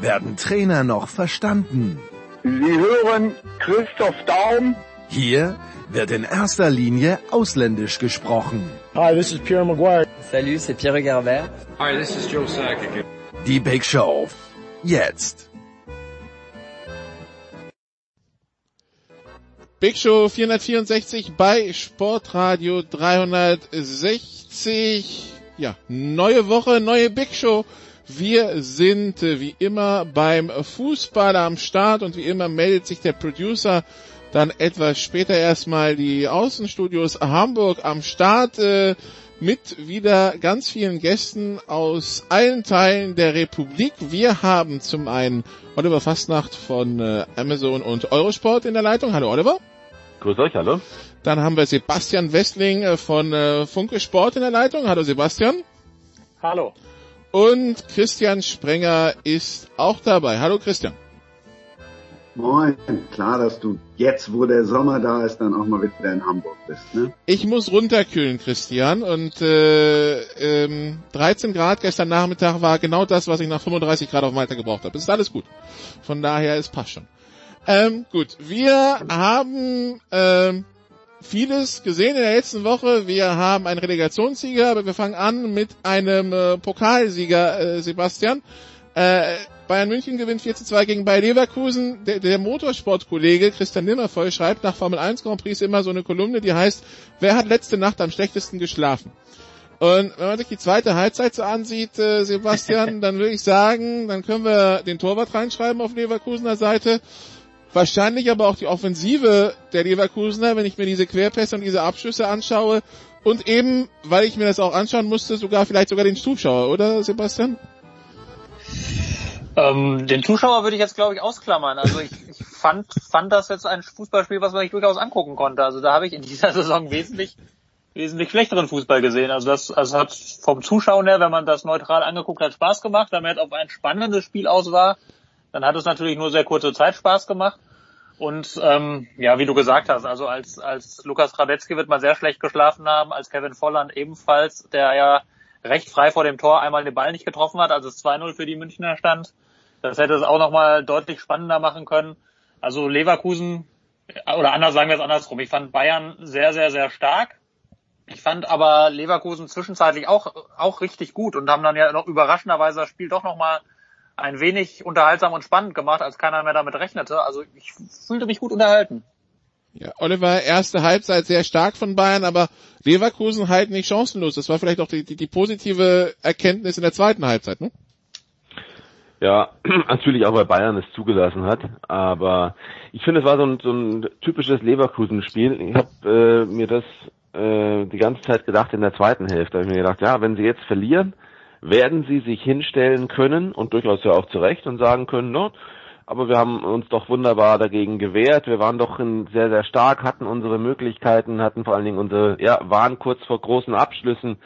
werden Trainer noch verstanden. Sie hören Christoph Daum. Hier wird in erster Linie ausländisch gesprochen. Hi, this is Pierre Maguire. Salut, c'est Pierre Garbert. Hi, this is Joe Sakic. Die Big Show. Jetzt. Big Show 464 bei Sportradio 360. Ja, neue Woche, neue Big Show. Wir sind äh, wie immer beim Fußball am Start und wie immer meldet sich der Producer dann etwas später erstmal die Außenstudios Hamburg am Start äh, mit wieder ganz vielen Gästen aus allen Teilen der Republik. Wir haben zum einen Oliver Fastnacht von äh, Amazon und Eurosport in der Leitung. Hallo Oliver. Grüß euch, hallo. Dann haben wir Sebastian Westling äh, von äh, Funke Sport in der Leitung. Hallo Sebastian. Hallo. Und Christian Sprenger ist auch dabei. Hallo Christian. Moin, klar, dass du jetzt, wo der Sommer da ist, dann auch mal wieder in Hamburg bist, ne? Ich muss runterkühlen, Christian, und äh, ähm, 13 Grad gestern Nachmittag war genau das, was ich nach 35 Grad auf Malta gebraucht habe. Es ist alles gut. Von daher, es passt schon. Ähm, gut, wir haben ähm, vieles gesehen in der letzten Woche. Wir haben einen Relegationssieger, aber wir fangen an mit einem äh, Pokalsieger, äh, Sebastian. Äh, Bayern München gewinnt 4 zu 2 gegen Bayer Leverkusen. Der, der Motorsportkollege Christian Nimmervoll schreibt nach Formel 1 Grand Prix immer so eine Kolumne, die heißt, wer hat letzte Nacht am schlechtesten geschlafen? Und wenn man sich die zweite Halbzeit so ansieht, äh, Sebastian, dann würde ich sagen, dann können wir den Torwart reinschreiben auf Leverkusener Seite. Wahrscheinlich aber auch die Offensive der Leverkusener, wenn ich mir diese Querpässe und diese Abschüsse anschaue. Und eben, weil ich mir das auch anschauen musste, sogar vielleicht sogar den Zuschauer, oder Sebastian? Ähm, den Zuschauer würde ich jetzt, glaube ich, ausklammern. Also ich, ich fand, fand das jetzt ein Fußballspiel, was man sich durchaus angucken konnte. Also da habe ich in dieser Saison wesentlich, wesentlich schlechteren Fußball gesehen. Also das also hat vom Zuschauen her, wenn man das neutral angeguckt hat, Spaß gemacht. Jetzt auf ein spannendes Spiel aus war, dann hat es natürlich nur sehr kurze Zeit Spaß gemacht. Und ähm, ja, wie du gesagt hast, also als, als Lukas Radetzky wird man sehr schlecht geschlafen haben, als Kevin Volland ebenfalls, der ja recht frei vor dem Tor einmal den Ball nicht getroffen hat, als es 2-0 für die Münchner stand. Das hätte es auch nochmal deutlich spannender machen können. Also Leverkusen, oder anders sagen wir es andersrum, ich fand Bayern sehr, sehr, sehr stark. Ich fand aber Leverkusen zwischenzeitlich auch, auch richtig gut und haben dann ja noch überraschenderweise das Spiel doch nochmal ein wenig unterhaltsam und spannend gemacht, als keiner mehr damit rechnete. Also ich fühlte mich gut unterhalten. Ja, Oliver, erste Halbzeit sehr stark von Bayern, aber Leverkusen halt nicht chancenlos. Das war vielleicht auch die, die, die positive Erkenntnis in der zweiten Halbzeit, ne? Ja, natürlich auch, weil Bayern es zugelassen hat. Aber ich finde, es war so ein, so ein typisches Leverkusen-Spiel. Ich habe äh, mir das äh, die ganze Zeit gedacht in der zweiten Hälfte. Da habe ich mir gedacht, ja, wenn sie jetzt verlieren, werden sie sich hinstellen können und durchaus ja auch zurecht und sagen können, no, aber wir haben uns doch wunderbar dagegen gewehrt. Wir waren doch sehr, sehr stark, hatten unsere Möglichkeiten, hatten vor allen Dingen unsere, ja, waren kurz vor großen Abschlüssen,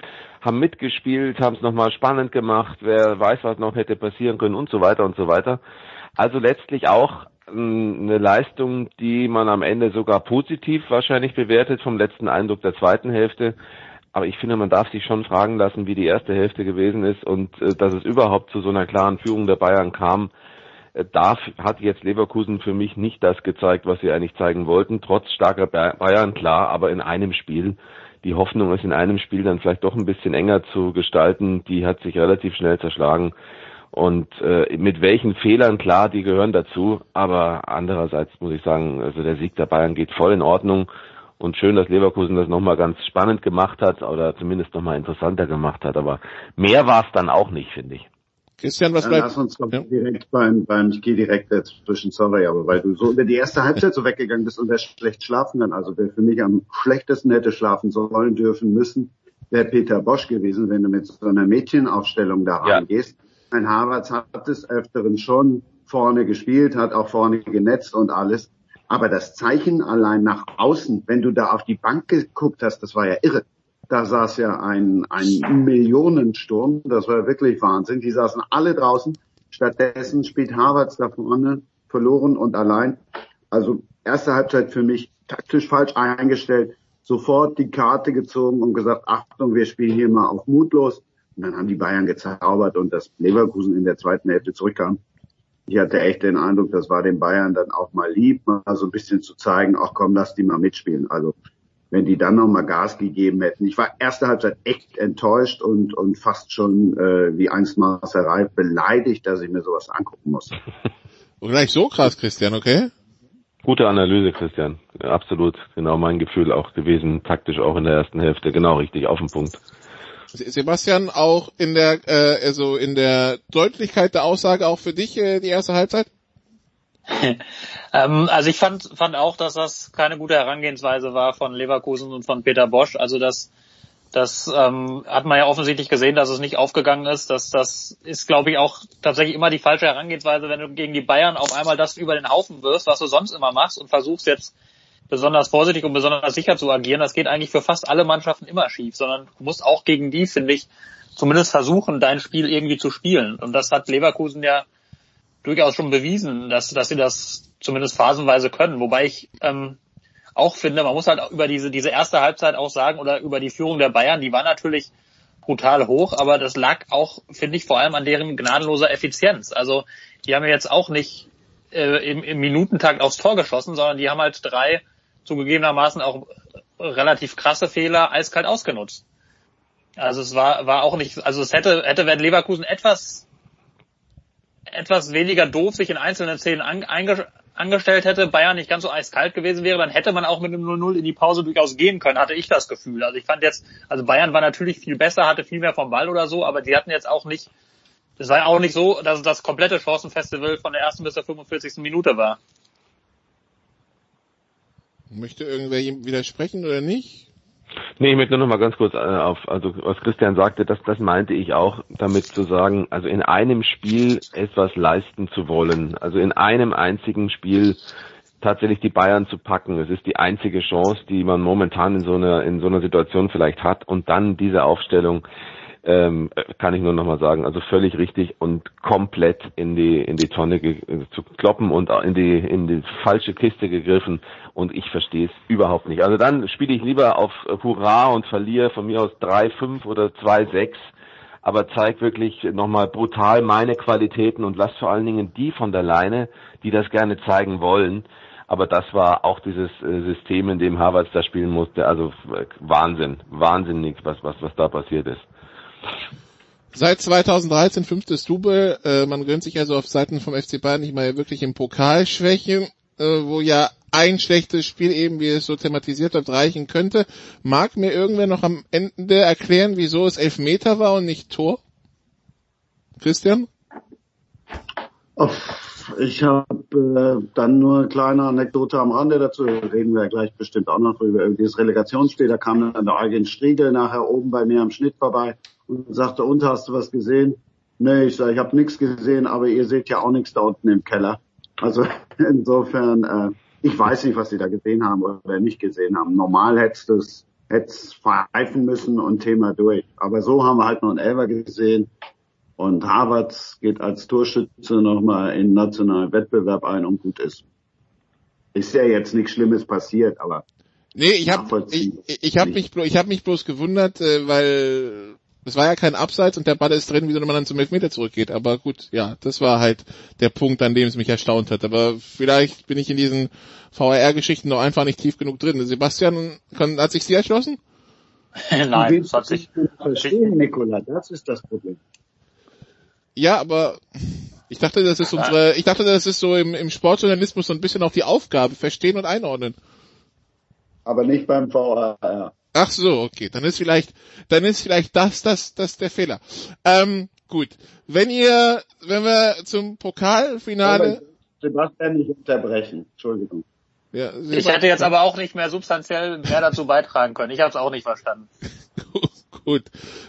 haben mitgespielt, haben es nochmal spannend gemacht, wer weiß, was noch hätte passieren können und so weiter und so weiter. Also letztlich auch ähm, eine Leistung, die man am Ende sogar positiv wahrscheinlich bewertet vom letzten Eindruck der zweiten Hälfte. Aber ich finde, man darf sich schon fragen lassen, wie die erste Hälfte gewesen ist und äh, dass es überhaupt zu so einer klaren Führung der Bayern kam. Äh, da hat jetzt Leverkusen für mich nicht das gezeigt, was sie eigentlich zeigen wollten. Trotz starker Bayern, klar, aber in einem Spiel. Die Hoffnung, es in einem Spiel dann vielleicht doch ein bisschen enger zu gestalten, die hat sich relativ schnell zerschlagen. Und äh, mit welchen Fehlern, klar, die gehören dazu, aber andererseits muss ich sagen, also der Sieg der Bayern geht voll in Ordnung und schön, dass Leverkusen das nochmal ganz spannend gemacht hat oder zumindest nochmal interessanter gemacht hat. Aber mehr war es dann auch nicht, finde ich. Christian, was bleibt? Lass uns ja. direkt beim, beim, ich gehe direkt dazwischen, sorry, aber weil du so über die erste Halbzeit so weggegangen bist und wer schlecht schlafen kann, also wer für mich am schlechtesten hätte schlafen sollen, dürfen, müssen, wäre Peter Bosch gewesen, wenn du mit so einer Mädchenaufstellung da ja. reingehst. Ein Harvards hat des Öfteren schon vorne gespielt, hat auch vorne genetzt und alles. Aber das Zeichen allein nach außen, wenn du da auf die Bank geguckt hast, das war ja irre. Da saß ja ein, ein Millionensturm, das war wirklich Wahnsinn. Die saßen alle draußen. Stattdessen spielt Harvards da vorne verloren und allein. Also erste Halbzeit für mich taktisch falsch eingestellt. Sofort die Karte gezogen und gesagt, Achtung, wir spielen hier mal auf mutlos. Und dann haben die Bayern gezaubert und das Leverkusen in der zweiten Hälfte zurückkam. Ich hatte echt den Eindruck, das war den Bayern dann auch mal lieb, mal so ein bisschen zu zeigen, ach komm, lass die mal mitspielen. Also wenn die dann nochmal Gas gegeben hätten. Ich war erste Halbzeit echt enttäuscht und, und fast schon äh, wie einst beleidigt, dass ich mir sowas angucken muss. Und gleich so krass, Christian, okay? Gute Analyse, Christian. Absolut genau mein Gefühl auch gewesen, taktisch auch in der ersten Hälfte. Genau richtig, auf den Punkt. Sebastian, auch in der, äh, also in der Deutlichkeit der Aussage auch für dich äh, die erste Halbzeit? ähm, also ich fand, fand auch, dass das keine gute Herangehensweise war von Leverkusen und von Peter Bosch. Also das, das ähm, hat man ja offensichtlich gesehen, dass es nicht aufgegangen ist. Das, das ist, glaube ich, auch tatsächlich immer die falsche Herangehensweise, wenn du gegen die Bayern auf einmal das über den Haufen wirst, was du sonst immer machst und versuchst jetzt besonders vorsichtig und besonders sicher zu agieren. Das geht eigentlich für fast alle Mannschaften immer schief, sondern du musst auch gegen die, finde ich, zumindest versuchen, dein Spiel irgendwie zu spielen. Und das hat Leverkusen ja durchaus schon bewiesen, dass, dass sie das zumindest phasenweise können. Wobei ich ähm, auch finde, man muss halt über diese, diese erste Halbzeit auch sagen oder über die Führung der Bayern, die war natürlich brutal hoch, aber das lag auch, finde ich, vor allem an deren gnadenloser Effizienz. Also die haben ja jetzt auch nicht äh, im, im Minutentakt aufs Tor geschossen, sondern die haben halt drei zugegebenermaßen auch relativ krasse Fehler eiskalt ausgenutzt. Also es war, war auch nicht, also es hätte, hätte wenn Leverkusen etwas, etwas weniger doof sich in einzelnen Szenen an, einge, angestellt hätte, Bayern nicht ganz so eiskalt gewesen wäre, dann hätte man auch mit einem 0-0 in die Pause durchaus gehen können, hatte ich das Gefühl. Also ich fand jetzt, also Bayern war natürlich viel besser, hatte viel mehr vom Ball oder so, aber die hatten jetzt auch nicht, das war auch nicht so, dass es das komplette Chancenfestival von der ersten bis zur 45. Minute war. Möchte irgendwer widersprechen oder nicht? Nee, ich möchte nur noch mal ganz kurz äh, auf, also was Christian sagte, das, das meinte ich auch damit zu sagen, also in einem Spiel etwas leisten zu wollen, also in einem einzigen Spiel tatsächlich die Bayern zu packen. Es ist die einzige Chance, die man momentan in so einer in so einer Situation vielleicht hat und dann diese Aufstellung ähm, kann ich nur nochmal sagen, also völlig richtig und komplett in die in die Tonne zu kloppen und in die in die falsche Kiste gegriffen und ich verstehe es überhaupt nicht. Also dann spiele ich lieber auf Hurra und verliere von mir aus 3-5 oder 2-6, aber zeig wirklich nochmal brutal meine Qualitäten und lass vor allen Dingen die von der Leine, die das gerne zeigen wollen. Aber das war auch dieses äh, System, in dem Harvards da spielen musste. Also äh, Wahnsinn, wahnsinnig, was, was, was da passiert ist. Seit 2013 fünftes Double. Äh, man gönnt sich also auf Seiten vom FC Bayern nicht mal wirklich im Pokalschwäche, äh, wo ja ein schlechtes Spiel eben, wie es so thematisiert wird, reichen könnte. Mag mir irgendwer noch am Ende erklären, wieso es Elfmeter war und nicht Tor? Christian? Ich habe äh, dann nur eine kleine Anekdote am Rande dazu. Reden wir gleich bestimmt auch noch drüber. Dieses Relegationsspiel, da kam dann der Eugen Striegel nachher oben bei mir am Schnitt vorbei und sagte, und hast du was gesehen? Nee, ich sage, ich habe nichts gesehen, aber ihr seht ja auch nichts da unten im Keller. Also insofern, äh, ich weiß nicht, was sie da gesehen haben oder nicht gesehen haben. Normal hättest du es hättest pfeifen müssen und Thema durch. Aber so haben wir halt noch einen Elver gesehen. Und Harvard geht als Torschütze nochmal in nationalen Wettbewerb ein und gut ist. Ist ja jetzt nichts Schlimmes passiert, aber Nee, ich habe ich, ich hab mich, ich hab mich bloß gewundert, äh, weil das war ja kein Abseits und der Ball ist drin, wie man dann zum Elfmeter zurückgeht. Aber gut, ja, das war halt der Punkt, an dem es mich erstaunt hat. Aber vielleicht bin ich in diesen VRR-Geschichten noch einfach nicht tief genug drin. Sebastian, kann, hat sich sie erschlossen? Nein, das hat sich verstehen, Nikola, das ist das Problem. Ja, aber ich dachte, das ist unsere, ich dachte, das ist so im, im Sportjournalismus so ein bisschen auch die Aufgabe, verstehen und einordnen. Aber nicht beim VAR. Ach so, okay, dann ist vielleicht, dann ist vielleicht das, das, das der Fehler. Ähm, gut, wenn ihr, wenn wir zum Pokalfinale. Sebastian nicht unterbrechen, Entschuldigung. Ja, ich hätte jetzt aber auch nicht mehr substanziell mehr dazu beitragen können. Ich habe es auch nicht verstanden. Gut.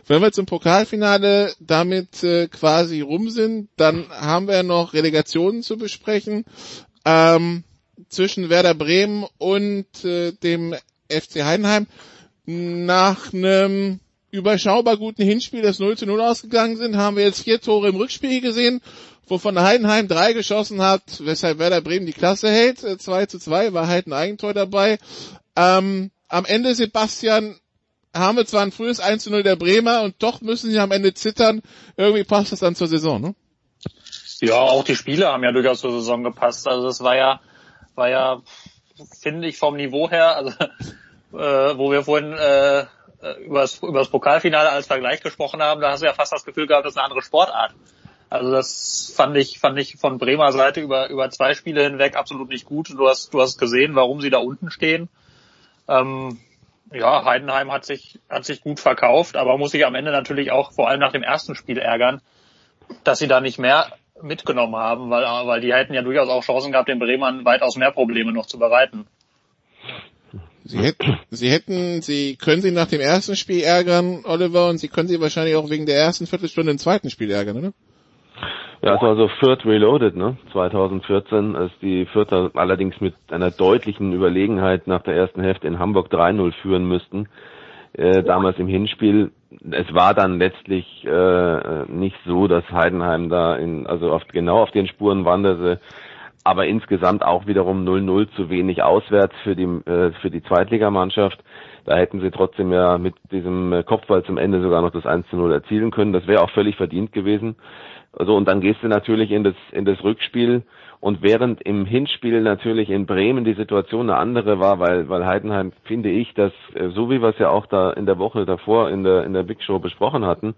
Wenn wir zum Pokalfinale damit äh, quasi rum sind, dann haben wir noch Relegationen zu besprechen. Ähm, zwischen Werder Bremen und äh, dem FC Heidenheim. Nach einem überschaubar guten Hinspiel, das 0 zu 0 ausgegangen sind, haben wir jetzt vier Tore im Rückspiel gesehen, wovon Heidenheim drei geschossen hat, weshalb Werder Bremen die Klasse hält. 2 äh, zu 2 war halt ein Eigentor dabei. Ähm, am Ende, Sebastian, haben wir zwar ein frühes 1 zu 0 der Bremer und doch müssen sie am Ende zittern. Irgendwie passt das dann zur Saison, ne? Ja, auch die Spiele haben ja durchaus zur Saison gepasst. Also das war ja, war ja, finde ich vom Niveau her, also äh, wo wir vorhin äh, über das Pokalfinale als Vergleich gesprochen haben, da hast du ja fast das Gefühl gehabt, das ist eine andere Sportart. Also das fand ich, fand ich von Bremer Seite über, über zwei Spiele hinweg absolut nicht gut. Du hast, du hast gesehen, warum sie da unten stehen. Ähm, ja, Heidenheim hat sich, hat sich gut verkauft, aber muss sich am Ende natürlich auch vor allem nach dem ersten Spiel ärgern, dass sie da nicht mehr mitgenommen haben, weil, weil die hätten ja durchaus auch Chancen gehabt, den Bremern weitaus mehr Probleme noch zu bereiten. Sie hätten, sie hätten, sie können sich nach dem ersten Spiel ärgern, Oliver, und sie können sie wahrscheinlich auch wegen der ersten Viertelstunde im zweiten Spiel ärgern, oder? Ja, es war so Fürth Reloaded, ne? 2014, als die Fürther allerdings mit einer deutlichen Überlegenheit nach der ersten Hälfte in Hamburg 3-0 führen müssten. Äh, damals im Hinspiel. Es war dann letztlich äh, nicht so, dass Heidenheim da in, also auf, genau auf den Spuren wanderte aber insgesamt auch wiederum 0-0 zu wenig auswärts für die, äh, für die Zweitligamannschaft. Da hätten sie trotzdem ja mit diesem äh, Kopfball zum Ende sogar noch das 1-0 erzielen können. Das wäre auch völlig verdient gewesen. Also und dann gehst du natürlich in das, in das Rückspiel und während im Hinspiel natürlich in Bremen die Situation eine andere war, weil, weil Heidenheim finde ich, dass äh, so wie wir es ja auch da in der Woche davor in der, in der Big Show besprochen hatten,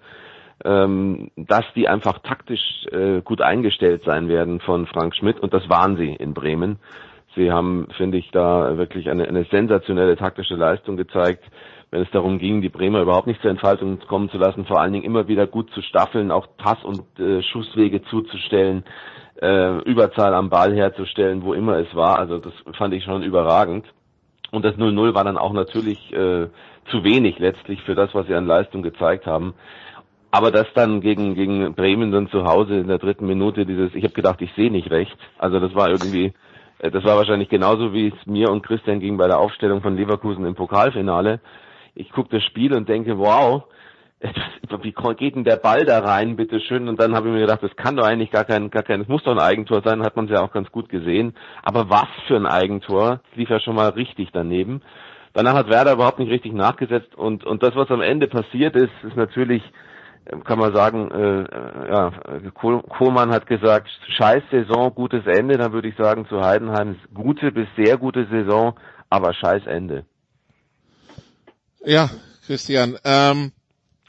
ähm, dass die einfach taktisch äh, gut eingestellt sein werden von Frank Schmidt und das waren sie in Bremen. Sie haben, finde ich, da wirklich eine, eine sensationelle taktische Leistung gezeigt, wenn es darum ging, die Bremer überhaupt nicht zur Entfaltung kommen zu lassen, vor allen Dingen immer wieder gut zu staffeln, auch Pass- und äh, Schusswege zuzustellen, äh, Überzahl am Ball herzustellen, wo immer es war. Also das fand ich schon überragend. Und das 0-0 war dann auch natürlich äh, zu wenig letztlich für das, was sie an Leistung gezeigt haben. Aber das dann gegen, gegen Bremen dann zu Hause in der dritten Minute, dieses, ich habe gedacht, ich sehe nicht recht. Also das war irgendwie, äh, das war wahrscheinlich genauso, wie es mir und Christian ging bei der Aufstellung von Leverkusen im Pokalfinale. Ich gucke das Spiel und denke, wow, wie geht denn der Ball da rein, bitteschön? Und dann habe ich mir gedacht, das kann doch eigentlich gar kein, gar kein, es muss doch ein Eigentor sein, hat man es ja auch ganz gut gesehen. Aber was für ein Eigentor, das lief ja schon mal richtig daneben. Danach hat Werder überhaupt nicht richtig nachgesetzt und, und das, was am Ende passiert ist, ist natürlich kann man sagen, äh, äh ja, Kohlmann hat gesagt, scheiß Saison, gutes Ende, dann würde ich sagen zu Heidenheim, gute bis sehr gute Saison, aber scheiß Ende. Ja, Christian, ähm,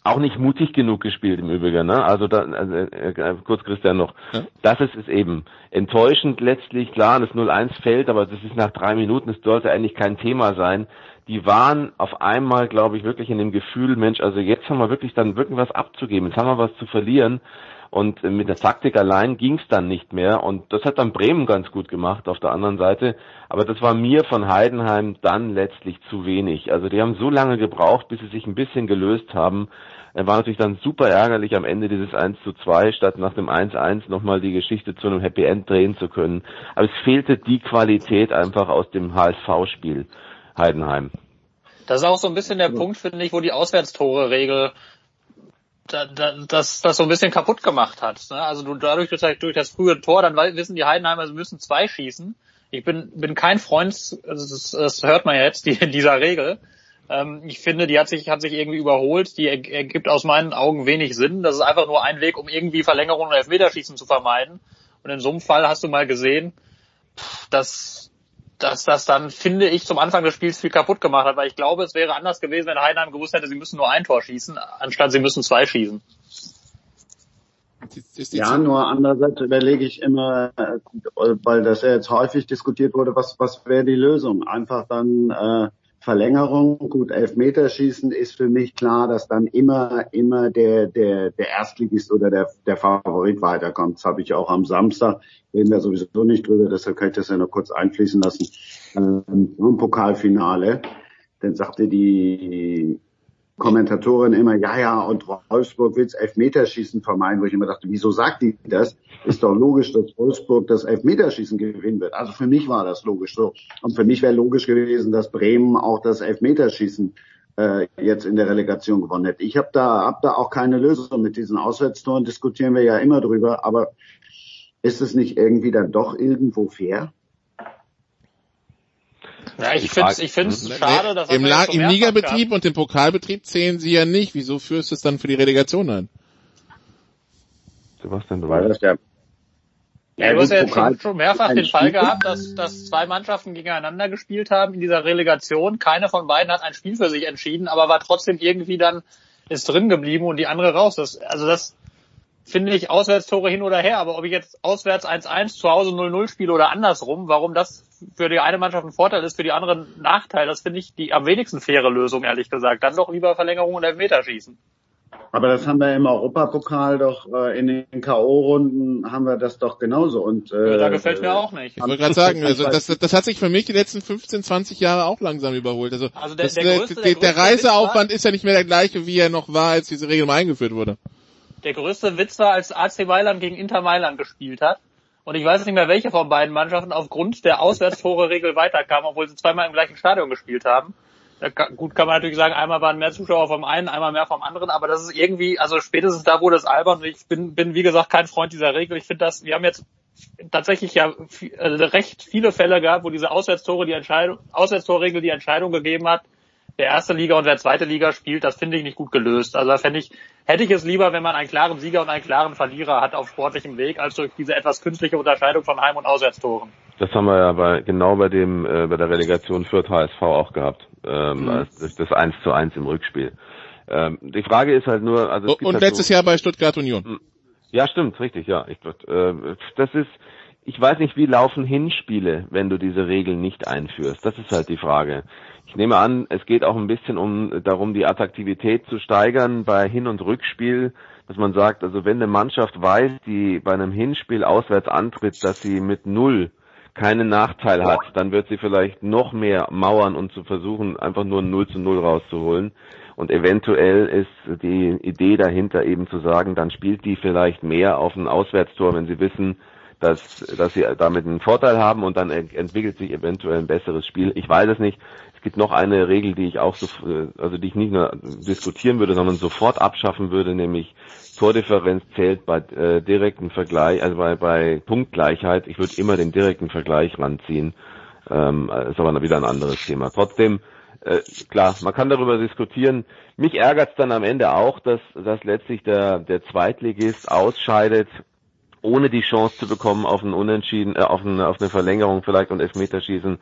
auch nicht mutig genug gespielt im Übrigen, ne? Also da, also, äh, kurz Christian noch. Ja. Das ist es eben. Enttäuschend letztlich, klar, das 0-1 fällt, aber das ist nach drei Minuten, es sollte eigentlich kein Thema sein die waren auf einmal, glaube ich, wirklich in dem Gefühl, Mensch, also jetzt haben wir wirklich dann wirklich was abzugeben, jetzt haben wir was zu verlieren. Und mit der Taktik allein ging es dann nicht mehr. Und das hat dann Bremen ganz gut gemacht auf der anderen Seite. Aber das war mir von Heidenheim dann letztlich zu wenig. Also die haben so lange gebraucht, bis sie sich ein bisschen gelöst haben. Er war natürlich dann super ärgerlich am Ende dieses 1 zu 2, statt nach dem 1-1 nochmal die Geschichte zu einem Happy End drehen zu können. Aber es fehlte die Qualität einfach aus dem HSV-Spiel. Heidenheim. Das ist auch so ein bisschen der ja. Punkt, finde ich, wo die Auswärtstore-Regel da, da, das, das so ein bisschen kaputt gemacht hat. Ne? Also du dadurch durch, durch das frühe Tor, dann wissen die Heidenheimer, sie müssen zwei schießen. Ich bin, bin kein Freund, das, das hört man ja jetzt, die, dieser Regel. Ähm, ich finde, die hat sich, hat sich irgendwie überholt. Die ergibt aus meinen Augen wenig Sinn. Das ist einfach nur ein Weg, um irgendwie Verlängerung und Elfmeterschießen zu vermeiden. Und in so einem Fall hast du mal gesehen, dass dass das dann, finde ich, zum Anfang des Spiels viel kaputt gemacht hat, weil ich glaube, es wäre anders gewesen, wenn Heidenheim gewusst hätte, sie müssen nur ein Tor schießen, anstatt sie müssen zwei schießen. Ja, nur andererseits überlege ich immer, äh, weil das ja jetzt häufig diskutiert wurde, was, was wäre die Lösung? Einfach dann äh, Verlängerung, gut, Elfmeterschießen ist für mich klar, dass dann immer, immer der, der, der Erstligist oder der, der Favorit weiterkommt. Das habe ich auch am Samstag, reden wir sowieso nicht drüber, deshalb kann ich das ja noch kurz einfließen lassen. Ähm, Im Pokalfinale, dann sagte die Kommentatorin immer, ja, ja, und Wolfsburg will's Elfmeterschießen vermeiden, wo ich immer dachte, wieso sagt die das? Ist doch logisch, dass Wolfsburg das Elfmeterschießen gewinnen wird. Also für mich war das logisch so. Und für mich wäre logisch gewesen, dass Bremen auch das Elfmeterschießen äh, jetzt in der Relegation gewonnen hätte. Ich habe da, hab da auch keine Lösung. Mit diesen Auswärtstoren diskutieren wir ja immer drüber, aber ist es nicht irgendwie dann doch irgendwo fair? Ja, ich finde es ich find's schade, dass Im, La im Ligabetrieb und im Pokalbetrieb zählen sie ja nicht. Wieso führst du es dann für die Relegation ein? Sebastian, du weißt ja. Ja, du hast ja jetzt schon, schon mehrfach den Fall gehabt, dass, dass zwei Mannschaften gegeneinander gespielt haben in dieser Relegation. Keine von beiden hat ein Spiel für sich entschieden, aber war trotzdem irgendwie dann ist drin geblieben und die andere raus. Das, also das finde ich Auswärtstore hin oder her, aber ob ich jetzt auswärts 1-1 zu Hause 0-0 spiele oder andersrum, warum das für die eine Mannschaft ein Vorteil ist, für die andere ein Nachteil, das finde ich die am wenigsten faire Lösung, ehrlich gesagt. Dann doch lieber Verlängerung und Elfmeterschießen. Aber das haben wir im Europapokal doch äh, in den K.O.-Runden haben wir das doch genauso. Und äh, ja, da gefällt mir auch nicht. Ich wollte gerade sagen, also das, das hat sich für mich die letzten 15, 20 Jahre auch langsam überholt. Also, also der, das, der, größte, der, der, der Reiseaufwand ist ja nicht mehr der gleiche, wie er noch war, als diese Regel mal eingeführt wurde. Der größte Witz war, als AC Mailand gegen Inter Mailand gespielt hat. Und ich weiß nicht mehr, welche von beiden Mannschaften aufgrund der Auswärtstore-Regel weiterkam, obwohl sie zweimal im gleichen Stadion gespielt haben. Da, gut kann man natürlich sagen, einmal waren mehr Zuschauer vom einen, einmal mehr vom anderen, aber das ist irgendwie, also spätestens da wurde es albern. Ich bin, bin wie gesagt kein Freund dieser Regel. Ich finde das, wir haben jetzt tatsächlich ja also recht viele Fälle gehabt, wo diese Auswärtstore die Entscheidung, Auswärtstorregel die Entscheidung gegeben hat, wer erste Liga und wer zweite Liga spielt, das finde ich nicht gut gelöst. Also da fände ich, hätte ich es lieber, wenn man einen klaren Sieger und einen klaren Verlierer hat auf sportlichem Weg, als durch diese etwas künstliche Unterscheidung von Heim- und Auswärtstoren. Das haben wir ja bei, genau bei dem, äh, bei der Relegation Fürth HSV auch gehabt. Ähm, mhm. das, das 1 zu 1 im Rückspiel. Ähm, die Frage ist halt nur, also Und halt letztes so, Jahr bei Stuttgart Union. Hm. Ja, stimmt, richtig, ja. Ich, äh, das ist, ich weiß nicht, wie laufen Hinspiele, wenn du diese Regeln nicht einführst. Das ist halt die Frage. Ich nehme an, es geht auch ein bisschen um darum, die Attraktivität zu steigern bei Hin- und Rückspiel, dass man sagt, also wenn eine Mannschaft weiß, die bei einem Hinspiel auswärts antritt, dass sie mit null keinen Nachteil hat, dann wird sie vielleicht noch mehr mauern und zu versuchen, einfach nur ein 0 zu 0 rauszuholen. Und eventuell ist die Idee dahinter eben zu sagen, dann spielt die vielleicht mehr auf ein Auswärtstor, wenn sie wissen, dass, dass sie damit einen Vorteil haben und dann entwickelt sich eventuell ein besseres Spiel. Ich weiß es nicht. Es gibt noch eine Regel, die ich auch so, also die ich nicht nur diskutieren würde, sondern sofort abschaffen würde, nämlich Tordifferenz zählt bei äh, direkten Vergleich, also bei, bei Punktgleichheit. Ich würde immer den direkten Vergleich ranziehen. Ähm, ist aber wieder ein anderes Thema. Trotzdem, äh, klar, man kann darüber diskutieren. Mich ärgert es dann am Ende auch, dass, dass letztlich der, der Zweitligist ausscheidet, ohne die Chance zu bekommen auf einen Unentschieden, äh, auf, eine, auf eine Verlängerung vielleicht und Elfmeterschießen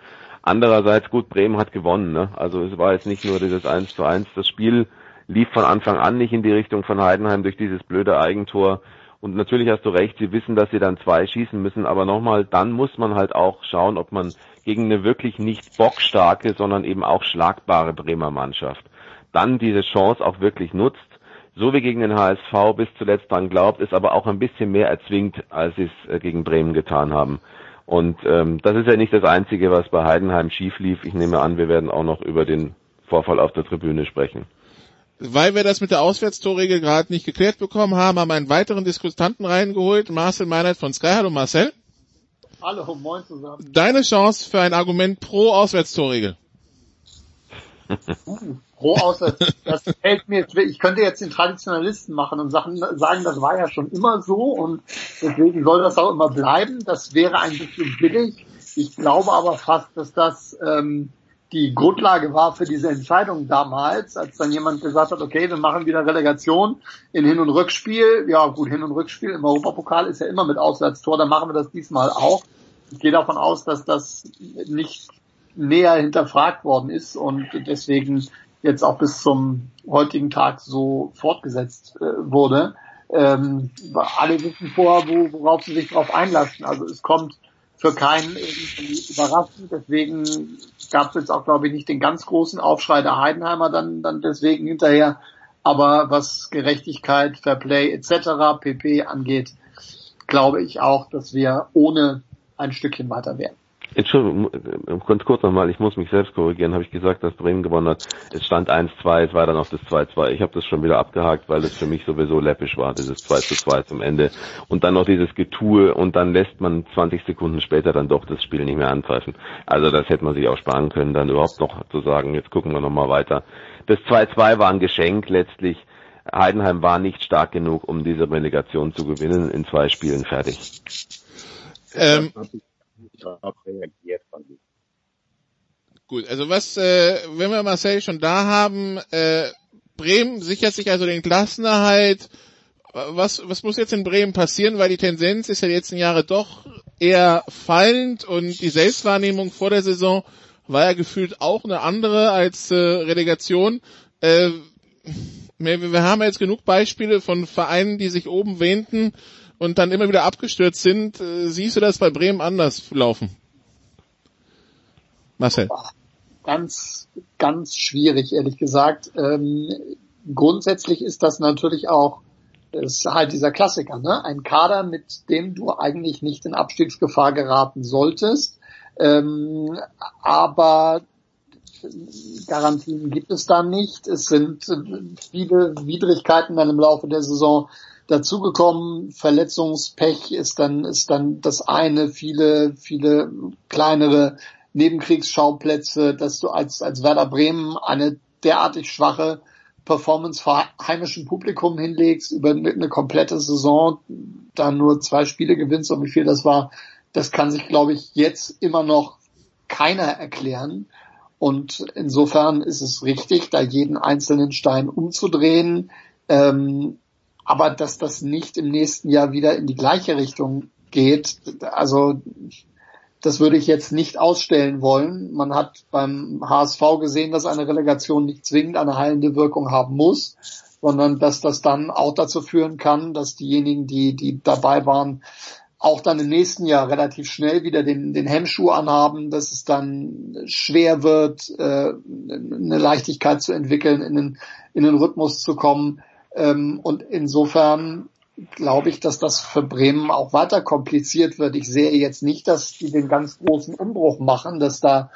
Andererseits, gut, Bremen hat gewonnen. Ne? Also es war jetzt nicht nur dieses 1 zu 1. Das Spiel lief von Anfang an nicht in die Richtung von Heidenheim durch dieses blöde Eigentor. Und natürlich hast du recht, sie wissen, dass sie dann zwei schießen müssen, aber nochmal, dann muss man halt auch schauen, ob man gegen eine wirklich nicht bockstarke, sondern eben auch schlagbare Bremer Mannschaft dann diese Chance auch wirklich nutzt, so wie gegen den HSV bis zuletzt dran glaubt, ist aber auch ein bisschen mehr erzwingt, als sie es äh, gegen Bremen getan haben. Und ähm, das ist ja nicht das Einzige, was bei Heidenheim schief lief. Ich nehme an, wir werden auch noch über den Vorfall auf der Tribüne sprechen. Weil wir das mit der Auswärtstorregel gerade nicht geklärt bekommen haben, haben wir einen weiteren Diskutanten reingeholt, Marcel Meinert von Sky. Hallo Marcel. Hallo, moin zusammen. Deine Chance für ein Argument pro Auswärtstorregel. Pro Auswärts, das fällt mir, ich könnte jetzt den Traditionalisten machen und sagen, das war ja schon immer so und deswegen soll das auch immer bleiben. Das wäre ein bisschen billig. Ich glaube aber fast, dass das ähm, die Grundlage war für diese Entscheidung damals, als dann jemand gesagt hat, okay, wir machen wieder Relegation in Hin- und Rückspiel. Ja gut, Hin- und Rückspiel im Europapokal ist ja immer mit Auswärtstor, dann machen wir das diesmal auch. Ich gehe davon aus, dass das nicht näher hinterfragt worden ist und deswegen jetzt auch bis zum heutigen Tag so fortgesetzt äh, wurde. Ähm, alle wissen vorher, wo, worauf sie sich darauf einlassen. Also es kommt für keinen irgendwie überraschend. Deswegen gab es jetzt auch, glaube ich, nicht den ganz großen Aufschrei der Heidenheimer dann, dann deswegen hinterher. Aber was Gerechtigkeit, Fairplay etc. pp angeht, glaube ich auch, dass wir ohne ein Stückchen weiter wären. Entschuldigung, äh, ganz kurz nochmal, ich muss mich selbst korrigieren, habe ich gesagt, dass Bremen gewonnen hat. Es stand 1-2, es war dann auf das 2-2. Ich habe das schon wieder abgehakt, weil es für mich sowieso läppisch war, dieses 2-2 zum Ende. Und dann noch dieses Getue und dann lässt man 20 Sekunden später dann doch das Spiel nicht mehr anpfeifen. Also das hätte man sich auch sparen können, dann überhaupt noch zu sagen, jetzt gucken wir nochmal weiter. Das 2-2 war ein Geschenk letztlich. Heidenheim war nicht stark genug, um diese Relegation zu gewinnen. In zwei Spielen fertig. Ähm, Gut, also was, äh, wenn wir Marcel schon da haben, äh, Bremen sichert sich also den Klassenerhalt. Was, was muss jetzt in Bremen passieren, weil die Tendenz ist ja die letzten Jahre doch eher fallend und die Selbstwahrnehmung vor der Saison war ja gefühlt auch eine andere als äh, Relegation. Äh, wir, wir haben jetzt genug Beispiele von Vereinen, die sich oben wähnten und dann immer wieder abgestürzt sind. Äh, siehst du das bei Bremen anders laufen? Marcel. Ganz, ganz schwierig, ehrlich gesagt. Ähm, grundsätzlich ist das natürlich auch ist halt dieser Klassiker, ne? Ein Kader, mit dem du eigentlich nicht in Abstiegsgefahr geraten solltest. Ähm, aber Garantien gibt es da nicht. Es sind viele Widrigkeiten dann im Laufe der Saison dazugekommen. Verletzungspech ist dann, ist dann das eine, viele, viele kleinere Nebenkriegsschauplätze, dass du als, als Werder Bremen eine derartig schwache Performance vor heimischem Publikum hinlegst, über eine komplette Saison dann nur zwei Spiele gewinnst und wie viel das war, das kann sich, glaube ich, jetzt immer noch keiner erklären. Und insofern ist es richtig, da jeden einzelnen Stein umzudrehen. Ähm, aber dass das nicht im nächsten Jahr wieder in die gleiche Richtung geht, also das würde ich jetzt nicht ausstellen wollen. Man hat beim HSV gesehen, dass eine Relegation nicht zwingend eine heilende Wirkung haben muss, sondern dass das dann auch dazu führen kann, dass diejenigen, die, die dabei waren, auch dann im nächsten Jahr relativ schnell wieder den, den Hemmschuh anhaben, dass es dann schwer wird, äh, eine Leichtigkeit zu entwickeln, in den, in den Rhythmus zu kommen. Ähm, und insofern glaube ich, dass das für Bremen auch weiter kompliziert wird. Ich sehe jetzt nicht, dass die den ganz großen Umbruch machen, dass da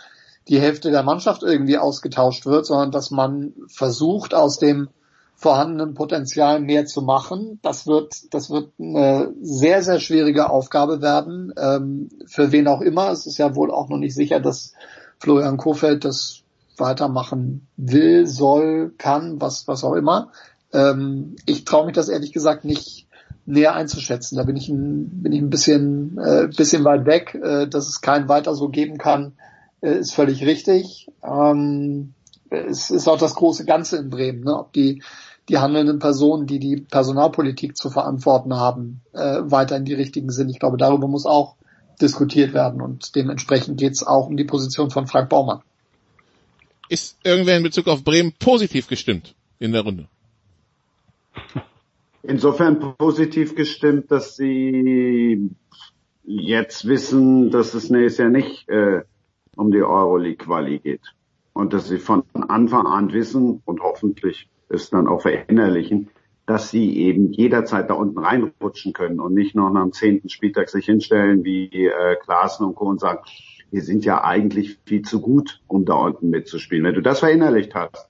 die Hälfte der Mannschaft irgendwie ausgetauscht wird, sondern dass man versucht, aus dem vorhandenen Potenzial mehr zu machen. Das wird, das wird eine sehr, sehr schwierige Aufgabe werden, ähm, für wen auch immer. Es ist ja wohl auch noch nicht sicher, dass Florian Kofeld das weitermachen will, soll, kann, was, was auch immer. Ähm, ich traue mich das ehrlich gesagt nicht näher einzuschätzen. Da bin ich ein, bin ich ein bisschen, äh, bisschen weit weg. Äh, dass es kein weiter so geben kann, äh, ist völlig richtig. Ähm, es ist auch das große Ganze in Bremen, ne? ob die, die handelnden Personen, die die Personalpolitik zu verantworten haben, äh, weiter in die richtigen sind. Ich glaube, darüber muss auch diskutiert werden und dementsprechend geht es auch um die Position von Frank Baumann. Ist irgendwer in Bezug auf Bremen positiv gestimmt in der Runde? Insofern positiv gestimmt, dass sie jetzt wissen, dass es nächstes Jahr nicht äh, um die Euroleague-Quali geht. Und dass sie von Anfang an wissen und hoffentlich es dann auch verinnerlichen, dass sie eben jederzeit da unten reinrutschen können und nicht noch dem zehnten Spieltag sich hinstellen wie äh, Klaassen und Co. und sagen, wir sind ja eigentlich viel zu gut, um da unten mitzuspielen. Wenn du das verinnerlicht hast,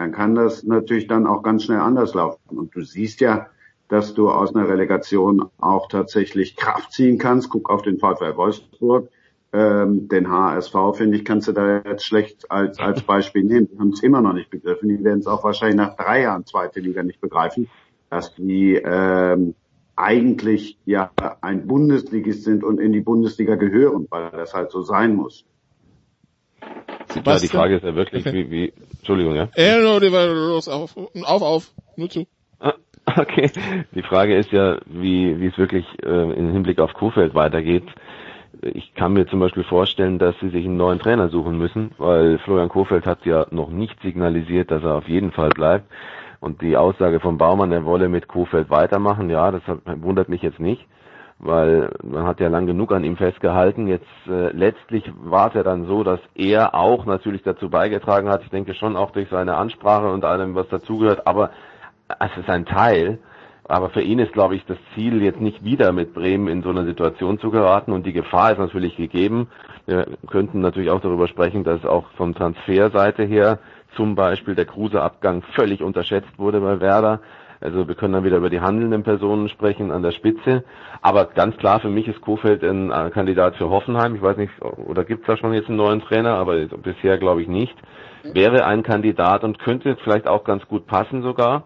dann kann das natürlich dann auch ganz schnell anders laufen. Und du siehst ja, dass du aus einer Relegation auch tatsächlich Kraft ziehen kannst. Guck auf den VfL Wolfsburg. Ähm, den HSV, finde ich, kannst du da jetzt schlecht als, als Beispiel nehmen. Die haben es immer noch nicht begriffen. Die werden es auch wahrscheinlich nach drei Jahren zweite Liga nicht begreifen, dass die ähm, eigentlich ja ein Bundesligist sind und in die Bundesliga gehören, weil das halt so sein muss. Ja, die Frage ist ja wirklich, wie, wie Entschuldigung, ja? Ja, no, die war los, auf, auf, auf, nur zu. Ah, okay, die Frage ist ja, wie, wie es wirklich äh, im Hinblick auf Kofeld weitergeht. Ich kann mir zum Beispiel vorstellen, dass sie sich einen neuen Trainer suchen müssen, weil Florian Kofeld hat ja noch nicht signalisiert, dass er auf jeden Fall bleibt. Und die Aussage von Baumann, er wolle mit Kofeld weitermachen, ja, das wundert mich jetzt nicht weil man hat ja lang genug an ihm festgehalten. Jetzt äh, letztlich war es ja dann so, dass er auch natürlich dazu beigetragen hat. Ich denke schon auch durch seine Ansprache und allem, was dazugehört. Aber es ist ein Teil. aber für ihn ist, glaube ich, das Ziel, jetzt nicht wieder mit Bremen in so eine Situation zu geraten. Und die Gefahr ist natürlich gegeben. Wir könnten natürlich auch darüber sprechen, dass auch von Transferseite her zum Beispiel der Kruse-Abgang völlig unterschätzt wurde bei Werder. Also wir können dann wieder über die handelnden Personen sprechen an der Spitze. Aber ganz klar, für mich ist Kofeld ein Kandidat für Hoffenheim. Ich weiß nicht, oder gibt es da schon jetzt einen neuen Trainer, aber bisher glaube ich nicht. Wäre ein Kandidat und könnte vielleicht auch ganz gut passen sogar.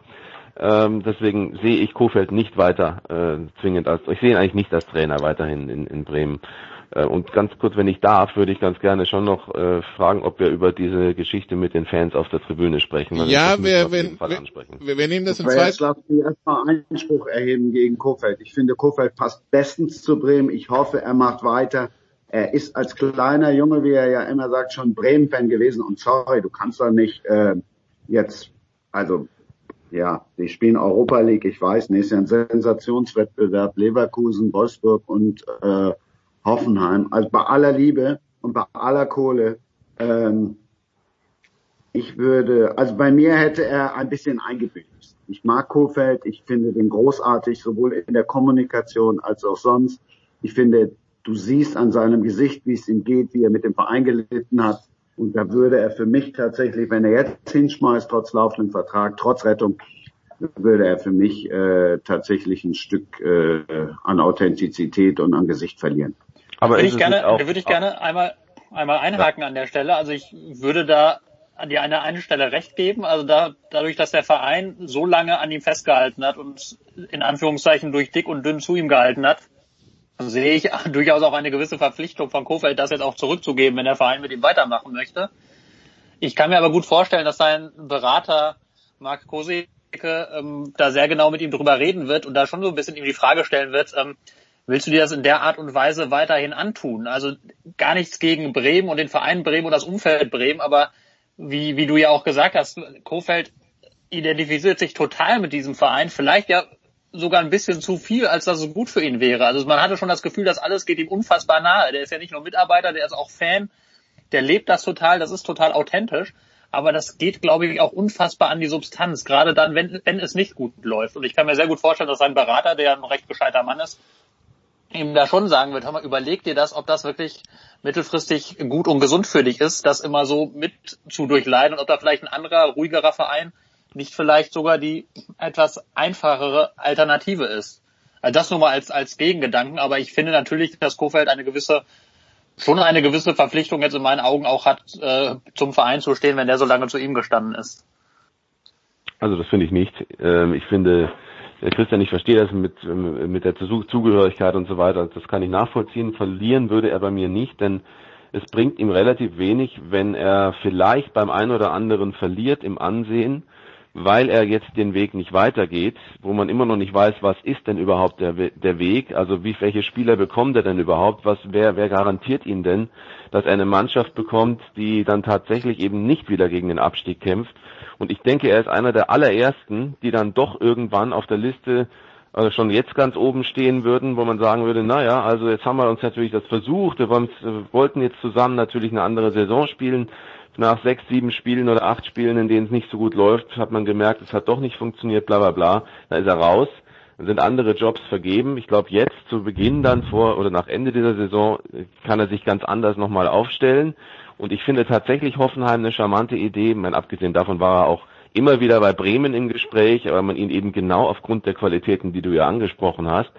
Ähm, deswegen sehe ich Kofeld nicht weiter äh, zwingend als, ich sehe ihn eigentlich nicht als Trainer weiterhin in, in Bremen. Äh, und ganz kurz, wenn ich darf, würde ich ganz gerne schon noch äh, fragen, ob wir über diese Geschichte mit den Fans auf der Tribüne sprechen. Ja, wir, wenn, wir, wir nehmen das in Jetzt lass mich erstmal Einspruch erheben gegen Kofeld. Ich finde, Kofeld passt bestens zu Bremen. Ich hoffe, er macht weiter. Er ist als kleiner Junge, wie er ja immer sagt, schon Bremen-Fan gewesen. Und sorry, du kannst da nicht äh, jetzt, also ja, die spielen Europa League, ich weiß, nächstes Jahr ein Sensationswettbewerb, Leverkusen, Wolfsburg und äh, Hoffenheim. Also bei aller Liebe und bei aller Kohle, ähm, ich würde, also bei mir hätte er ein bisschen eingebüßt. Ich mag Kofeld, ich finde den großartig, sowohl in der Kommunikation als auch sonst. Ich finde, du siehst an seinem Gesicht, wie es ihm geht, wie er mit dem Verein gelitten hat. Und da würde er für mich tatsächlich, wenn er jetzt hinschmeißt, trotz laufendem Vertrag, trotz Rettung, würde er für mich äh, tatsächlich ein Stück äh, an Authentizität und an Gesicht verlieren. Aber würde ich gerne, auch, würde ich gerne einmal einmal einhaken ja. an der Stelle. Also ich würde da an die eine eine Stelle recht geben. Also da dadurch, dass der Verein so lange an ihm festgehalten hat und in Anführungszeichen durch dick und dünn zu ihm gehalten hat, sehe ich durchaus auch eine gewisse Verpflichtung von Kofeld, das jetzt auch zurückzugeben, wenn der Verein mit ihm weitermachen möchte. Ich kann mir aber gut vorstellen, dass sein Berater Marc Kosicke ähm, da sehr genau mit ihm drüber reden wird und da schon so ein bisschen ihm die Frage stellen wird, ähm, willst du dir das in der Art und Weise weiterhin antun? Also gar nichts gegen Bremen und den Verein Bremen und das Umfeld Bremen, aber wie, wie du ja auch gesagt hast, Kofeld identifiziert sich total mit diesem Verein, vielleicht ja sogar ein bisschen zu viel, als dass es gut für ihn wäre. Also man hatte schon das Gefühl, dass alles geht ihm unfassbar nahe. Der ist ja nicht nur Mitarbeiter, der ist auch Fan, der lebt das total, das ist total authentisch. Aber das geht, glaube ich, auch unfassbar an die Substanz, gerade dann, wenn, wenn es nicht gut läuft. Und ich kann mir sehr gut vorstellen, dass sein Berater, der ein recht gescheiter Mann ist, ihm da schon sagen wird, hör mal, überleg dir das, ob das wirklich mittelfristig gut und gesund für dich ist, das immer so mit zu durchleiden und ob da vielleicht ein anderer, ruhigerer Verein nicht vielleicht sogar die etwas einfachere Alternative ist. Also das nur mal als, als Gegengedanken, aber ich finde natürlich, dass Kofeld eine gewisse, schon eine gewisse Verpflichtung jetzt in meinen Augen auch hat, äh, zum Verein zu stehen, wenn der so lange zu ihm gestanden ist. Also das finde ich nicht. Ähm, ich finde, Christian, ich verstehe das mit, mit der Zugehörigkeit und so weiter, das kann ich nachvollziehen. Verlieren würde er bei mir nicht, denn es bringt ihm relativ wenig, wenn er vielleicht beim einen oder anderen verliert im Ansehen weil er jetzt den Weg nicht weitergeht, wo man immer noch nicht weiß, was ist denn überhaupt der, der Weg, also wie, welche Spieler bekommt er denn überhaupt, was, wer, wer garantiert ihn denn, dass er eine Mannschaft bekommt, die dann tatsächlich eben nicht wieder gegen den Abstieg kämpft. Und ich denke, er ist einer der allerersten, die dann doch irgendwann auf der Liste also schon jetzt ganz oben stehen würden, wo man sagen würde, naja, also jetzt haben wir uns natürlich das versucht, wir wollten jetzt zusammen natürlich eine andere Saison spielen, nach sechs, sieben Spielen oder acht Spielen, in denen es nicht so gut läuft, hat man gemerkt, es hat doch nicht funktioniert, bla bla bla. Da ist er raus. Dann sind andere Jobs vergeben. Ich glaube, jetzt zu Beginn dann vor oder nach Ende dieser Saison kann er sich ganz anders nochmal aufstellen. Und ich finde tatsächlich Hoffenheim eine charmante Idee. Mein, abgesehen davon war er auch immer wieder bei Bremen im Gespräch, aber man ihn eben genau aufgrund der Qualitäten, die du ja angesprochen hast,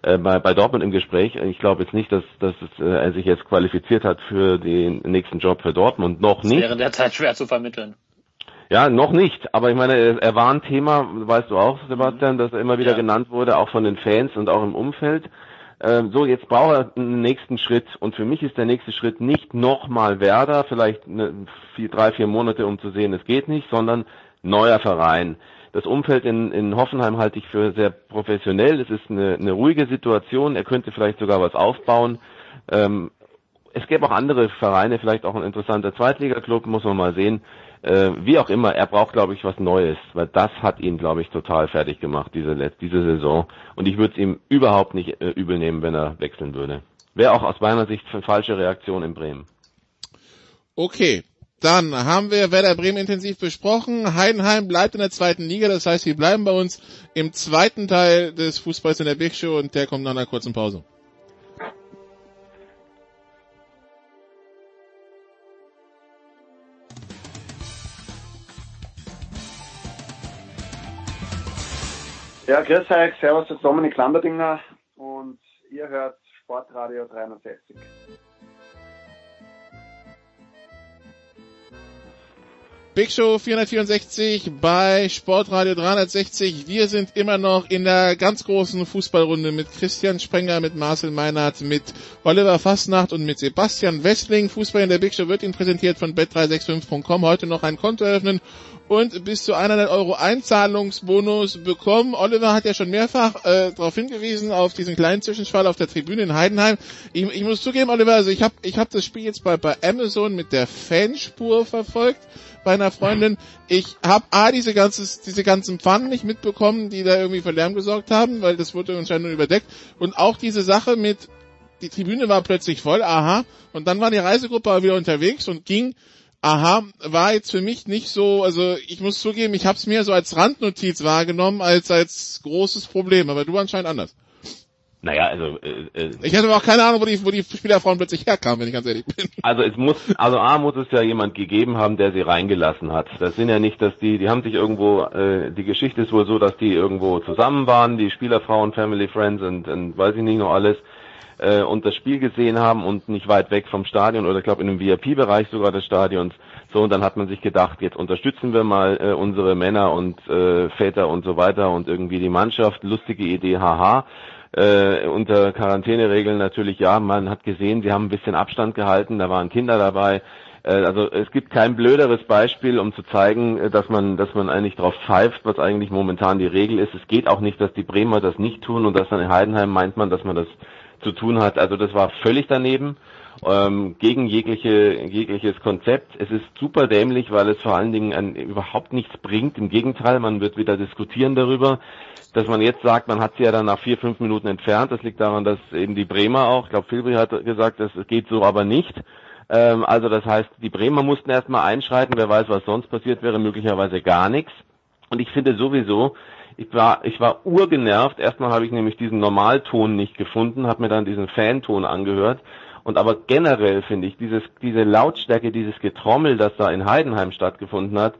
äh, bei, bei Dortmund im Gespräch. Ich glaube jetzt nicht, dass, dass es, äh, er sich jetzt qualifiziert hat für den nächsten Job für Dortmund. Noch nicht. Das wäre derzeit schwer zu vermitteln. Ja, noch nicht. Aber ich meine, er war ein Thema, weißt du auch, Sebastian, dass er immer wieder ja. genannt wurde, auch von den Fans und auch im Umfeld. Ähm, so, jetzt braucht er einen nächsten Schritt. Und für mich ist der nächste Schritt nicht nochmal Werder, vielleicht eine, vier, drei, vier Monate, um zu sehen, es geht nicht, sondern neuer Verein. Das Umfeld in, in Hoffenheim halte ich für sehr professionell. Es ist eine, eine ruhige Situation. Er könnte vielleicht sogar was aufbauen. Ähm, es gäbe auch andere Vereine, vielleicht auch ein interessanter Zweitligaklub, muss man mal sehen. Äh, wie auch immer, er braucht, glaube ich, was Neues, weil das hat ihn, glaube ich, total fertig gemacht, diese, diese Saison. Und ich würde es ihm überhaupt nicht äh, übel nehmen, wenn er wechseln würde. Wäre auch aus meiner Sicht eine falsche Reaktion in Bremen. Okay, Dann haben wir Werder Bremen intensiv besprochen. Heidenheim bleibt in der zweiten Liga, das heißt, wir bleiben bei uns im zweiten Teil des Fußballs in der Big Show und der kommt nach einer kurzen Pause. Ja, grüß euch, servus, das ist Dominik Lamberdinger und ihr hört Sportradio 360. Big Show 464 bei Sportradio 360. Wir sind immer noch in der ganz großen Fußballrunde mit Christian Sprenger, mit Marcel Meinert, mit Oliver Fastnacht und mit Sebastian Westling. Fußball in der Big Show wird Ihnen präsentiert von bet365.com. Heute noch ein Konto eröffnen und bis zu 100 Euro Einzahlungsbonus bekommen. Oliver hat ja schon mehrfach äh, darauf hingewiesen, auf diesen kleinen Zwischenfall auf der Tribüne in Heidenheim. Ich, ich muss zugeben, Oliver, also ich habe ich hab das Spiel jetzt bei, bei Amazon mit der Fanspur verfolgt bei einer Freundin. Ich habe A, diese, ganzes, diese ganzen Pfannen nicht mitbekommen, die da irgendwie für Lärm gesorgt haben, weil das wurde anscheinend nur überdeckt. Und auch diese Sache mit, die Tribüne war plötzlich voll, aha, und dann war die Reisegruppe wieder unterwegs und ging aha, war jetzt für mich nicht so, also ich muss zugeben, ich habe es mir so als Randnotiz wahrgenommen, als als großes Problem, aber du anscheinend anders. Naja, also äh, äh, ich hatte aber auch keine Ahnung, wo die, wo die Spielerfrauen plötzlich herkamen, wenn ich ganz ehrlich bin. Also es muss, also A muss es ja jemand gegeben haben, der sie reingelassen hat. Das sind ja nicht, dass die, die haben sich irgendwo, äh, die Geschichte ist wohl so, dass die irgendwo zusammen waren, die Spielerfrauen, Family Friends und, und weiß ich nicht noch alles äh, und das Spiel gesehen haben und nicht weit weg vom Stadion oder ich glaube in einem VIP-Bereich sogar des Stadions. So, und dann hat man sich gedacht, jetzt unterstützen wir mal äh, unsere Männer und äh, Väter und so weiter und irgendwie die Mannschaft. Lustige Idee, haha. Äh, unter Quarantäneregeln natürlich ja, man hat gesehen, sie haben ein bisschen Abstand gehalten, da waren Kinder dabei. Äh, also es gibt kein blöderes Beispiel, um zu zeigen, äh, dass man, dass man eigentlich drauf pfeift, was eigentlich momentan die Regel ist. Es geht auch nicht, dass die Bremer das nicht tun und dass dann in Heidenheim meint man, dass man das zu tun hat. Also das war völlig daneben, ähm, gegen jegliche, jegliches Konzept. Es ist super dämlich, weil es vor allen Dingen ein, überhaupt nichts bringt. Im Gegenteil, man wird wieder diskutieren darüber, dass man jetzt sagt, man hat sie ja dann nach vier, fünf Minuten entfernt. Das liegt daran, dass eben die Bremer auch, ich glaube Filbri hat gesagt, das geht so aber nicht. Ähm, also das heißt, die Bremer mussten erstmal einschreiten, wer weiß, was sonst passiert wäre, möglicherweise gar nichts. Und ich finde sowieso, ich war, ich war urgenervt. Erstmal habe ich nämlich diesen Normalton nicht gefunden, habe mir dann diesen Fanton angehört. Und aber generell finde ich dieses, diese Lautstärke, dieses Getrommel, das da in Heidenheim stattgefunden hat,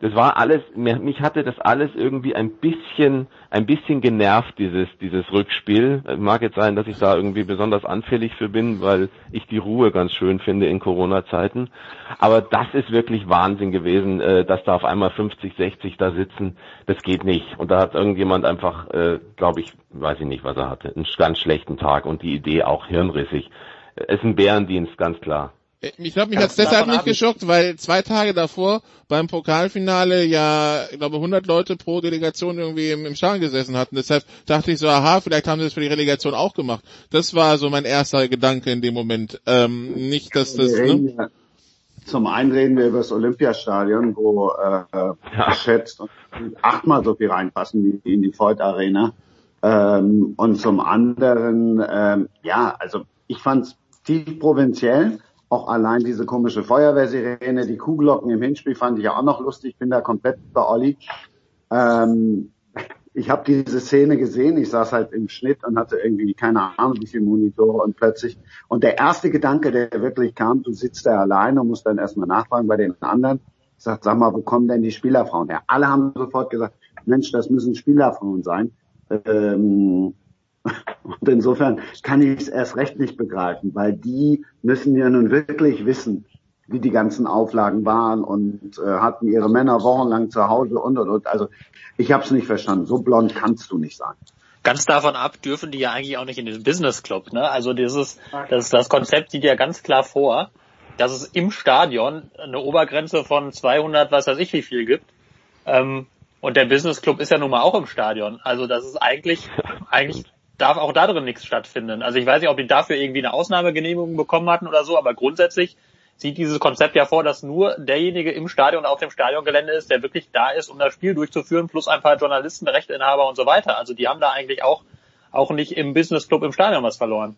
das war alles, mich hatte das alles irgendwie ein bisschen, ein bisschen genervt, dieses, dieses Rückspiel. Mag jetzt sein, dass ich da irgendwie besonders anfällig für bin, weil ich die Ruhe ganz schön finde in Corona-Zeiten. Aber das ist wirklich Wahnsinn gewesen, äh, dass da auf einmal 50, 60 da sitzen. Das geht nicht. Und da hat irgendjemand einfach, äh, glaube ich, weiß ich nicht, was er hatte, einen ganz schlechten Tag und die Idee auch hirnrissig. Es ist ein Bärendienst, ganz klar. Ich glaube, mich hat's deshalb nicht geschockt, weil zwei Tage davor beim Pokalfinale ja, ich glaube, 100 Leute pro Delegation irgendwie im, im Stadion gesessen hatten. Deshalb dachte ich so, aha, vielleicht haben sie das für die Relegation auch gemacht. Das war so mein erster Gedanke in dem Moment. Ähm, nicht, dass das... Ne? Zum einen reden wir über das Olympiastadion, wo äh, geschätzt achtmal so viel reinpassen wie in die Voigt Arena. Ähm, und zum anderen, ähm, ja, also ich fand es tief provinziell auch allein diese komische Feuerwehrsirene, die Kuhglocken im Hinspiel fand ich ja auch noch lustig. Ich bin da komplett bei Olli. Ähm, ich habe diese Szene gesehen. Ich saß halt im Schnitt und hatte irgendwie keine Ahnung, wie viele Monitore und plötzlich. Und der erste Gedanke, der wirklich kam, du sitzt da alleine und musst dann erstmal nachfragen bei den anderen. Ich sag, sag mal, wo kommen denn die Spielerfrauen her? Alle haben sofort gesagt, Mensch, das müssen Spielerfrauen sein. Ähm, und insofern kann ich es erst recht nicht begreifen, weil die müssen ja nun wirklich wissen, wie die ganzen Auflagen waren und äh, hatten ihre Männer wochenlang zu Hause und und und. Also ich habe es nicht verstanden. So blond kannst du nicht sein. Ganz davon ab dürfen die ja eigentlich auch nicht in den Business Club. Ne? Also dieses, das, das Konzept sieht ja ganz klar vor, dass es im Stadion eine Obergrenze von 200, was weiß ich wie viel gibt. Ähm, und der Business Club ist ja nun mal auch im Stadion. Also das ist eigentlich, eigentlich darf auch da drin nichts stattfinden. Also ich weiß nicht, ob die dafür irgendwie eine Ausnahmegenehmigung bekommen hatten oder so, aber grundsätzlich sieht dieses Konzept ja vor, dass nur derjenige im Stadion auf dem Stadiongelände ist, der wirklich da ist, um das Spiel durchzuführen, plus ein paar Journalisten, Rechteinhaber und so weiter. Also die haben da eigentlich auch, auch nicht im Business Club im Stadion was verloren.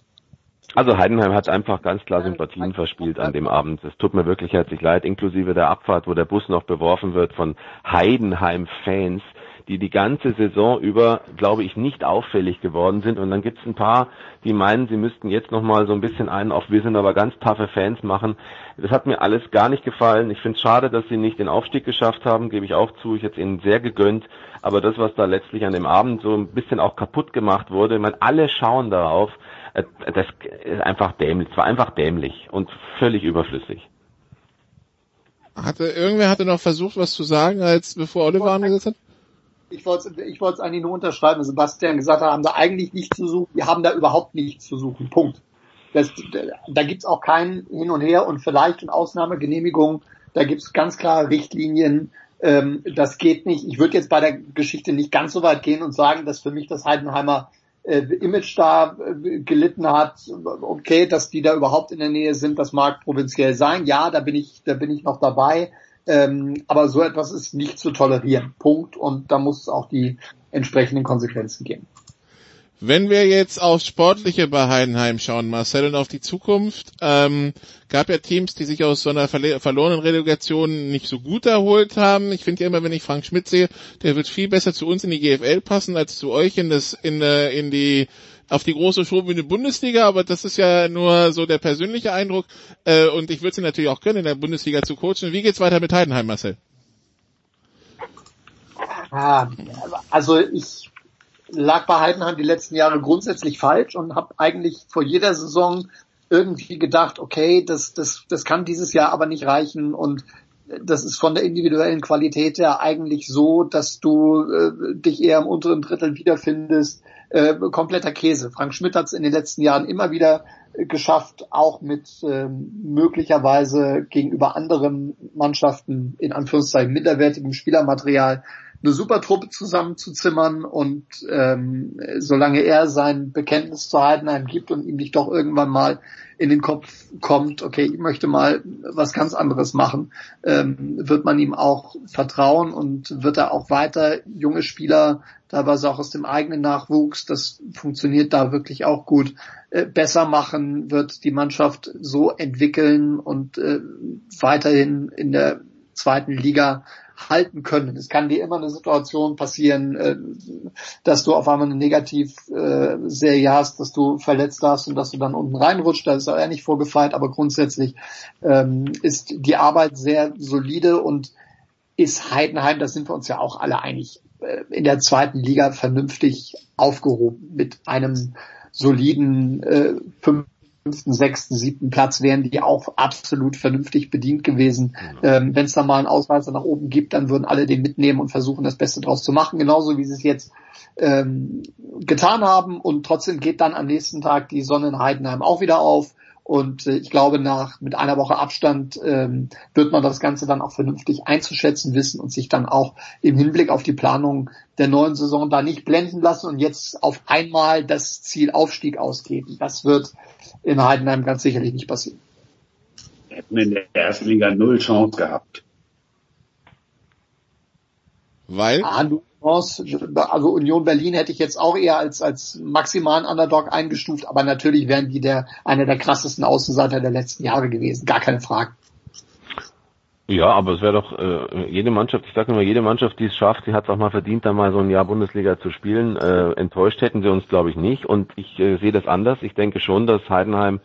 Also Heidenheim hat einfach ganz klar Sympathien verspielt an dem Abend. Es tut mir wirklich herzlich leid, inklusive der Abfahrt, wo der Bus noch beworfen wird von Heidenheim-Fans, die die ganze Saison über, glaube ich, nicht auffällig geworden sind. Und dann gibt es ein paar, die meinen, sie müssten jetzt nochmal so ein bisschen einen auf wir sind aber ganz taffe Fans machen. Das hat mir alles gar nicht gefallen. Ich finde es schade, dass sie nicht den Aufstieg geschafft haben, gebe ich auch zu. Ich hätte es ihnen sehr gegönnt. Aber das, was da letztlich an dem Abend so ein bisschen auch kaputt gemacht wurde, ich meine, alle schauen darauf, äh, das ist einfach dämlich. Es war einfach dämlich und völlig überflüssig. Hatte, irgendwer hatte noch versucht, was zu sagen, als bevor Oliver angesetzt hat? Ich wollte es ich wollte eigentlich nur unterschreiben, Sebastian gesagt hat, haben da eigentlich nichts zu suchen, wir haben da überhaupt nichts zu suchen. Punkt. Das, da gibt's auch kein Hin und Her und vielleicht und Ausnahmegenehmigung, da gibt's ganz klare Richtlinien, ähm, das geht nicht. Ich würde jetzt bei der Geschichte nicht ganz so weit gehen und sagen, dass für mich das Heidenheimer äh, Image da äh, gelitten hat. Okay, dass die da überhaupt in der Nähe sind, das mag provinziell sein. Ja, da bin ich, da bin ich noch dabei. Ähm, aber so etwas ist nicht zu tolerieren. Punkt. Und da muss es auch die entsprechenden Konsequenzen geben. Wenn wir jetzt aufs Sportliche bei Heidenheim schauen, Marcel, und auf die Zukunft, ähm, gab ja Teams, die sich aus so einer verlorenen Relegation nicht so gut erholt haben. Ich finde ja immer, wenn ich Frank Schmidt sehe, der wird viel besser zu uns in die GFL passen als zu euch in das in, äh, in die auf die große Showbühne Bundesliga, aber das ist ja nur so der persönliche Eindruck. Äh, und ich würde sie natürlich auch können, in der Bundesliga zu coachen. Wie geht's weiter mit Heidenheim, Marcel? Ah, also ich lag bei Heidenheim die letzten Jahre grundsätzlich falsch und habe eigentlich vor jeder Saison irgendwie gedacht, okay, das, das, das kann dieses Jahr aber nicht reichen und das ist von der individuellen Qualität her eigentlich so, dass du äh, dich eher im unteren Drittel wiederfindest äh, kompletter Käse. Frank Schmidt hat es in den letzten Jahren immer wieder äh, geschafft, auch mit ähm, möglicherweise gegenüber anderen Mannschaften in Anführungszeichen minderwertigem Spielermaterial eine super Truppe zusammenzuzimmern und ähm, solange er sein Bekenntnis zu Heidenheim gibt und ihm nicht doch irgendwann mal in den Kopf kommt, okay, ich möchte mal was ganz anderes machen, ähm, wird man ihm auch vertrauen und wird er auch weiter junge Spieler, teilweise auch aus dem eigenen Nachwuchs, das funktioniert da wirklich auch gut, äh, besser machen, wird die Mannschaft so entwickeln und äh, weiterhin in der zweiten Liga halten können. Es kann dir immer eine Situation passieren, äh, dass du auf einmal eine Negativserie hast, dass du verletzt hast und dass du dann unten reinrutscht. Da ist eher nicht vorgefeilt, aber grundsätzlich ähm, ist die Arbeit sehr solide und ist Heidenheim, da sind wir uns ja auch alle einig, äh, in der zweiten Liga vernünftig aufgehoben mit einem soliden äh, fünften, sechsten, siebten Platz wären die auch absolut vernünftig bedient gewesen. Ähm, Wenn es da mal einen Ausreißer nach oben gibt, dann würden alle den mitnehmen und versuchen, das Beste draus zu machen, genauso wie sie es jetzt ähm, getan haben. Und trotzdem geht dann am nächsten Tag die Sonne in Heidenheim auch wieder auf. Und äh, ich glaube, nach mit einer Woche Abstand ähm, wird man das Ganze dann auch vernünftig einzuschätzen wissen und sich dann auch im Hinblick auf die Planung der neuen Saison da nicht blenden lassen und jetzt auf einmal das Ziel Aufstieg ausgeben. Das wird in Heidenheim ganz sicherlich nicht passieren. Hätten in der ersten Liga null Chance gehabt. Weil? Ah, also Union Berlin hätte ich jetzt auch eher als, als maximalen Underdog eingestuft, aber natürlich wären die der, einer der krassesten Außenseiter der letzten Jahre gewesen. Gar keine Frage. Ja, aber es wäre doch äh, jede Mannschaft, ich sage immer, jede Mannschaft, die es schafft, die hat es auch mal verdient, da mal so ein Jahr Bundesliga zu spielen. Äh, enttäuscht hätten sie uns, glaube ich, nicht. Und ich äh, sehe das anders. Ich denke schon, dass Heidenheim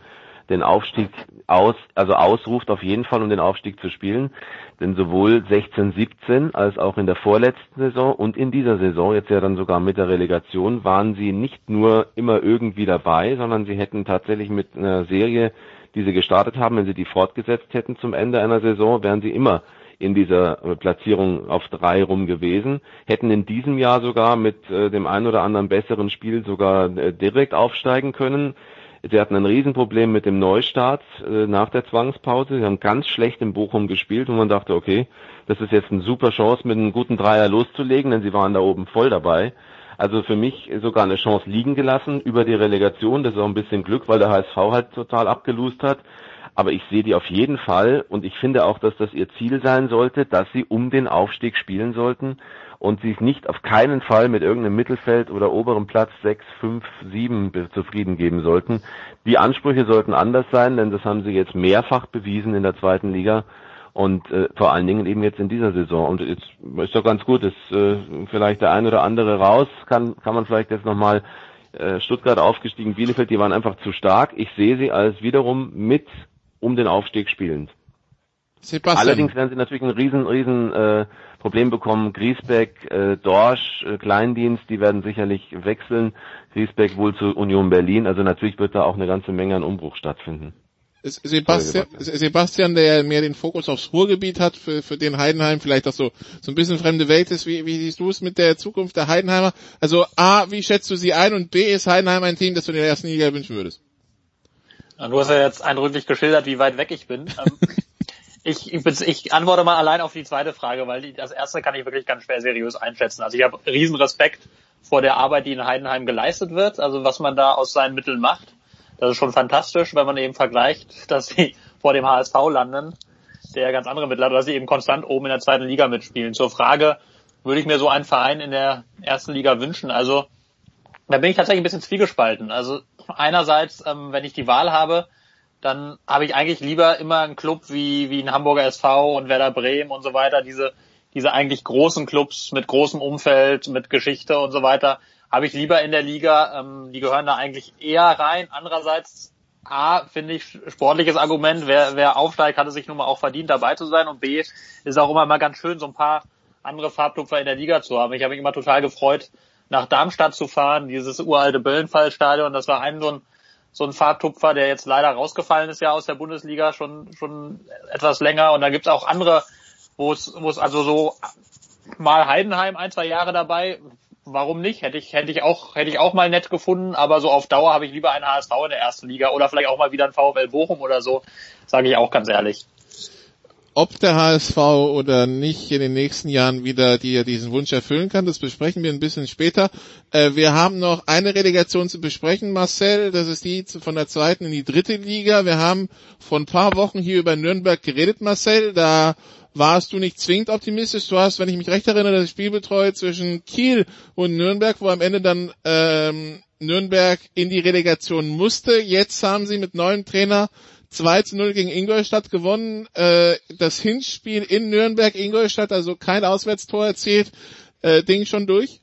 den Aufstieg aus, also ausruft auf jeden Fall, um den Aufstieg zu spielen. Denn sowohl 16, 17 als auch in der vorletzten Saison und in dieser Saison, jetzt ja dann sogar mit der Relegation, waren sie nicht nur immer irgendwie dabei, sondern sie hätten tatsächlich mit einer Serie die sie gestartet haben, wenn sie die fortgesetzt hätten zum Ende einer Saison, wären sie immer in dieser äh, Platzierung auf drei rum gewesen, hätten in diesem Jahr sogar mit äh, dem ein oder anderen besseren Spiel sogar äh, direkt aufsteigen können. Sie hatten ein Riesenproblem mit dem Neustart äh, nach der Zwangspause. Sie haben ganz schlecht in Bochum gespielt und man dachte, okay, das ist jetzt eine super Chance, mit einem guten Dreier loszulegen, denn sie waren da oben voll dabei. Also für mich sogar eine Chance liegen gelassen über die Relegation. Das ist auch ein bisschen Glück, weil der HSV halt total abgelust hat. Aber ich sehe die auf jeden Fall und ich finde auch, dass das ihr Ziel sein sollte, dass sie um den Aufstieg spielen sollten und sich nicht auf keinen Fall mit irgendeinem Mittelfeld oder oberem Platz 6, 5, 7 zufrieden geben sollten. Die Ansprüche sollten anders sein, denn das haben sie jetzt mehrfach bewiesen in der zweiten Liga und äh, vor allen Dingen eben jetzt in dieser Saison. Und jetzt ist doch ganz gut, dass äh, vielleicht der ein oder andere raus kann, kann man vielleicht jetzt nochmal äh, Stuttgart aufgestiegen, Bielefeld, die waren einfach zu stark. Ich sehe sie als wiederum mit um den Aufstieg spielend. Sebastian. Allerdings werden sie natürlich ein riesen, riesen äh, Problem bekommen. Griesbeck, äh, Dorsch, äh, Kleindienst, die werden sicherlich wechseln. Griesbeck wohl zu Union Berlin. Also natürlich wird da auch eine ganze Menge an Umbruch stattfinden. Sebastian, Sebastian, der mehr den Fokus aufs Ruhrgebiet hat, für, für den Heidenheim vielleicht auch so, so ein bisschen fremde Welt ist. Wie, wie siehst du es mit der Zukunft der Heidenheimer? Also A, wie schätzt du sie ein? Und B, ist Heidenheim ein Team, das du in der ersten Liga wünschen würdest? Du hast ja jetzt eindrücklich geschildert, wie weit weg ich bin. Ähm, ich, ich, ich antworte mal allein auf die zweite Frage, weil die, das erste kann ich wirklich ganz schwer seriös einschätzen. Also ich habe riesen Respekt vor der Arbeit, die in Heidenheim geleistet wird, also was man da aus seinen Mitteln macht. Das ist schon fantastisch, wenn man eben vergleicht, dass sie vor dem HSV landen, der ganz andere Mittel hat, dass sie eben konstant oben in der zweiten Liga mitspielen. Zur Frage, würde ich mir so einen Verein in der ersten Liga wünschen? Also da bin ich tatsächlich ein bisschen zwiegespalten. Also einerseits, ähm, wenn ich die Wahl habe, dann habe ich eigentlich lieber immer einen Club wie, wie ein Hamburger SV und Werder Bremen und so weiter, diese, diese eigentlich großen Clubs mit großem Umfeld, mit Geschichte und so weiter, habe ich lieber in der Liga, ähm, die gehören da eigentlich eher rein. Andererseits, A, finde ich, sportliches Argument, wer, wer aufsteigt, hat es sich nun mal auch verdient, dabei zu sein und B, ist auch immer mal ganz schön, so ein paar andere Farbtupfer in der Liga zu haben. Ich habe mich immer total gefreut, nach Darmstadt zu fahren, dieses uralte Böllenfallstadion, das war ein so ein so ein Fahrtupfer, der jetzt leider rausgefallen ist ja aus der Bundesliga schon schon etwas länger. Und da gibt's auch andere, wo es wo es also so mal Heidenheim ein zwei Jahre dabei. Warum nicht? Hätte ich hätte ich auch hätte ich auch mal nett gefunden, aber so auf Dauer habe ich lieber einen HSV in der ersten Liga oder vielleicht auch mal wieder ein VfL Bochum oder so, sage ich auch ganz ehrlich ob der HSV oder nicht in den nächsten Jahren wieder die, diesen Wunsch erfüllen kann, das besprechen wir ein bisschen später. Äh, wir haben noch eine Relegation zu besprechen, Marcel. Das ist die von der zweiten in die dritte Liga. Wir haben vor ein paar Wochen hier über Nürnberg geredet, Marcel. Da warst du nicht zwingend optimistisch. Du hast, wenn ich mich recht erinnere, das Spiel betreut zwischen Kiel und Nürnberg, wo am Ende dann ähm, Nürnberg in die Relegation musste. Jetzt haben sie mit neuem Trainer 2 zu 0 gegen Ingolstadt gewonnen. Äh, das Hinspiel in Nürnberg, Ingolstadt, also kein Auswärtstor erzielt. Äh, Ding schon durch?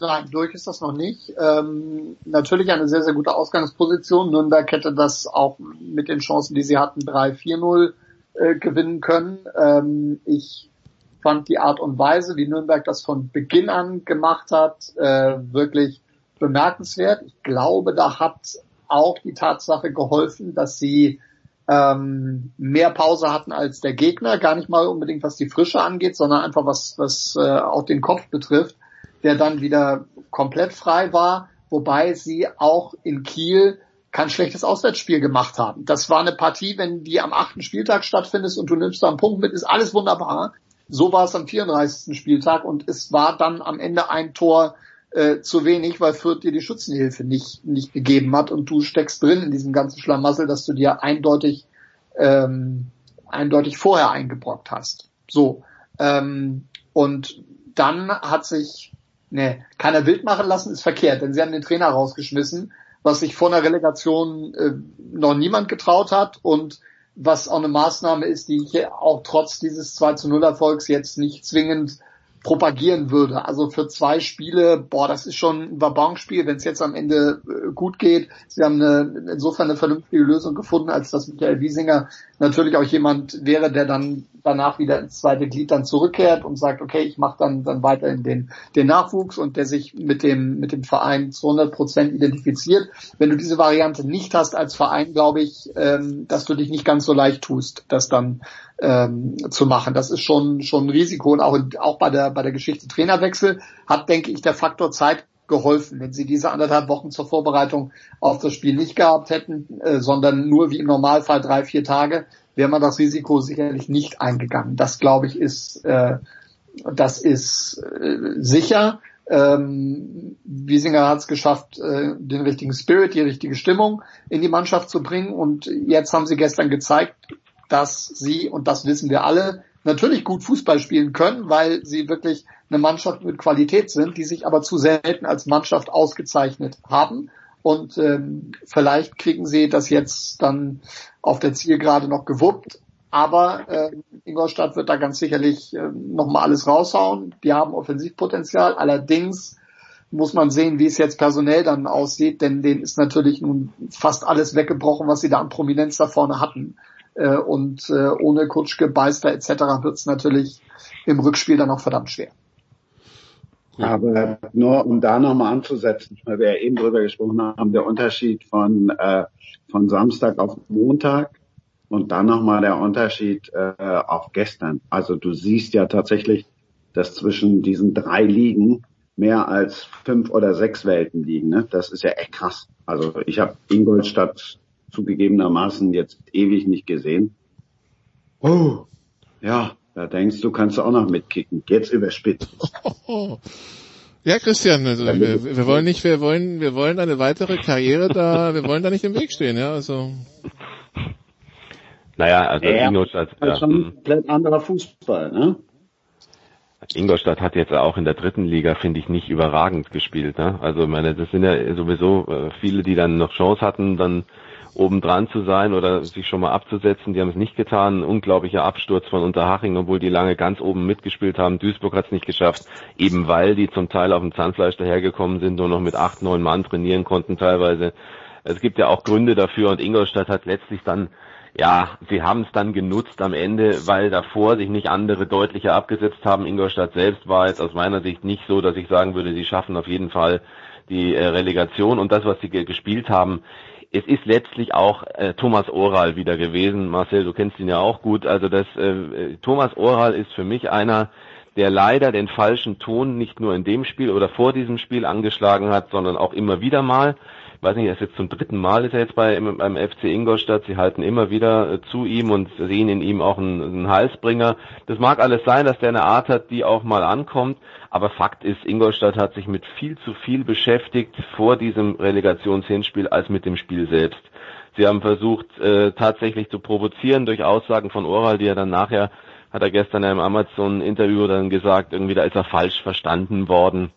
Nein, durch ist das noch nicht. Ähm, natürlich eine sehr, sehr gute Ausgangsposition. Nürnberg hätte das auch mit den Chancen, die sie hatten, 3-4-0 äh, gewinnen können. Ähm, ich fand die Art und Weise, wie Nürnberg das von Beginn an gemacht hat, äh, wirklich bemerkenswert. Ich glaube, da hat auch die Tatsache geholfen, dass sie ähm, mehr Pause hatten als der Gegner, gar nicht mal unbedingt was die Frische angeht, sondern einfach was, was äh, auch den Kopf betrifft, der dann wieder komplett frei war, wobei sie auch in Kiel kein schlechtes Auswärtsspiel gemacht haben. Das war eine Partie, wenn die am achten Spieltag stattfindet und du nimmst da einen Punkt mit, ist alles wunderbar. So war es am 34. Spieltag und es war dann am Ende ein Tor äh, zu wenig, weil Fürth dir die Schützenhilfe nicht, nicht gegeben hat und du steckst drin in diesem ganzen Schlamassel, dass du dir eindeutig, ähm, eindeutig vorher eingebrockt hast. So. Ähm, und dann hat sich, ne, keiner wild machen lassen, ist verkehrt, denn sie haben den Trainer rausgeschmissen, was sich vor einer Relegation äh, noch niemand getraut hat und was auch eine Maßnahme ist, die ich auch trotz dieses 2 zu 0 Erfolgs jetzt nicht zwingend propagieren würde. Also für zwei Spiele, boah, das ist schon ein Wabonspiel, wenn es jetzt am Ende äh, gut geht. Sie haben eine, insofern eine vernünftige Lösung gefunden, als dass Michael Wiesinger natürlich auch jemand wäre, der dann danach wieder ins zweite Glied dann zurückkehrt und sagt, okay, ich mache dann dann weiterhin den den Nachwuchs und der sich mit dem mit dem Verein zu 100 Prozent identifiziert. Wenn du diese Variante nicht hast als Verein, glaube ich, ähm, dass du dich nicht ganz so leicht tust, das dann ähm, zu machen. Das ist schon schon ein Risiko und auch auch bei der bei der Geschichte Trainerwechsel hat, denke ich, der Faktor Zeit geholfen. Wenn sie diese anderthalb Wochen zur Vorbereitung auf das Spiel nicht gehabt hätten, äh, sondern nur wie im Normalfall drei, vier Tage, wäre man das Risiko sicherlich nicht eingegangen. Das glaube ich ist, äh, das ist äh, sicher. Ähm, Wiesinger hat es geschafft, äh, den richtigen Spirit, die richtige Stimmung in die Mannschaft zu bringen. Und jetzt haben sie gestern gezeigt, dass sie, und das wissen wir alle, natürlich gut Fußball spielen können, weil sie wirklich eine Mannschaft mit Qualität sind, die sich aber zu selten als Mannschaft ausgezeichnet haben. Und ähm, vielleicht kriegen sie das jetzt dann auf der Zielgerade noch gewuppt. Aber äh, Ingolstadt wird da ganz sicherlich äh, nochmal alles raushauen. Die haben Offensivpotenzial. Allerdings muss man sehen, wie es jetzt personell dann aussieht, denn denen ist natürlich nun fast alles weggebrochen, was sie da an Prominenz da vorne hatten. Äh, und äh, ohne Kutschke, Beister etc. wird es natürlich im Rückspiel dann auch verdammt schwer. Aber nur um da nochmal anzusetzen, weil wir ja eben drüber gesprochen haben, der Unterschied von, äh, von Samstag auf Montag und dann nochmal der Unterschied äh, auf gestern. Also du siehst ja tatsächlich, dass zwischen diesen drei Ligen mehr als fünf oder sechs Welten liegen. Ne? Das ist ja echt krass. Also ich habe Ingolstadt zugegebenermaßen jetzt ewig nicht gesehen. Oh, ja, da denkst du, kannst du auch noch mitkicken. Jetzt überspitzt. Ja, Christian, also wir, wir wollen nicht, wir wollen, wir wollen eine weitere Karriere da, wir wollen da nicht im Weg stehen, ja, also. Naja, also Ja, Ingolstadt, Das ja, ist schon ein komplett anderer Fußball, ne? Ingolstadt hat jetzt auch in der dritten Liga, finde ich, nicht überragend gespielt. Ne? Also ich meine, das sind ja sowieso äh, viele, die dann noch Chance hatten, dann obendran zu sein oder sich schon mal abzusetzen. Die haben es nicht getan. Ein unglaublicher Absturz von Unterhaching, obwohl die lange ganz oben mitgespielt haben. Duisburg hat es nicht geschafft, eben weil die zum Teil auf dem Zahnfleisch dahergekommen sind, nur noch mit acht, neun Mann trainieren konnten teilweise. Es gibt ja auch Gründe dafür und Ingolstadt hat letztlich dann ja, sie haben es dann genutzt am Ende, weil davor sich nicht andere deutlicher abgesetzt haben. Ingolstadt selbst war jetzt aus meiner Sicht nicht so, dass ich sagen würde, sie schaffen auf jeden Fall die äh, Relegation und das, was sie ge gespielt haben. Es ist letztlich auch äh, Thomas Oral wieder gewesen. Marcel, du kennst ihn ja auch gut. Also das äh, Thomas Oral ist für mich einer, der leider den falschen Ton nicht nur in dem Spiel oder vor diesem Spiel angeschlagen hat, sondern auch immer wieder mal weiß nicht, er ist jetzt zum dritten Mal ist er jetzt bei, beim FC Ingolstadt. Sie halten immer wieder äh, zu ihm und sehen in ihm auch einen, einen Halsbringer. Das mag alles sein, dass der eine Art hat, die auch mal ankommt. Aber Fakt ist, Ingolstadt hat sich mit viel zu viel beschäftigt vor diesem Relegationshinspiel als mit dem Spiel selbst. Sie haben versucht, äh, tatsächlich zu provozieren durch Aussagen von Oral, die er dann nachher, hat er gestern im Amazon-Interview dann gesagt, irgendwie da ist er falsch verstanden worden.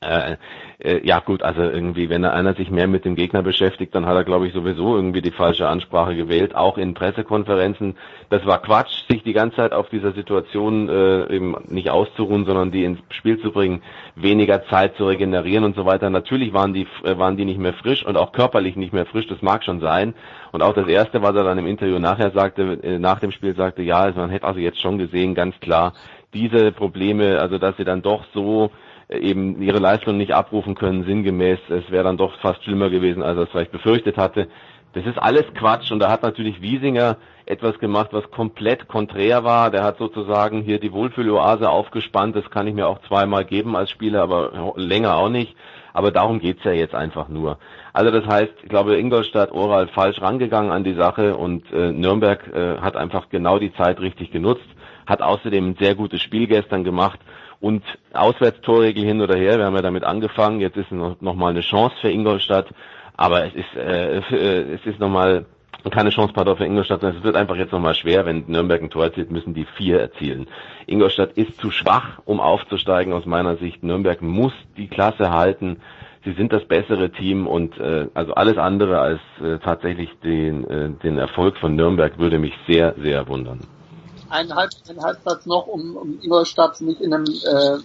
Äh, äh, ja gut, also irgendwie, wenn einer sich mehr mit dem Gegner beschäftigt, dann hat er, glaube ich, sowieso irgendwie die falsche Ansprache gewählt, auch in Pressekonferenzen. Das war Quatsch, sich die ganze Zeit auf dieser Situation äh, eben nicht auszuruhen, sondern die ins Spiel zu bringen, weniger Zeit zu regenerieren und so weiter. Natürlich waren die äh, waren die nicht mehr frisch und auch körperlich nicht mehr frisch, das mag schon sein. Und auch das erste, was er dann im Interview nachher sagte, äh, nach dem Spiel sagte, ja, also man hätte also jetzt schon gesehen, ganz klar, diese Probleme, also dass sie dann doch so eben ihre Leistung nicht abrufen können, sinngemäß. Es wäre dann doch fast schlimmer gewesen, als er es vielleicht befürchtet hatte. Das ist alles Quatsch und da hat natürlich Wiesinger etwas gemacht, was komplett konträr war. Der hat sozusagen hier die Wohlfühloase aufgespannt. Das kann ich mir auch zweimal geben als Spieler, aber länger auch nicht. Aber darum geht's ja jetzt einfach nur. Also das heißt, ich glaube, Ingolstadt, Oral falsch rangegangen an die Sache und äh, Nürnberg äh, hat einfach genau die Zeit richtig genutzt, hat außerdem ein sehr gutes Spiel gestern gemacht und Auswärtstorregel hin oder her, wir haben ja damit angefangen, jetzt ist noch, noch mal eine Chance für Ingolstadt, aber es ist, äh, es ist nochmal keine Chance für Ingolstadt, es wird einfach jetzt nochmal schwer, wenn Nürnberg ein Tor erzielt, müssen die vier erzielen. Ingolstadt ist zu schwach, um aufzusteigen aus meiner Sicht. Nürnberg muss die Klasse halten. Sie sind das bessere Team und äh, also alles andere als äh, tatsächlich den, äh, den Erfolg von Nürnberg würde mich sehr, sehr wundern einen, Halb, einen Halbplatz noch, um, um Ingolstadt nicht in einem äh,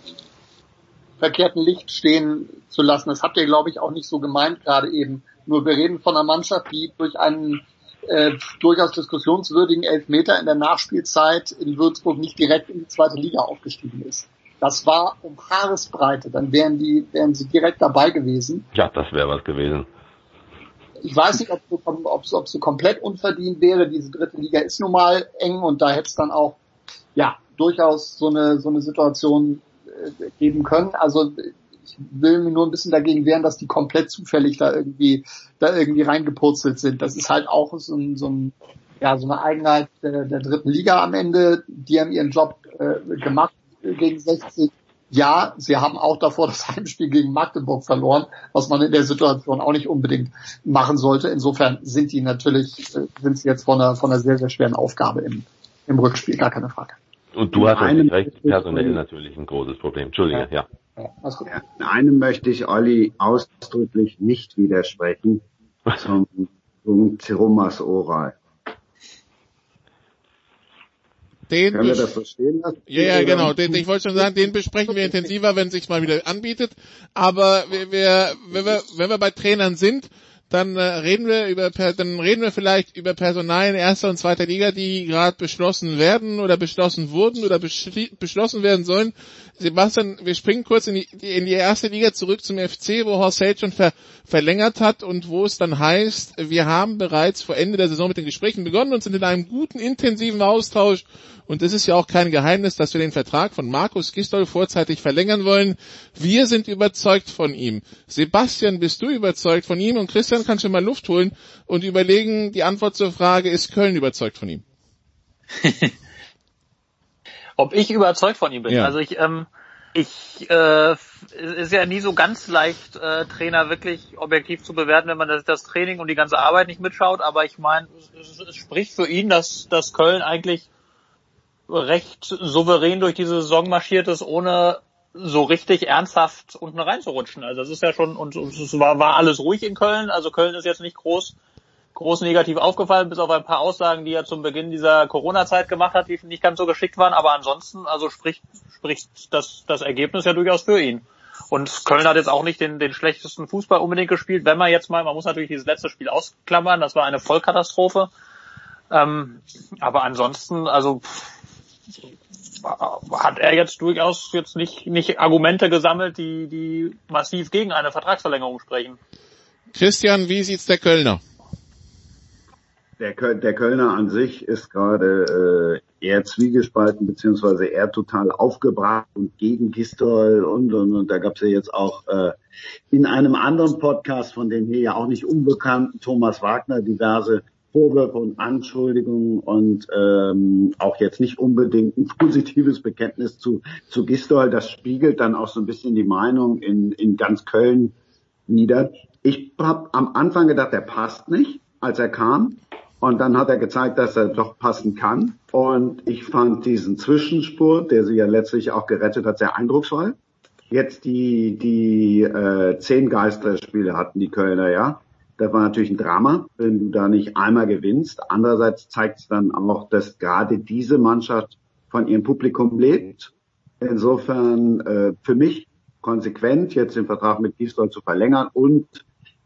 verkehrten Licht stehen zu lassen. Das habt ihr, glaube ich, auch nicht so gemeint gerade eben. Nur wir reden von einer Mannschaft, die durch einen äh, durchaus diskussionswürdigen Elfmeter in der Nachspielzeit in Würzburg nicht direkt in die zweite Liga aufgestiegen ist. Das war um Haaresbreite, dann wären die, wären sie direkt dabei gewesen. Ja, das wäre was gewesen ich weiß nicht, ob es ob so komplett unverdient wäre. Diese dritte Liga ist nun mal eng und da hätte es dann auch ja durchaus so eine so eine Situation äh, geben können. Also ich will mir nur ein bisschen dagegen wehren, dass die komplett zufällig da irgendwie da irgendwie reingepurzelt sind. Das ist halt auch so ein, so ein ja so eine Eigenheit der, der dritten Liga am Ende. Die haben ihren Job äh, gemacht gegen 60 ja, sie haben auch davor das Heimspiel gegen Magdeburg verloren, was man in der Situation auch nicht unbedingt machen sollte. Insofern sind die natürlich, äh, sind sie jetzt von einer, von einer sehr, sehr schweren Aufgabe im, im Rückspiel, gar keine Frage. Und du hast natürlich recht, personell natürlich ein großes Problem. Entschuldige, ja. ja. ja in einem möchte ich Olli ausdrücklich nicht widersprechen zum, zum Zeromas Oral. Den Können wir das verstehen lassen? Ja, ja, genau. Den, ich wollte schon sagen, den besprechen wir intensiver, wenn es sich mal wieder anbietet. Aber wir, wir, wenn wir, wenn wir bei Trainern sind, dann äh, reden wir über dann reden wir vielleicht über Personal in erster und zweiter Liga, die gerade beschlossen werden oder beschlossen wurden oder beschlossen werden sollen. Sebastian, wir springen kurz in die, in die erste Liga zurück zum FC, wo Horst Held schon ver, verlängert hat und wo es dann heißt, wir haben bereits vor Ende der Saison mit den Gesprächen begonnen und sind in einem guten, intensiven Austausch und es ist ja auch kein Geheimnis, dass wir den Vertrag von Markus Gistol vorzeitig verlängern wollen. Wir sind überzeugt von ihm. Sebastian, bist du überzeugt von ihm? Und Christian kann schon mal Luft holen und überlegen, die Antwort zur Frage, ist Köln überzeugt von ihm? Ob ich überzeugt von ihm bin? Ja. Also ich, ähm, ich äh, ist ja nie so ganz leicht, äh, Trainer wirklich objektiv zu bewerten, wenn man das, das Training und die ganze Arbeit nicht mitschaut. Aber ich meine, es, es, spricht für ihn, dass, dass Köln eigentlich recht souverän durch diese Saison marschiert ist, ohne so richtig ernsthaft unten reinzurutschen. Also das ist ja schon, und, und es war, war alles ruhig in Köln. Also Köln ist jetzt nicht groß, groß negativ aufgefallen, bis auf ein paar Aussagen, die er zum Beginn dieser Corona-Zeit gemacht hat, die nicht ganz so geschickt waren. Aber ansonsten, also spricht, spricht das, das Ergebnis ja durchaus für ihn. Und Köln hat jetzt auch nicht den, den schlechtesten Fußball unbedingt gespielt. Wenn man jetzt mal, man muss natürlich dieses letzte Spiel ausklammern, das war eine Vollkatastrophe. Ähm, aber ansonsten, also hat er jetzt durchaus jetzt nicht, nicht Argumente gesammelt, die, die massiv gegen eine Vertragsverlängerung sprechen. Christian, wie sieht's der Kölner? Der, Köl der Kölner an sich ist gerade äh, eher zwiegespalten, beziehungsweise eher total aufgebracht und gegen Gistol und, und, und da gab es ja jetzt auch äh, in einem anderen Podcast, von dem hier ja auch nicht unbekannten Thomas Wagner, diverse Vorwürfe und Anschuldigungen und ähm, auch jetzt nicht unbedingt ein positives Bekenntnis zu, zu Gistol. Das spiegelt dann auch so ein bisschen die Meinung in, in ganz Köln nieder. Ich habe am Anfang gedacht, der passt nicht, als er kam. Und dann hat er gezeigt, dass er doch passen kann. Und ich fand diesen Zwischenspurt, der sie ja letztlich auch gerettet hat, sehr eindrucksvoll. Jetzt die, die äh, zehn Geisterspiele hatten die Kölner, ja. Das war natürlich ein Drama, wenn du da nicht einmal gewinnst. Andererseits zeigt es dann auch, dass gerade diese Mannschaft von ihrem Publikum lebt. Insofern äh, für mich konsequent, jetzt den Vertrag mit Gisdol zu verlängern und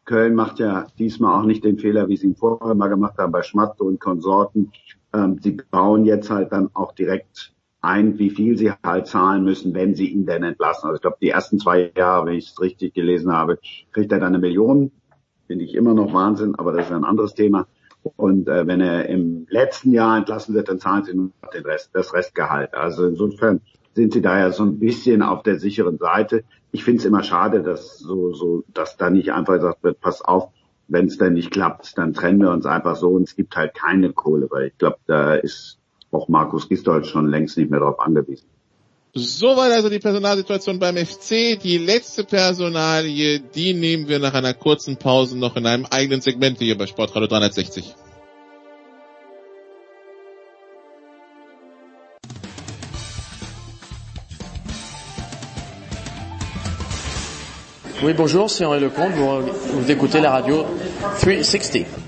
Köln macht ja diesmal auch nicht den Fehler, wie sie ihn vorher mal gemacht haben bei Schmatto und Konsorten. Ähm, sie bauen jetzt halt dann auch direkt ein, wie viel sie halt zahlen müssen, wenn sie ihn denn entlassen. Also ich glaube, die ersten zwei Jahre, wenn ich es richtig gelesen habe, kriegt er dann eine Million finde ich immer noch Wahnsinn, aber das ist ein anderes Thema. Und äh, wenn er im letzten Jahr entlassen wird, dann zahlen sie nur den Rest, das Restgehalt. Also insofern sind sie da ja so ein bisschen auf der sicheren Seite. Ich finde es immer schade, dass so, so, dass da nicht einfach gesagt wird, pass auf, wenn es dann nicht klappt, dann trennen wir uns einfach so und es gibt halt keine Kohle, weil ich glaube, da ist auch Markus Gistol schon längst nicht mehr darauf angewiesen. Soweit also die Personalsituation beim FC. Die letzte Personalie, die nehmen wir nach einer kurzen Pause noch in einem eigenen Segment hier bei Sportradio 360. Oui, bonjour, c'est Henri Lecomte. Vous, vous écoutez la radio 360.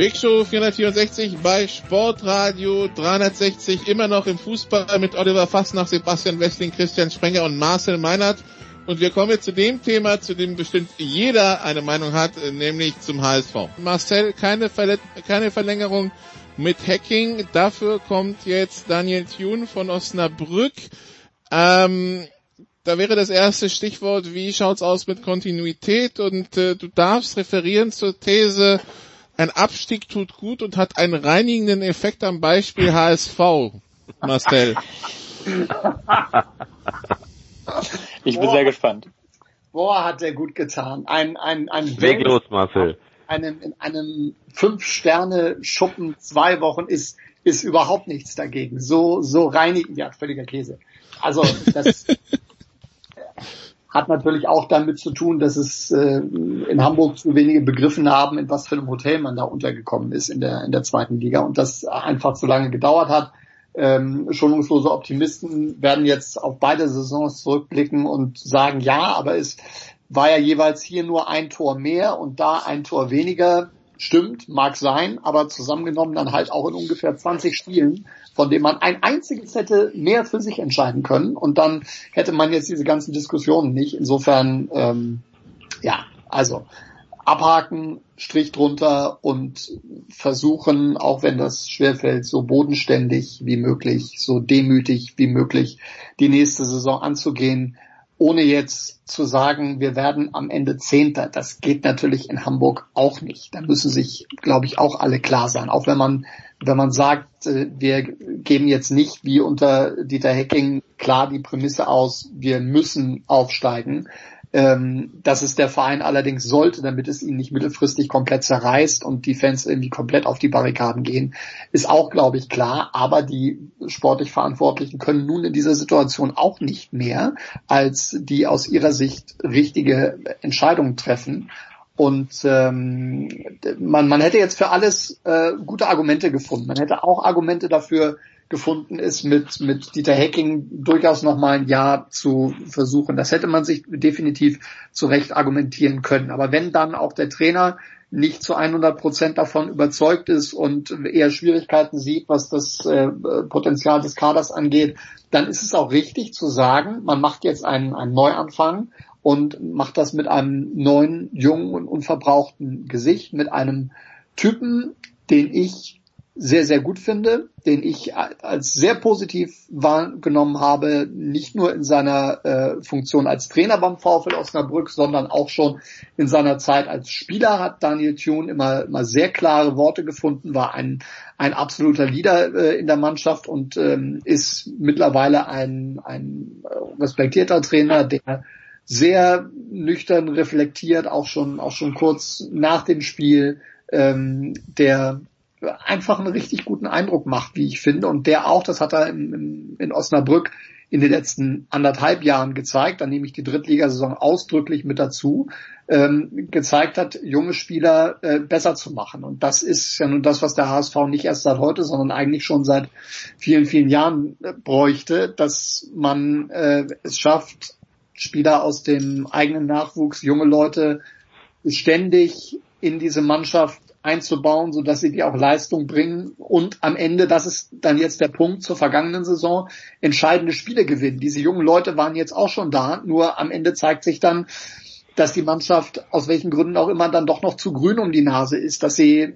Big Show 464 bei Sportradio 360, immer noch im Fußball mit Oliver Fassnach, Sebastian Westling, Christian Sprenger und Marcel Meinert. Und wir kommen jetzt zu dem Thema, zu dem bestimmt jeder eine Meinung hat, nämlich zum HSV. Marcel, keine, Verle keine Verlängerung mit Hacking. Dafür kommt jetzt Daniel Thune von Osnabrück. Ähm, da wäre das erste Stichwort, wie schaut's aus mit Kontinuität? Und äh, du darfst referieren zur These, ein Abstieg tut gut und hat einen reinigenden Effekt am Beispiel HSV, Marcel. Ich bin Boah. sehr gespannt. Boah, hat er gut getan. Ein, ein, ein Weg los, Marcel. Einem, in einem Fünf-Sterne-Schuppen zwei Wochen ist ist überhaupt nichts dagegen. So, so reinigen, ja, völliger Käse. Also, das hat natürlich auch damit zu tun, dass es äh, in Hamburg zu wenige begriffen haben, in was für einem Hotel man da untergekommen ist in der, in der zweiten Liga und das einfach zu lange gedauert hat. Ähm, schonungslose Optimisten werden jetzt auf beide Saisons zurückblicken und sagen, ja, aber es war ja jeweils hier nur ein Tor mehr und da ein Tor weniger. Stimmt, mag sein, aber zusammengenommen dann halt auch in ungefähr 20 Spielen, von denen man ein einziges hätte mehr für sich entscheiden können und dann hätte man jetzt diese ganzen Diskussionen nicht. Insofern, ähm, ja, also abhaken, Strich drunter und versuchen, auch wenn das schwerfällt, so bodenständig wie möglich, so demütig wie möglich die nächste Saison anzugehen ohne jetzt zu sagen, wir werden am Ende Zehnter. Das geht natürlich in Hamburg auch nicht. Da müssen sich, glaube ich, auch alle klar sein. Auch wenn man, wenn man sagt, äh, wir geben jetzt nicht wie unter Dieter Hecking klar die Prämisse aus, wir müssen aufsteigen, ähm, dass es der Verein allerdings sollte, damit es ihn nicht mittelfristig komplett zerreißt und die Fans irgendwie komplett auf die Barrikaden gehen, ist auch, glaube ich, klar. Aber die sportlich Verantwortlichen können nun in dieser Situation auch nicht mehr als die aus ihrer Sicht richtige Entscheidungen treffen. Und ähm, man, man hätte jetzt für alles äh, gute Argumente gefunden. Man hätte auch Argumente dafür gefunden ist, mit, mit Dieter Hecking durchaus nochmal ein Jahr zu versuchen. Das hätte man sich definitiv zurecht argumentieren können. Aber wenn dann auch der Trainer nicht zu 100 Prozent davon überzeugt ist und eher Schwierigkeiten sieht, was das äh, Potenzial des Kaders angeht, dann ist es auch richtig zu sagen, man macht jetzt einen, einen Neuanfang und macht das mit einem neuen, jungen und unverbrauchten Gesicht, mit einem Typen, den ich sehr, sehr gut finde, den ich als sehr positiv wahrgenommen habe, nicht nur in seiner äh, Funktion als Trainer beim VfL Osnabrück, sondern auch schon in seiner Zeit als Spieler hat Daniel Thune immer, immer sehr klare Worte gefunden, war ein, ein absoluter Leader äh, in der Mannschaft und ähm, ist mittlerweile ein, ein respektierter Trainer, der sehr nüchtern reflektiert, auch schon, auch schon kurz nach dem Spiel, ähm, der einfach einen richtig guten Eindruck macht, wie ich finde. Und der auch, das hat er in, in Osnabrück in den letzten anderthalb Jahren gezeigt, da nehme ich die Drittligasaison ausdrücklich mit dazu, ähm, gezeigt hat, junge Spieler äh, besser zu machen. Und das ist ja nun das, was der HSV nicht erst seit heute, sondern eigentlich schon seit vielen, vielen Jahren äh, bräuchte, dass man äh, es schafft, Spieler aus dem eigenen Nachwuchs, junge Leute ständig in diese Mannschaft einzubauen, so dass sie die auch Leistung bringen und am Ende, das ist dann jetzt der Punkt zur vergangenen Saison, entscheidende Spiele gewinnen. Diese jungen Leute waren jetzt auch schon da, nur am Ende zeigt sich dann, dass die Mannschaft aus welchen Gründen auch immer dann doch noch zu grün um die Nase ist, dass sie,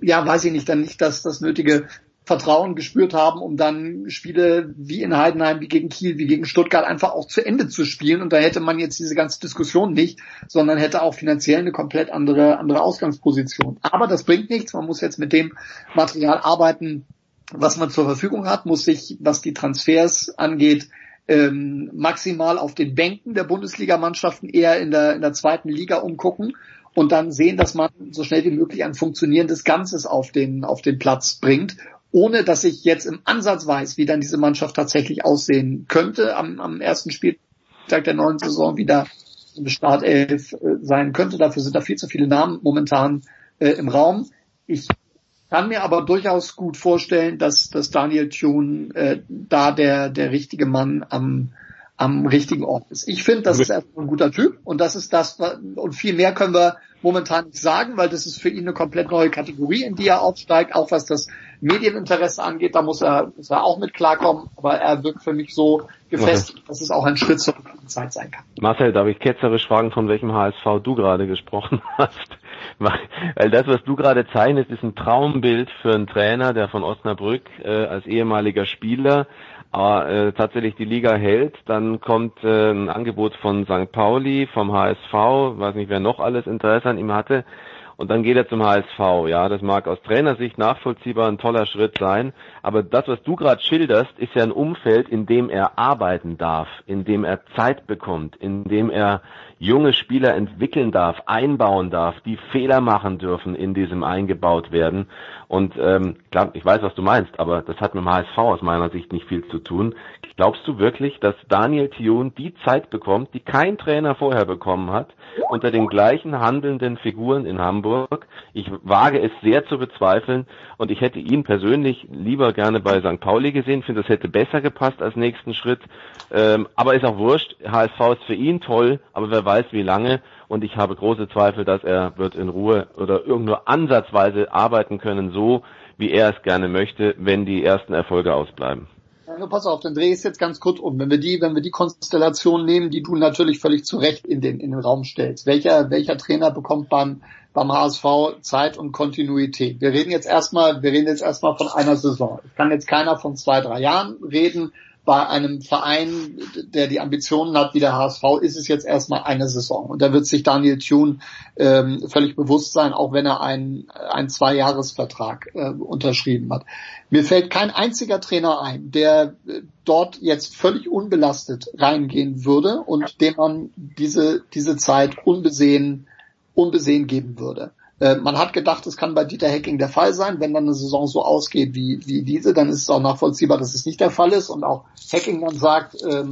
ja, weiß ich nicht, dann nicht das, das nötige Vertrauen gespürt haben, um dann Spiele wie in Heidenheim, wie gegen Kiel, wie gegen Stuttgart einfach auch zu Ende zu spielen. Und da hätte man jetzt diese ganze Diskussion nicht, sondern hätte auch finanziell eine komplett andere, andere Ausgangsposition. Aber das bringt nichts. Man muss jetzt mit dem Material arbeiten, was man zur Verfügung hat, muss sich, was die Transfers angeht, ähm, maximal auf den Bänken der Bundesligamannschaften eher in der, in der zweiten Liga umgucken und dann sehen, dass man so schnell wie möglich ein funktionierendes Ganzes auf den, auf den Platz bringt ohne dass ich jetzt im Ansatz weiß, wie dann diese Mannschaft tatsächlich aussehen könnte am, am ersten Spieltag der neuen Saison wieder eine Startelf äh, sein könnte. Dafür sind da viel zu viele Namen momentan äh, im Raum. Ich kann mir aber durchaus gut vorstellen, dass, dass Daniel Thune äh, da der, der richtige Mann am, am richtigen Ort ist. Ich finde, das ist erstmal ein guter Typ und das ist das, und viel mehr können wir momentan nicht sagen, weil das ist für ihn eine komplett neue Kategorie, in die er aufsteigt, auch was das Medieninteresse angeht, da muss er, muss er auch mit klarkommen, aber er wirkt für mich so gefestigt, okay. dass es auch ein Schritt zur Zeit sein kann. Marcel, darf ich ketzerisch fragen, von welchem HSV du gerade gesprochen hast? Weil das, was du gerade zeichnest, ist ein Traumbild für einen Trainer, der von Osnabrück äh, als ehemaliger Spieler aber äh, tatsächlich die Liga hält, dann kommt äh, ein Angebot von St. Pauli, vom HSV, weiß nicht, wer noch alles Interesse an ihm hatte. und dann geht er zum HSV. Ja, das mag aus Trainersicht nachvollziehbar ein toller Schritt sein, aber das, was du gerade schilderst, ist ja ein Umfeld, in dem er arbeiten darf, in dem er Zeit bekommt, in dem er junge Spieler entwickeln darf, einbauen darf, die Fehler machen dürfen in diesem eingebaut werden. Und ähm, klar, ich weiß, was du meinst, aber das hat mit dem HSV aus meiner Sicht nicht viel zu tun. Glaubst du wirklich, dass Daniel Thioun die Zeit bekommt, die kein Trainer vorher bekommen hat, unter den gleichen handelnden Figuren in Hamburg? Ich wage es sehr zu bezweifeln und ich hätte ihn persönlich lieber gerne bei St. Pauli gesehen, finde, das hätte besser gepasst als nächsten Schritt. Ähm, aber ist auch wurscht, HSV ist für ihn toll, aber wer weiß wie lange und ich habe große Zweifel, dass er wird in Ruhe oder irgendwo ansatzweise arbeiten können, so wie er es gerne möchte, wenn die ersten Erfolge ausbleiben. Ja, pass auf, dann drehe ich es jetzt ganz kurz um. Wenn wir die, wenn wir die Konstellation nehmen, die du natürlich völlig zu Recht in den, in den Raum stellst. Welcher, welcher Trainer bekommt beim, beim HSV Zeit und Kontinuität? Wir reden jetzt erstmal, wir reden jetzt erstmal von einer Saison. Es kann jetzt keiner von zwei, drei Jahren reden bei einem Verein, der die Ambitionen hat wie der HSV, ist es jetzt erstmal eine Saison. Und da wird sich Daniel Thune ähm, völlig bewusst sein, auch wenn er einen, einen Zweijahresvertrag äh, unterschrieben hat. Mir fällt kein einziger Trainer ein, der äh, dort jetzt völlig unbelastet reingehen würde und dem man diese, diese Zeit unbesehen, unbesehen geben würde. Äh, man hat gedacht, es kann bei Dieter Hecking der Fall sein. Wenn dann eine Saison so ausgeht wie, wie diese, dann ist es auch nachvollziehbar, dass es nicht der Fall ist und auch Hecking dann sagt, ähm,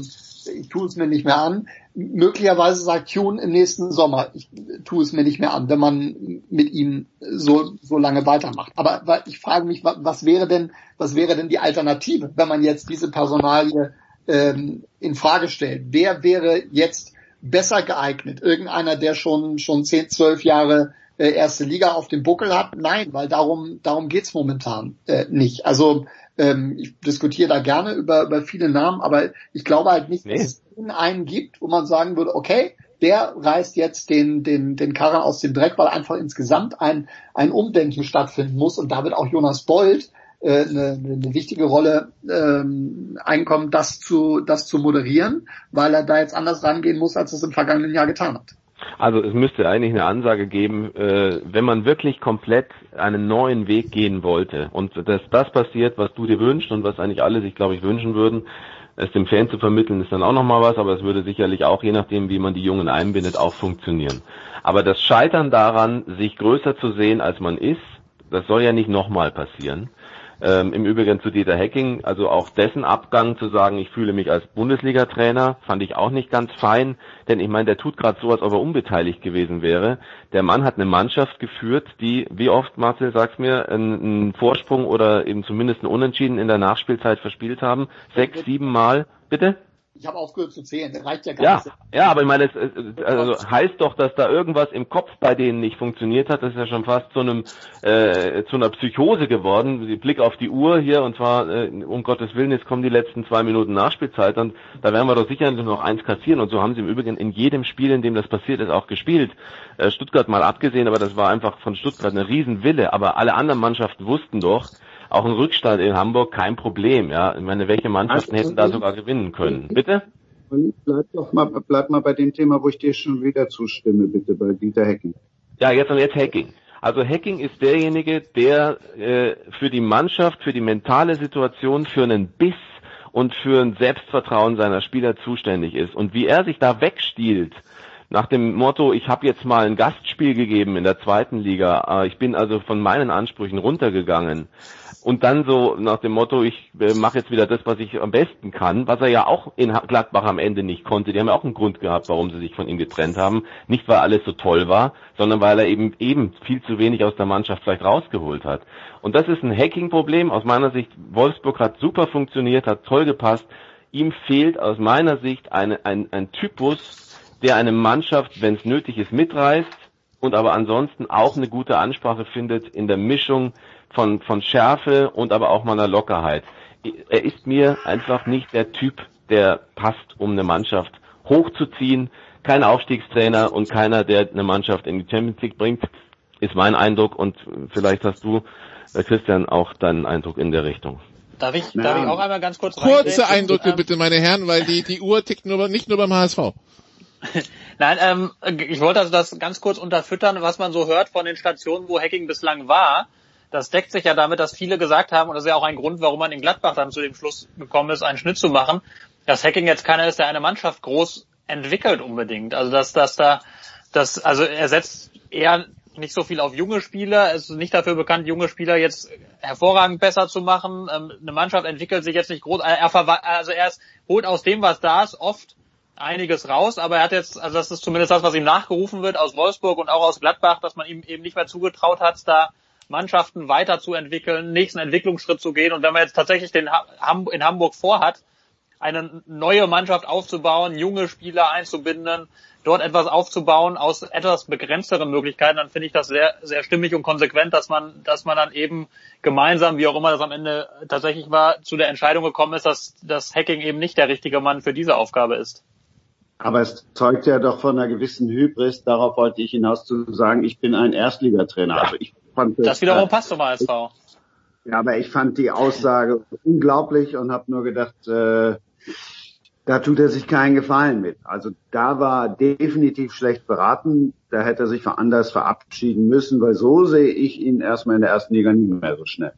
ich tue es mir nicht mehr an. Möglicherweise sagt Tune im nächsten Sommer, ich tue es mir nicht mehr an, wenn man mit ihm so, so lange weitermacht. Aber ich frage mich, was wäre denn, was wäre denn die Alternative, wenn man jetzt diese Personalie ähm, in Frage stellt? Wer wäre jetzt besser geeignet? Irgendeiner, der schon, schon zehn, zwölf Jahre äh, erste Liga auf dem Buckel hat. Nein, weil darum, darum geht's momentan äh, nicht. Also ähm, ich diskutiere da gerne über, über viele Namen, aber ich glaube halt nicht, nee. dass es einen gibt, wo man sagen würde, okay, der reißt jetzt den, den, den Karren aus dem Dreck, weil einfach insgesamt ein, ein Umdenken stattfinden muss. Und da wird auch Jonas Bold äh, eine, eine wichtige Rolle ähm, einkommen, das zu, das zu moderieren, weil er da jetzt anders rangehen muss, als es im vergangenen Jahr getan hat. Also es müsste eigentlich eine Ansage geben, äh, wenn man wirklich komplett einen neuen Weg gehen wollte und dass das passiert, was du dir wünschst und was eigentlich alle sich, glaube ich, wünschen würden, es dem Fan zu vermitteln, ist dann auch nochmal was, aber es würde sicherlich auch, je nachdem, wie man die Jungen einbindet, auch funktionieren. Aber das Scheitern daran, sich größer zu sehen, als man ist, das soll ja nicht nochmal passieren. Ähm, Im Übrigen zu Dieter Hecking, also auch dessen Abgang zu sagen, ich fühle mich als Bundesliga-Trainer, fand ich auch nicht ganz fein, denn ich meine, der tut gerade so, als ob er unbeteiligt gewesen wäre. Der Mann hat eine Mannschaft geführt, die, wie oft, Marcel, sag's mir, einen, einen Vorsprung oder eben zumindest einen Unentschieden in der Nachspielzeit verspielt haben. Sechs, sieben Mal, bitte? Ich habe aufgehört zu zählen, das reicht ja gar ja, nicht. Ja, aber ich meine, es also heißt doch, dass da irgendwas im Kopf bei denen nicht funktioniert hat. Das ist ja schon fast zu einem äh, zu einer Psychose geworden. Blick auf die Uhr hier und zwar äh, um Gottes Willen, jetzt kommen die letzten zwei Minuten Nachspielzeit und da werden wir doch sicher noch eins kassieren. Und so haben sie im Übrigen in jedem Spiel, in dem das passiert ist, auch gespielt. Äh, Stuttgart mal abgesehen, aber das war einfach von Stuttgart eine Riesenwille. Aber alle anderen Mannschaften wussten doch, auch ein Rückstand in Hamburg kein Problem. Ja, ich meine, welche Mannschaften hätten da sogar gewinnen können? Bitte? Bleib doch mal, bleib mal bei dem Thema, wo ich dir schon wieder zustimme, bitte, bei Dieter Hacking. Ja, jetzt und jetzt Hacking. Also Hacking ist derjenige, der äh, für die Mannschaft, für die mentale Situation, für einen Biss und für ein Selbstvertrauen seiner Spieler zuständig ist. Und wie er sich da wegstiehlt, nach dem Motto, ich habe jetzt mal ein Gastspiel gegeben in der zweiten Liga, äh, ich bin also von meinen Ansprüchen runtergegangen, und dann so nach dem Motto, ich äh, mache jetzt wieder das, was ich am besten kann, was er ja auch in Gladbach am Ende nicht konnte. Die haben ja auch einen Grund gehabt, warum sie sich von ihm getrennt haben. Nicht, weil alles so toll war, sondern weil er eben eben viel zu wenig aus der Mannschaft vielleicht rausgeholt hat. Und das ist ein Hacking-Problem. Aus meiner Sicht, Wolfsburg hat super funktioniert, hat toll gepasst. Ihm fehlt aus meiner Sicht eine, ein, ein Typus, der eine Mannschaft, wenn es nötig ist, mitreißt und aber ansonsten auch eine gute Ansprache findet in der Mischung von, von Schärfe und aber auch meiner Lockerheit. Er ist mir einfach nicht der Typ, der passt, um eine Mannschaft hochzuziehen. Kein Aufstiegstrainer und keiner, der eine Mannschaft in die Champions League bringt, ist mein Eindruck und vielleicht hast du, äh, Christian, auch deinen Eindruck in der Richtung. Darf ich, ja. darf ich auch einmal ganz kurz Kurze Eindrücke bitte, meine Herren, weil die, die Uhr tickt nur, nicht nur beim HSV. Nein, ähm, ich wollte also das ganz kurz unterfüttern, was man so hört von den Stationen, wo Hacking bislang war. Das deckt sich ja damit, dass viele gesagt haben, und das ist ja auch ein Grund, warum man in Gladbach dann zu dem Schluss gekommen ist, einen Schnitt zu machen, dass Hacking jetzt keiner ist, der eine Mannschaft groß entwickelt unbedingt. Also dass, dass da, das, also er setzt eher nicht so viel auf junge Spieler, es ist nicht dafür bekannt, junge Spieler jetzt hervorragend besser zu machen. Ähm, eine Mannschaft entwickelt sich jetzt nicht groß, er, also er ist, holt aus dem, was da ist, oft einiges raus, aber er hat jetzt, also das ist zumindest das, was ihm nachgerufen wird aus Wolfsburg und auch aus Gladbach, dass man ihm eben nicht mehr zugetraut hat, da Mannschaften weiterzuentwickeln, nächsten Entwicklungsschritt zu gehen. Und wenn man jetzt tatsächlich den in Hamburg vorhat, eine neue Mannschaft aufzubauen, junge Spieler einzubinden, dort etwas aufzubauen aus etwas begrenzteren Möglichkeiten, dann finde ich das sehr, sehr stimmig und konsequent, dass man, dass man dann eben gemeinsam, wie auch immer das am Ende tatsächlich war, zu der Entscheidung gekommen ist, dass das Hacking eben nicht der richtige Mann für diese Aufgabe ist. Aber es zeugt ja doch von einer gewissen Hybris. Darauf wollte ich hinaus zu sagen, ich bin ein Erstligatrainer. Ja. Also ich fand das, das wiederum äh, passt zum ASV. Ja, aber ich fand die Aussage unglaublich und habe nur gedacht, äh, da tut er sich keinen Gefallen mit. Also da war definitiv schlecht beraten. Da hätte er sich anders verabschieden müssen, weil so sehe ich ihn erstmal in der ersten Liga nie mehr so schnell.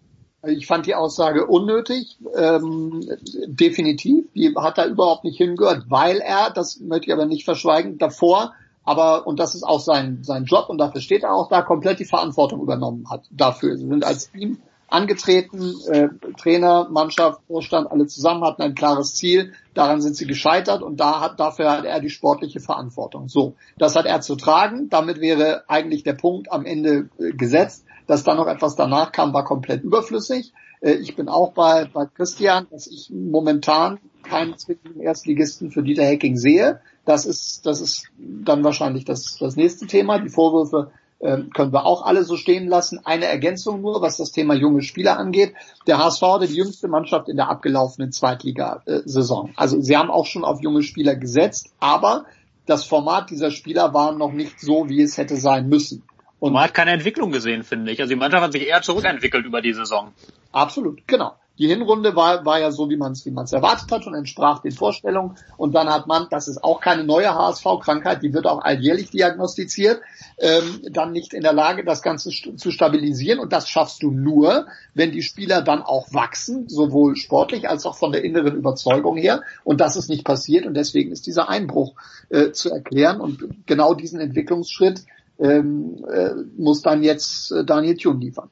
Ich fand die Aussage unnötig, ähm, definitiv. Die hat er überhaupt nicht hingehört, weil er, das möchte ich aber nicht verschweigen, davor, aber, und das ist auch sein, sein Job und dafür steht er auch da, komplett die Verantwortung übernommen hat dafür. Sie sind als Team angetreten, äh, Trainer, Mannschaft, Vorstand, alle zusammen hatten ein klares Ziel. Daran sind sie gescheitert und da hat, dafür hat er die sportliche Verantwortung. So, das hat er zu tragen. Damit wäre eigentlich der Punkt am Ende äh, gesetzt. Dass da noch etwas danach kam, war komplett überflüssig. Äh, ich bin auch bei, bei Christian, dass ich momentan keinen zwingenden Erstligisten für Dieter Hecking sehe. Das ist, das ist dann wahrscheinlich das, das nächste Thema. Die Vorwürfe ähm, können wir auch alle so stehen lassen. Eine Ergänzung nur, was das Thema junge Spieler angeht. Der HSV hatte die jüngste Mannschaft in der abgelaufenen Zweitligasaison. Also sie haben auch schon auf junge Spieler gesetzt, aber das Format dieser Spieler war noch nicht so, wie es hätte sein müssen. Und man hat keine Entwicklung gesehen, finde ich. Also die Mannschaft hat sich eher zurückentwickelt über die Saison. Absolut, genau. Die Hinrunde war, war ja so, wie man es wie man's erwartet hat und entsprach den Vorstellungen. Und dann hat man, das ist auch keine neue HSV-Krankheit, die wird auch alljährlich diagnostiziert, ähm, dann nicht in der Lage, das Ganze st zu stabilisieren. Und das schaffst du nur, wenn die Spieler dann auch wachsen, sowohl sportlich als auch von der inneren Überzeugung her. Und das ist nicht passiert. Und deswegen ist dieser Einbruch äh, zu erklären. Und genau diesen Entwicklungsschritt ähm, äh, muss dann jetzt äh, Daniel Thun liefern.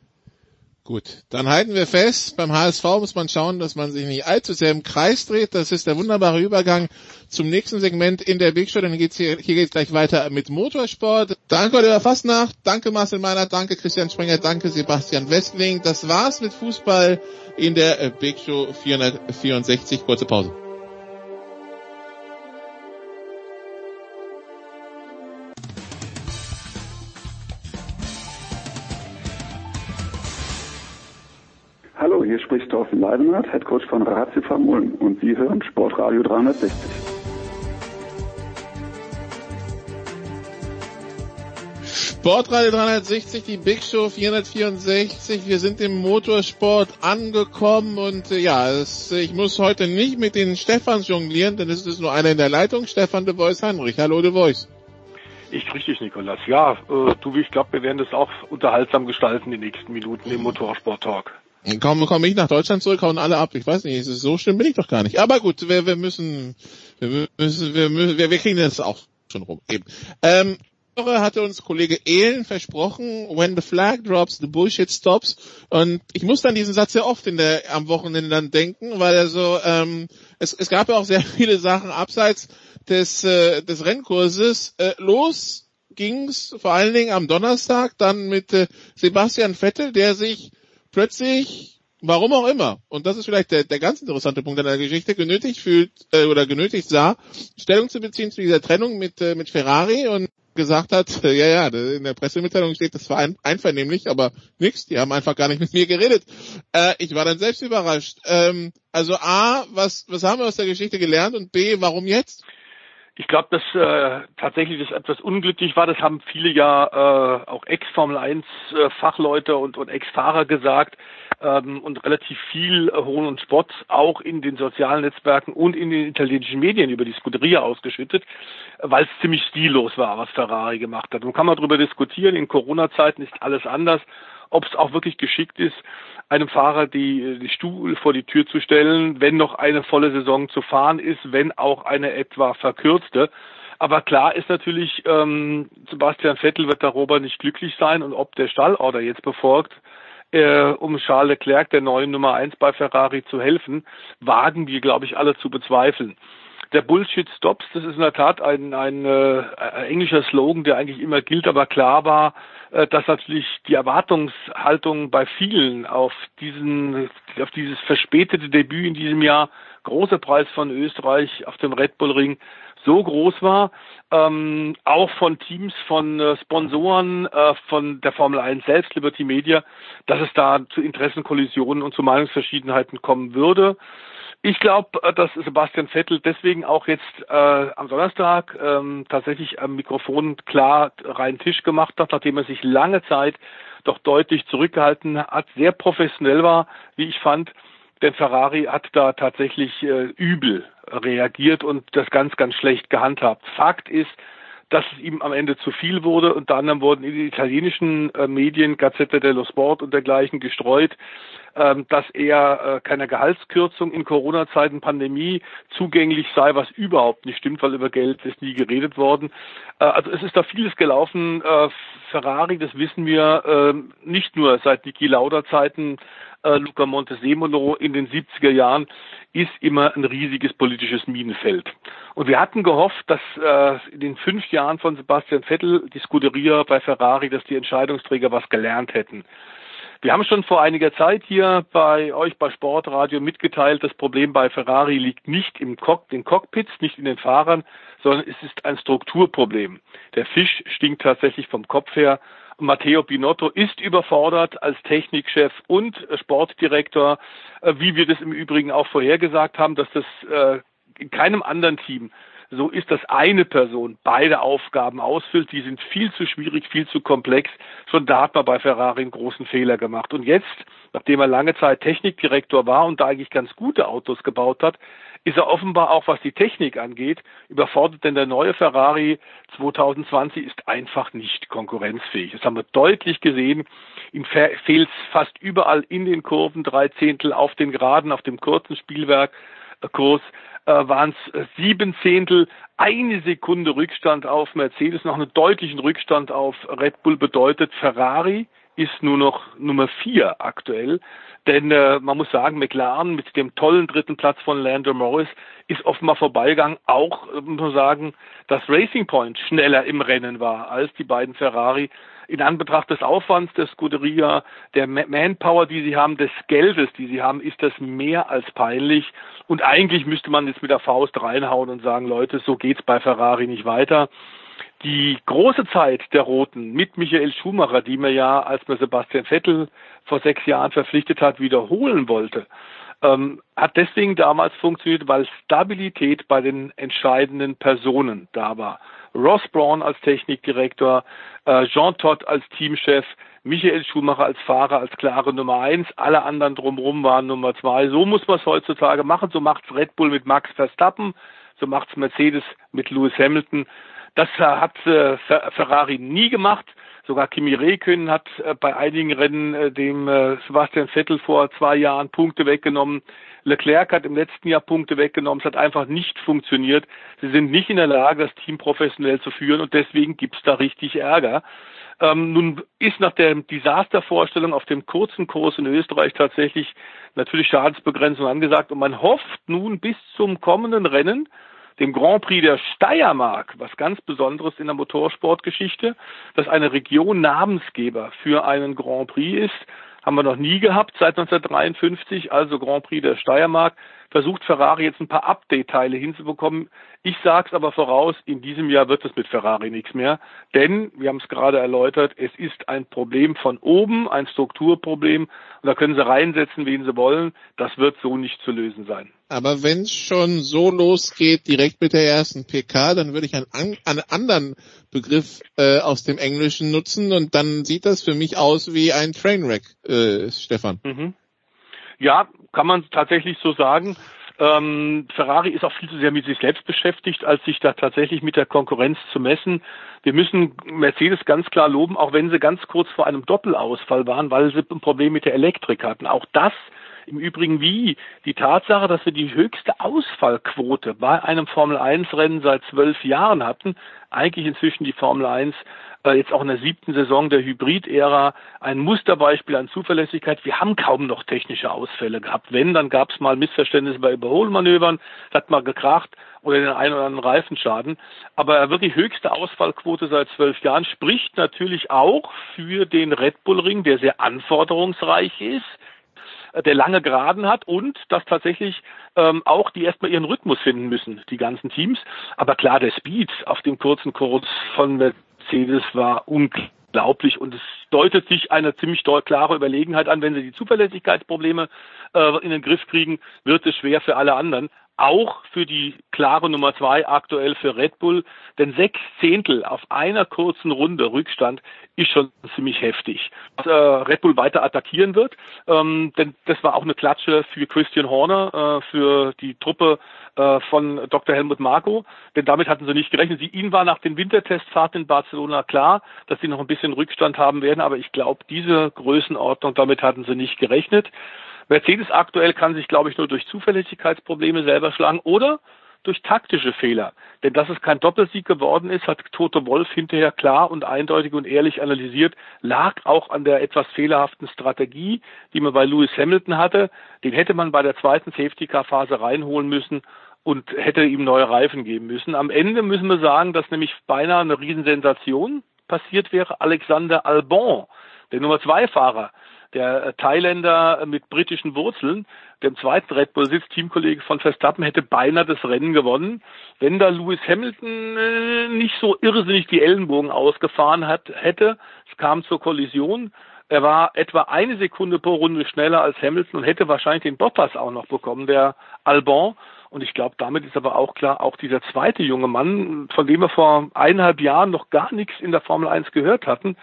Gut, dann halten wir fest, beim HSV muss man schauen, dass man sich nicht allzu sehr im Kreis dreht. Das ist der wunderbare Übergang zum nächsten Segment in der Big Show. Dann geht's hier, hier geht's gleich weiter mit Motorsport. Danke Oliver Fastnacht, danke Marcel Meiner, danke Christian Springer, danke Sebastian Westling. Das war's mit Fußball in der Big Show 464. Kurze Pause. Spricht Thorsten Leidenhardt, Headcoach von Ratio Ulm und Sie hören Sportradio 360. Sportradio 360, die Big Show 464. Wir sind im Motorsport angekommen und äh, ja, es, ich muss heute nicht mit den Stefans jonglieren, denn es ist nur einer in der Leitung. Stefan de Voice Heinrich. Hallo de Voice. Ich grüße dich, Nikolas. Ja, äh, du, ich glaube, wir werden das auch unterhaltsam gestalten, die nächsten Minuten im Motorsport-Talk. Kaum komme ich nach Deutschland zurück, hauen alle ab. Ich weiß nicht, so schlimm bin ich doch gar nicht. Aber gut, wir, wir müssen, wir müssen, wir, müssen, wir, wir kriegen das auch schon rum. Eben. Ähm, hatte uns Kollege Ehlen versprochen, when the flag drops, the bullshit stops. Und ich muss an diesen Satz sehr oft in der, am Wochenende dann denken, weil er so, ähm, es, es gab ja auch sehr viele Sachen abseits des, äh, des Rennkurses. Äh, los ging's vor allen Dingen am Donnerstag dann mit äh, Sebastian Vettel, der sich plötzlich, warum auch immer, und das ist vielleicht der, der ganz interessante Punkt in der Geschichte, genötigt fühlt äh, oder genötigt sah, Stellung zu beziehen zu dieser Trennung mit, äh, mit Ferrari und gesagt hat, ja, ja, in der Pressemitteilung steht, das war ein, einvernehmlich, aber nix, die haben einfach gar nicht mit mir geredet. Äh, ich war dann selbst überrascht. Ähm, also A, was, was haben wir aus der Geschichte gelernt und B, warum jetzt? Ich glaube, dass äh, tatsächlich das etwas unglücklich war. Das haben viele ja äh, auch Ex-Formel 1 äh, Fachleute und, und Ex-Fahrer gesagt ähm, und relativ viel Hohn und Spott auch in den sozialen Netzwerken und in den italienischen Medien über die Scuderia ausgeschüttet, weil es ziemlich stillos war, was Ferrari gemacht hat. Nun kann man darüber diskutieren. In Corona-Zeiten ist alles anders ob es auch wirklich geschickt ist, einem Fahrer die, die Stuhl vor die Tür zu stellen, wenn noch eine volle Saison zu fahren ist, wenn auch eine etwa verkürzte. Aber klar ist natürlich, ähm, Sebastian Vettel wird darüber nicht glücklich sein und ob der Stallorder jetzt befolgt, äh, um Charles Leclerc, der neuen Nummer eins bei Ferrari, zu helfen, wagen wir, glaube ich, alle zu bezweifeln. Der Bullshit Stops, das ist in der Tat ein, ein, äh, ein englischer Slogan, der eigentlich immer gilt, aber klar war, äh, dass natürlich die Erwartungshaltung bei vielen auf diesen, auf dieses verspätete Debüt in diesem Jahr, großer Preis von Österreich auf dem Red Bull Ring, so groß war, ähm, auch von Teams, von äh, Sponsoren, äh, von der Formel 1 selbst, Liberty Media, dass es da zu Interessenkollisionen und zu Meinungsverschiedenheiten kommen würde. Ich glaube, äh, dass Sebastian Vettel deswegen auch jetzt äh, am Donnerstag ähm, tatsächlich am Mikrofon klar reinen Tisch gemacht hat, nachdem er sich lange Zeit doch deutlich zurückgehalten hat, sehr professionell war, wie ich fand. Denn Ferrari hat da tatsächlich äh, übel reagiert und das ganz, ganz schlecht gehandhabt. Fakt ist, dass es ihm am Ende zu viel wurde. Unter anderem wurden in den italienischen äh, Medien, Gazzetta dello Sport und dergleichen gestreut, ähm, dass er äh, keiner Gehaltskürzung in Corona-Zeiten, Pandemie zugänglich sei, was überhaupt nicht stimmt, weil über Geld ist nie geredet worden. Äh, also es ist da vieles gelaufen. Äh, Ferrari, das wissen wir, äh, nicht nur seit Niki Lauda Zeiten, äh, Luca Montesemolo in den 70er Jahren, ist immer ein riesiges politisches Minenfeld. Und wir hatten gehofft, dass äh, in den fünf Jahren von Sebastian Vettel, die Scuderia bei Ferrari, dass die Entscheidungsträger was gelernt hätten. Wir haben schon vor einiger Zeit hier bei euch bei Sportradio mitgeteilt, das Problem bei Ferrari liegt nicht im Cock den Cockpits, nicht in den Fahrern, sondern es ist ein Strukturproblem. Der Fisch stinkt tatsächlich vom Kopf her. Matteo Binotto ist überfordert als Technikchef und Sportdirektor, äh, wie wir das im Übrigen auch vorhergesagt haben, dass das äh, in keinem anderen Team so ist, dass eine Person beide Aufgaben ausfüllt. Die sind viel zu schwierig, viel zu komplex. Schon da hat man bei Ferrari einen großen Fehler gemacht. Und jetzt, nachdem er lange Zeit Technikdirektor war und da eigentlich ganz gute Autos gebaut hat, ist er offenbar auch, was die Technik angeht, überfordert, denn der neue Ferrari 2020 ist einfach nicht konkurrenzfähig. Das haben wir deutlich gesehen. Ihm fehlt fast überall in den Kurven, drei Zehntel auf den Geraden, auf dem kurzen Spielwerk. Kurs äh, waren es äh, sieben Zehntel, eine Sekunde Rückstand auf Mercedes, noch einen deutlichen Rückstand auf Red Bull bedeutet, Ferrari ist nur noch Nummer vier aktuell. Denn äh, man muss sagen, McLaren mit dem tollen dritten Platz von Lando Morris ist offenbar vorbeigegangen. Auch äh, muss man sagen, dass Racing Point schneller im Rennen war als die beiden Ferrari in Anbetracht des Aufwands der Scuderia, der Manpower, die sie haben, des Geldes, die sie haben, ist das mehr als peinlich. Und eigentlich müsste man jetzt mit der Faust reinhauen und sagen, Leute, so geht's bei Ferrari nicht weiter. Die große Zeit der Roten mit Michael Schumacher, die man ja, als man Sebastian Vettel vor sechs Jahren verpflichtet hat, wiederholen wollte, ähm, hat deswegen damals funktioniert, weil Stabilität bei den entscheidenden Personen da war. Ross Braun als Technikdirektor, äh, Jean Todt als Teamchef, Michael Schumacher als Fahrer, als klare Nummer eins, alle anderen drumherum waren Nummer zwei. So muss man es heutzutage machen. So macht's Red Bull mit Max Verstappen, so macht's Mercedes mit Lewis Hamilton. Das hat äh, Ferrari nie gemacht. Sogar Kimi Räikkönen hat äh, bei einigen Rennen äh, dem äh, Sebastian Vettel vor zwei Jahren Punkte weggenommen. Leclerc hat im letzten Jahr Punkte weggenommen. Es hat einfach nicht funktioniert. Sie sind nicht in der Lage, das Team professionell zu führen und deswegen gibt's da richtig Ärger. Ähm, nun ist nach der Desastervorstellung auf dem kurzen Kurs in Österreich tatsächlich natürlich Schadensbegrenzung angesagt und man hofft nun bis zum kommenden Rennen, dem Grand Prix der Steiermark, was ganz Besonderes in der Motorsportgeschichte, dass eine Region Namensgeber für einen Grand Prix ist haben wir noch nie gehabt seit 1953, also Grand Prix der Steiermark, versucht Ferrari jetzt ein paar Update-Teile hinzubekommen. Ich sag's aber voraus, in diesem Jahr wird es mit Ferrari nichts mehr, denn wir haben es gerade erläutert, es ist ein Problem von oben, ein Strukturproblem und da können sie reinsetzen, wen sie wollen. Das wird so nicht zu lösen sein. Aber wenn es schon so losgeht, direkt mit der ersten PK, dann würde ich einen, einen anderen Begriff äh, aus dem Englischen nutzen und dann sieht das für mich aus wie ein Trainwreck, äh, Stefan. Mhm. Ja, kann man tatsächlich so sagen. Ähm, Ferrari ist auch viel zu sehr mit sich selbst beschäftigt, als sich da tatsächlich mit der Konkurrenz zu messen. Wir müssen Mercedes ganz klar loben, auch wenn sie ganz kurz vor einem Doppelausfall waren, weil sie ein Problem mit der Elektrik hatten. Auch das im Übrigen wie die Tatsache, dass wir die höchste Ausfallquote bei einem Formel 1 Rennen seit zwölf Jahren hatten, eigentlich inzwischen die Formel 1 äh, jetzt auch in der siebten Saison der Hybrid-Ära ein Musterbeispiel an Zuverlässigkeit. Wir haben kaum noch technische Ausfälle gehabt. Wenn, dann gab es mal Missverständnisse bei Überholmanövern, das hat mal gekracht oder den einen oder anderen Reifenschaden. Aber wirklich höchste Ausfallquote seit zwölf Jahren spricht natürlich auch für den Red Bull Ring, der sehr anforderungsreich ist der lange Geraden hat und dass tatsächlich ähm, auch die erstmal ihren Rhythmus finden müssen, die ganzen Teams. Aber klar, der Speed auf dem kurzen Kurs von Mercedes war unglaublich und es deutet sich eine ziemlich klare Überlegenheit an. Wenn sie die Zuverlässigkeitsprobleme äh, in den Griff kriegen, wird es schwer für alle anderen auch für die klare Nummer zwei aktuell für Red Bull, denn sechs Zehntel auf einer kurzen Runde Rückstand ist schon ziemlich heftig. Dass, äh, Red Bull weiter attackieren wird, ähm, denn das war auch eine Klatsche für Christian Horner, äh, für die Truppe äh, von Dr. Helmut Marko, denn damit hatten sie nicht gerechnet. Sie, ihnen war nach den Wintertestfahrten in Barcelona klar, dass sie noch ein bisschen Rückstand haben werden, aber ich glaube, diese Größenordnung, damit hatten sie nicht gerechnet. Mercedes aktuell kann sich, glaube ich, nur durch Zuverlässigkeitsprobleme selber schlagen oder durch taktische Fehler. Denn dass es kein Doppelsieg geworden ist, hat Toto Wolf hinterher klar und eindeutig und ehrlich analysiert, lag auch an der etwas fehlerhaften Strategie, die man bei Lewis Hamilton hatte. Den hätte man bei der zweiten Safety-Car-Phase reinholen müssen und hätte ihm neue Reifen geben müssen. Am Ende müssen wir sagen, dass nämlich beinahe eine Riesensensation passiert wäre. Alexander Albon, der Nummer zwei Fahrer, der äh, Thailänder mit britischen Wurzeln, dem zweiten Red Bull Sitz, Teamkollege von Verstappen, hätte beinahe das Rennen gewonnen, wenn da Lewis Hamilton äh, nicht so irrsinnig die Ellenbogen ausgefahren hat, hätte. Es kam zur Kollision. Er war etwa eine Sekunde pro Runde schneller als Hamilton und hätte wahrscheinlich den Bottas auch noch bekommen, der Albon. Und ich glaube, damit ist aber auch klar, auch dieser zweite junge Mann, von dem wir vor eineinhalb Jahren noch gar nichts in der Formel 1 gehört hatten,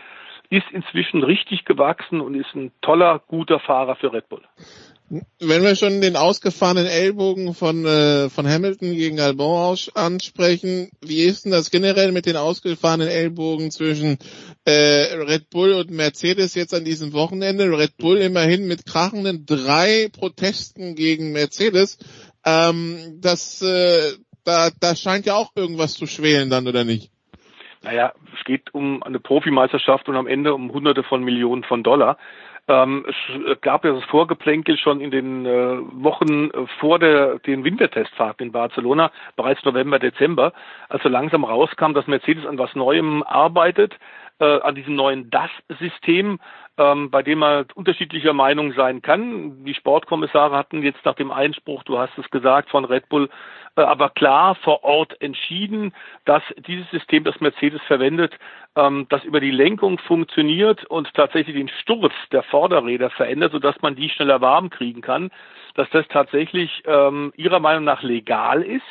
ist inzwischen richtig gewachsen und ist ein toller, guter Fahrer für Red Bull. Wenn wir schon den ausgefahrenen Ellbogen von, äh, von Hamilton gegen Albon ansprechen, wie ist denn das generell mit den ausgefahrenen Ellbogen zwischen äh, Red Bull und Mercedes jetzt an diesem Wochenende? Red Bull immerhin mit krachenden drei Protesten gegen Mercedes. Ähm, das, äh, da, da scheint ja auch irgendwas zu schwelen dann, oder nicht? Naja, es geht um eine Profimeisterschaft und am Ende um Hunderte von Millionen von Dollar. Ähm, es gab ja das Vorgeplänkel schon in den äh, Wochen äh, vor der, den Wintertestfahrten in Barcelona, bereits November, Dezember, als so langsam rauskam, dass Mercedes an was Neuem arbeitet, äh, an diesem neuen DAS-System, ähm, bei dem man unterschiedlicher Meinung sein kann. Die Sportkommissare hatten jetzt nach dem Einspruch, du hast es gesagt, von Red Bull, äh, aber klar vor Ort entschieden, dass dieses System, das Mercedes verwendet, ähm, das über die Lenkung funktioniert und tatsächlich den Sturz der Vorderräder verändert, sodass man die schneller warm kriegen kann, dass das tatsächlich ähm, ihrer Meinung nach legal ist.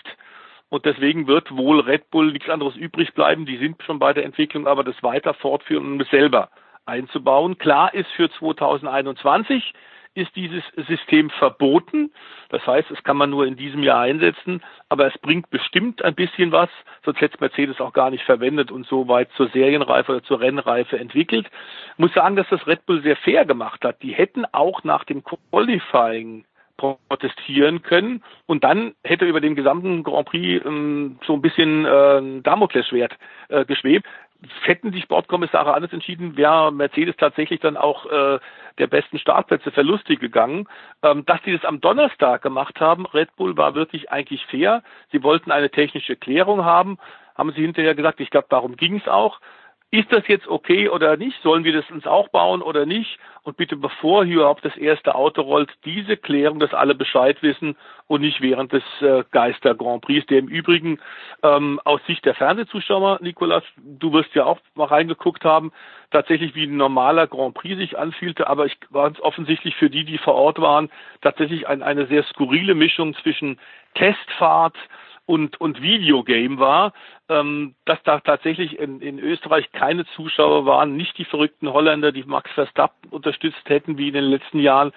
Und deswegen wird wohl Red Bull nichts anderes übrig bleiben. Die sind schon bei der Entwicklung, aber das weiter fortführen und selber einzubauen. Klar ist für 2021 ist dieses System verboten. Das heißt, es kann man nur in diesem Jahr einsetzen, aber es bringt bestimmt ein bisschen was, sonst hätte Mercedes auch gar nicht verwendet und so weit zur Serienreife oder zur Rennreife entwickelt. Ich muss sagen, dass das Red Bull sehr fair gemacht hat. Die hätten auch nach dem Qualifying protestieren können und dann hätte über dem gesamten Grand Prix ähm, so ein bisschen äh, Damoklesschwert äh, geschwebt. Hätten die Sportkommissare anders entschieden, wäre Mercedes tatsächlich dann auch äh, der besten Startplätze verlustig gegangen. Ähm, dass sie das am Donnerstag gemacht haben, Red Bull war wirklich eigentlich fair. Sie wollten eine technische Klärung haben, haben sie hinterher gesagt, ich glaube, darum ging es auch. Ist das jetzt okay oder nicht? Sollen wir das uns auch bauen oder nicht? Und bitte, bevor hier überhaupt das erste Auto rollt, diese Klärung, dass alle Bescheid wissen und nicht während des äh, Geister Grand Prix, der im Übrigen ähm, aus Sicht der Fernsehzuschauer, Nikolas, du wirst ja auch mal reingeguckt haben, tatsächlich wie ein normaler Grand Prix sich anfühlte, aber ich war offensichtlich für die, die vor Ort waren, tatsächlich ein, eine sehr skurrile Mischung zwischen Testfahrt, und, und Videogame war, ähm, dass da tatsächlich in, in Österreich keine Zuschauer waren, nicht die verrückten Holländer, die Max Verstappen unterstützt hätten wie in den letzten Jahren,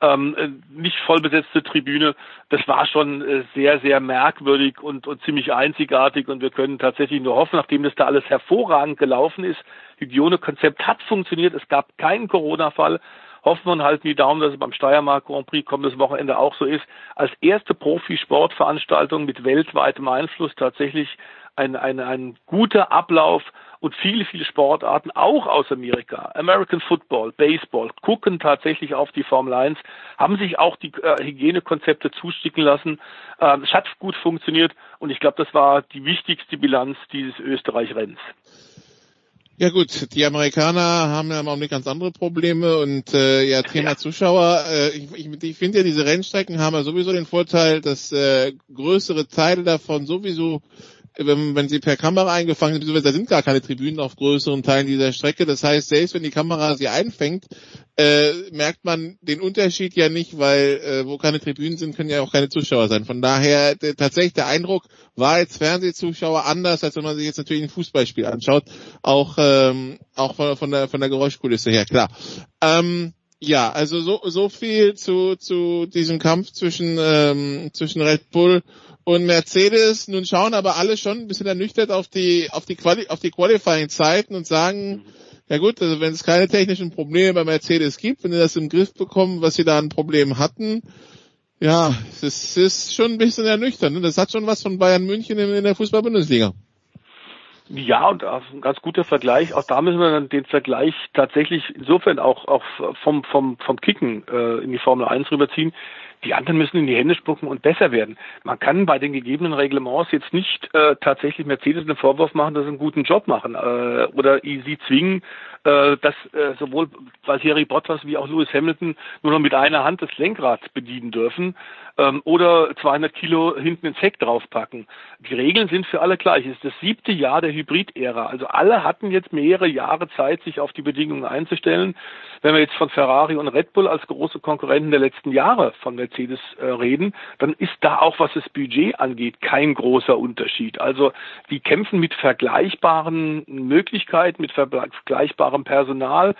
ähm, äh, nicht vollbesetzte Tribüne. Das war schon äh, sehr, sehr merkwürdig und, und ziemlich einzigartig und wir können tatsächlich nur hoffen, nachdem das da alles hervorragend gelaufen ist, Hygienekonzept hat funktioniert, es gab keinen Corona-Fall, hoffen und halten die Daumen, dass es beim Steiermark Grand Prix kommendes Wochenende auch so ist. Als erste Profisportveranstaltung mit weltweitem Einfluss tatsächlich ein, ein, ein guter Ablauf und viele, viele Sportarten, auch aus Amerika, American Football, Baseball, gucken tatsächlich auf die Formel 1, haben sich auch die äh, Hygienekonzepte zusticken lassen. Ähm, es hat gut funktioniert und ich glaube, das war die wichtigste Bilanz dieses Österreich-Rennens. Ja gut, die Amerikaner haben ja im Augenblick ganz andere Probleme und äh, ja Thema ja. Zuschauer. Äh, ich ich, ich finde ja diese Rennstrecken haben ja sowieso den Vorteil, dass äh, größere Teile davon sowieso wenn, wenn sie per Kamera eingefangen sind, da sind gar keine Tribünen auf größeren Teilen dieser Strecke. Das heißt, selbst wenn die Kamera sie einfängt, äh, merkt man den Unterschied ja nicht, weil äh, wo keine Tribünen sind, können ja auch keine Zuschauer sein. Von daher der, tatsächlich der Eindruck war jetzt Fernsehzuschauer anders, als wenn man sich jetzt natürlich ein Fußballspiel anschaut, auch ähm, auch von, von der von der Geräuschkulisse her klar. Ähm, ja, also so so viel zu zu diesem Kampf zwischen ähm, zwischen Red Bull und Mercedes. Nun schauen aber alle schon ein bisschen ernüchtert auf die, auf die, Quali auf die Qualifying-Zeiten und sagen, ja gut, also wenn es keine technischen Probleme bei Mercedes gibt, wenn sie das im Griff bekommen, was sie da an Problemen hatten, ja, es ist schon ein bisschen ernüchternd. Ne? Das hat schon was von Bayern München in, der Fußball-Bundesliga. Ja, und ein ganz guter Vergleich. Auch da müssen wir dann den Vergleich tatsächlich insofern auch, auch vom, vom, vom Kicken äh, in die Formel 1 rüberziehen. Die anderen müssen in die Hände spucken und besser werden. Man kann bei den gegebenen Reglements jetzt nicht äh, tatsächlich Mercedes einen Vorwurf machen, dass sie einen guten Job machen äh, oder sie zwingen, äh, dass äh, sowohl Valtteri Bottas wie auch Lewis Hamilton nur noch mit einer Hand das Lenkrad bedienen dürfen ähm, oder 200 Kilo hinten ins Heck draufpacken. Die Regeln sind für alle gleich. Es ist das siebte Jahr der Hybrid-Ära. Also alle hatten jetzt mehrere Jahre Zeit, sich auf die Bedingungen einzustellen. Wenn wir jetzt von Ferrari und Red Bull als große Konkurrenten der letzten Jahre von Mercedes äh, reden, dann ist da auch, was das Budget angeht, kein großer Unterschied. Also die kämpfen mit vergleichbaren Möglichkeiten, mit vergleichbarem Personal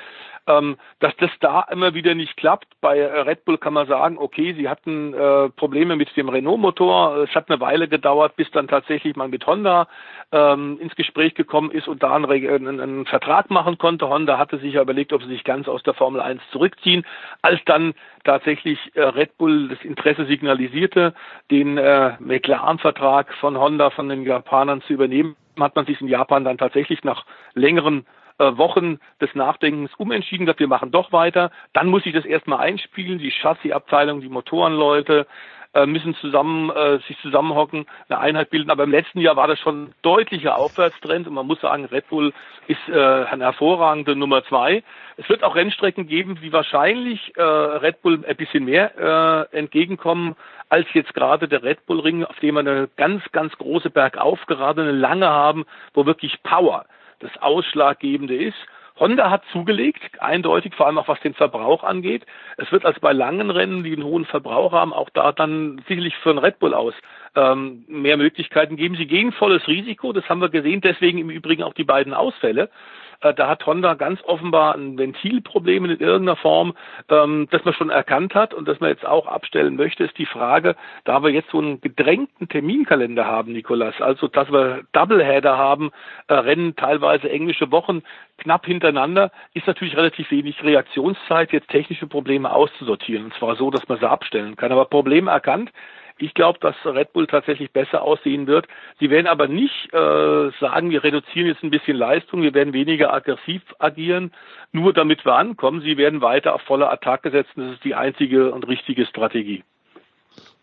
ähm, dass das da immer wieder nicht klappt. Bei Red Bull kann man sagen, okay, sie hatten äh, Probleme mit dem Renault-Motor. Es hat eine Weile gedauert, bis dann tatsächlich man mit Honda ähm, ins Gespräch gekommen ist und da einen, einen, einen Vertrag machen konnte. Honda hatte sich ja überlegt, ob sie sich ganz aus der Formel 1 zurückziehen. Als dann tatsächlich äh, Red Bull das Interesse signalisierte, den äh, McLaren-Vertrag von Honda von den Japanern zu übernehmen, hat man sich in Japan dann tatsächlich nach längeren Wochen des Nachdenkens umentschieden, dass wir machen doch weiter. Dann muss ich das erstmal einspielen, die Chassisabteilung, die Motorenleute, äh, müssen zusammen äh, sich zusammenhocken, eine Einheit bilden. Aber im letzten Jahr war das schon deutlicher Aufwärtstrend und man muss sagen, Red Bull ist äh, eine hervorragende Nummer zwei. Es wird auch Rennstrecken geben, die wahrscheinlich äh, Red Bull ein bisschen mehr äh, entgegenkommen als jetzt gerade der Red Bull Ring, auf dem wir eine ganz, ganz große Bergauf gerade eine lange haben, wo wirklich Power das Ausschlaggebende ist. Honda hat zugelegt, eindeutig, vor allem auch was den Verbrauch angeht. Es wird also bei langen Rennen, die einen hohen Verbrauch haben, auch da dann sicherlich für einen Red Bull aus ähm, mehr Möglichkeiten geben. Sie gehen volles Risiko, das haben wir gesehen, deswegen im Übrigen auch die beiden Ausfälle. Äh, da hat Honda ganz offenbar ein Ventilproblem in irgendeiner Form, ähm, das man schon erkannt hat und das man jetzt auch abstellen möchte, ist die Frage, da wir jetzt so einen gedrängten Terminkalender haben, Nikolas, also dass wir Doubleheader haben, äh, Rennen teilweise englische Wochen knapp hintereinander, ist natürlich relativ wenig Reaktionszeit, jetzt technische Probleme auszusortieren. Und zwar so, dass man sie abstellen kann. Aber Problem erkannt, ich glaube, dass Red Bull tatsächlich besser aussehen wird. Sie werden aber nicht äh, sagen, wir reduzieren jetzt ein bisschen Leistung, wir werden weniger aggressiv agieren, nur damit wir ankommen. Sie werden weiter auf volle Attacke setzen. Das ist die einzige und richtige Strategie.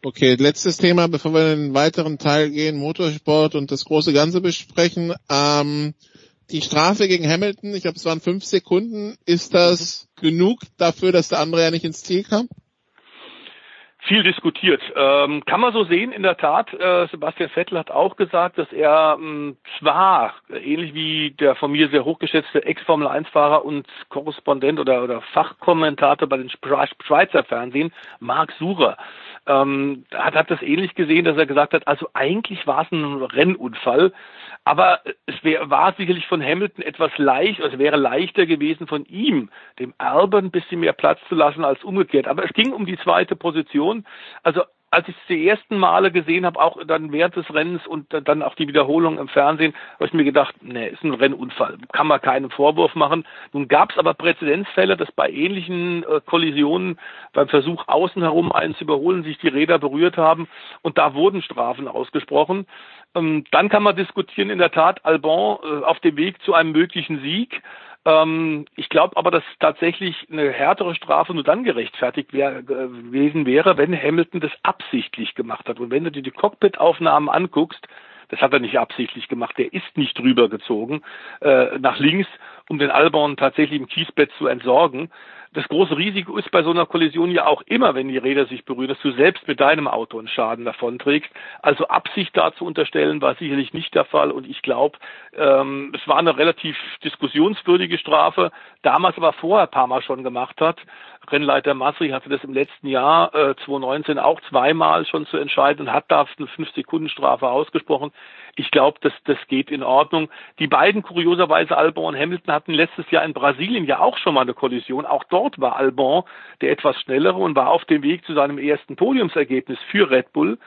Okay, letztes Thema, bevor wir in den weiteren Teil gehen, Motorsport und das große Ganze besprechen. Ähm, die Strafe gegen Hamilton, ich glaube es waren fünf Sekunden, ist das mhm. genug dafür, dass der andere ja nicht ins Ziel kam? Viel diskutiert. Ähm, kann man so sehen, in der Tat. Äh, Sebastian Vettel hat auch gesagt, dass er ähm, zwar, ähnlich wie der von mir sehr hochgeschätzte Ex-Formel-1-Fahrer und Korrespondent oder, oder Fachkommentator bei den Schweizer Fernsehen, Marc Surer, ähm, hat, hat das ähnlich gesehen, dass er gesagt hat, also eigentlich war es ein Rennunfall, aber es wär, war sicherlich von Hamilton etwas leicht, also es wäre leichter gewesen von ihm, dem Albon ein bisschen mehr Platz zu lassen als umgekehrt. Aber es ging um die zweite Position. Also als ich es die ersten Male gesehen habe, auch dann während des Rennens und dann auch die Wiederholung im Fernsehen, habe ich mir gedacht, nee, ist ein Rennunfall, kann man keinen Vorwurf machen. Nun gab es aber Präzedenzfälle, dass bei ähnlichen äh, Kollisionen beim Versuch außen herum einen zu überholen, sich die Räder berührt haben und da wurden Strafen ausgesprochen. Ähm, dann kann man diskutieren, in der Tat, Albon äh, auf dem Weg zu einem möglichen Sieg. Ähm, ich glaube aber, dass tatsächlich eine härtere Strafe nur dann gerechtfertigt wär, gewesen wäre, wenn Hamilton das absichtlich gemacht hat. Und wenn du dir die Cockpit-Aufnahmen anguckst, das hat er nicht absichtlich gemacht, der ist nicht drüber gezogen äh, nach links, um den Albon tatsächlich im Kiesbett zu entsorgen. Das große Risiko ist bei so einer Kollision ja auch immer, wenn die Räder sich berühren, dass du selbst mit deinem Auto einen Schaden davonträgst. Also Absicht da zu unterstellen war sicherlich nicht der Fall und ich glaube, ähm, es war eine relativ diskussionswürdige Strafe, damals aber vorher ein paar Mal schon gemacht hat. Rennleiter Masri hatte das im letzten Jahr äh, 2019 auch zweimal schon zu entscheiden und hat da eine 5-Sekunden-Strafe ausgesprochen. Ich glaube, das, das geht in Ordnung. Die beiden, kurioserweise Albon und Hamilton, hatten letztes Jahr in Brasilien ja auch schon mal eine Kollision. Auch dort war Albon der etwas schnellere und war auf dem Weg zu seinem ersten Podiumsergebnis für Red Bull.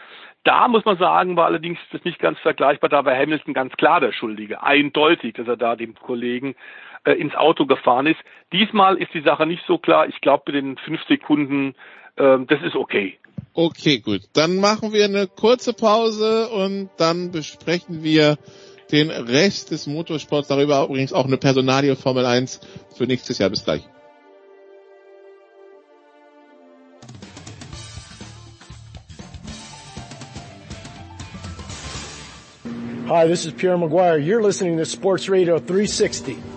Da muss man sagen, war allerdings das nicht ganz vergleichbar. Da war Hamilton ganz klar der Schuldige. Eindeutig, dass er da dem Kollegen äh, ins Auto gefahren ist. Diesmal ist die Sache nicht so klar. Ich glaube, mit den fünf Sekunden, äh, das ist okay. Okay, gut. Dann machen wir eine kurze Pause und dann besprechen wir den Rest des Motorsports. Darüber übrigens auch eine Personalie Formel 1 für nächstes Jahr. Bis gleich. Hi, this is Pierre Maguire. You're listening to Sports Radio 360.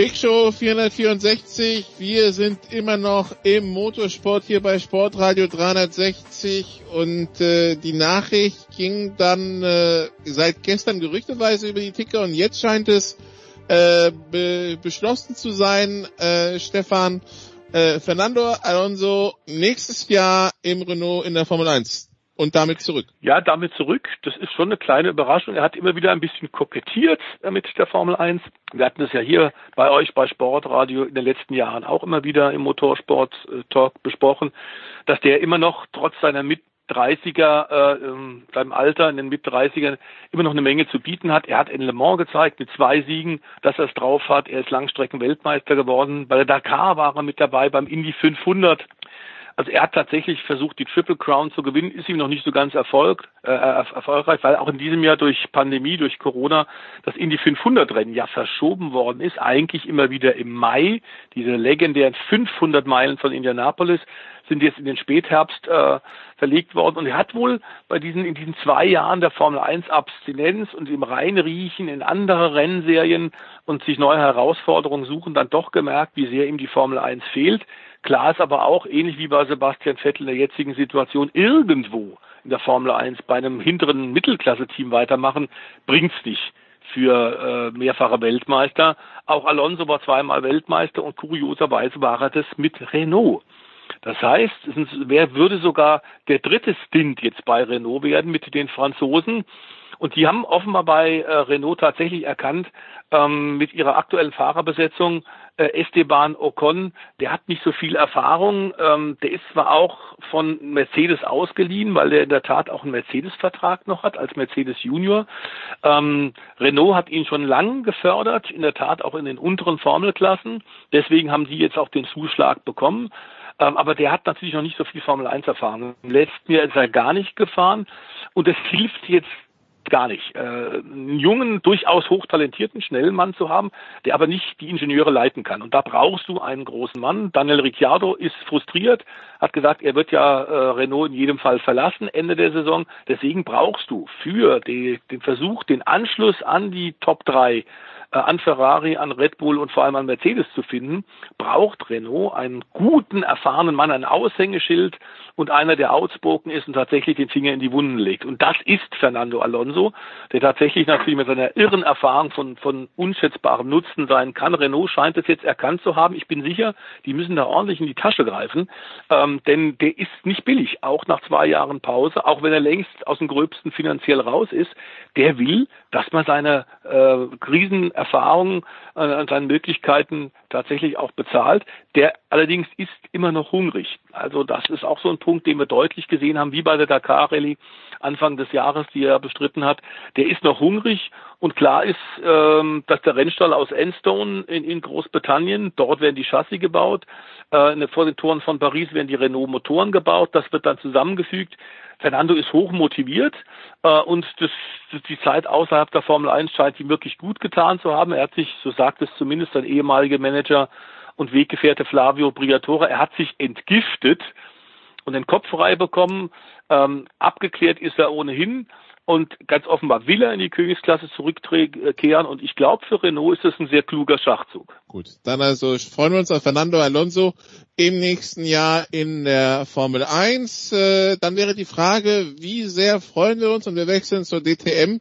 Big Show 464. Wir sind immer noch im Motorsport hier bei Sportradio 360 und äh, die Nachricht ging dann äh, seit gestern gerüchteweise über die Ticker und jetzt scheint es äh, be beschlossen zu sein, äh, Stefan, äh, Fernando Alonso nächstes Jahr im Renault in der Formel 1 und damit zurück. Ja, damit zurück. Das ist schon eine kleine Überraschung. Er hat immer wieder ein bisschen kokettiert mit der Formel 1. Wir hatten es ja hier bei euch bei Sportradio in den letzten Jahren auch immer wieder im Motorsport Talk besprochen, dass der immer noch trotz seiner mit 30er, äh, ähm, seinem Alter in den mit 30ern immer noch eine Menge zu bieten hat. Er hat in Le Mans gezeigt mit zwei Siegen, dass er es drauf hat. Er ist Langstrecken-Weltmeister geworden. Bei der Dakar war er mit dabei, beim Indy 500 also er hat tatsächlich versucht, die Triple Crown zu gewinnen, ist ihm noch nicht so ganz erfolgt, äh, erfolgreich, weil auch in diesem Jahr durch Pandemie, durch Corona, das Indy 500 Rennen ja verschoben worden ist, eigentlich immer wieder im Mai. Diese legendären 500 Meilen von Indianapolis sind jetzt in den Spätherbst äh, verlegt worden. Und er hat wohl bei diesen, in diesen zwei Jahren der Formel 1 Abstinenz und im Reinriechen in andere Rennserien und sich neue Herausforderungen suchen, dann doch gemerkt, wie sehr ihm die Formel 1 fehlt. Klar ist aber auch, ähnlich wie bei Sebastian Vettel in der jetzigen Situation, irgendwo in der Formel 1 bei einem hinteren Mittelklasse-Team weitermachen, bringt's nicht für äh, mehrfache Weltmeister. Auch Alonso war zweimal Weltmeister und kurioserweise war er das mit Renault. Das heißt, wer würde sogar der dritte Stint jetzt bei Renault werden mit den Franzosen. Und die haben offenbar bei äh, Renault tatsächlich erkannt, ähm, mit ihrer aktuellen Fahrerbesetzung, äh, Esteban Ocon, der hat nicht so viel Erfahrung. Ähm, der ist zwar auch von Mercedes ausgeliehen, weil er in der Tat auch einen Mercedes-Vertrag noch hat als Mercedes Junior. Ähm, Renault hat ihn schon lang gefördert, in der Tat auch in den unteren Formelklassen. Deswegen haben die jetzt auch den Zuschlag bekommen. Ähm, aber der hat natürlich noch nicht so viel Formel 1 erfahren. Im letzten Jahr ist er gar nicht gefahren und es hilft jetzt gar nicht. Äh, einen jungen, durchaus hochtalentierten, schnellen Mann zu haben, der aber nicht die Ingenieure leiten kann. Und da brauchst du einen großen Mann. Daniel Ricciardo ist frustriert, hat gesagt, er wird ja äh, Renault in jedem Fall verlassen Ende der Saison. Deswegen brauchst du für die, den Versuch, den Anschluss an die Top 3 äh, an Ferrari, an Red Bull und vor allem an Mercedes zu finden, braucht Renault einen guten, erfahrenen Mann, ein Aushängeschild und einer, der outspoken ist und tatsächlich den Finger in die Wunden legt. Und das ist Fernando Alonso, der tatsächlich natürlich mit seiner irren Erfahrung von, von unschätzbarem Nutzen sein kann. Renault scheint es jetzt erkannt zu haben. Ich bin sicher, die müssen da ordentlich in die Tasche greifen, ähm, denn der ist nicht billig, auch nach zwei Jahren Pause, auch wenn er längst aus dem Gröbsten finanziell raus ist. Der will, dass man seine äh, Krisen Erfahrungen, äh, an seinen Möglichkeiten tatsächlich auch bezahlt. Der allerdings ist immer noch hungrig. Also das ist auch so ein Punkt, den wir deutlich gesehen haben, wie bei der Dakar Rallye Anfang des Jahres, die er bestritten hat. Der ist noch hungrig und klar ist, ähm, dass der Rennstall aus Enstone in, in Großbritannien, dort werden die Chassis gebaut, äh, vor den Toren von Paris werden die Renault Motoren gebaut, das wird dann zusammengefügt. Fernando ist hoch motiviert äh, und das, die Zeit außerhalb der Formel 1 scheint ihm wirklich gut getan zu haben. Er hat sich, so sagt es zumindest sein ehemaliger Manager und Weggefährte Flavio Briatore, er hat sich entgiftet und den Kopf frei bekommen. Ähm, abgeklärt ist er ohnehin und ganz offenbar will er in die Königsklasse zurückkehren und ich glaube für Renault ist das ein sehr kluger Schachzug. Gut, dann also freuen wir uns auf Fernando Alonso im nächsten Jahr in der Formel 1. Äh, dann wäre die Frage, wie sehr freuen wir uns und wir wechseln zur DTM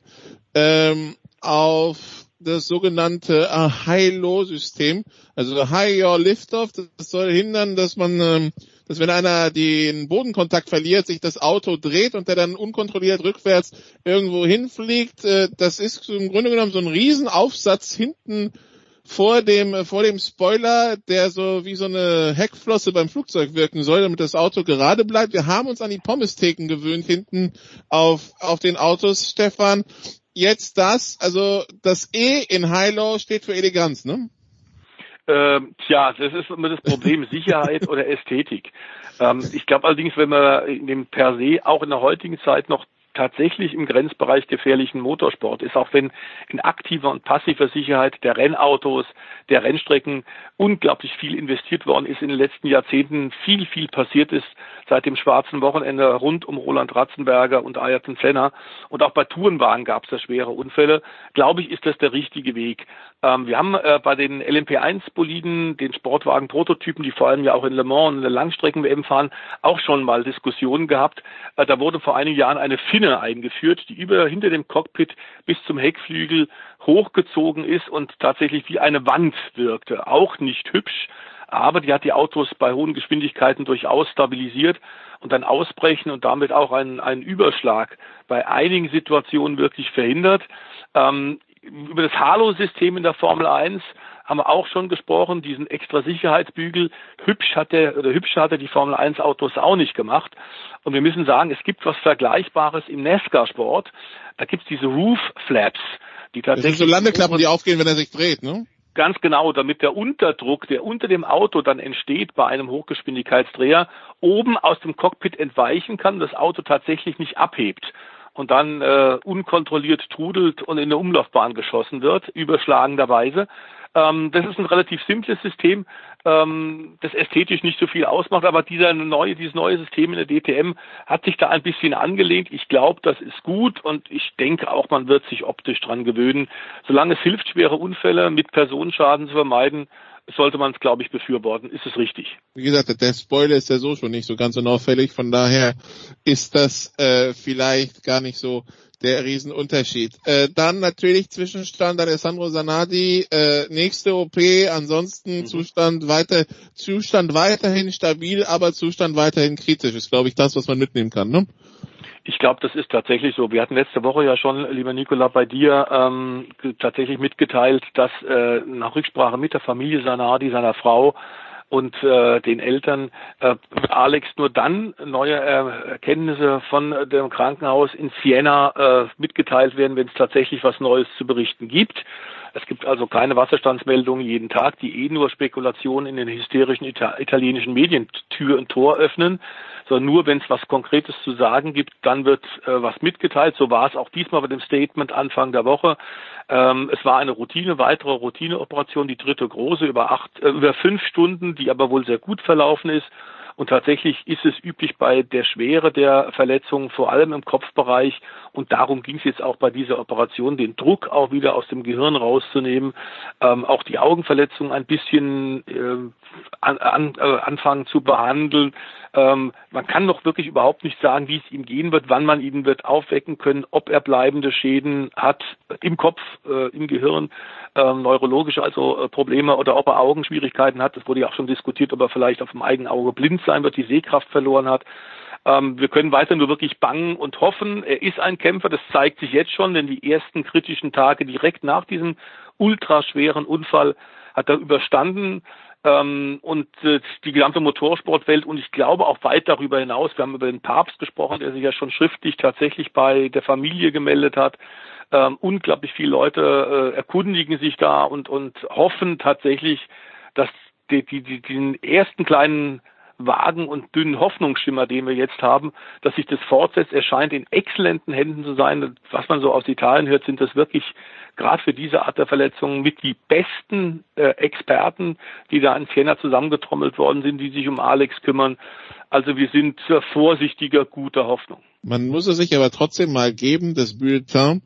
ähm, auf das sogenannte High-Low-System, also High-Your-Lift-Off. Das soll hindern, dass man ähm, dass wenn einer den Bodenkontakt verliert, sich das Auto dreht und der dann unkontrolliert rückwärts irgendwo hinfliegt. Äh, das ist im Grunde genommen so ein Riesenaufsatz hinten vor dem, vor dem Spoiler, der so wie so eine Heckflosse beim Flugzeug wirken soll, damit das Auto gerade bleibt. Wir haben uns an die Pommestheken gewöhnt hinten auf, auf den Autos, Stefan. Jetzt das, also das E in High-Low steht für Eleganz, ne? Ähm, tja, das ist immer das Problem Sicherheit oder Ästhetik. Ähm, ich glaube allerdings, wenn man in dem per se auch in der heutigen Zeit noch tatsächlich im Grenzbereich gefährlichen Motorsport ist, auch wenn in aktiver und passiver Sicherheit der Rennautos, der Rennstrecken unglaublich viel investiert worden ist in den letzten Jahrzehnten, viel, viel passiert ist seit dem schwarzen Wochenende rund um Roland Ratzenberger und Ayrton Senna. Und auch bei Tourenwagen gab es da schwere Unfälle. Glaube ich, ist das der richtige Weg. Ähm, wir haben äh, bei den LMP1-Boliden, den Sportwagen-Prototypen, die vor allem ja auch in Le Mans eine Langstrecken-WM fahren, auch schon mal Diskussionen gehabt. Äh, da wurde vor einigen Jahren eine Finne eingeführt, die über hinter dem Cockpit bis zum Heckflügel hochgezogen ist und tatsächlich wie eine Wand wirkte. Auch nicht hübsch, aber die hat die Autos bei hohen Geschwindigkeiten durchaus stabilisiert und dann Ausbrechen und damit auch einen, einen Überschlag bei einigen Situationen wirklich verhindert. Ähm, über das Halo-System in der Formel 1 haben wir auch schon gesprochen, diesen extra Sicherheitsbügel. Hübsch hat der, oder hübsch hat er die Formel 1 Autos auch nicht gemacht. Und wir müssen sagen, es gibt was Vergleichbares im NASCAR-Sport. Da gibt es diese Roof Flaps, die tatsächlich. Das sind so Landeklappen, die aufgehen, wenn er sich dreht, ne? Ganz genau, damit der Unterdruck, der unter dem Auto dann entsteht bei einem Hochgeschwindigkeitsdreher, oben aus dem Cockpit entweichen kann, das Auto tatsächlich nicht abhebt und dann äh, unkontrolliert trudelt und in eine Umlaufbahn geschossen wird, überschlagenderweise. Ähm, das ist ein relativ simples System, ähm, das ästhetisch nicht so viel ausmacht, aber dieser neue, dieses neue System in der DTM hat sich da ein bisschen angelehnt. Ich glaube, das ist gut und ich denke auch, man wird sich optisch dran gewöhnen. Solange es hilft, schwere Unfälle mit Personenschaden zu vermeiden, sollte man es, glaube ich, befürworten. Ist es richtig? Wie gesagt, der Spoiler ist ja so schon nicht so ganz unauffällig. Von daher ist das äh, vielleicht gar nicht so der Riesenunterschied. Äh, dann natürlich Zwischenstand Alessandro Sanadi, äh, nächste OP, ansonsten mhm. Zustand weiter, Zustand weiterhin stabil, aber Zustand weiterhin kritisch. Ist, glaube ich, das, was man mitnehmen kann. Ne? Ich glaube, das ist tatsächlich so. Wir hatten letzte Woche ja schon, lieber Nikola, bei dir ähm, tatsächlich mitgeteilt, dass äh, nach Rücksprache mit der Familie Sanadi, seiner Frau, und äh, den Eltern äh, Alex nur dann neue äh, Erkenntnisse von dem Krankenhaus in Siena äh, mitgeteilt werden, wenn es tatsächlich was Neues zu berichten gibt. Es gibt also keine Wasserstandsmeldungen jeden Tag, die eh nur Spekulationen in den hysterischen Ita italienischen Medien Tür und Tor öffnen, sondern nur wenn es was Konkretes zu sagen gibt, dann wird äh, was mitgeteilt. So war es auch diesmal bei dem Statement Anfang der Woche. Ähm, es war eine Routine, weitere Routineoperation, die dritte große über acht, äh, über fünf Stunden, die aber wohl sehr gut verlaufen ist. Und tatsächlich ist es üblich bei der Schwere der Verletzungen, vor allem im Kopfbereich. Und darum ging es jetzt auch bei dieser Operation, den Druck auch wieder aus dem Gehirn rauszunehmen, ähm, auch die Augenverletzungen ein bisschen äh, an, äh, anfangen zu behandeln. Ähm, man kann noch wirklich überhaupt nicht sagen, wie es ihm gehen wird, wann man ihn wird aufwecken können, ob er bleibende Schäden hat im Kopf, äh, im Gehirn, äh, neurologische also äh, Probleme oder ob er Augenschwierigkeiten hat. Es wurde ja auch schon diskutiert, ob er vielleicht auf dem eigenen Auge blind sein wird, die Sehkraft verloren hat. Ähm, wir können weiter nur wirklich bangen und hoffen. Er ist ein Kämpfer, das zeigt sich jetzt schon, denn die ersten kritischen Tage direkt nach diesem ultraschweren Unfall hat er überstanden ähm, und äh, die gesamte Motorsportwelt und ich glaube auch weit darüber hinaus. Wir haben über den Papst gesprochen, der sich ja schon schriftlich tatsächlich bei der Familie gemeldet hat. Ähm, unglaublich viele Leute äh, erkundigen sich da und, und hoffen tatsächlich, dass die, die, die, den ersten kleinen vagen und dünnen Hoffnungsschimmer, den wir jetzt haben, dass sich das fortsetzt. Er scheint in exzellenten Händen zu sein. Was man so aus Italien hört, sind das wirklich gerade für diese Art der Verletzungen mit die besten äh, Experten, die da in Siena zusammengetrommelt worden sind, die sich um Alex kümmern. Also wir sind vorsichtiger guter Hoffnung. Man muss es sich aber trotzdem mal geben, das Bulletin,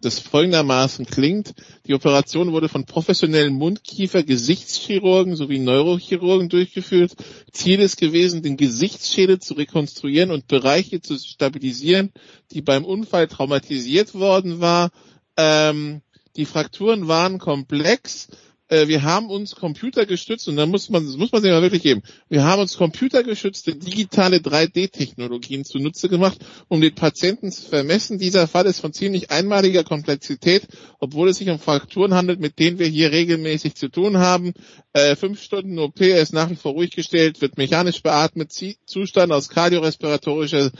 das folgendermaßen klingt. Die Operation wurde von professionellen Mundkiefer-Gesichtschirurgen sowie Neurochirurgen durchgeführt. Ziel ist gewesen, den Gesichtsschädel zu rekonstruieren und Bereiche zu stabilisieren, die beim Unfall traumatisiert worden war. Ähm, die Frakturen waren komplex äh, wir haben uns computergestützt, und da muss man, muss man sich mal wirklich geben, wir haben uns computergestützte digitale 3D-Technologien zunutze gemacht, um den Patienten zu vermessen. Dieser Fall ist von ziemlich einmaliger Komplexität, obwohl es sich um Frakturen handelt, mit denen wir hier regelmäßig zu tun haben. Äh, fünf Stunden OP, er ist nach wie vor ruhig gestellt, wird mechanisch beatmet, Zustand aus kardiorespiratorischer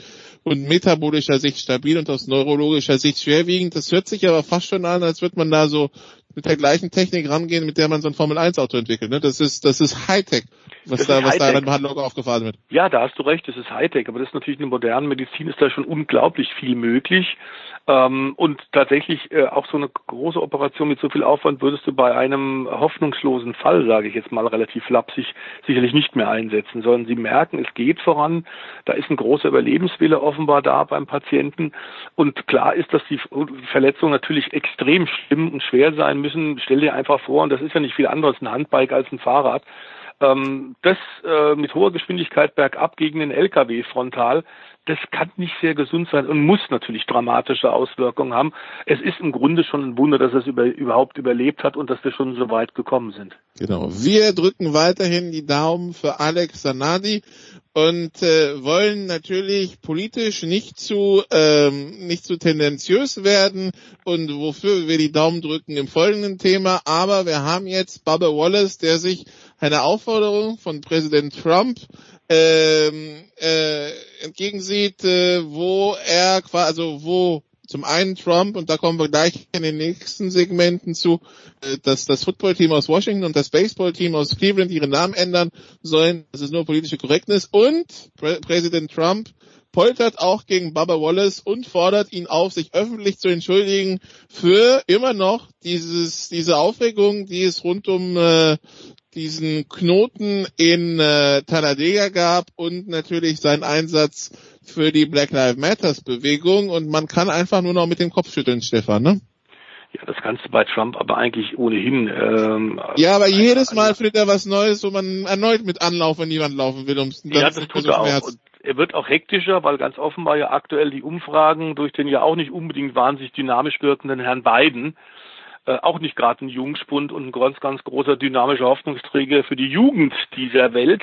und metabolischer Sicht stabil und aus neurologischer Sicht schwerwiegend. Das hört sich aber fast schon an, als würde man da so mit der gleichen Technik rangehen, mit der man so ein Formel 1 Auto entwickelt. Ne? Das ist das ist Hightech, was das da was da in der Behandlung aufgefahren wird. Ja, da hast du recht, das ist Hightech, aber das ist natürlich in der modernen Medizin ist da schon unglaublich viel möglich. Ähm, und tatsächlich äh, auch so eine große Operation mit so viel Aufwand würdest du bei einem hoffnungslosen Fall, sage ich jetzt mal relativ lapsig, sicherlich nicht mehr einsetzen, sondern sie merken, es geht voran, da ist ein großer Überlebenswille offenbar da beim Patienten. Und klar ist, dass die Verletzungen natürlich extrem schlimm und schwer sein müssen. Stell dir einfach vor, und das ist ja nicht viel anderes ein Handbike als ein Fahrrad, ähm, das äh, mit hoher Geschwindigkeit bergab gegen den LKW frontal, das kann nicht sehr gesund sein und muss natürlich dramatische Auswirkungen haben. Es ist im Grunde schon ein Wunder, dass es über, überhaupt überlebt hat und dass wir schon so weit gekommen sind. Genau. Wir drücken weiterhin die Daumen für Alex Sanadi und äh, wollen natürlich politisch nicht zu ähm, nicht zu tendenziös werden und wofür wir die Daumen drücken im folgenden Thema. Aber wir haben jetzt Bubba Wallace, der sich eine Aufforderung von Präsident Trump ähm, äh, entgegensieht, äh, wo er quasi, also wo zum einen Trump, und da kommen wir gleich in den nächsten Segmenten zu, äh, dass das Footballteam aus Washington und das Baseballteam aus Cleveland ihre Namen ändern sollen. Das ist nur politische Korrektnis. Und Prä Präsident Trump poltert auch gegen Bubba Wallace und fordert ihn auf, sich öffentlich zu entschuldigen für immer noch dieses, diese Aufregung, die es rund um äh, diesen Knoten in äh, Talladega gab und natürlich seinen Einsatz für die Black Lives Matters Bewegung und man kann einfach nur noch mit dem Kopf schütteln, Stefan, ne? Ja, das kannst du bei Trump aber eigentlich ohnehin. Ähm, ja, aber jedes Mal findet er was Neues, wo man erneut mit Anlauf an niemand laufen will. Um's ja, das tut er auch. Und er wird auch hektischer, weil ganz offenbar ja aktuell die Umfragen durch den ja auch nicht unbedingt wahnsinnig dynamisch wirkenden Herrn Biden äh, auch nicht gerade ein Jungspund und ein ganz, ganz großer dynamischer Hoffnungsträger für die Jugend dieser Welt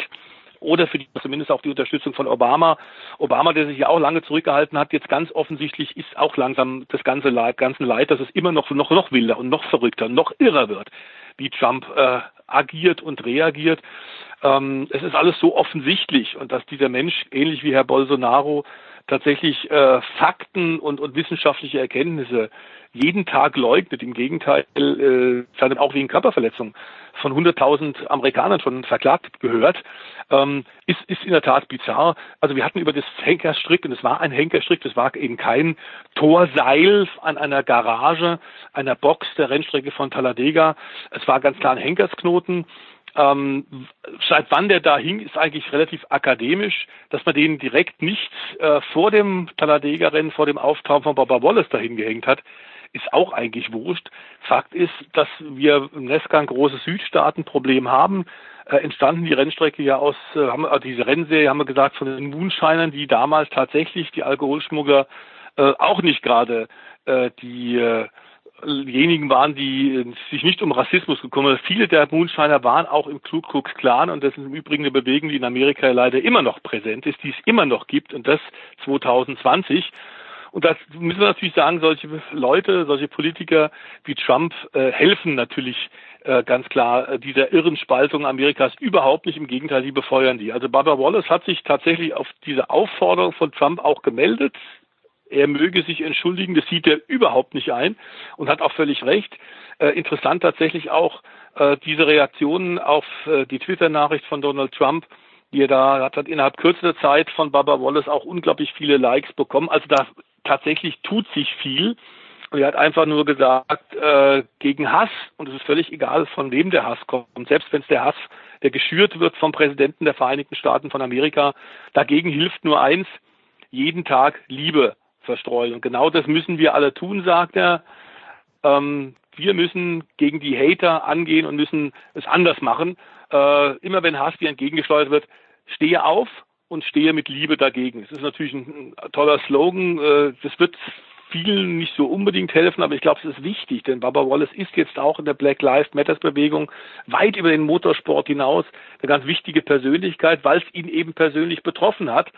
oder für die, zumindest auch die Unterstützung von Obama. Obama, der sich ja auch lange zurückgehalten hat, jetzt ganz offensichtlich ist auch langsam das ganze Leid, ganzen Leid, dass es immer noch, noch, noch wilder und noch verrückter, noch irrer wird, wie Trump äh, agiert und reagiert. Ähm, es ist alles so offensichtlich und dass dieser Mensch, ähnlich wie Herr Bolsonaro, tatsächlich äh, Fakten und, und wissenschaftliche Erkenntnisse jeden Tag leugnet. Im Gegenteil, äh, hat auch wegen Körperverletzung von 100.000 Amerikanern schon verklagt gehört, ähm, ist, ist in der Tat bizarr. Also wir hatten über das Henkerstrick, und es war ein Henkerstrick, das war eben kein Torseil an einer Garage, einer Box der Rennstrecke von Talladega. Es war ganz klar ein Henkersknoten. Ähm, seit wann der da hing, ist eigentlich relativ akademisch, dass man den direkt nicht äh, vor dem Talladega-Rennen, vor dem Auftauchen von Baba Wallace dahin gehängt hat, ist auch eigentlich wurscht. Fakt ist, dass wir im Nesca ein großes Südstaatenproblem haben. Äh, entstanden die Rennstrecke ja aus, äh, haben, also diese Rennserie haben wir gesagt, von den Moonshinern, die damals tatsächlich die Alkoholschmuggler äh, auch nicht gerade äh, die äh, diejenigen waren, die sich nicht um Rassismus gekommen sind. Viele der Moonshiner waren auch im Ku Klux Klan und das ist im Übrigen eine Bewegung, die in Amerika leider immer noch präsent ist, die es immer noch gibt und das 2020. Und das müssen wir natürlich sagen, solche Leute, solche Politiker wie Trump äh, helfen natürlich äh, ganz klar äh, dieser irren Spaltung Amerikas überhaupt nicht. Im Gegenteil, die befeuern die. Also Barbara Wallace hat sich tatsächlich auf diese Aufforderung von Trump auch gemeldet. Er möge sich entschuldigen, das sieht er überhaupt nicht ein und hat auch völlig recht. Äh, interessant tatsächlich auch äh, diese Reaktionen auf äh, die Twitter-Nachricht von Donald Trump, die er da hat, hat innerhalb kürzester Zeit von Barbara Wallace auch unglaublich viele Likes bekommen. Also da tatsächlich tut sich viel. Und er hat einfach nur gesagt, äh, gegen Hass, und es ist völlig egal, von wem der Hass kommt, selbst wenn es der Hass, der geschürt wird vom Präsidenten der Vereinigten Staaten von Amerika, dagegen hilft nur eins, jeden Tag Liebe verstreuen. Und genau das müssen wir alle tun, sagt er. Ähm, wir müssen gegen die Hater angehen und müssen es anders machen. Äh, immer wenn Hass dir entgegengesteuert wird, stehe auf und stehe mit Liebe dagegen. Es ist natürlich ein toller Slogan. Äh, das wird vielen nicht so unbedingt helfen, aber ich glaube, es ist wichtig, denn Baba Wallace ist jetzt auch in der Black Lives Matters Bewegung weit über den Motorsport hinaus eine ganz wichtige Persönlichkeit, weil es ihn eben persönlich betroffen hat.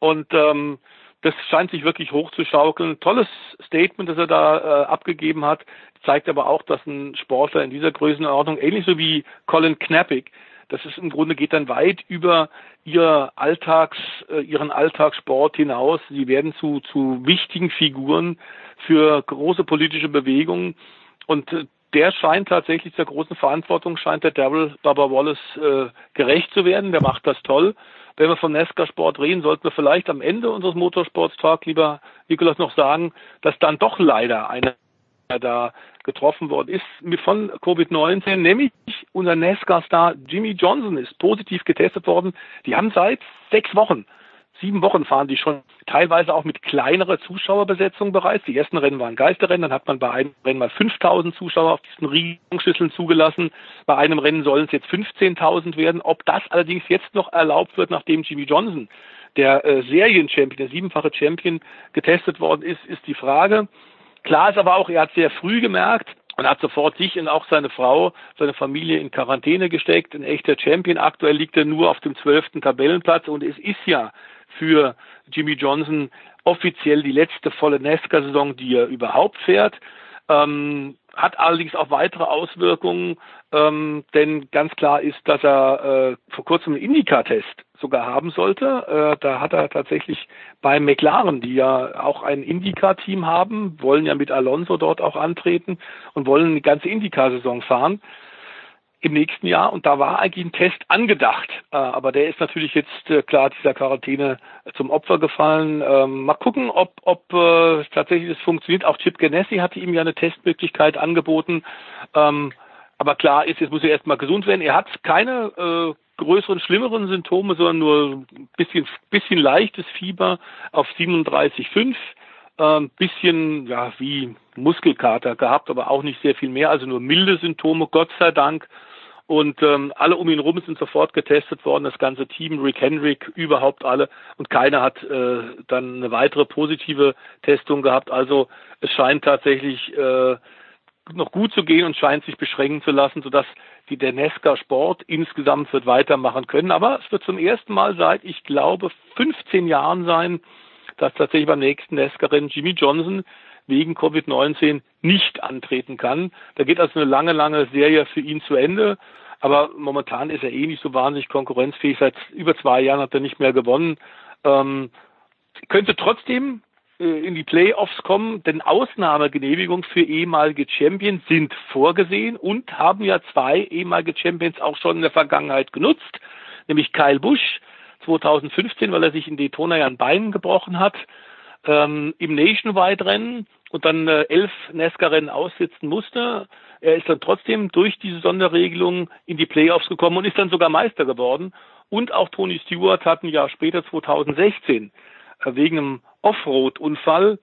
Und ähm, das scheint sich wirklich hochzuschaukeln. Tolles Statement, das er da äh, abgegeben hat, zeigt aber auch, dass ein Sportler in dieser Größenordnung, ähnlich so wie Colin Knappig, das ist im Grunde geht dann weit über ihr Alltags, äh, ihren Alltagssport hinaus. Sie werden zu, zu wichtigen Figuren für große politische Bewegungen und äh, der scheint tatsächlich der großen Verantwortung, scheint der Devil Baba Wallace äh, gerecht zu werden. Der macht das toll. Wenn wir von NASCAR-Sport reden, sollten wir vielleicht am Ende unseres Motorsports-Talk, lieber Nikolas, noch sagen, dass dann doch leider einer da getroffen worden ist von Covid-19, nämlich unser NASCAR-Star Jimmy Johnson ist positiv getestet worden. Die haben seit sechs Wochen, sieben Wochen fahren die schon, teilweise auch mit kleinerer Zuschauerbesetzung bereits. Die ersten Rennen waren Geisterrennen, dann hat man bei einem Rennen mal 5000 Zuschauer auf diesen Riesenschüsseln zugelassen. Bei einem Rennen sollen es jetzt 15.000 werden. Ob das allerdings jetzt noch erlaubt wird, nachdem Jimmy Johnson der äh, Serienchampion, der siebenfache Champion getestet worden ist, ist die Frage. Klar ist aber auch, er hat sehr früh gemerkt, und hat sofort sich und auch seine Frau, seine Familie in Quarantäne gesteckt. Ein echter Champion. Aktuell liegt er nur auf dem zwölften Tabellenplatz und es ist ja für Jimmy Johnson offiziell die letzte volle NASCAR-Saison, die er überhaupt fährt. Ähm, hat allerdings auch weitere Auswirkungen, ähm, denn ganz klar ist, dass er äh, vor kurzem einen Indica-Test sogar haben sollte. Äh, da hat er tatsächlich bei McLaren, die ja auch ein Indica-Team haben, wollen ja mit Alonso dort auch antreten und wollen die ganze Indica-Saison fahren im nächsten Jahr und da war eigentlich ein Test angedacht, äh, aber der ist natürlich jetzt äh, klar dieser Quarantäne zum Opfer gefallen. Ähm, mal gucken, ob, ob äh, tatsächlich das funktioniert. Auch Chip Ganassi hatte ihm ja eine Testmöglichkeit angeboten. Ähm, aber klar ist, jetzt muss er erstmal gesund werden. Er hat keine äh, größeren, schlimmeren Symptome, sondern nur ein bisschen, bisschen leichtes Fieber auf 37,5. Ein ähm, bisschen, ja, wie Muskelkater gehabt, aber auch nicht sehr viel mehr, also nur milde Symptome, Gott sei Dank. Und ähm, alle um ihn rum sind sofort getestet worden, das ganze Team, Rick Hendrick, überhaupt alle. Und keiner hat äh, dann eine weitere positive Testung gehabt. Also es scheint tatsächlich äh, noch gut zu gehen und scheint sich beschränken zu lassen, sodass die der Nesca Sport insgesamt wird weitermachen können. Aber es wird zum ersten Mal seit, ich glaube, 15 Jahren sein, dass tatsächlich beim nächsten Nesca-Rennen Jimmy Johnson wegen Covid-19 nicht antreten kann. Da geht also eine lange, lange Serie für ihn zu Ende. Aber momentan ist er eh nicht so wahnsinnig konkurrenzfähig. Seit über zwei Jahren hat er nicht mehr gewonnen. Ähm, könnte trotzdem äh, in die Playoffs kommen, denn Ausnahmegenehmigungen für ehemalige Champions sind vorgesehen und haben ja zwei ehemalige Champions auch schon in der Vergangenheit genutzt, nämlich Kyle Busch 2015, weil er sich in Daytona ja ein Bein gebrochen hat, ähm, im Nationwide-Rennen und dann äh, elf NASCAR-Rennen aussitzen musste. Er ist dann trotzdem durch diese Sonderregelung in die Playoffs gekommen und ist dann sogar Meister geworden. Und auch Tony Stewart hat ein Jahr später, 2016, äh, wegen einem Offroad-Unfall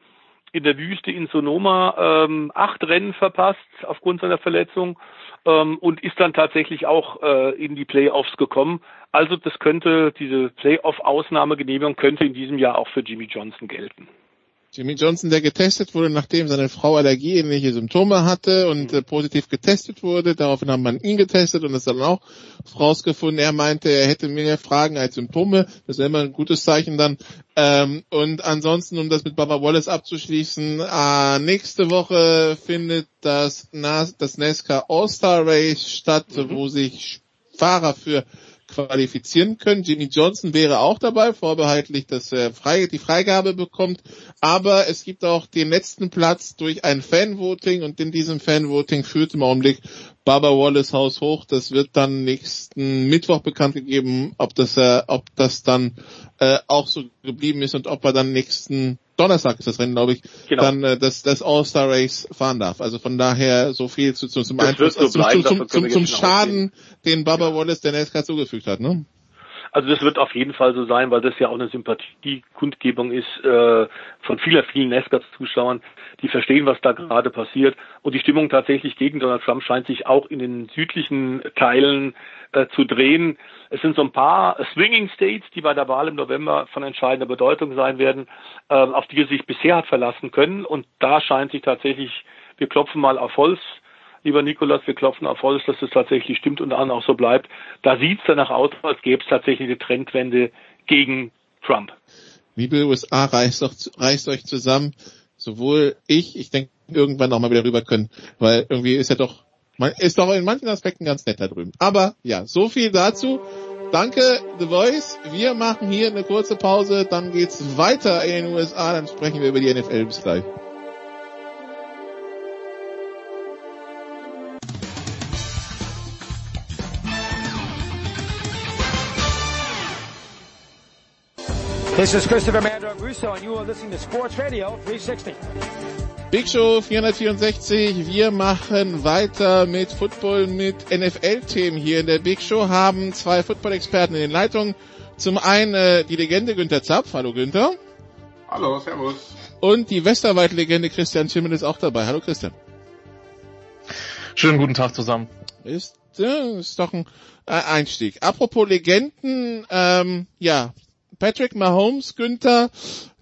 in der Wüste in Sonoma ähm, acht Rennen verpasst aufgrund seiner Verletzung ähm, und ist dann tatsächlich auch äh, in die Playoffs gekommen. Also das könnte, diese Playoff-Ausnahmegenehmigung könnte in diesem Jahr auch für Jimmy Johnson gelten. Jimmy Johnson, der getestet wurde, nachdem seine Frau allergieähnliche Symptome hatte und äh, positiv getestet wurde. Daraufhin haben man ihn getestet und es dann auch rausgefunden. Er meinte, er hätte mehr Fragen als Symptome. Das wäre immer ein gutes Zeichen dann. Ähm, und ansonsten, um das mit Baba Wallace abzuschließen, äh, nächste Woche findet das, NAS, das NASCAR All-Star Race statt, mhm. wo sich Fahrer für qualifizieren können. Jimmy Johnson wäre auch dabei, vorbehaltlich, dass er frei, die Freigabe bekommt. Aber es gibt auch den letzten Platz durch ein Fanvoting und in diesem Fanvoting führt im Augenblick Baba Wallace Haus hoch. Das wird dann nächsten Mittwoch bekannt gegeben, ob das, äh, ob das dann äh, auch so geblieben ist und ob er dann nächsten Donnerstag ist das Rennen, glaube ich, genau. dann äh, das, das All-Star Race fahren darf. Also von daher so viel zu, zu, zum Einfluss, so zum, zum, zum, zum, zum Schaden, den Baba Wallace der NASCAR zugefügt hat. Ne? Also das wird auf jeden Fall so sein, weil das ja auch eine Sympathiekundgebung ist äh, von vieler, vielen NASCAR-Zuschauern, die verstehen, was da gerade passiert. Und die Stimmung tatsächlich gegen Donald Trump scheint sich auch in den südlichen Teilen äh, zu drehen. Es sind so ein paar Swinging States, die bei der Wahl im November von entscheidender Bedeutung sein werden, äh, auf die er sich bisher hat verlassen können. Und da scheint sich tatsächlich, wir klopfen mal auf Holz, lieber Nikolas, wir klopfen auf Holz, dass es tatsächlich stimmt und dann auch so bleibt. Da sieht es danach aus, als gäbe es tatsächlich eine Trendwende gegen Trump. Liebe USA, reißt, doch, reißt euch zusammen. Sowohl ich, ich denke, irgendwann noch mal wieder rüber können, weil irgendwie ist ja doch, man ist doch in manchen Aspekten ganz nett da drüben. Aber ja, so viel dazu. Danke, The Voice. Wir machen hier eine kurze Pause, dann geht's weiter in den USA, dann sprechen wir über die NFL. Bis gleich. This is Christopher Mandog Russo and you are listening to Sports Radio 360. Big Show 464. Wir machen weiter mit Football, mit NFL-Themen hier in der Big Show, haben zwei Football-Experten in den Leitungen. Zum einen äh, die Legende Günther Zapf. Hallo Günther. Hallo, servus. Und die Westerwald-Legende Christian Schimmel ist auch dabei. Hallo Christian. Schönen guten Tag zusammen. Ist, äh, ist doch ein äh, Einstieg. Apropos Legenden, ähm, ja, Patrick Mahomes, Günther,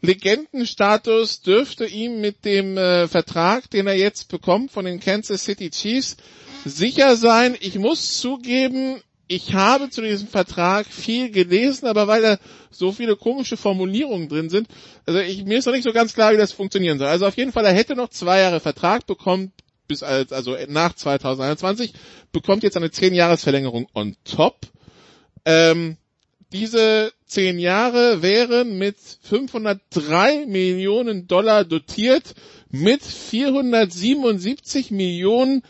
Legendenstatus dürfte ihm mit dem äh, Vertrag, den er jetzt bekommt von den Kansas City Chiefs, sicher sein. Ich muss zugeben, ich habe zu diesem Vertrag viel gelesen, aber weil da so viele komische Formulierungen drin sind, also ich, mir ist noch nicht so ganz klar, wie das funktionieren soll. Also auf jeden Fall, er hätte noch zwei Jahre Vertrag bekommen, bis als, also nach 2021, bekommt jetzt eine zehn Jahresverlängerung on top. Ähm, diese zehn Jahre wären mit 503 Millionen Dollar dotiert, mit 477 Millionen,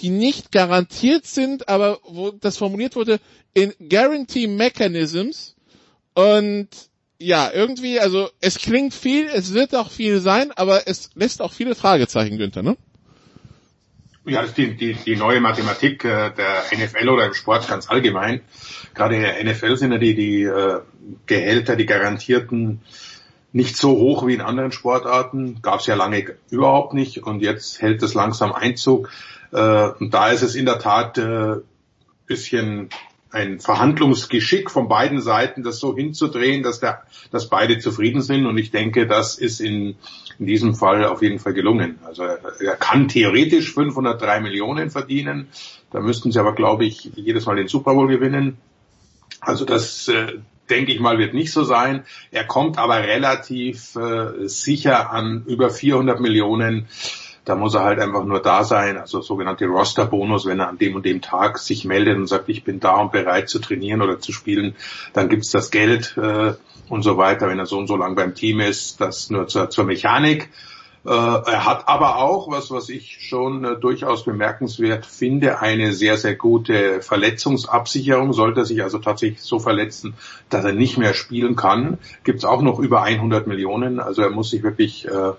die nicht garantiert sind, aber wo das formuliert wurde in Guarantee Mechanisms. Und ja, irgendwie, also es klingt viel, es wird auch viel sein, aber es lässt auch viele Fragezeichen, Günther, ne? Ja, das ist die, die, die neue Mathematik äh, der NFL oder im Sport ganz allgemein. Gerade in der NFL sind ja die, die äh, Gehälter, die garantierten nicht so hoch wie in anderen Sportarten. Gab es ja lange überhaupt nicht und jetzt hält es langsam Einzug. Äh, und da ist es in der Tat äh, bisschen ein Verhandlungsgeschick von beiden Seiten, das so hinzudrehen, dass, der, dass beide zufrieden sind. Und ich denke, das ist in, in diesem Fall auf jeden Fall gelungen. Also er, kann theoretisch 503 Millionen verdienen. Da müssten sie aber, glaube ich, jedes Mal den Super Bowl gewinnen. Also das äh, denke ich mal wird nicht so sein. Er kommt aber relativ äh, sicher an über 400 Millionen Da muss er halt einfach nur da sein, also sogenannte Roster-Bonus, wenn er an dem und dem Tag sich meldet und sagt, ich bin da und bereit zu trainieren oder zu spielen, dann gibt's das Geld äh, und so weiter, wenn er so und so lang beim Team ist, das nur zur, zur Mechanik. Äh, er hat aber auch, was, was ich schon äh, durchaus bemerkenswert finde, eine sehr, sehr gute Verletzungsabsicherung. Sollte er sich also tatsächlich so verletzen, dass er nicht mehr spielen kann, gibt's auch noch über 100 Millionen. Also er muss sich wirklich äh,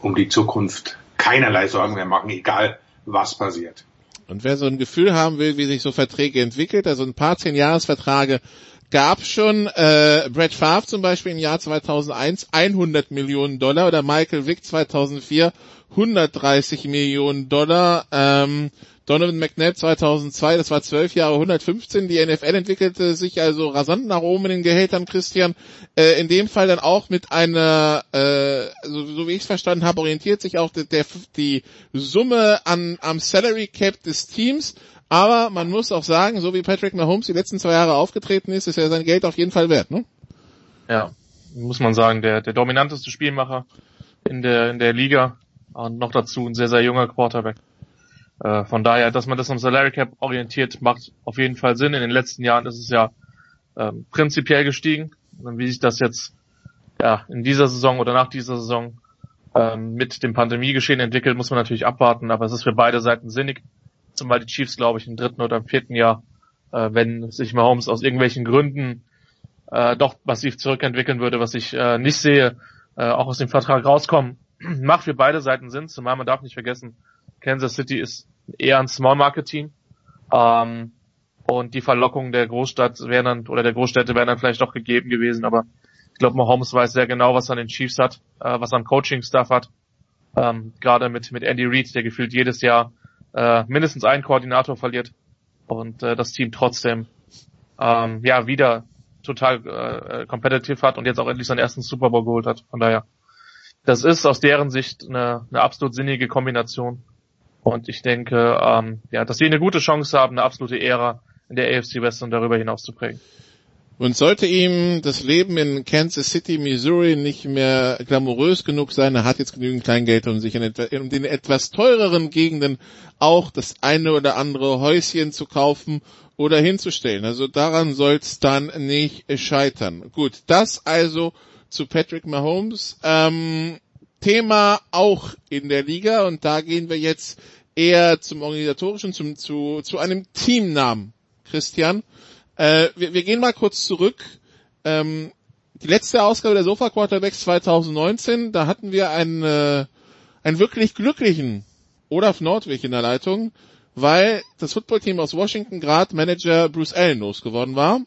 um die Zukunft keinerlei Sorgen mehr machen, egal was passiert. Und wer so ein Gefühl haben will, wie sich so Verträge entwickelt, also ein paar Zehn-Jahres-Verträge gab schon äh, Brett Favre zum Beispiel im Jahr 2001 100 Millionen Dollar oder Michael Vick 2004 130 Millionen Dollar. Ähm, Donovan McNabb 2002, das war zwölf Jahre 115. Die NFL entwickelte sich also rasant nach oben in den Gehältern, Christian. Äh, in dem Fall dann auch mit einer, äh, so, so wie ich es verstanden habe, orientiert sich auch der, der, die Summe an am Salary Cap des Teams. Aber man muss auch sagen, so wie Patrick Mahomes die letzten zwei Jahre aufgetreten ist, ist er sein Geld auf jeden Fall wert, ne? Ja, muss man sagen, der, der dominanteste Spielmacher in der, in der Liga und noch dazu ein sehr, sehr junger Quarterback. Äh, von daher, dass man das am Salary Cap orientiert, macht auf jeden Fall Sinn. In den letzten Jahren ist es ja ähm, prinzipiell gestiegen. Und wie sich das jetzt ja, in dieser Saison oder nach dieser Saison ähm, mit dem Pandemiegeschehen entwickelt, muss man natürlich abwarten. Aber es ist für beide Seiten sinnig. Zumal die Chiefs, glaube ich, im dritten oder im vierten Jahr, äh, wenn sich Mahomes aus irgendwelchen Gründen äh, doch massiv zurückentwickeln würde, was ich äh, nicht sehe, äh, auch aus dem Vertrag rauskommen, macht für beide Seiten Sinn. Zumal man darf nicht vergessen, Kansas City ist eher ein Small Market Team. Ähm, und die Verlockung der Großstadt wären dann, oder der Großstädte wären dann vielleicht doch gegeben gewesen, aber ich glaube, Mahomes weiß sehr genau, was er an den Chiefs hat, äh, was er am Coaching-Staff hat. Ähm, Gerade mit, mit Andy Reid, der gefühlt jedes Jahr äh, mindestens einen Koordinator verliert und äh, das Team trotzdem ähm, ja wieder total äh, competitive hat und jetzt auch endlich seinen ersten Super Bowl geholt hat. Von daher, das ist aus deren Sicht eine, eine absolut sinnige Kombination. Und ich denke, ähm, ja, dass sie eine gute Chance haben, eine absolute Ära in der AFC West und darüber hinaus zu prägen. Und sollte ihm das Leben in Kansas City, Missouri nicht mehr glamourös genug sein, er hat jetzt genügend Kleingeld, um sich in, etwa, in den etwas teureren Gegenden auch das eine oder andere Häuschen zu kaufen oder hinzustellen. Also daran soll es dann nicht scheitern. Gut, das also zu Patrick Mahomes. Ähm, Thema auch in der Liga und da gehen wir jetzt eher zum organisatorischen, zum, zu, zu einem Teamnamen. Christian, äh, wir, wir gehen mal kurz zurück. Ähm, die letzte Ausgabe der Sofa Quarterbacks 2019, da hatten wir einen, äh, einen wirklich glücklichen Olaf Nordwig in der Leitung, weil das Footballteam aus Washington gerade Manager Bruce Allen losgeworden war.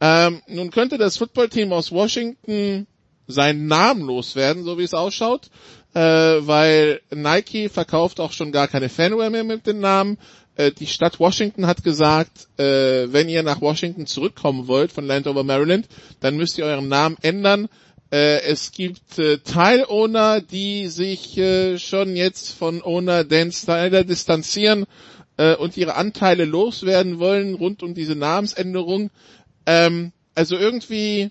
Ähm, nun könnte das Footballteam aus Washington seinen Namen loswerden, so wie es ausschaut, äh, weil Nike verkauft auch schon gar keine Fanware mehr mit dem Namen. Äh, die Stadt Washington hat gesagt, äh, wenn ihr nach Washington zurückkommen wollt von Landover, Maryland, dann müsst ihr euren Namen ändern. Äh, es gibt äh, Teilowner, die sich äh, schon jetzt von Owner Dan Snyder distanzieren äh, und ihre Anteile loswerden wollen rund um diese Namensänderung. Ähm, also irgendwie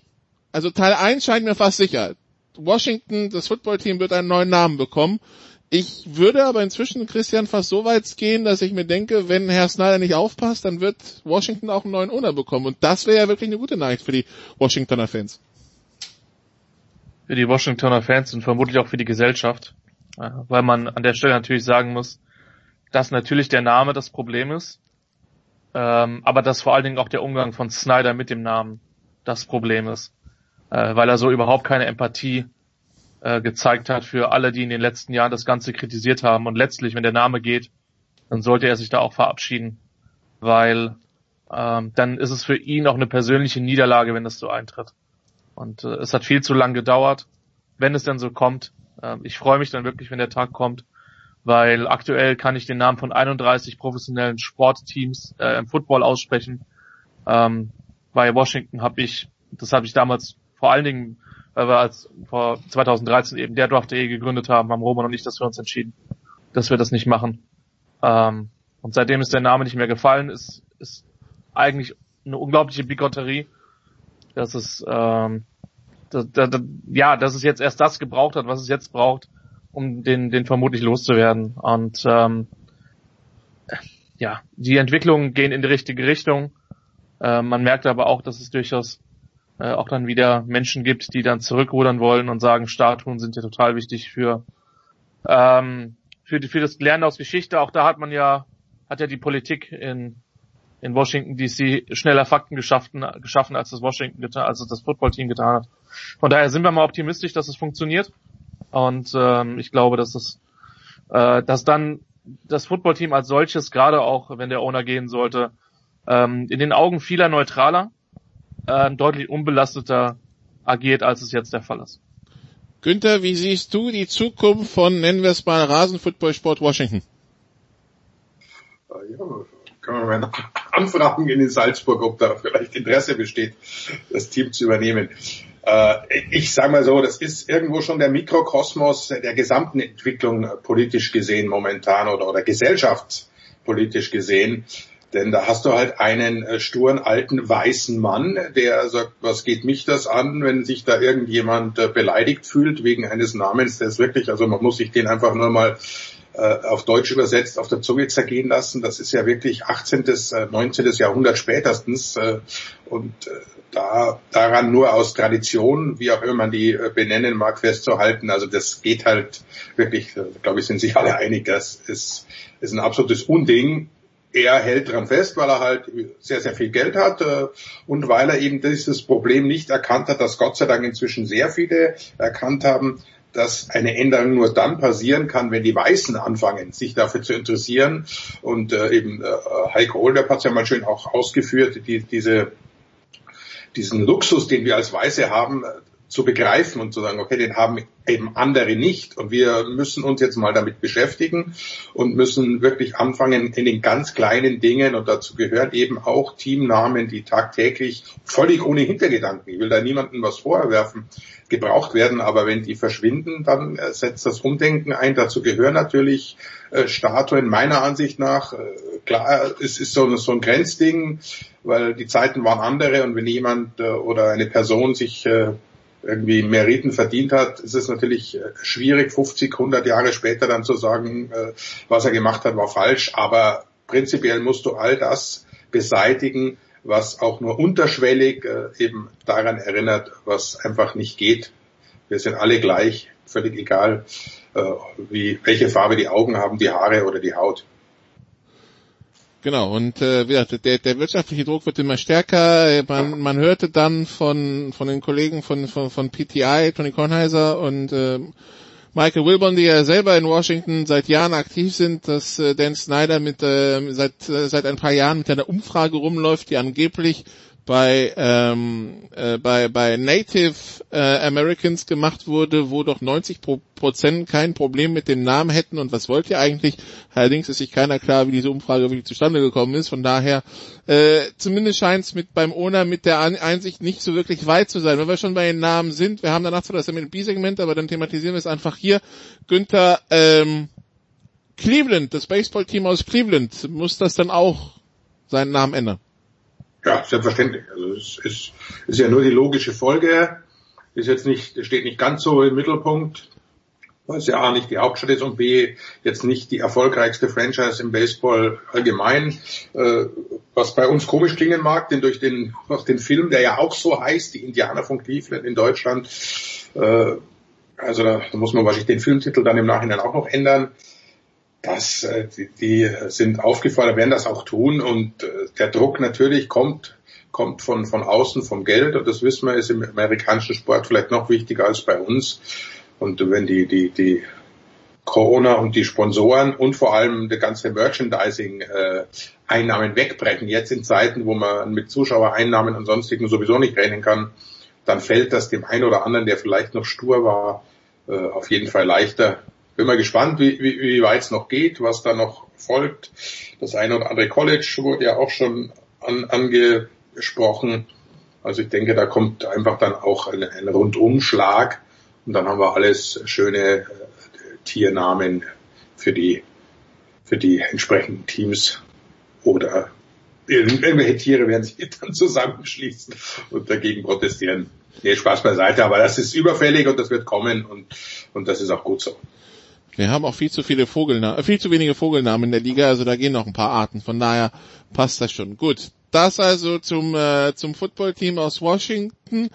also Teil 1 scheint mir fast sicher. Washington, das Footballteam wird einen neuen Namen bekommen. Ich würde aber inzwischen, Christian, fast so weit gehen, dass ich mir denke, wenn Herr Snyder nicht aufpasst, dann wird Washington auch einen neuen Owner bekommen. Und das wäre ja wirklich eine gute Nachricht für die Washingtoner Fans. Für die Washingtoner Fans und vermutlich auch für die Gesellschaft. Weil man an der Stelle natürlich sagen muss, dass natürlich der Name das Problem ist. Ähm, aber dass vor allen Dingen auch der Umgang von Snyder mit dem Namen das Problem ist äh, weil er so überhaupt keine Empathie äh, gezeigt hat für alle, die in den letzten Jahren das Ganze kritisiert haben. Und letztlich, wenn der Name geht, dann sollte er sich da auch verabschieden, weil ähm, dann ist es für ihn auch eine persönliche Niederlage, wenn das so eintritt. Und äh, es hat viel zu lang gedauert, wenn es denn so kommt. Äh, ich freue mich dann wirklich, wenn der Tag kommt, weil aktuell kann ich den Namen von 31 professionellen Sportteams äh, im Football aussprechen. Ähm, bei Washington habe ich, das habe ich damals vor allen Dingen, weil wir als vor 2013 eben der Draft.de gegründet haben, haben Roman und ich das für uns entschieden, dass wir das nicht machen. Ähm, und seitdem ist der Name nicht mehr gefallen, ist, ist eigentlich eine unglaubliche Bigotterie, dass es, ähm, dass, dass, ja, dass es jetzt erst das gebraucht hat, was es jetzt braucht, um den, den vermutlich loszuwerden. Und ähm, ja, die Entwicklungen gehen in die richtige Richtung. Äh, man merkt aber auch, dass es durchaus äh, auch dann wieder Menschen gibt, die dann zurückrudern wollen und sagen, Statuen sind ja total wichtig für ähm, für, die, für das Lernen aus Geschichte. Auch da hat man ja hat ja die Politik in in Washington DC schneller Fakten geschaffen, geschaffen als das Washington getan, als das Footballteam getan hat. Von daher sind wir mal optimistisch, dass es funktioniert. Und ähm, ich glaube, dass es äh, dass dann das Footballteam als solches, gerade auch wenn der Owner gehen sollte, ähm, in den Augen vieler neutraler, äh, deutlich unbelasteter agiert, als es jetzt der Fall ist. Günther, wie siehst du die Zukunft von, nennen wir es mal, Rasenfootballsport Washington? Ja, können wir mal anfragen in Salzburg, ob da vielleicht Interesse besteht, das Team zu übernehmen. Äh, ich sage mal so, das ist irgendwo schon der Mikrokosmos der gesamten Entwicklung politisch gesehen momentan oder, oder gesellschaftspolitisch gesehen. Denn da hast du halt einen äh, sturen alten weißen Mann, der sagt, was geht mich das an, wenn sich da irgendjemand äh, beleidigt fühlt wegen eines Namens, der ist wirklich, also man muss sich den einfach nur mal auf Deutsch übersetzt auf der Zunge zergehen lassen. Das ist ja wirklich 18. 19. Jahrhundert spätestens. Und da, daran nur aus Tradition, wie auch immer man die äh, benennen mag, festzuhalten. Also das geht halt wirklich, äh, glaube ich, sind sich alle einig, das ist, ist ein absolutes Unding. Er hält dran fest, weil er halt sehr, sehr viel Geld hat äh, und weil er eben dieses Problem nicht erkannt hat, dass Gott sei Dank inzwischen sehr viele erkannt haben, dass eine Änderung nur dann passieren kann, wenn die Weißen anfangen, sich dafür zu interessieren. Und äh, eben äh, Heiko Older hat es ja mal schön auch ausgeführt, die, diese diesen Luxus, den wir als Weiße haben, zu begreifen und zu sagen, okay, den haben eben andere nicht und wir müssen uns jetzt mal damit beschäftigen und müssen wirklich anfangen in den ganz kleinen Dingen und dazu gehören eben auch Teamnamen, die tagtäglich völlig ohne Hintergedanken, ich will da niemandem was vorwerfen, gebraucht werden, aber wenn die verschwinden, dann äh, setzt das Umdenken ein. Dazu gehören natürlich äh, Statuen meiner Ansicht nach. Äh, klar, es ist so, so ein Grenzding, weil die Zeiten waren andere und wenn jemand äh, oder eine Person sich äh, irgendwie Meriten verdient hat, ist es natürlich äh, schwierig, 50, 100 Jahre später dann zu sagen, äh, was er gemacht hat, war falsch. Aber prinzipiell musst du all das beseitigen, was auch nur unterschwellig äh, eben daran erinnert, was einfach nicht geht. Wir sind alle gleich, völlig egal, wie, welche Farbe die Augen haben, die Haare oder die Haut. Genau, und äh, wie gesagt, der, der wirtschaftliche Druck wird immer stärker. Man, man hörte dann von, von den Kollegen von, von, von PTI, Tony Kornheiser und äh, Michael Wilbon, die ja selber in Washington seit Jahren aktiv sind, dass äh, Dan Snyder mit äh, seit äh, seit ein paar Jahren mit einer Umfrage rumläuft, die angeblich bei ähm, äh, bei bei Native äh, Americans gemacht wurde, wo doch 90 Prozent kein Problem mit dem Namen hätten und was wollt ihr eigentlich? Allerdings ist sich keiner klar, wie diese Umfrage wirklich zustande gekommen ist. Von daher äh, zumindest scheint es mit beim Owner mit der Einsicht nicht so wirklich weit zu sein. Wenn wir schon bei den Namen sind, wir haben danach zwar das MLB-Segment, aber dann thematisieren wir es einfach hier. Günther ähm, Cleveland, das Baseballteam aus Cleveland, muss das dann auch seinen Namen ändern? Ja, selbstverständlich. Also es ist, ist ja nur die logische Folge. Ist jetzt nicht, steht nicht ganz so im Mittelpunkt, weil es ja A nicht die Hauptstadt ist und B jetzt nicht die erfolgreichste Franchise im Baseball allgemein. Äh, was bei uns komisch klingen mag, denn durch den, durch den Film, der ja auch so heißt, die Indianer von Cleveland in Deutschland, äh, also da muss man wahrscheinlich den Filmtitel dann im Nachhinein auch noch ändern das, äh, die, die sind aufgefordert, werden das auch tun. Und äh, der Druck natürlich kommt kommt von, von außen vom Geld. Und das wissen wir, ist im amerikanischen Sport vielleicht noch wichtiger als bei uns. Und wenn die, die, die Corona und die Sponsoren und vor allem der ganze Merchandising-Einnahmen äh, wegbrechen, jetzt in Zeiten, wo man mit Zuschauereinnahmen und sonstigen sowieso nicht rechnen kann, dann fällt das dem einen oder anderen, der vielleicht noch stur war, äh, auf jeden Fall leichter, bin mal gespannt, wie, wie, wie weit es noch geht, was da noch folgt. Das eine oder andere College wurde ja auch schon an, angesprochen. Also ich denke, da kommt einfach dann auch ein, ein Rundumschlag und dann haben wir alles schöne äh, Tiernamen für die, für die entsprechenden Teams oder irgendwelche Tiere werden sich dann zusammenschließen und dagegen protestieren. Nee, Spaß beiseite, aber das ist überfällig und das wird kommen und, und das ist auch gut so. Wir haben auch viel zu viele Vogelnamen, viel zu wenige Vogelnamen in der Liga, also da gehen noch ein paar Arten. Von daher passt das schon. Gut. Das also zum, äh, zum Footballteam aus Washington.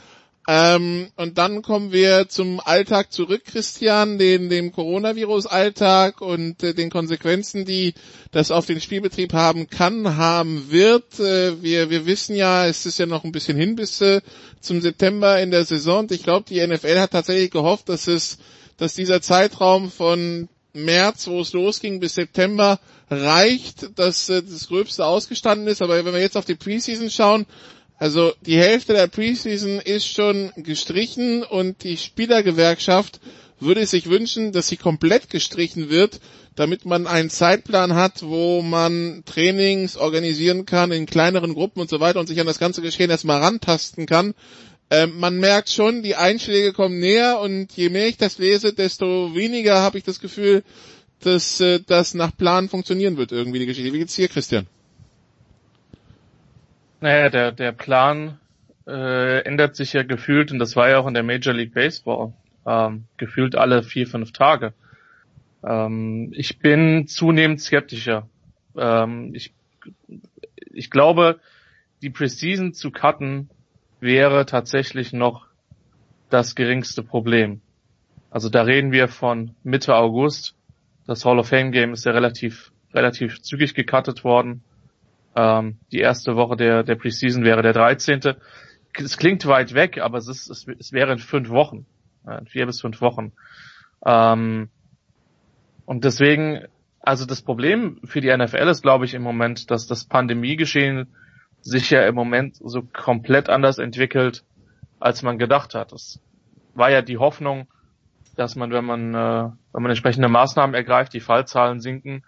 Ähm, und dann kommen wir zum Alltag zurück, Christian, den, dem Coronavirus-Alltag und äh, den Konsequenzen, die das auf den Spielbetrieb haben kann, haben wird. Äh, wir, wir wissen ja, es ist ja noch ein bisschen hin bis äh, zum September in der Saison. Und ich glaube, die NFL hat tatsächlich gehofft, dass es, dass dieser Zeitraum von März, wo es losging, bis September reicht, dass äh, das Gröbste ausgestanden ist. Aber wenn wir jetzt auf die Preseason schauen, also die Hälfte der Preseason ist schon gestrichen und die Spielergewerkschaft würde sich wünschen, dass sie komplett gestrichen wird, damit man einen Zeitplan hat, wo man Trainings organisieren kann in kleineren Gruppen und so weiter und sich an das ganze Geschehen erstmal rantasten kann. Ähm, man merkt schon, die Einschläge kommen näher und je mehr ich das lese, desto weniger habe ich das Gefühl, dass äh, das nach Plan funktionieren wird irgendwie die Geschichte. Wie geht's hier, Christian? Naja, der, der Plan äh, ändert sich ja gefühlt, und das war ja auch in der Major League Baseball, ähm, gefühlt alle vier, fünf Tage. Ähm, ich bin zunehmend skeptischer. Ähm, ich, ich glaube, die Preseason zu cutten wäre tatsächlich noch das geringste Problem. Also da reden wir von Mitte August. Das Hall of Fame Game ist ja relativ, relativ zügig gecuttet worden. Ähm, die erste Woche der, der Preseason wäre der 13. Es klingt weit weg, aber es ist, es, es wäre in fünf Wochen. In vier bis fünf Wochen. Ähm, und deswegen, also das Problem für die NFL ist, glaube ich, im Moment, dass das Pandemiegeschehen sich ja im Moment so komplett anders entwickelt, als man gedacht hat. Es war ja die Hoffnung, dass man, wenn man, äh, wenn man entsprechende Maßnahmen ergreift, die Fallzahlen sinken,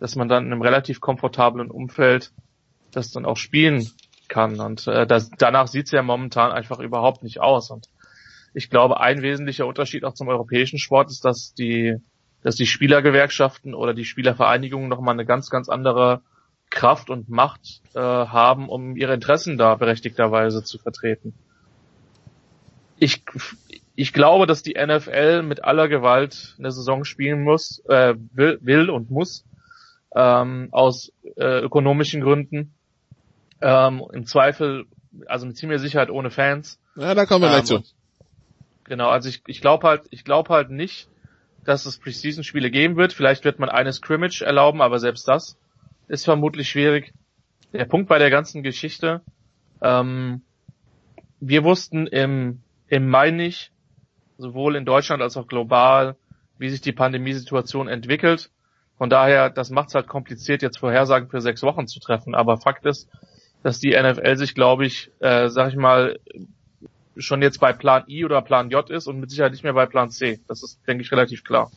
dass man dann in einem relativ komfortablen Umfeld das dann auch spielen kann. Und äh, das, danach sieht es ja momentan einfach überhaupt nicht aus. Und ich glaube, ein wesentlicher Unterschied auch zum europäischen Sport ist, dass die, dass die Spielergewerkschaften oder die Spielervereinigungen nochmal eine ganz, ganz andere Kraft und Macht äh, haben, um ihre Interessen da berechtigterweise zu vertreten. Ich, ich glaube, dass die NFL mit aller Gewalt eine Saison spielen muss, äh, will, will und muss, ähm, aus äh, ökonomischen Gründen. Ähm, Im Zweifel, also mit ziemlicher Sicherheit ohne Fans. Ja, da kommen wir gleich ähm, zu. Genau, also ich, ich glaube halt, ich glaube halt nicht, dass es Preseason-Spiele geben wird. Vielleicht wird man eine Scrimmage erlauben, aber selbst das ist vermutlich schwierig. Der Punkt bei der ganzen Geschichte, ähm, wir wussten im, im Mai nicht, sowohl in Deutschland als auch global, wie sich die Pandemiesituation entwickelt. Von daher, das macht es halt kompliziert, jetzt Vorhersagen für sechs Wochen zu treffen. Aber Fakt ist, dass die NFL sich, glaube ich, äh, sag ich mal, schon jetzt bei Plan I oder Plan J ist und mit Sicherheit nicht mehr bei Plan C. Das ist, denke ich, relativ klar.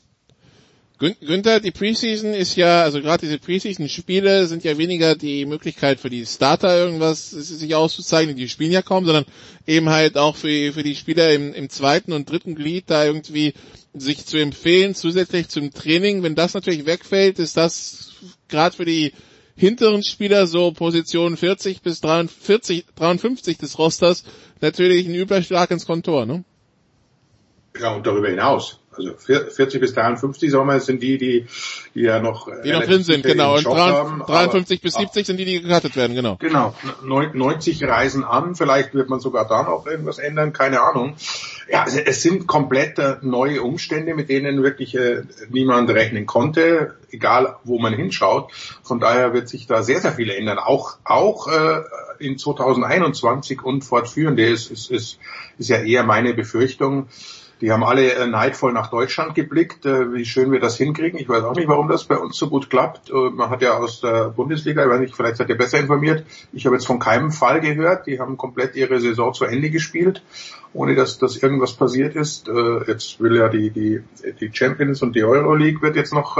Günther, die Preseason ist ja, also gerade diese Preseason-Spiele sind ja weniger die Möglichkeit für die Starter irgendwas sich auszuzeichnen, die spielen ja kaum, sondern eben halt auch für, für die Spieler im, im zweiten und dritten Glied da irgendwie sich zu empfehlen, zusätzlich zum Training. Wenn das natürlich wegfällt, ist das gerade für die hinteren Spieler, so Position 40 bis 43, 53 des Rosters, natürlich ein Überschlag ins Kontor, ne? Ja, und darüber hinaus. Also 40 bis 53 sagen wir, sind die, die, die ja noch die noch drin sind, genau. Und 53 haben, bis 70 sind die, die gecuttet werden, genau. Genau. 90 reisen an, vielleicht wird man sogar da noch irgendwas ändern, keine Ahnung. Ja, es sind komplett neue Umstände, mit denen wirklich äh, niemand rechnen konnte, egal wo man hinschaut. Von daher wird sich da sehr, sehr viel ändern. Auch, auch äh, in 2021 und fortführende ist, ist, ist, ist ja eher meine Befürchtung. Die haben alle äh, neidvoll nach Deutschland geblickt, äh, wie schön wir das hinkriegen. Ich weiß auch nicht, warum das bei uns so gut klappt. Äh, man hat ja aus der Bundesliga, ich weiß nicht, vielleicht seid ihr besser informiert. Ich habe jetzt von keinem Fall gehört. Die haben komplett ihre Saison zu Ende gespielt, ohne dass, dass irgendwas passiert ist. Jetzt will ja die, die, die Champions und die Euroleague wird jetzt noch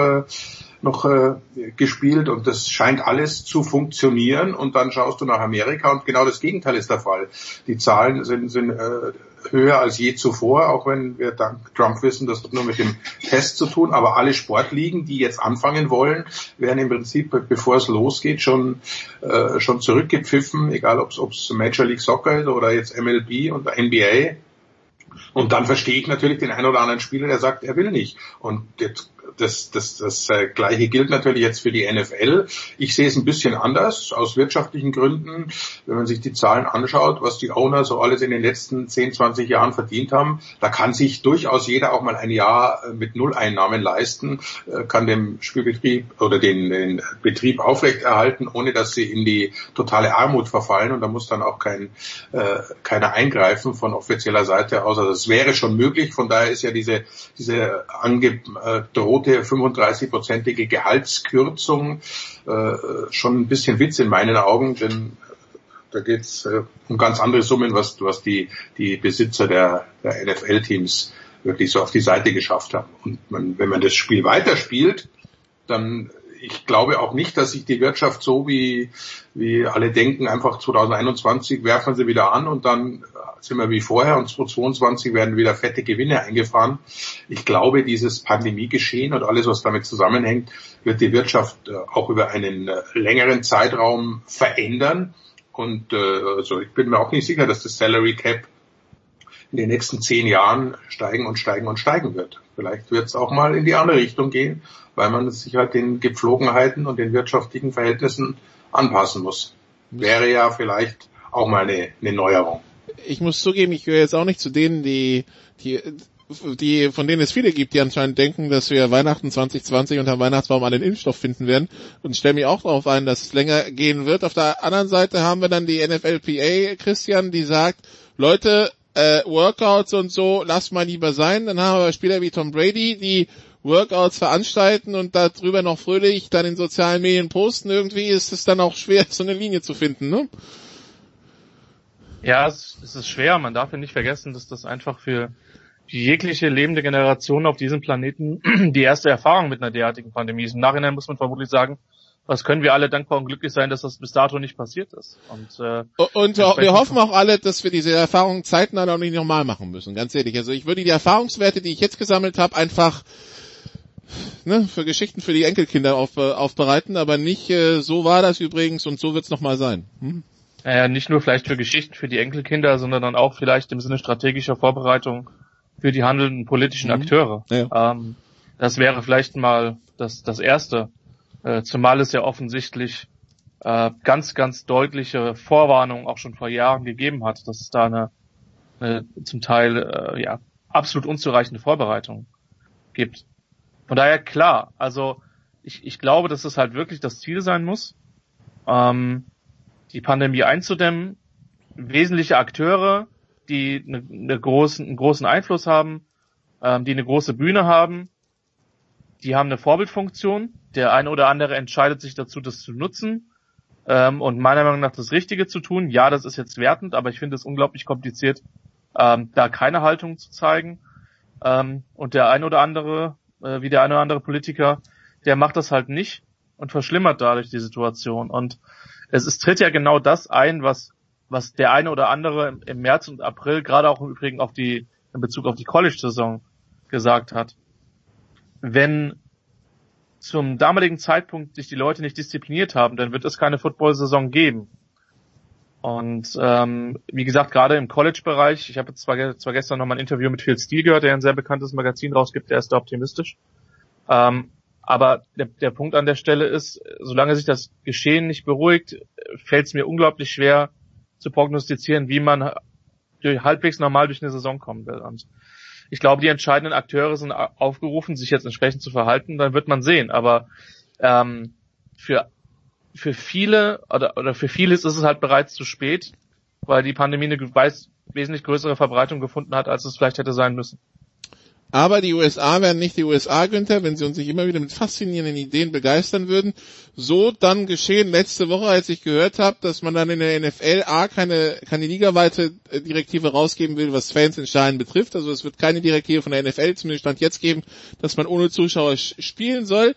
noch äh, gespielt und das scheint alles zu funktionieren und dann schaust du nach Amerika und genau das Gegenteil ist der Fall. Die Zahlen sind, sind äh, höher als je zuvor, auch wenn wir dank Trump wissen, das hat nur mit dem Test zu tun, aber alle Sportligen, die jetzt anfangen wollen, werden im Prinzip, bevor es losgeht, schon, äh, schon zurückgepfiffen, egal ob es Major League Soccer ist oder jetzt MLB und NBA. Und dann verstehe ich natürlich den einen oder anderen Spieler, der sagt, er will nicht. Und jetzt das, das, das äh, gleiche gilt natürlich jetzt für die NFL. Ich sehe es ein bisschen anders aus wirtschaftlichen Gründen. Wenn man sich die Zahlen anschaut, was die Owner so alles in den letzten 10, 20 Jahren verdient haben, da kann sich durchaus jeder auch mal ein Jahr äh, mit Nulleinnahmen leisten, äh, kann dem Spielbetrieb oder den, den Betrieb aufrechterhalten, ohne dass sie in die totale Armut verfallen und da muss dann auch kein, äh, keiner eingreifen von offizieller Seite aus. Also es wäre schon möglich, von daher ist ja diese, diese angedrohte 35-prozentige Gehaltskürzung äh, schon ein bisschen Witz in meinen Augen, denn da geht es äh, um ganz andere Summen, was, was die, die Besitzer der, der NFL-Teams wirklich so auf die Seite geschafft haben. Und man, wenn man das Spiel weiterspielt, dann ich glaube auch nicht, dass sich die Wirtschaft so wie, wie alle denken, einfach 2021 werfen sie wieder an und dann sind wir wie vorher und 2022 werden wieder fette Gewinne eingefahren. Ich glaube, dieses Pandemiegeschehen und alles, was damit zusammenhängt, wird die Wirtschaft äh, auch über einen äh, längeren Zeitraum verändern. Und äh, also ich bin mir auch nicht sicher, dass das Salary Cap in den nächsten zehn Jahren steigen und steigen und steigen wird. Vielleicht wird es auch mal in die andere Richtung gehen, weil man sich halt den Gepflogenheiten und den wirtschaftlichen Verhältnissen anpassen muss. Wäre ja vielleicht auch mal eine, eine Neuerung. Ich muss zugeben, ich gehöre jetzt auch nicht zu denen, die, die, die, von denen es viele gibt, die anscheinend denken, dass wir Weihnachten 2020 unter Weihnachtsbaum einen Impfstoff finden werden und stelle mich auch darauf ein, dass es länger gehen wird. Auf der anderen Seite haben wir dann die NFLPA, Christian, die sagt, Leute, äh, Workouts und so, lasst mal lieber sein. Dann haben wir Spieler wie Tom Brady, die Workouts veranstalten und darüber noch fröhlich dann in sozialen Medien posten. Irgendwie ist es dann auch schwer, so eine Linie zu finden, ne? Ja, es, es ist schwer. Man darf ja nicht vergessen, dass das einfach für jegliche lebende Generation auf diesem Planeten die erste Erfahrung mit einer derartigen Pandemie ist. Im Nachhinein muss man vermutlich sagen, was können wir alle dankbar und glücklich sein, dass das bis dato nicht passiert ist. Und, äh, und wir hoffen auch alle, dass wir diese Erfahrung zeitnah noch nicht nochmal machen müssen, ganz ehrlich. Also ich würde die Erfahrungswerte, die ich jetzt gesammelt habe, einfach ne, für Geschichten für die Enkelkinder auf, äh, aufbereiten, aber nicht äh, so war das übrigens und so wird es nochmal sein. Hm? Naja, nicht nur vielleicht für Geschichten für die Enkelkinder, sondern dann auch vielleicht im Sinne strategischer Vorbereitung für die handelnden politischen mhm. Akteure. Ja. Ähm, das wäre vielleicht mal das, das Erste. Äh, zumal es ja offensichtlich äh, ganz, ganz deutliche Vorwarnungen auch schon vor Jahren gegeben hat, dass es da eine, eine zum Teil äh, ja absolut unzureichende Vorbereitung gibt. Von daher klar, also ich, ich glaube, dass es halt wirklich das Ziel sein muss, ähm, die Pandemie einzudämmen, wesentliche Akteure, die eine, eine großen, einen großen Einfluss haben, ähm, die eine große Bühne haben, die haben eine Vorbildfunktion. Der eine oder andere entscheidet sich dazu, das zu nutzen ähm, und meiner Meinung nach das Richtige zu tun. Ja, das ist jetzt wertend, aber ich finde es unglaublich kompliziert, ähm, da keine Haltung zu zeigen. Ähm, und der eine oder andere, äh, wie der eine oder andere Politiker, der macht das halt nicht und verschlimmert dadurch die Situation. Und es, es tritt ja genau das ein, was, was der eine oder andere im, im März und April, gerade auch im Übrigen auf die, in Bezug auf die College-Saison gesagt hat wenn zum damaligen Zeitpunkt sich die Leute nicht diszipliniert haben, dann wird es keine Football-Saison geben. Und ähm, wie gesagt, gerade im College-Bereich, ich habe zwar, zwar gestern noch mal ein Interview mit Phil Steele gehört, der ein sehr bekanntes Magazin rausgibt, der ist da optimistisch. Ähm, aber der, der Punkt an der Stelle ist, solange sich das Geschehen nicht beruhigt, fällt es mir unglaublich schwer zu prognostizieren, wie man halbwegs normal durch eine Saison kommen will. Und ich glaube, die entscheidenden Akteure sind aufgerufen, sich jetzt entsprechend zu verhalten, dann wird man sehen. Aber ähm, für für viele oder, oder für vieles ist es halt bereits zu spät, weil die Pandemie eine wesentlich größere Verbreitung gefunden hat, als es vielleicht hätte sein müssen. Aber die USA wären nicht die USA, Günther, wenn sie uns nicht immer wieder mit faszinierenden Ideen begeistern würden. So dann geschehen letzte Woche, als ich gehört habe, dass man dann in der NFL A keine, keine ligaweite äh, Direktive rausgeben will, was Fans entscheiden betrifft. Also es wird keine Direktive von der NFL zumindest Stand jetzt geben, dass man ohne Zuschauer spielen soll.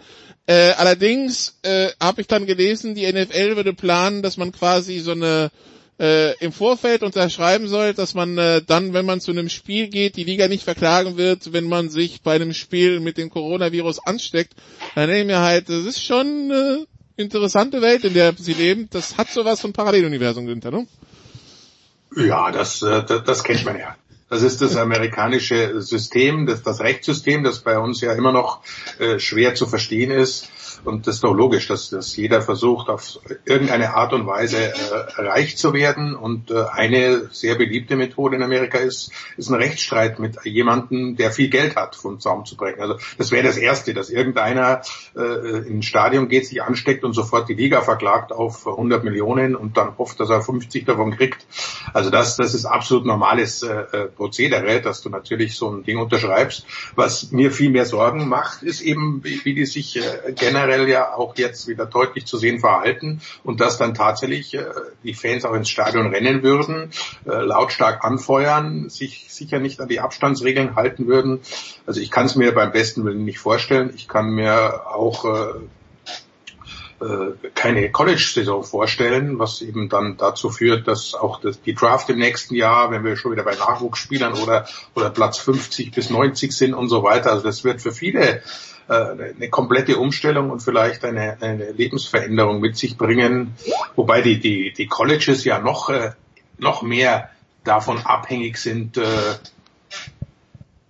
Äh, allerdings äh, habe ich dann gelesen, die NFL würde planen, dass man quasi so eine äh, im Vorfeld unterschreiben soll, dass man äh, dann, wenn man zu einem Spiel geht, die Liga nicht verklagen wird, wenn man sich bei einem Spiel mit dem Coronavirus ansteckt. Dann denke ich mir halt, das ist schon eine interessante Welt, in der sie leben. Das hat sowas von Paralleluniversum, Günther, ne? Ja, das, äh, das, das kennt man ja. Das ist das amerikanische System, das, das Rechtssystem, das bei uns ja immer noch äh, schwer zu verstehen ist. Und das ist doch logisch, dass, dass jeder versucht, auf irgendeine Art und Weise äh, reich zu werden. Und äh, eine sehr beliebte Methode in Amerika ist, ist ein Rechtsstreit mit jemandem, der viel Geld hat, vom Zaum zu brechen. Also das wäre das Erste, dass irgendeiner äh, in ein Stadion geht, sich ansteckt und sofort die Liga verklagt auf 100 Millionen und dann hofft, dass er 50 davon kriegt. Also das, das ist absolut normales äh, äh, Prozedere, dass du natürlich so ein Ding unterschreibst. Was mir viel mehr Sorgen macht, ist eben, wie, die sich äh, generell generell ja auch jetzt wieder deutlich zu sehen verhalten und dass dann tatsächlich äh, die Fans auch ins Stadion rennen würden, äh, lautstark anfeuern, sich sicher nicht an die Abstandsregeln halten würden. Also ich kann es mir beim besten Willen nicht vorstellen. Ich kann mir auch äh, äh, keine College-Saison vorstellen, was eben dann dazu führt, dass auch das, die Draft im nächsten Jahr, wenn wir schon wieder bei Nachwuchsspielern oder, oder Platz 50 bis 90 sind und so weiter, also das wird für viele eine komplette Umstellung und vielleicht eine, eine Lebensveränderung mit sich bringen, wobei die, die, die Colleges ja noch, äh, noch mehr davon abhängig sind, äh,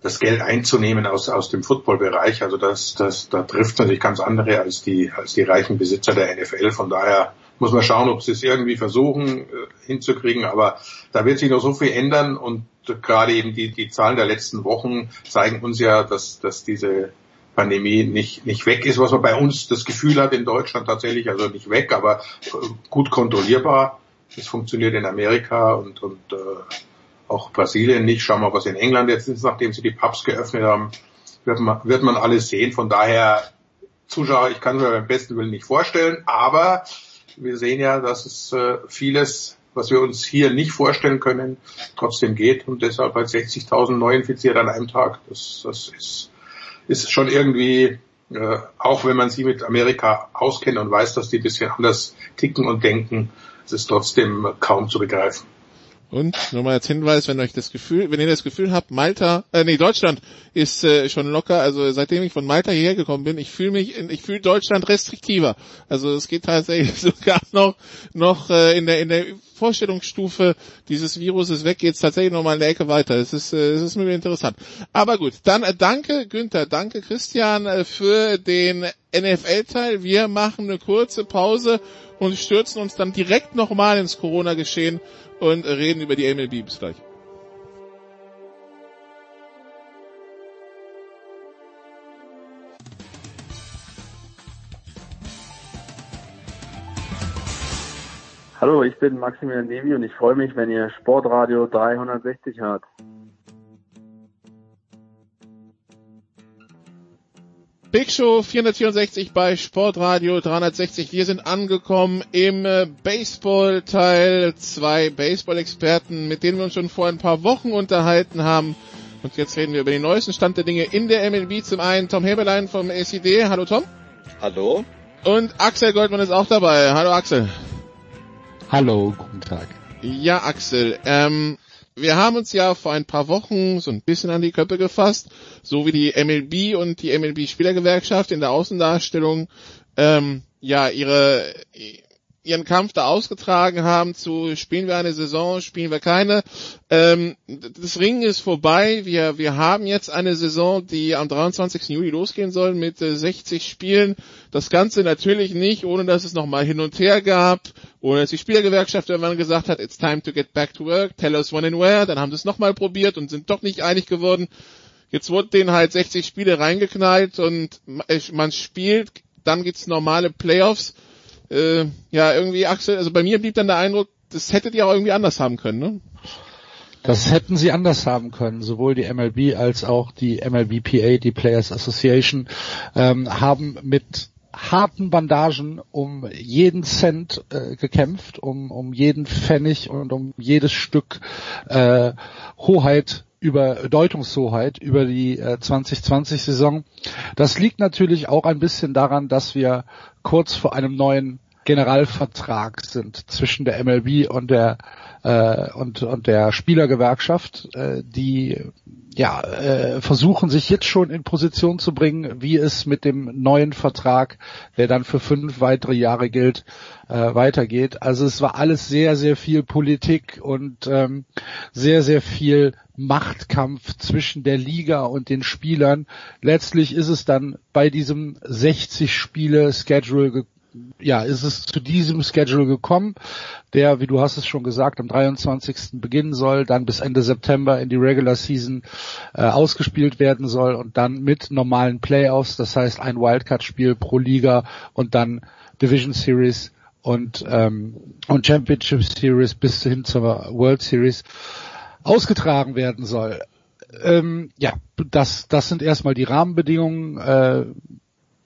das Geld einzunehmen aus, aus dem Footballbereich. Also das, das, da trifft natürlich ganz andere als die, als die reichen Besitzer der NFL. Von daher muss man schauen, ob sie es irgendwie versuchen äh, hinzukriegen. Aber da wird sich noch so viel ändern und gerade eben die, die Zahlen der letzten Wochen zeigen uns ja, dass, dass diese Pandemie nicht, nicht weg ist, was man bei uns das Gefühl hat in Deutschland tatsächlich, also nicht weg, aber äh, gut kontrollierbar. Das funktioniert in Amerika und, und äh, auch Brasilien nicht. Schauen wir mal, was in England jetzt ist, nachdem sie die Pubs geöffnet haben, wird man, wird man alles sehen. Von daher, Zuschauer, ich kann es mir beim besten Willen nicht vorstellen, aber wir sehen ja, dass es äh, vieles, was wir uns hier nicht vorstellen können, trotzdem geht und deshalb bei 60.000 Neuinfizierte an einem Tag, das, das ist ist schon irgendwie, äh, auch wenn man sie mit Amerika auskennt und weiß, dass die ein bisschen anders ticken und denken, es ist trotzdem kaum zu begreifen. Und nochmal als Hinweis, wenn euch das Gefühl, wenn ihr das Gefühl habt, Malta, äh, nee, Deutschland ist äh, schon locker. Also seitdem ich von Malta hierher gekommen bin, ich fühle mich, ich fühle Deutschland restriktiver. Also es geht tatsächlich sogar noch noch äh, in der in der Vorstellungsstufe dieses Viruses weg, geht es tatsächlich nochmal eine Ecke weiter. Es ist äh, es ist mir interessant. Aber gut, dann äh, danke Günther, danke Christian äh, für den NFL-Teil. Wir machen eine kurze Pause und stürzen uns dann direkt nochmal ins Corona-Geschehen und reden über die MLB. Bis gleich. Hallo, ich bin Maximilian Nevi und ich freue mich, wenn ihr Sportradio 360 hört. Big Show 464 bei Sportradio 360. Wir sind angekommen im äh, Baseball Teil. Zwei Baseball-Experten, mit denen wir uns schon vor ein paar Wochen unterhalten haben. Und jetzt reden wir über den neuesten Stand der Dinge in der MLB. Zum einen Tom Heberlein vom SID. Hallo Tom. Hallo. Und Axel Goldmann ist auch dabei. Hallo Axel. Hallo, guten Tag. Ja, Axel. Ähm, wir haben uns ja vor ein paar Wochen so ein bisschen an die Köpfe gefasst, so wie die MLB und die MLB Spielergewerkschaft in der Außendarstellung ähm, ja ihre ihren Kampf da ausgetragen haben zu spielen wir eine Saison, spielen wir keine. Ähm, das Ringen ist vorbei. Wir, wir haben jetzt eine Saison, die am 23. Juli losgehen soll mit äh, 60 Spielen. Das Ganze natürlich nicht, ohne dass es nochmal hin und her gab, ohne dass die Spielergewerkschaft irgendwann gesagt hat, it's time to get back to work, tell us when and where. Dann haben sie es nochmal probiert und sind doch nicht einig geworden. Jetzt wurden denen halt 60 Spiele reingeknallt und man spielt, dann gibt's normale Playoffs äh, ja, irgendwie, Axel, also bei mir blieb dann der Eindruck, das hättet ihr auch irgendwie anders haben können, ne? Das hätten sie anders haben können. Sowohl die MLB als auch die MLBPA, die Players Association, ähm, haben mit harten Bandagen um jeden Cent äh, gekämpft, um, um jeden Pfennig und um jedes Stück äh, Hoheit über Deutungshoheit über die äh, 2020-Saison. Das liegt natürlich auch ein bisschen daran, dass wir kurz vor einem neuen Generalvertrag sind zwischen der MLB und der äh, und und der Spielergewerkschaft, äh, die ja äh, versuchen sich jetzt schon in Position zu bringen, wie es mit dem neuen Vertrag, der dann für fünf weitere Jahre gilt, äh, weitergeht. Also es war alles sehr sehr viel Politik und ähm, sehr sehr viel Machtkampf zwischen der Liga und den Spielern. Letztlich ist es dann bei diesem 60 Spiele Schedule ja, ist es zu diesem Schedule gekommen, der, wie du hast es schon gesagt, am 23. beginnen soll, dann bis Ende September in die Regular Season äh, ausgespielt werden soll und dann mit normalen Playoffs, das heißt ein Wildcard-Spiel pro Liga und dann Division Series und, ähm, und Championship Series bis hin zur World Series ausgetragen werden soll. Ähm, ja, das, das sind erstmal die Rahmenbedingungen. Äh,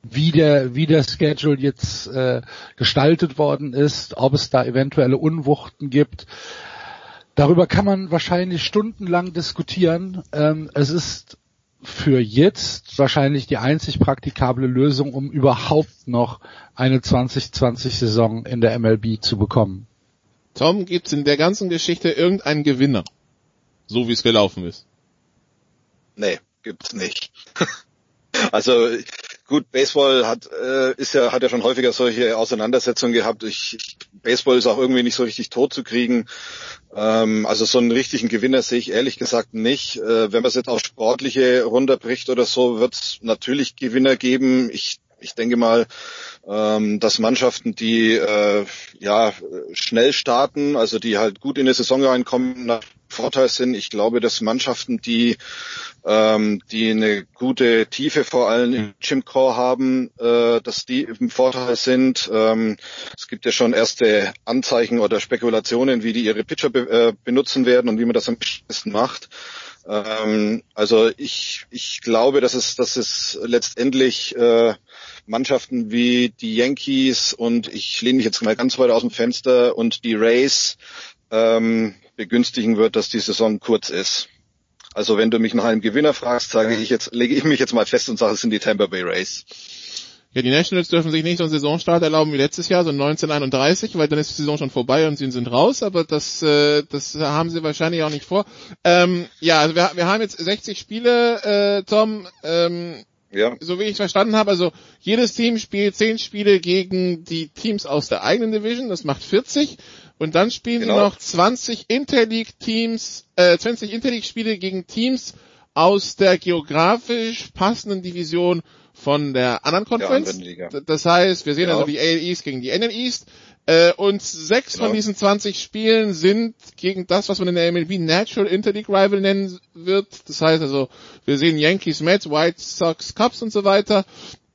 wie der, wie der Schedule jetzt äh, gestaltet worden ist, ob es da eventuelle Unwuchten gibt. Darüber kann man wahrscheinlich stundenlang diskutieren. Ähm, es ist für jetzt wahrscheinlich die einzig praktikable Lösung, um überhaupt noch eine 2020-Saison in der MLB zu bekommen. Tom, gibt's in der ganzen Geschichte irgendeinen Gewinner? So wie es gelaufen ist. Nee, gibt's nicht. also gut, Baseball hat äh, ist ja hat ja schon häufiger solche Auseinandersetzungen gehabt. Ich, ich, Baseball ist auch irgendwie nicht so richtig tot zu kriegen. Ähm, also so einen richtigen Gewinner sehe ich ehrlich gesagt nicht. Äh, wenn man es jetzt auf sportliche runterbricht oder so, wird es natürlich Gewinner geben. Ich ich denke mal, ähm, dass Mannschaften, die äh, ja schnell starten, also die halt gut in die Saison reinkommen, Vorteil sind. Ich glaube, dass Mannschaften, die ähm, die eine gute Tiefe vor allem im Gymcore haben, äh, dass die im Vorteil sind. Ähm, es gibt ja schon erste Anzeichen oder Spekulationen, wie die ihre Pitcher be äh, benutzen werden und wie man das am besten macht. Ähm, also ich, ich glaube, dass es, dass es letztendlich äh, Mannschaften wie die Yankees und ich lehne mich jetzt mal ganz weit aus dem Fenster und die Rays ähm, begünstigen wird, dass die Saison kurz ist. Also wenn du mich nach einem Gewinner fragst, sage ich jetzt, lege ich mich jetzt mal fest und sage, es sind die Tampa Bay Rays. Ja, die Nationals dürfen sich nicht so einen Saisonstart erlauben wie letztes Jahr, so 1931, weil dann ist die Saison schon vorbei und sie sind raus, aber das, äh, das haben sie wahrscheinlich auch nicht vor. Ähm, ja, also wir, wir haben jetzt 60 Spiele, äh, Tom, ähm, ja. so wie ich verstanden habe, also jedes Team spielt 10 Spiele gegen die Teams aus der eigenen Division, das macht 40 und dann spielen genau. sie noch 20 Interleague-Teams, äh, 20 Interleague-Spiele gegen Teams aus der geografisch passenden Division von der anderen Conference. Der das heißt, wir sehen genau. also die AL East gegen die NL East. Äh, und sechs genau. von diesen 20 Spielen sind gegen das, was man in der MLB Natural Interleague Rival nennen wird. Das heißt also, wir sehen Yankees, Mets, White Sox, Cubs und so weiter.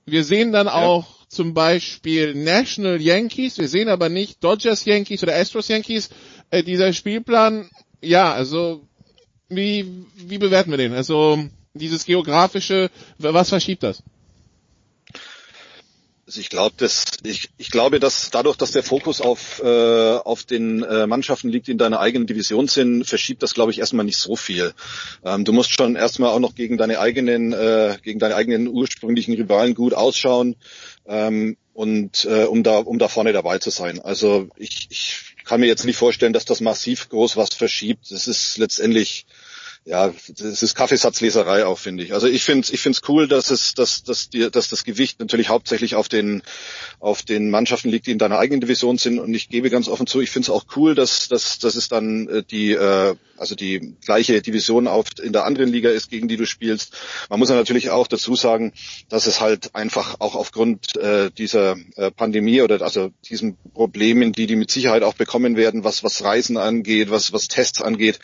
Wir sehen dann ja. auch zum Beispiel National Yankees, wir sehen aber nicht Dodgers Yankees oder Astros Yankees. Äh, dieser Spielplan, ja, also wie, wie bewerten wir den? Also dieses geografische, was verschiebt das? Also ich glaube, dass ich, ich glaube, dass dadurch, dass der Fokus auf äh, auf den äh, Mannschaften liegt, die in deiner eigenen Division sind, verschiebt das, glaube ich, erstmal nicht so viel. Ähm, du musst schon erstmal auch noch gegen deine eigenen äh, gegen deine eigenen ursprünglichen Rivalen gut ausschauen ähm, und äh, um da um da vorne dabei zu sein. Also ich, ich kann mir jetzt nicht vorstellen, dass das massiv groß was verschiebt. Das ist letztendlich ja, das ist Kaffeesatzleserei auch, finde ich. Also ich finde ich finde es cool, dass es, dass, dass, die, dass das Gewicht natürlich hauptsächlich auf den, auf den Mannschaften liegt, die in deiner eigenen Division sind. Und ich gebe ganz offen zu, ich finde es auch cool, dass, dass, dass es dann äh, die, äh, also die gleiche Division auf, in der anderen Liga ist, gegen die du spielst. Man muss ja natürlich auch dazu sagen, dass es halt einfach auch aufgrund äh, dieser äh, Pandemie oder also diesen Problemen, die die mit Sicherheit auch bekommen werden, was, was Reisen angeht, was, was Tests angeht,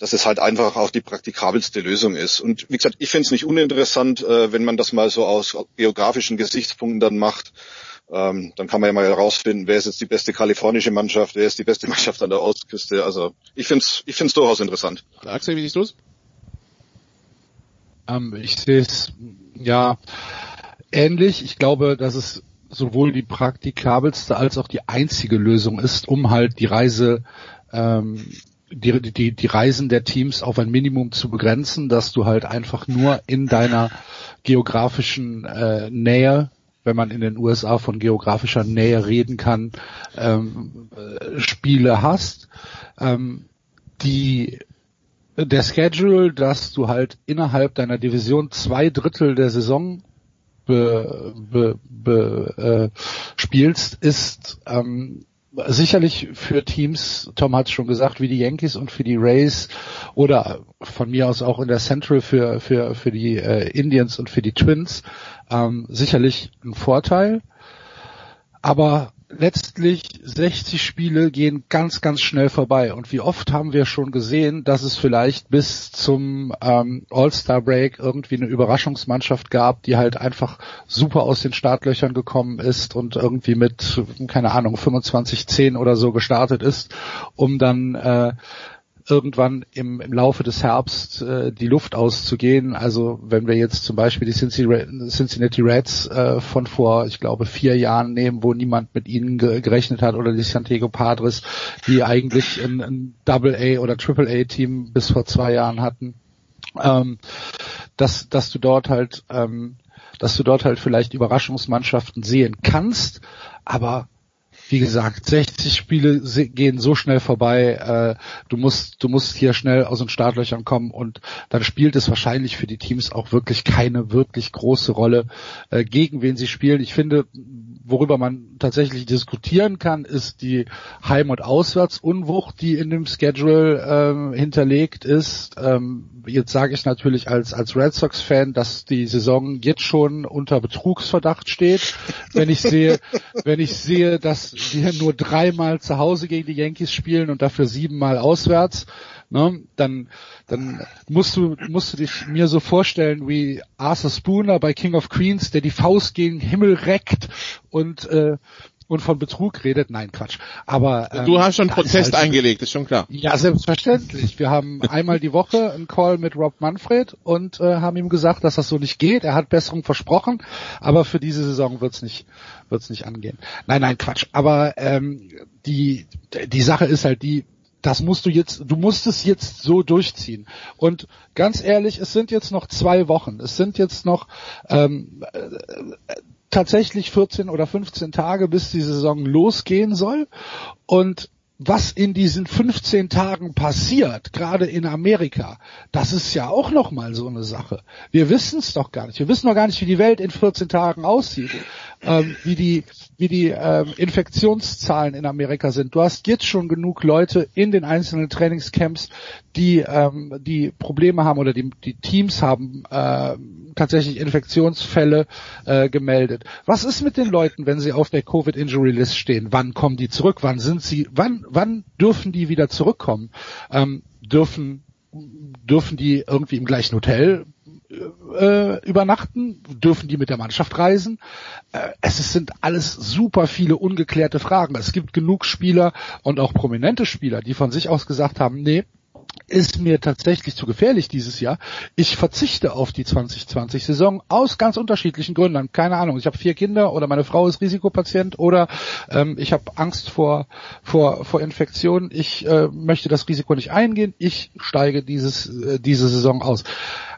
dass es halt einfach auch die praktikabelste Lösung ist. Und wie gesagt, ich finde es nicht uninteressant, äh, wenn man das mal so aus geografischen Gesichtspunkten dann macht. Ähm, dann kann man ja mal herausfinden, wer ist jetzt die beste kalifornische Mannschaft, wer ist die beste Mannschaft an der Ostküste. Also ich finde es ich find's durchaus interessant. Axel, wie siehst du es? Ähm, ich sehe es ja ähnlich. Ich glaube, dass es sowohl die praktikabelste als auch die einzige Lösung ist, um halt die Reise ähm, die, die, die Reisen der Teams auf ein Minimum zu begrenzen, dass du halt einfach nur in deiner geografischen äh, Nähe, wenn man in den USA von geografischer Nähe reden kann, ähm, äh, Spiele hast. Ähm, die der Schedule, dass du halt innerhalb deiner Division zwei Drittel der Saison be, be, be, äh, spielst, ist ähm, sicherlich für Teams, Tom hat es schon gesagt, wie die Yankees und für die Rays oder von mir aus auch in der Central für, für, für die äh, Indians und für die Twins ähm, sicherlich ein Vorteil. Aber letztlich 60 Spiele gehen ganz, ganz schnell vorbei. Und wie oft haben wir schon gesehen, dass es vielleicht bis zum ähm, All-Star-Break irgendwie eine Überraschungsmannschaft gab, die halt einfach super aus den Startlöchern gekommen ist und irgendwie mit, keine Ahnung, 25-10 oder so gestartet ist, um dann äh, irgendwann im, im Laufe des Herbst äh, die Luft auszugehen. Also wenn wir jetzt zum Beispiel die Cincinnati Reds äh, von vor, ich glaube, vier Jahren nehmen, wo niemand mit ihnen ge gerechnet hat, oder die Santiago Padres, die eigentlich ein, ein Double A oder Triple A Team bis vor zwei Jahren hatten, ähm, dass, dass du dort halt, ähm, dass du dort halt vielleicht Überraschungsmannschaften sehen kannst, aber wie gesagt, 60 Spiele gehen so schnell vorbei. Äh, du musst, du musst hier schnell aus den Startlöchern kommen und dann spielt es wahrscheinlich für die Teams auch wirklich keine wirklich große Rolle, äh, gegen wen sie spielen. Ich finde, worüber man tatsächlich diskutieren kann, ist die Heim- und Auswärtsunwucht, die in dem Schedule ähm, hinterlegt ist. Ähm, jetzt sage ich natürlich als als Red Sox-Fan, dass die Saison jetzt schon unter Betrugsverdacht steht. Wenn ich sehe, wenn ich sehe, dass wir nur dreimal zu Hause gegen die Yankees spielen und dafür siebenmal auswärts, ne, dann, dann musst du, musst du dich mir so vorstellen wie Arthur Spooner bei King of Queens, der die Faust gegen Himmel reckt und, äh, und von Betrug redet. Nein, Quatsch. Aber ähm, du hast schon Protest halt, eingelegt, ist schon klar. Ja, selbstverständlich. Wir haben einmal die Woche einen Call mit Rob Manfred und äh, haben ihm gesagt, dass das so nicht geht. Er hat Besserung versprochen, aber für diese Saison wird's nicht wird's nicht angehen. Nein, nein, Quatsch. Aber ähm, die die Sache ist halt die, das musst du jetzt, du musst es jetzt so durchziehen. Und ganz ehrlich, es sind jetzt noch zwei Wochen. Es sind jetzt noch ähm, tatsächlich 14 oder 15 Tage, bis die Saison losgehen soll. Und was in diesen 15 Tagen passiert, gerade in Amerika, das ist ja auch nochmal so eine Sache. Wir wissen es doch gar nicht. Wir wissen doch gar nicht, wie die Welt in 14 Tagen aussieht, ähm, wie die, wie die ähm, Infektionszahlen in Amerika sind. Du hast jetzt schon genug Leute in den einzelnen Trainingscamps, die, ähm, die Probleme haben oder die, die Teams haben äh, tatsächlich Infektionsfälle äh, gemeldet. Was ist mit den Leuten, wenn sie auf der Covid-Injury-List stehen? Wann kommen die zurück? Wann sind sie, wann, wann dürfen die wieder zurückkommen? Ähm, dürfen dürfen die irgendwie im gleichen Hotel äh, übernachten? Dürfen die mit der Mannschaft reisen? Äh, es sind alles super viele ungeklärte Fragen. Es gibt genug Spieler und auch prominente Spieler, die von sich aus gesagt haben, nee, ist mir tatsächlich zu gefährlich dieses Jahr. Ich verzichte auf die 2020-Saison aus ganz unterschiedlichen Gründen. Keine Ahnung, ich habe vier Kinder oder meine Frau ist Risikopatient oder ähm, ich habe Angst vor, vor, vor Infektionen. Ich äh, möchte das Risiko nicht eingehen. Ich steige dieses, äh, diese Saison aus.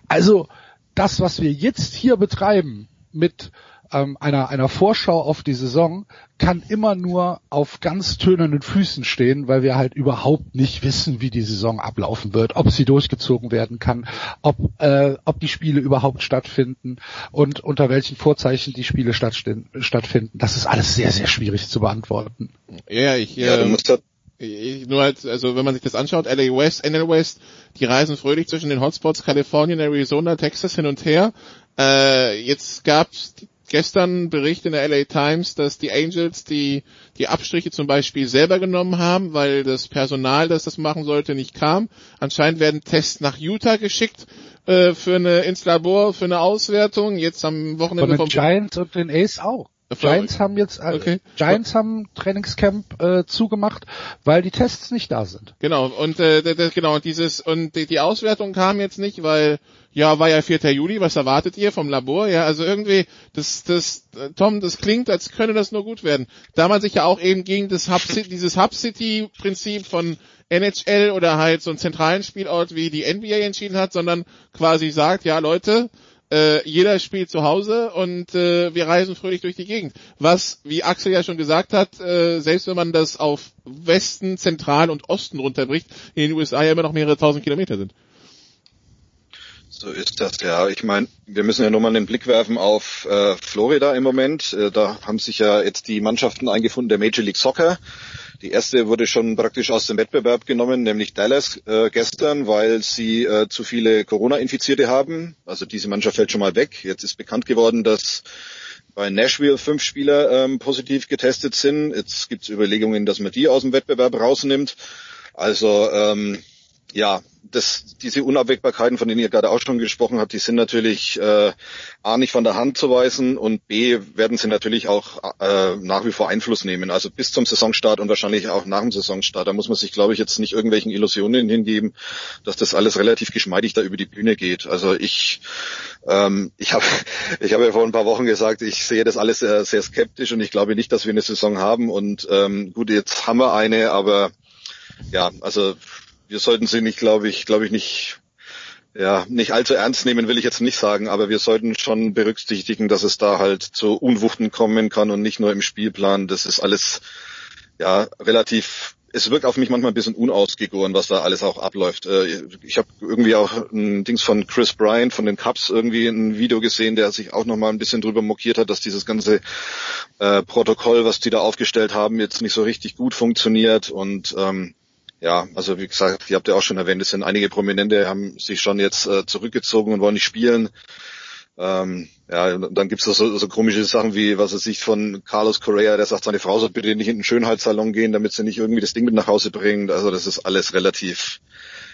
Also das, was wir jetzt hier betreiben mit ähm, einer, einer Vorschau auf die Saison kann immer nur auf ganz tönenden Füßen stehen, weil wir halt überhaupt nicht wissen, wie die Saison ablaufen wird, ob sie durchgezogen werden kann, ob, äh, ob die Spiele überhaupt stattfinden und unter welchen Vorzeichen die Spiele stattfinden. Das ist alles sehr, sehr schwierig zu beantworten. Ja, ich, äh, ja, du musst ich, nur halt, also wenn man sich das anschaut, LA West, NL West, die reisen fröhlich zwischen den Hotspots Kalifornien, Arizona, Texas hin und her. Äh, jetzt gab's gestern Bericht in der LA Times, dass die Angels die, die Abstriche zum Beispiel selber genommen haben, weil das Personal, das das machen sollte, nicht kam. Anscheinend werden Tests nach Utah geschickt äh, für eine ins Labor, für eine Auswertung. Jetzt am Wochenende vom Giants und den Ace auch. Giants haben jetzt äh, okay. Giants haben Trainingscamp äh, zugemacht, weil die Tests nicht da sind. Genau und äh, genau dieses und die, die Auswertung kam jetzt nicht, weil ja, war ja 4. Juli, was erwartet ihr vom Labor? Ja, also irgendwie, das, das, Tom, das klingt, als könne das nur gut werden. Da man sich ja auch eben gegen das Hub City, dieses Hub City Prinzip von NHL oder halt so einen zentralen Spielort wie die NBA entschieden hat, sondern quasi sagt, ja Leute, äh, jeder spielt zu Hause und äh, wir reisen fröhlich durch die Gegend. Was, wie Axel ja schon gesagt hat, äh, selbst wenn man das auf Westen, Zentral und Osten runterbricht, in den USA ja immer noch mehrere tausend Kilometer sind. So ist das, ja. Ich meine, wir müssen ja nur mal einen Blick werfen auf äh, Florida im Moment. Äh, da haben sich ja jetzt die Mannschaften eingefunden der Major League Soccer. Die erste wurde schon praktisch aus dem Wettbewerb genommen, nämlich Dallas äh, gestern, weil sie äh, zu viele Corona-Infizierte haben. Also diese Mannschaft fällt schon mal weg. Jetzt ist bekannt geworden, dass bei Nashville fünf Spieler ähm, positiv getestet sind. Jetzt gibt es Überlegungen, dass man die aus dem Wettbewerb rausnimmt. Also ähm, ja, das, diese Unabwägbarkeiten, von denen ihr gerade auch schon gesprochen habt, die sind natürlich äh, A nicht von der Hand zu weisen und B werden sie natürlich auch äh, nach wie vor Einfluss nehmen. Also bis zum Saisonstart und wahrscheinlich auch nach dem Saisonstart. Da muss man sich, glaube ich, jetzt nicht irgendwelchen Illusionen hingeben, dass das alles relativ geschmeidig da über die Bühne geht. Also ich, ähm, ich habe ich hab ja vor ein paar Wochen gesagt, ich sehe das alles sehr, sehr skeptisch und ich glaube nicht, dass wir eine Saison haben. Und ähm, gut, jetzt haben wir eine, aber ja, also wir sollten sie nicht, glaube ich, glaube ich nicht, ja, nicht allzu ernst nehmen, will ich jetzt nicht sagen, aber wir sollten schon berücksichtigen, dass es da halt zu Unwuchten kommen kann und nicht nur im Spielplan. Das ist alles, ja, relativ es wirkt auf mich manchmal ein bisschen unausgegoren, was da alles auch abläuft. Äh, ich habe irgendwie auch ein Dings von Chris Bryant von den Cubs irgendwie ein Video gesehen, der sich auch nochmal ein bisschen drüber mokiert hat, dass dieses ganze äh, Protokoll, was die da aufgestellt haben, jetzt nicht so richtig gut funktioniert und ähm, ja, also wie gesagt, ihr habt ja auch schon erwähnt, es sind einige Prominente, haben sich schon jetzt äh, zurückgezogen und wollen nicht spielen. Ähm, ja, dann gibt's so, so komische Sachen wie, was er sich von Carlos Correa, der sagt, seine Frau soll bitte nicht in den Schönheitssalon gehen, damit sie nicht irgendwie das Ding mit nach Hause bringt. Also das ist alles relativ,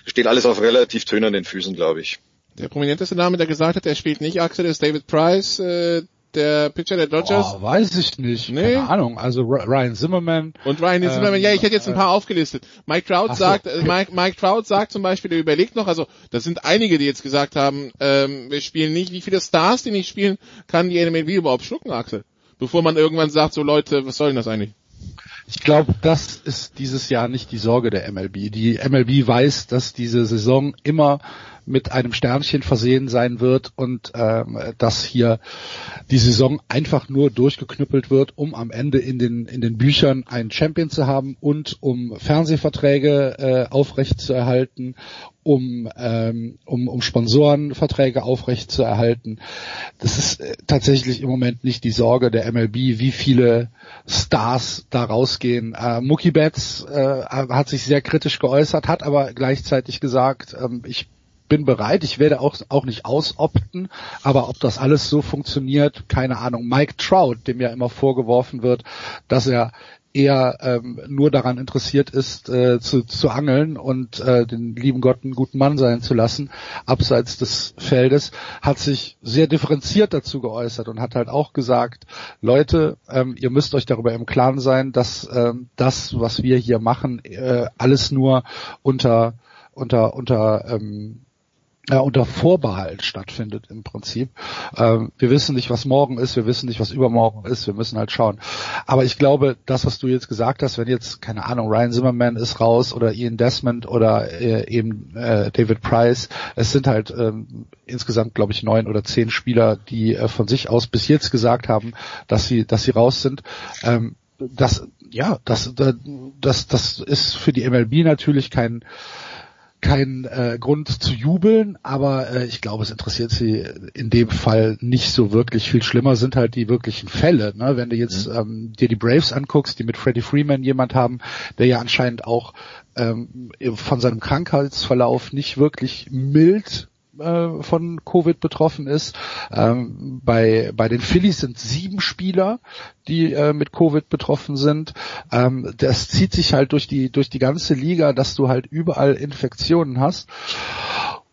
steht alles auf relativ tönernen Füßen, glaube ich. Der prominenteste Name, der gesagt hat, er spielt nicht Axel, ist David Price, äh, der Pitcher der Dodgers? Oh, weiß ich nicht. Nee. Keine Ahnung. Also Ryan Zimmerman. Und Ryan ähm, Zimmerman, ja, ich hätte jetzt ein paar aufgelistet. Mike Trout so, sagt, okay. Mike, Mike Trout sagt zum Beispiel, der überlegt noch, also das sind einige, die jetzt gesagt haben, ähm, wir spielen nicht, wie viele Stars, die nicht spielen, kann die MLB überhaupt schlucken, Axel? Bevor man irgendwann sagt, so Leute, was soll denn das eigentlich? Ich glaube, das ist dieses Jahr nicht die Sorge der MLB. Die MLB weiß, dass diese Saison immer mit einem Sternchen versehen sein wird und ähm, dass hier die Saison einfach nur durchgeknüppelt wird, um am Ende in den in den Büchern einen Champion zu haben und um Fernsehverträge äh, aufrecht zu erhalten, um ähm, um um Sponsorenverträge aufrecht zu erhalten. Das ist äh, tatsächlich im Moment nicht die Sorge der MLB, wie viele Stars da rausgehen. Äh, Mookie Betts äh, hat sich sehr kritisch geäußert, hat aber gleichzeitig gesagt, ähm, ich bin bereit, ich werde auch, auch nicht ausopten, aber ob das alles so funktioniert, keine Ahnung. Mike Trout, dem ja immer vorgeworfen wird, dass er eher ähm, nur daran interessiert ist, äh, zu, zu angeln und äh, den lieben Gott einen guten Mann sein zu lassen, abseits des Feldes, hat sich sehr differenziert dazu geäußert und hat halt auch gesagt, Leute, ähm, ihr müsst euch darüber im Klaren sein, dass ähm, das, was wir hier machen, äh, alles nur unter unter unter ähm, ja, unter Vorbehalt stattfindet im Prinzip. Ähm, wir wissen nicht, was morgen ist, wir wissen nicht, was übermorgen ist, wir müssen halt schauen. Aber ich glaube, das, was du jetzt gesagt hast, wenn jetzt, keine Ahnung, Ryan Zimmerman ist raus oder Ian Desmond oder äh, eben äh, David Price, es sind halt ähm, insgesamt, glaube ich, neun oder zehn Spieler, die äh, von sich aus bis jetzt gesagt haben, dass sie, dass sie raus sind. Ähm, das, ja, das, das, das ist für die MLB natürlich kein kein äh, Grund zu jubeln, aber äh, ich glaube, es interessiert sie in dem Fall nicht so wirklich. Viel schlimmer sind halt die wirklichen Fälle. Ne? Wenn du jetzt mhm. ähm, dir die Braves anguckst, die mit Freddie Freeman jemand haben, der ja anscheinend auch ähm, von seinem Krankheitsverlauf nicht wirklich mild äh, von Covid betroffen ist. Ähm, bei, bei den Phillies sind sieben Spieler, die äh, mit Covid betroffen sind. Ähm, das zieht sich halt durch die, durch die ganze Liga, dass du halt überall Infektionen hast.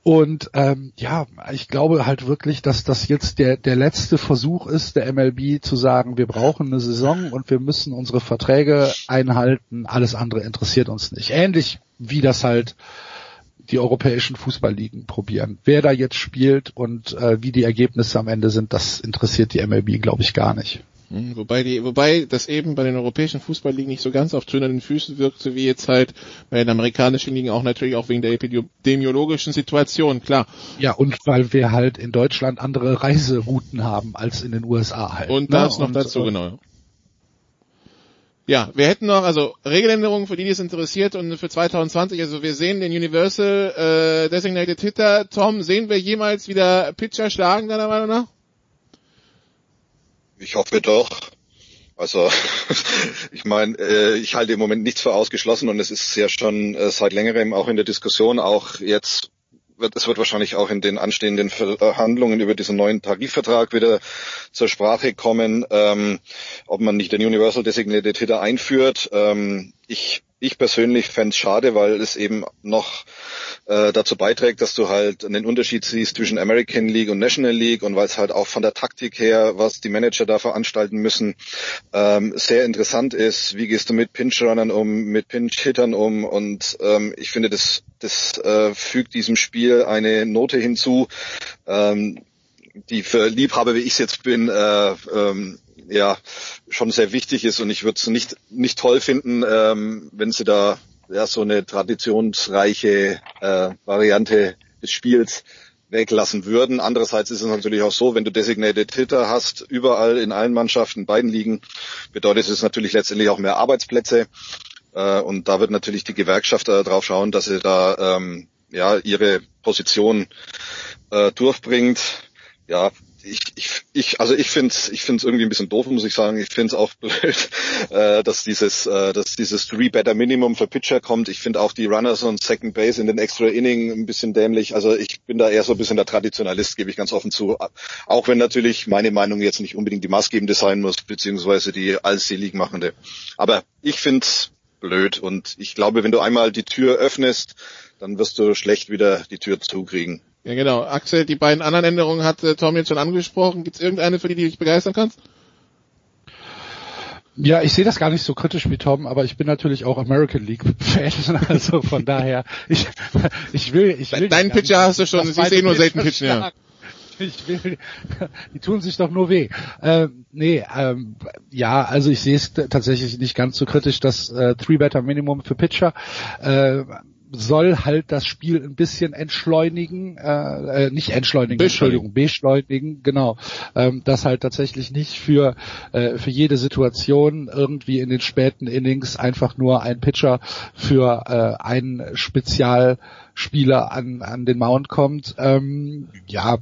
Und ähm, ja, ich glaube halt wirklich, dass das jetzt der, der letzte Versuch ist, der MLB zu sagen, wir brauchen eine Saison und wir müssen unsere Verträge einhalten, alles andere interessiert uns nicht. Ähnlich wie das halt die europäischen Fußballligen probieren. Wer da jetzt spielt und äh, wie die Ergebnisse am Ende sind, das interessiert die MLB, glaube ich, gar nicht. Hm, wobei die, wobei das eben bei den europäischen Fußballligen nicht so ganz auf tönernen Füßen wirkte, wie jetzt halt bei den amerikanischen Ligen auch natürlich auch wegen der epidemiologischen Situation, klar. Ja, und weil wir halt in Deutschland andere Reiserouten haben als in den USA halt. Und das ne? noch und, dazu, äh, genau. Ja, wir hätten noch, also Regeländerungen für die, die es interessiert und für 2020, also wir sehen den Universal äh, Designated Hitter. Tom, sehen wir jemals wieder Pitcher schlagen, deiner Meinung nach? Ich hoffe doch. Also ich meine, äh, ich halte im Moment nichts für ausgeschlossen und es ist ja schon äh, seit längerem auch in der Diskussion, auch jetzt wird, es wird wahrscheinlich auch in den anstehenden Verhandlungen über diesen neuen Tarifvertrag wieder zur Sprache kommen, ähm, ob man nicht den Universal Designated Hitter einführt. Ähm, ich, ich persönlich fände es schade, weil es eben noch äh, dazu beiträgt, dass du halt einen Unterschied siehst zwischen American League und National League und weil es halt auch von der Taktik her, was die Manager da veranstalten müssen, ähm, sehr interessant ist. Wie gehst du mit Pinch-Runnern um, mit Pinch-Hittern um und ähm, ich finde, das, das äh, fügt diesem Spiel eine Note hinzu, ähm, die für Liebhaber, wie ich es jetzt bin, äh, ähm, ja schon sehr wichtig ist und ich würde es nicht nicht toll finden, ähm, wenn sie da ja so eine traditionsreiche äh, Variante des Spiels weglassen würden. Andererseits ist es natürlich auch so, wenn du Designated Hitter hast, überall in allen Mannschaften, beiden Ligen, bedeutet es natürlich letztendlich auch mehr Arbeitsplätze. Äh, und da wird natürlich die Gewerkschaft äh, drauf schauen, dass sie da ähm, ja ihre Position äh, durchbringt. Ja, ich, ich, ich, also ich finde es ich find's irgendwie ein bisschen doof, muss ich sagen. Ich finde es auch blöd, äh, dass dieses, äh, dass dieses Three-Better-Minimum für Pitcher kommt. Ich finde auch die Runners und Second Base in den Extra Inning ein bisschen dämlich. Also ich bin da eher so ein bisschen der Traditionalist, gebe ich ganz offen zu. Auch wenn natürlich meine Meinung jetzt nicht unbedingt die maßgebende sein muss, beziehungsweise die League machende. Aber ich finde es blöd und ich glaube, wenn du einmal die Tür öffnest, dann wirst du schlecht wieder die Tür zukriegen. Ja, genau. Axel, die beiden anderen Änderungen hat äh, Tom jetzt schon angesprochen. Gibt es irgendeine, für die, die dich begeistern kannst? Ja, ich sehe das gar nicht so kritisch wie Tom, aber ich bin natürlich auch American League Fan, also von daher, ich, ich will, ich will. Deinen Pitcher hast du schon, siehst eh nur selten pitchen, ja. Ich will, die tun sich doch nur weh. Ähm, nee, ähm, ja, also ich sehe es tatsächlich nicht ganz so kritisch, das äh, Three-Better Minimum für Pitcher. Äh, soll halt das Spiel ein bisschen entschleunigen, äh, äh nicht entschleunigen, Entschuldigung, beschleunigen, genau. Ähm, das halt tatsächlich nicht für, äh, für jede Situation irgendwie in den späten Innings einfach nur ein Pitcher für äh, einen Spezialspieler an, an den Mount kommt. Ähm, ja,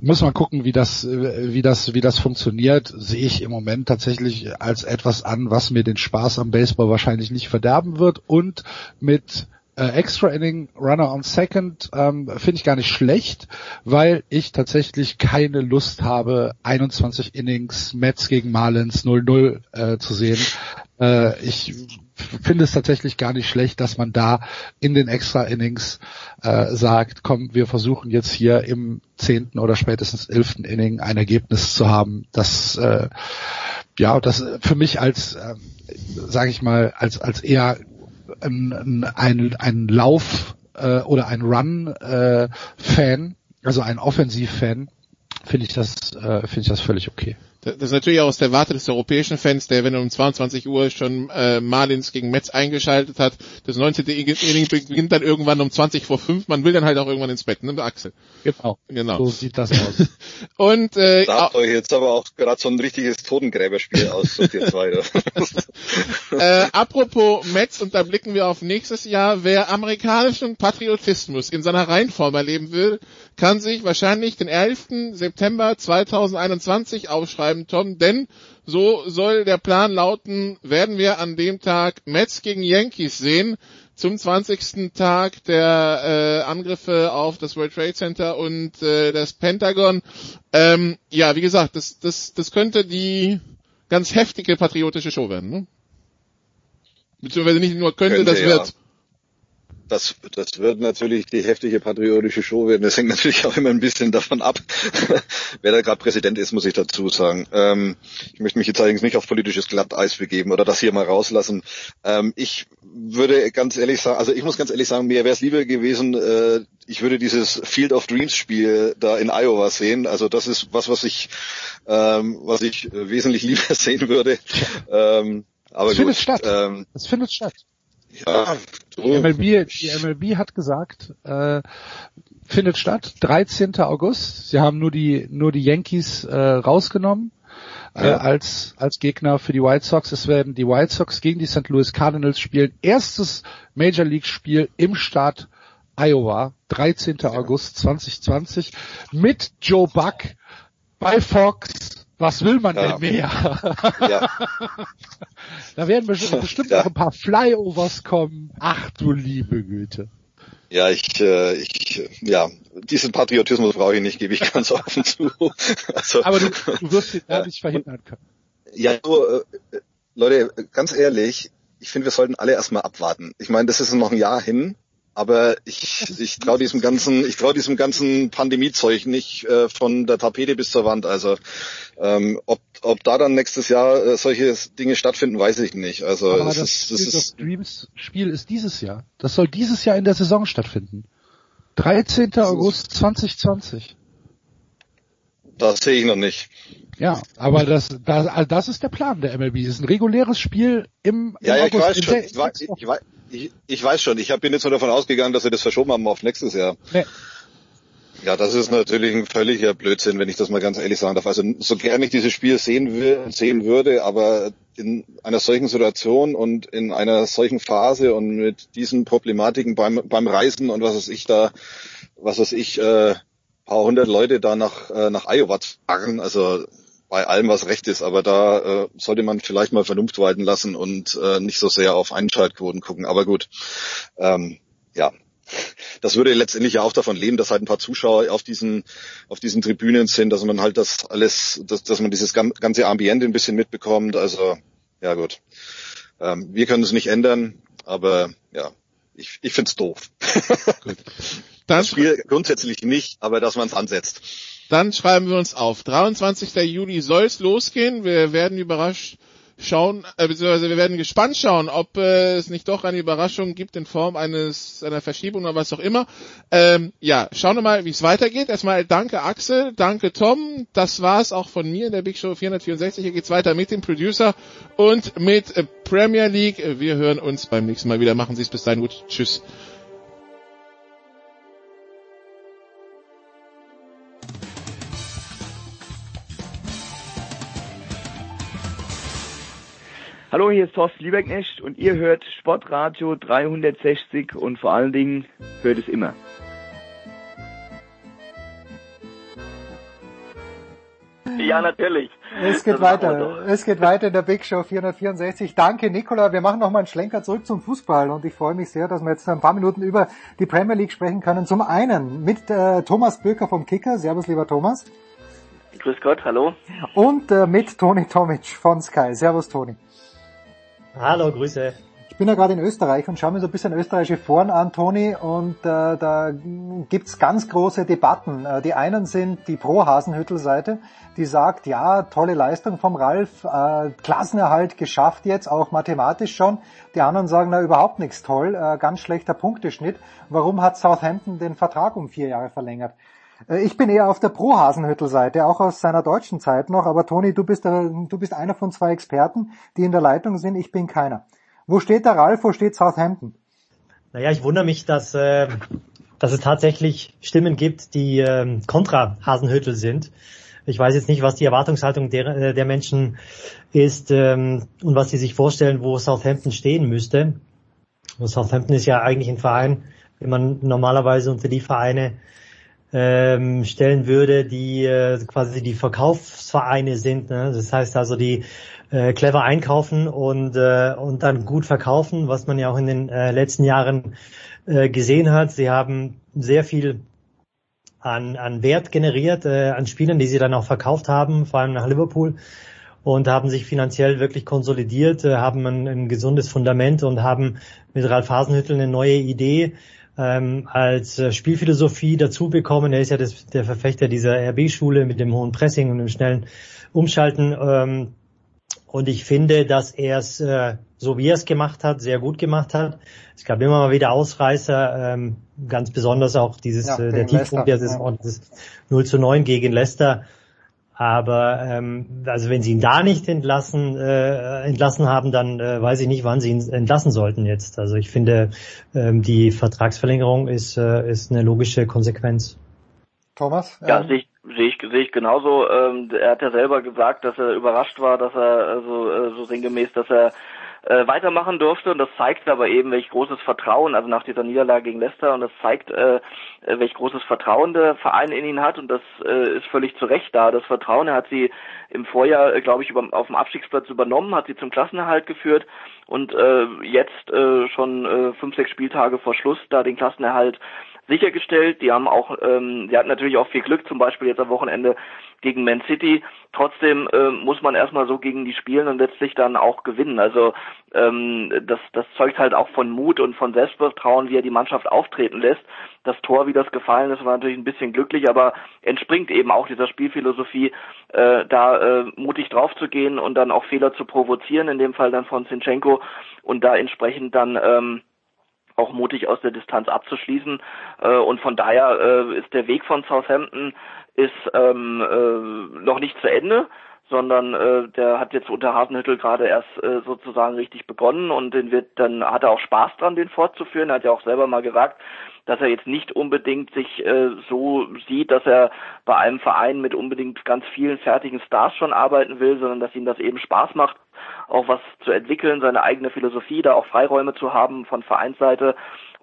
muss man gucken, wie das, wie das, wie das funktioniert. Sehe ich im Moment tatsächlich als etwas an, was mir den Spaß am Baseball wahrscheinlich nicht verderben wird und mit äh, Extra Inning Runner on Second ähm, finde ich gar nicht schlecht, weil ich tatsächlich keine Lust habe, 21 Innings Mets gegen Marlins 0-0 äh, zu sehen. Äh, ich finde es tatsächlich gar nicht schlecht, dass man da in den Extra Innings äh, sagt, komm, wir versuchen jetzt hier im zehnten oder spätestens elften Inning ein Ergebnis zu haben, das äh, ja, das für mich als, äh, sage ich mal, als als eher ein, ein, ein Lauf äh, oder ein Run-Fan, äh, also ein Offensiv-Fan, finde ich das, äh, finde ich das völlig okay. Das ist natürlich auch aus der Warte des europäischen Fans, der, wenn er um 22 Uhr schon äh, Marlins gegen Metz eingeschaltet hat, das 19. Inning beginnt dann irgendwann um 20 vor 5. Man will dann halt auch irgendwann ins Bett, ne, Axel? Genau. Genau. So sieht das aus. Und äh, da euch jetzt aber auch gerade so ein richtiges Totengräberspiel aus, so ihr zwei. äh, apropos Metz, und da blicken wir auf nächstes Jahr. Wer amerikanischen Patriotismus in seiner Reihenform erleben will, kann sich wahrscheinlich den 11. September 2021 aufschreiben schreiben, Tom, denn so soll der Plan lauten, werden wir an dem Tag Mets gegen Yankees sehen, zum 20. Tag der äh, Angriffe auf das World Trade Center und äh, das Pentagon. Ähm, ja, wie gesagt, das, das, das könnte die ganz heftige patriotische Show werden. Ne? Beziehungsweise nicht nur könnte, könnte das ja. wird. Das, das wird natürlich die heftige patriotische Show werden. Das hängt natürlich auch immer ein bisschen davon ab, wer da gerade Präsident ist, muss ich dazu sagen. Ähm, ich möchte mich jetzt allerdings nicht auf politisches Glatteis begeben oder das hier mal rauslassen. Ähm, ich würde ganz ehrlich sagen, also ich muss ganz ehrlich sagen, mir wäre es lieber gewesen, äh, ich würde dieses Field of Dreams Spiel da in Iowa sehen. Also das ist was, was ich, ähm, was ich wesentlich lieber sehen würde. Ähm, aber es gut, findet statt. Ähm, es findet statt. Ja, die MLB, die MLB hat gesagt, äh, findet statt, 13. August. Sie haben nur die nur die Yankees äh, rausgenommen. äh, als, als Gegner für die White Sox. Es werden die White Sox gegen die St. Louis Cardinals spielen. Erstes Major League Spiel im Staat Iowa, 13. August 2020 mit Joe Buck bei Fox. Was will man Ja. denn mehr? Ja. da werden bestimmt, bestimmt Ja. noch ein paar Flyovers kommen. Ach du liebe Güte. Ja, ich, äh, ich, äh, ja, diesen Patriotismus brauche ich nicht, gebe ich ganz offen zu. Also, Aber du, du wirst ihn da nicht verhindern können. Ja, nur, äh, Leute, ganz ehrlich, ich finde, wir sollten alle erstmal abwarten. Ich meine, das ist noch ein Jahr hin, aber ich, ich traue diesem ganzen, ich traue diesem ganzen Pandemiezeug nicht äh, von der Tapete bis zur Wand. Also ähm, ob, ob da dann nächstes Jahr äh, solche Dinge stattfinden, weiß ich nicht. Also Aber das, das, ist, das Field of Dreams Spiel ist dieses Jahr. Das soll dieses Jahr in der Saison stattfinden. 13. August 2020. das sehe ich noch nicht. Ja, aber das, das, das ist der Plan der MLB. Es ist ein reguläres Spiel im, im Ja, ja, ich August. weiß in schon. Ich weiß, ich, weiß, ich, ich weiß schon. Ich bin jetzt nur davon ausgegangen, dass sie das verschoben haben auf nächstes Jahr. Nee. Ja, das ist natürlich ein völliger Blödsinn, wenn ich das mal ganz ehrlich sagen darf. Also so gerne ich dieses Spiel sehen, will, sehen würde, aber in einer solchen Situation und in einer solchen Phase und mit diesen Problematiken beim, beim Reisen und was weiß ich da, was weiß ich, äh, paar hundert Leute da nach, äh, nach Iowa fahren, also bei allem, was recht ist, aber da äh, sollte man vielleicht mal Vernunft walten lassen und äh, nicht so sehr auf Einschaltquoten gucken. Aber gut, ähm, ja, das würde letztendlich ja auch davon leben, dass halt ein paar Zuschauer auf diesen auf diesen Tribünen sind, dass man halt das alles, dass, dass man dieses gan- ganze Ambiente ein bisschen mitbekommt. Also ja gut, ähm, wir können es nicht ändern, aber ja, ich, ich find's doof. Dann, das Spiel grundsätzlich nicht, aber dass man es ansetzt. Dann schreiben wir uns auf. 23. Juli soll es losgehen. Wir werden überrascht schauen, äh, beziehungsweise wir werden gespannt schauen, ob äh, es nicht doch eine Überraschung gibt in Form eines einer Verschiebung oder was auch immer. Ähm, ja, schauen wir mal, wie es weitergeht. Erstmal danke Axel, danke Tom. Das war's auch von mir in der Big Show 464. Hier geht's weiter mit dem Producer und mit äh, Premier League. Wir hören uns beim nächsten Mal wieder. Machen Sie es bis dahin gut. Tschüss. Hallo, hier ist Thorsten Lieberknecht und ihr hört Sportradio 360 und vor allen Dingen hört es immer. Ja, natürlich. Es geht Das weiter. Es geht weiter in der Big Show 464. Danke, Nicola. Wir machen nochmal einen Schlenker zurück zum Fußball und ich freue mich sehr, dass wir jetzt ein paar Minuten über die Premier League sprechen können. Zum einen mit äh, Thomas Böker vom Kicker. Servus, lieber Thomas. Grüß Gott, hallo. Und äh, mit Toni Tomic von Sky. Servus, Toni. Hallo, Grüße. Ich bin ja gerade in Österreich und schaue mir so ein bisschen österreichische Foren an, Toni, und äh, da gibt's ganz große Debatten. Äh, die einen sind die Pro-Hasenhüttel-Seite, die sagt, ja, tolle Leistung vom Ralf, äh, Klassenerhalt geschafft jetzt, auch mathematisch schon. Die anderen sagen, na überhaupt nichts toll, äh, ganz schlechter Punkteschnitt. Warum hat Southampton den Vertrag um vier Jahre verlängert? Äh, Ich bin eher auf der Pro-Hasenhüttel-Seite, auch aus seiner deutschen Zeit noch, aber Toni, du bist, der, du bist einer von zwei Experten, die in der Leitung sind, ich bin keiner. Wo steht der Ralf, wo steht Southampton? Naja, ich wundere mich, dass, äh, dass es tatsächlich Stimmen gibt, die ähm, kontra Hasenhüttel sind. Ich weiß jetzt nicht, was die Erwartungshaltung der, äh, der Menschen ist ähm, und was sie sich vorstellen, wo Southampton stehen müsste. Southampton ist ja eigentlich ein Verein, den man normalerweise unter die Vereine ähm, stellen würde, die äh, quasi die Verkaufsvereine sind. Ne? Das heißt also, die äh, clever einkaufen und, äh, und dann gut verkaufen, was man ja auch in den äh, letzten Jahren äh, gesehen hat. Sie haben sehr viel an, an Wert generiert, äh, an Spielern, die sie dann auch verkauft haben, vor allem nach Liverpool und haben sich finanziell wirklich konsolidiert, äh, haben ein, ein gesundes Fundament und haben mit Ralf Hasenhüttel eine neue Idee ähm, als äh, Spielphilosophie dazu bekommen. Er ist ja das, der Verfechter dieser RB-Schule mit dem hohen Pressing und dem schnellen Umschalten. Ähm, und ich finde, dass er es, äh, so wie er es gemacht hat, sehr gut gemacht hat. Es gab immer mal wieder Ausreißer, ähm, ganz besonders auch dieses, Ja, äh, der Tiefpunkt der Saison, dieses 0 zu 9 gegen Leicester. Aber ähm, also wenn sie ihn da nicht entlassen, äh, entlassen haben, dann äh, weiß ich nicht, wann sie ihn entlassen sollten jetzt. Also ich finde, ähm, die Vertragsverlängerung ist, äh, ist eine logische Konsequenz. Thomas? Ja, sehe ich, Sehe ich, sehe ich genauso. Ähm, er hat ja selber gesagt, dass er überrascht war, dass er also äh, so sinngemäß, dass er äh, weitermachen durfte. Und das zeigt aber eben, welch großes Vertrauen, also nach dieser Niederlage gegen Leicester und das zeigt, äh, welch großes Vertrauen der Verein in ihn hat. Und das äh, ist völlig zu Recht da. Das Vertrauen, er hat sie im Vorjahr, äh, glaube ich, über, auf dem Abstiegsplatz übernommen, hat sie zum Klassenerhalt geführt. Und äh, jetzt äh, schon äh, fünf, sechs Spieltage vor Schluss da den Klassenerhalt sichergestellt. Die haben auch, ähm, die hatten natürlich auch viel Glück, zum Beispiel jetzt am Wochenende gegen Man City. Trotzdem äh, muss man erstmal so gegen die spielen und letztlich dann auch gewinnen. Also ähm, das, das zeugt halt auch von Mut und von Selbstvertrauen, wie er die Mannschaft auftreten lässt. Das Tor, wie das gefallen ist, war natürlich ein bisschen glücklich, aber entspringt eben auch dieser Spielphilosophie, äh, da äh, mutig drauf zu gehen und dann auch Fehler zu provozieren, in dem Fall dann von Zinchenko und da entsprechend dann ähm, auch mutig aus der Distanz abzuschließen. Äh, und von daher äh, ist der Weg von Southampton ist ähm, äh, noch nicht zu Ende sondern äh, der hat jetzt unter Hasenhüttel gerade erst äh, sozusagen richtig begonnen und den wird dann hat er auch Spaß dran, den fortzuführen. Er hat ja auch selber mal gesagt, dass er jetzt nicht unbedingt sich äh, so sieht, dass er bei einem Verein mit unbedingt ganz vielen fertigen Stars schon arbeiten will, sondern dass ihm das eben Spaß macht, auch was zu entwickeln, seine eigene Philosophie, da auch Freiräume zu haben von Vereinsseite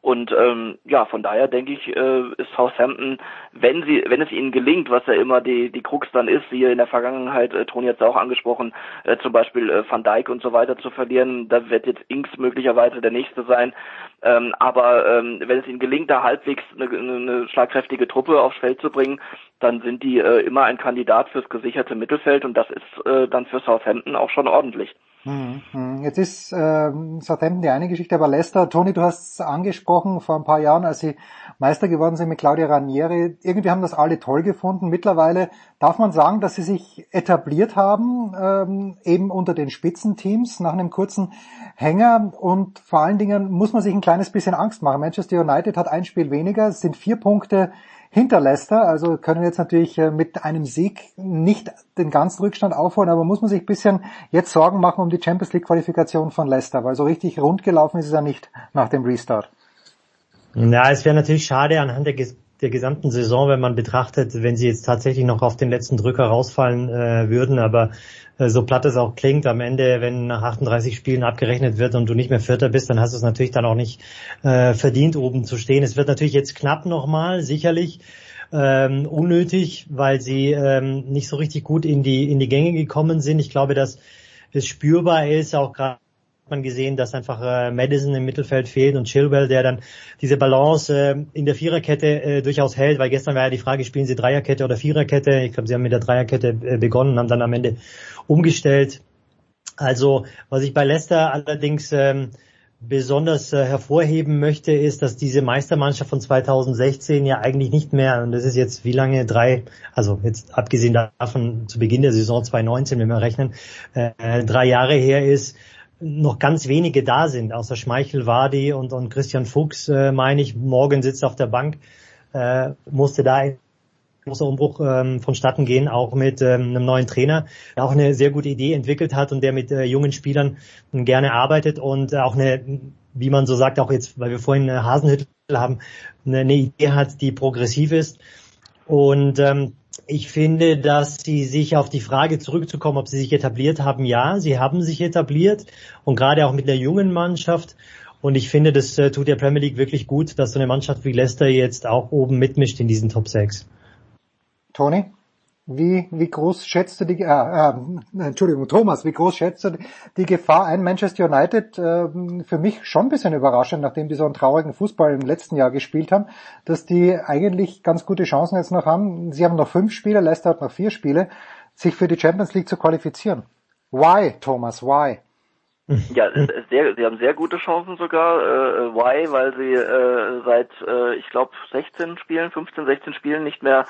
und ähm, ja, von daher denke ich, äh, ist Southampton, wenn sie, wenn es ihnen gelingt, was ja immer die die Krux dann ist, wie in der Vergangenheit, äh, Toni hat es auch angesprochen, äh, zum Beispiel äh, Van Dijk und so weiter zu verlieren, da wird jetzt Inks möglicherweise der nächste sein. Ähm, aber ähm, wenn es ihnen gelingt, da halbwegs eine, eine schlagkräftige Truppe aufs Feld zu bringen, dann sind die äh, immer ein Kandidat fürs gesicherte Mittelfeld und das ist äh, dann für Southampton auch schon ordentlich. Hm, hm. Jetzt ist äh, Southampton die eine Geschichte, aber Leicester, Toni, du hast es angesprochen vor ein paar Jahren, als sie Meister geworden sind mit Claudia Ranieri. Irgendwie haben das alle toll gefunden. Mittlerweile darf man sagen, dass sie sich etabliert haben, ähm, eben unter den Spitzenteams nach einem kurzen Hänger. Und vor allen Dingen muss man sich ein kleines bisschen Angst machen. Manchester United hat ein Spiel weniger, es sind vier Punkte hinter Leicester, also können jetzt natürlich äh, mit einem Sieg nicht den ganzen Rückstand aufholen, aber muss man sich ein bisschen jetzt Sorgen machen um die Champions League Qualifikation von Leicester, weil so richtig rund gelaufen ist es ja nicht nach dem Restart. Ja, es wäre natürlich schade anhand der, der gesamten Saison, wenn man betrachtet, wenn sie jetzt tatsächlich noch auf den letzten Drücker rausfallen äh, würden, aber äh, so platt es auch klingt, am Ende, wenn nach 38 Spielen abgerechnet wird und du nicht mehr Vierter bist, dann hast du es natürlich dann auch nicht äh, verdient, oben zu stehen. Es wird natürlich jetzt knapp nochmal, sicherlich. Ähm, unnötig, weil sie ähm, nicht so richtig gut in die in die Gänge gekommen sind. Ich glaube, dass es spürbar ist, auch gerade man gesehen, dass einfach äh, Madison im Mittelfeld fehlt und Chilwell, der dann diese Balance äh, in der Viererkette äh, durchaus hält, weil gestern war ja die Frage, spielen sie Dreierkette oder Viererkette? Ich glaube, sie haben mit der Dreierkette äh, begonnen, haben dann am Ende umgestellt. Also, was ich bei Leicester allerdings ähm, besonders äh, hervorheben möchte, ist, dass diese Meistermannschaft von 2016 ja eigentlich nicht mehr, und das ist jetzt wie lange, drei, also jetzt abgesehen davon zu Beginn der Saison 2019, wenn wir rechnen, äh, drei Jahre her ist, noch ganz wenige da sind, außer Schmeichel, Wadi und, und Christian Fuchs, äh, meine ich. Morgen sitzt auf der Bank, äh, musste da ein großer Umbruch ähm, vonstatten gehen, auch mit ähm, einem neuen Trainer, der auch eine sehr gute Idee entwickelt hat und der mit äh, jungen Spielern gerne arbeitet und äh, auch eine, wie man so sagt, auch jetzt, weil wir vorhin äh, Hasenhüttel haben, eine, eine Idee hat, die progressiv ist. Und ähm, ich finde, dass sie sich auf die Frage zurückzukommen, ob sie sich etabliert haben, ja, sie haben sich etabliert und gerade auch mit der jungen Mannschaft. Und ich finde, das äh, tut der Premier League wirklich gut, dass so eine Mannschaft wie Leicester jetzt auch oben mitmischt in diesen Top 6. Tony? Wie, wie groß schätzt du die, äh, äh, Entschuldigung, Thomas, wie groß schätzt du die Gefahr ein? Manchester United, äh, für mich schon ein bisschen überraschend, nachdem die so einen traurigen Fußball im letzten Jahr gespielt haben, dass die eigentlich ganz gute Chancen jetzt noch haben. Sie haben noch fünf Spiele, Leicester hat noch vier Spiele, sich für die Champions League zu qualifizieren. Why, Thomas, why? Ja, sehr, sie haben sehr gute Chancen sogar. Äh, why? Weil sie äh, seit, äh, ich glaube, 16 Spielen, 15, 16 Spielen nicht mehr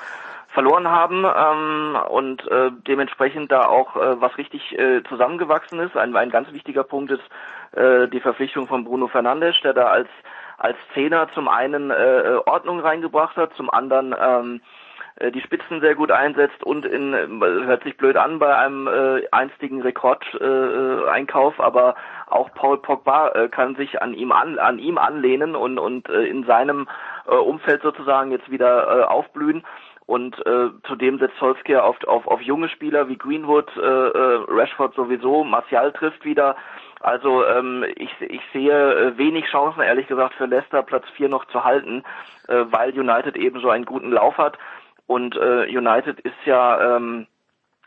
verloren haben ähm, und äh, dementsprechend da auch äh, was richtig äh, zusammengewachsen ist. Ein, ein ganz wichtiger Punkt ist äh, die Verpflichtung von Bruno Fernandes, der da als als Zehner zum einen äh, Ordnung reingebracht hat, zum anderen ähm, äh, die Spitzen sehr gut einsetzt und in hört sich blöd an bei einem äh, einstigen Rekordeinkauf, äh, aber auch Paul Pogba äh, kann sich an ihm an an ihm anlehnen und und äh, in seinem äh, Umfeld sozusagen jetzt wieder äh, aufblühen Und äh, zudem setzt Solskjaer auf, auf, auf junge Spieler wie Greenwood, äh, äh, Rashford sowieso, Martial trifft wieder. Also ähm, ich, ich sehe äh, wenig Chancen, ehrlich gesagt, für Leicester Platz 4 noch zu halten, äh, weil United eben so einen guten Lauf hat. Und äh, United ist ja ähm,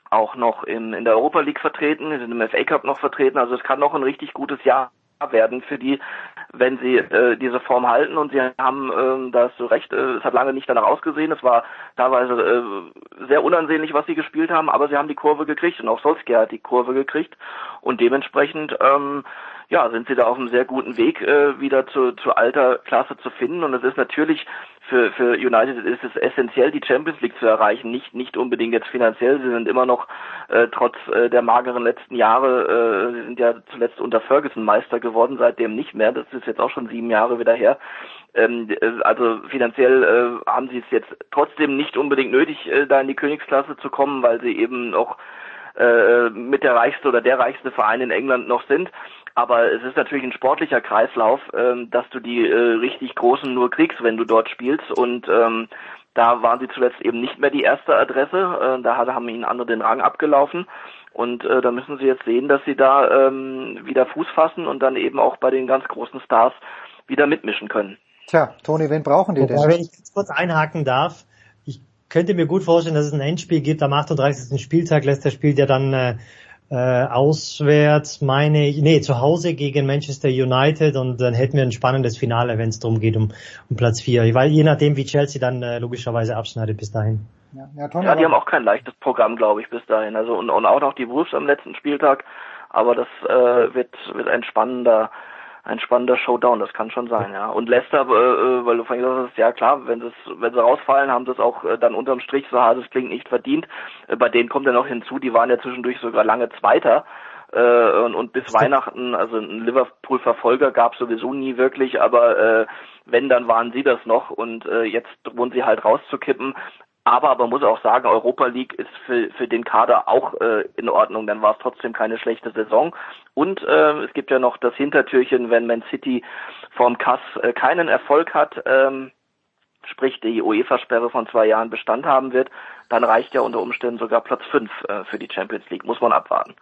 auch noch in, in der Europa League vertreten, sind im FA Cup noch vertreten. Also es kann noch ein richtig gutes Jahr werden für die, wenn sie äh, diese Form halten. Und sie haben, äh, da hast du recht, äh, es hat lange nicht danach ausgesehen. Es war teilweise äh, sehr unansehnlich, was sie gespielt haben, aber sie haben die Kurve gekriegt und auch Solskjaer hat die Kurve gekriegt. Und dementsprechend ähm, ja, sind sie da auf einem sehr guten Weg, äh, wieder zu, zu alter Klasse zu finden. Und es ist natürlich für, für United ist es essentiell, die Champions League zu erreichen. Nicht, nicht unbedingt jetzt finanziell. Sie sind immer noch, äh, trotz äh, der mageren letzten Jahre, äh, sie sind ja zuletzt unter Ferguson Meister geworden, seitdem nicht mehr. Das ist jetzt auch schon sieben Jahre wieder her. Ähm, äh, also finanziell äh, haben sie es jetzt trotzdem nicht unbedingt nötig, äh, da in die Königsklasse zu kommen, weil sie eben noch äh, mit der reichste oder der reichste Verein in England noch sind. Aber es ist natürlich ein sportlicher Kreislauf, ähm, dass du die äh, richtig Großen nur kriegst, wenn du dort spielst. Und ähm, da waren sie zuletzt eben nicht mehr die erste Adresse. Äh, da haben ihnen andere den Rang abgelaufen. Und äh, da müssen sie jetzt sehen, dass sie da ähm, wieder Fuß fassen und dann eben auch bei den ganz großen Stars wieder mitmischen können. Tja, Toni, wen brauchen die denn? Wenn ich jetzt kurz einhaken darf, ich könnte mir gut vorstellen, dass es ein Endspiel gibt am 38. Spieltag. Leicester spielt ja dann äh, äh, auswärts, meine ich, nee, zu Hause gegen Manchester United und dann hätten wir ein spannendes Finale, wenn es darum geht, um, um Platz 4. Weil je nachdem, wie Chelsea dann äh, logischerweise abschneidet bis dahin. Ja, ja, Tom, ja die haben auch kein leichtes Programm, glaube ich, bis dahin. Also und, und auch noch die Wolves am letzten Spieltag. Aber das äh, wird, wird ein spannender ein spannender Showdown, das kann schon sein, ja. Und Leicester, äh, äh weil du vorhin gesagt hast, ja klar, wenn sie wenn sie rausfallen, haben sie es auch äh, dann unterm Strich, so hart es klingt, nicht verdient. Äh, bei denen kommt ja noch hinzu, die waren ja zwischendurch sogar lange Zweiter. Äh, und, und bis Weihnachten, also ein Liverpool-Verfolger gab sowieso nie wirklich, aber äh, wenn, dann waren sie das noch und äh, jetzt wurden sie halt rauszukippen. Aber man muss auch sagen, Europa League ist für, für den Kader auch äh, in Ordnung. Dann war es trotzdem keine schlechte Saison. Und äh, es gibt ja noch das Hintertürchen, wenn Man City vorm Kass äh, keinen Erfolg hat, ähm, sprich die UEFA-Sperre von zwei Jahren Bestand haben wird, dann reicht ja unter Umständen sogar Platz fünf äh, für die Champions League. Muss man abwarten.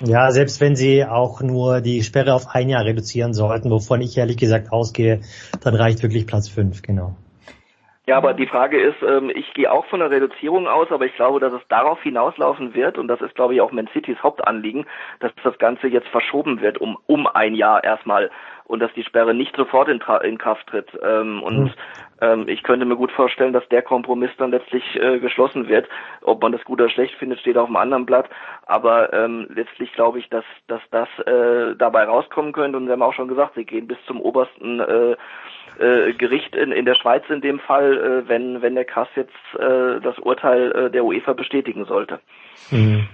Ja, selbst wenn sie auch nur die Sperre auf ein Jahr reduzieren sollten, wovon ich ehrlich gesagt ausgehe, dann reicht wirklich Platz fünf, genau. Ja, aber die Frage ist, ähm, ich gehe auch von einer Reduzierung aus, aber ich glaube, dass es darauf hinauslaufen wird, und das ist, glaube ich, auch Man Citys Hauptanliegen, dass das Ganze jetzt verschoben wird um, um ein Jahr erstmal und dass die Sperre nicht sofort in, in Kraft tritt. Ähm, und mhm. ähm, ich könnte mir gut vorstellen, dass der Kompromiss dann letztlich äh, geschlossen wird. Ob man das gut oder schlecht findet, steht auf einem anderen Blatt. Aber ähm, letztlich glaube ich, dass, dass das äh, dabei rauskommen könnte. Und Sie haben auch schon gesagt, sie gehen bis zum obersten äh, äh, Gericht in, in der Schweiz in dem Fall, äh, wenn, wenn der Kass jetzt äh, das Urteil äh, der UEFA bestätigen sollte. Mhm.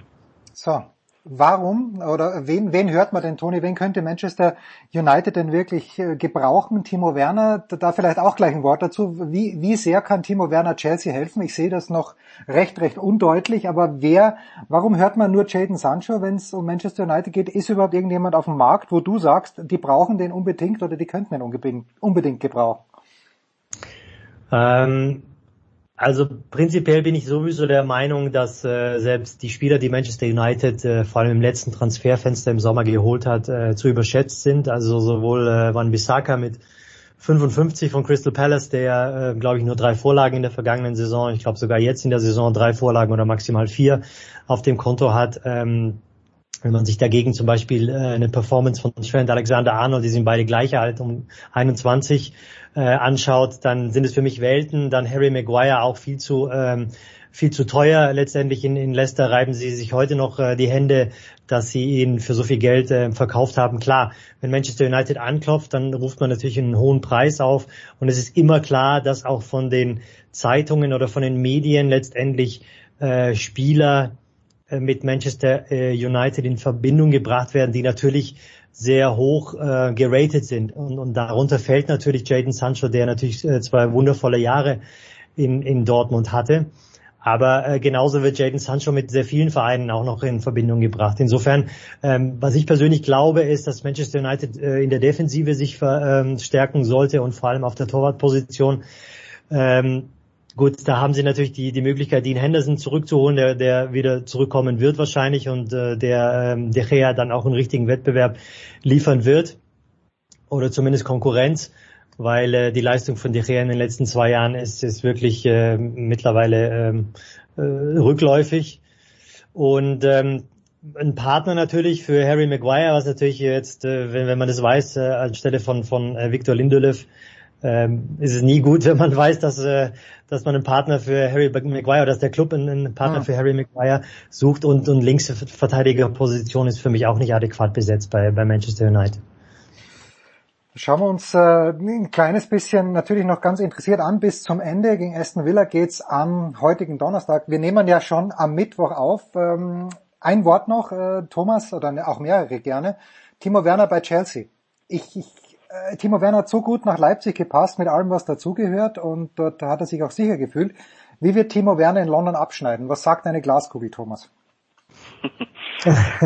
So, warum oder wen, wen hört man denn, Toni? Wen könnte Manchester United denn wirklich äh, gebrauchen? Timo Werner, da vielleicht auch gleich ein Wort dazu. Wie, wie sehr kann Timo Werner Chelsea helfen? Ich sehe das noch recht, recht undeutlich, aber wer, warum hört man nur Jaden Sancho, wenn es um Manchester United geht? Ist überhaupt irgendjemand auf dem Markt, wo du sagst, die brauchen den unbedingt oder die könnten den unbedingt, gebrauchen? Ähm, also prinzipiell bin ich sowieso der Meinung, dass äh, selbst die Spieler, die Manchester United äh, vor allem im letzten Transferfenster im Sommer geholt hat, äh, zu überschätzt sind. Also sowohl äh, Van Bissaka mit 55 von Crystal Palace, der, äh, glaube ich, nur drei Vorlagen in der vergangenen Saison, ich glaube sogar jetzt in der Saison drei Vorlagen oder maximal vier auf dem Konto hat. Ähm, wenn man sich dagegen zum Beispiel äh, eine Performance von Trent Alexander-Arnold, die sind beide gleich alt, um 21, äh, anschaut, dann sind es für mich Welten. Dann Harry Maguire auch viel zu ähm, viel zu teuer. Letztendlich in, in Leicester reiben sie sich heute noch äh, die Hände, dass sie ihn für so viel Geld äh, verkauft haben. Klar, wenn Manchester United anklopft, dann ruft man natürlich einen hohen Preis auf. Und es ist immer klar, dass auch von den Zeitungen oder von den Medien letztendlich äh, Spieler mit Manchester äh, United in Verbindung gebracht werden, die natürlich sehr hoch äh, geratet sind. Und, und darunter fällt natürlich Jaden Sancho, der natürlich äh, zwei wundervolle Jahre in, in Dortmund hatte. Aber äh, genauso wird Jaden Sancho mit sehr vielen Vereinen auch noch in Verbindung gebracht. Insofern, ähm, was ich persönlich glaube, ist, dass Manchester United äh, in der Defensive sich verstärken ähm, sollte und vor allem auf der Torwartposition. Ähm, Gut, da haben sie natürlich die, die Möglichkeit, Dean Henderson zurückzuholen, der, der wieder zurückkommen wird wahrscheinlich und äh, der ähm, De Gea dann auch einen richtigen Wettbewerb liefern wird oder zumindest Konkurrenz, weil äh, die Leistung von De Gea in den letzten zwei Jahren ist, ist wirklich äh, mittlerweile ähm, äh, rückläufig. Und ähm, ein Partner natürlich für Harry Maguire, was natürlich jetzt, äh, wenn, wenn man das weiß, äh, anstelle von, von äh, Victor Lindelöf, ähm, ist es nie gut, wenn man weiß, dass, äh, dass man einen Partner für Harry Maguire, dass der Club einen, einen Partner Ja. für Harry Maguire sucht und, und Linksverteidigerposition ist für mich auch nicht adäquat besetzt bei, bei Manchester United. Schauen wir uns äh, ein kleines bisschen natürlich noch ganz interessiert an. Bis zum Ende gegen Aston Villa geht's am heutigen Donnerstag. Wir nehmen ja schon am Mittwoch auf. Ähm, ein Wort noch, äh, Thomas, oder ne- auch mehrere gerne. Timo Werner bei Chelsea. Ich, ich, Timo Werner hat so gut nach Leipzig gepasst mit allem, was dazugehört und dort hat er sich auch sicher gefühlt. Wie wird Timo Werner in London abschneiden? Was sagt eine Glaskugel, Thomas?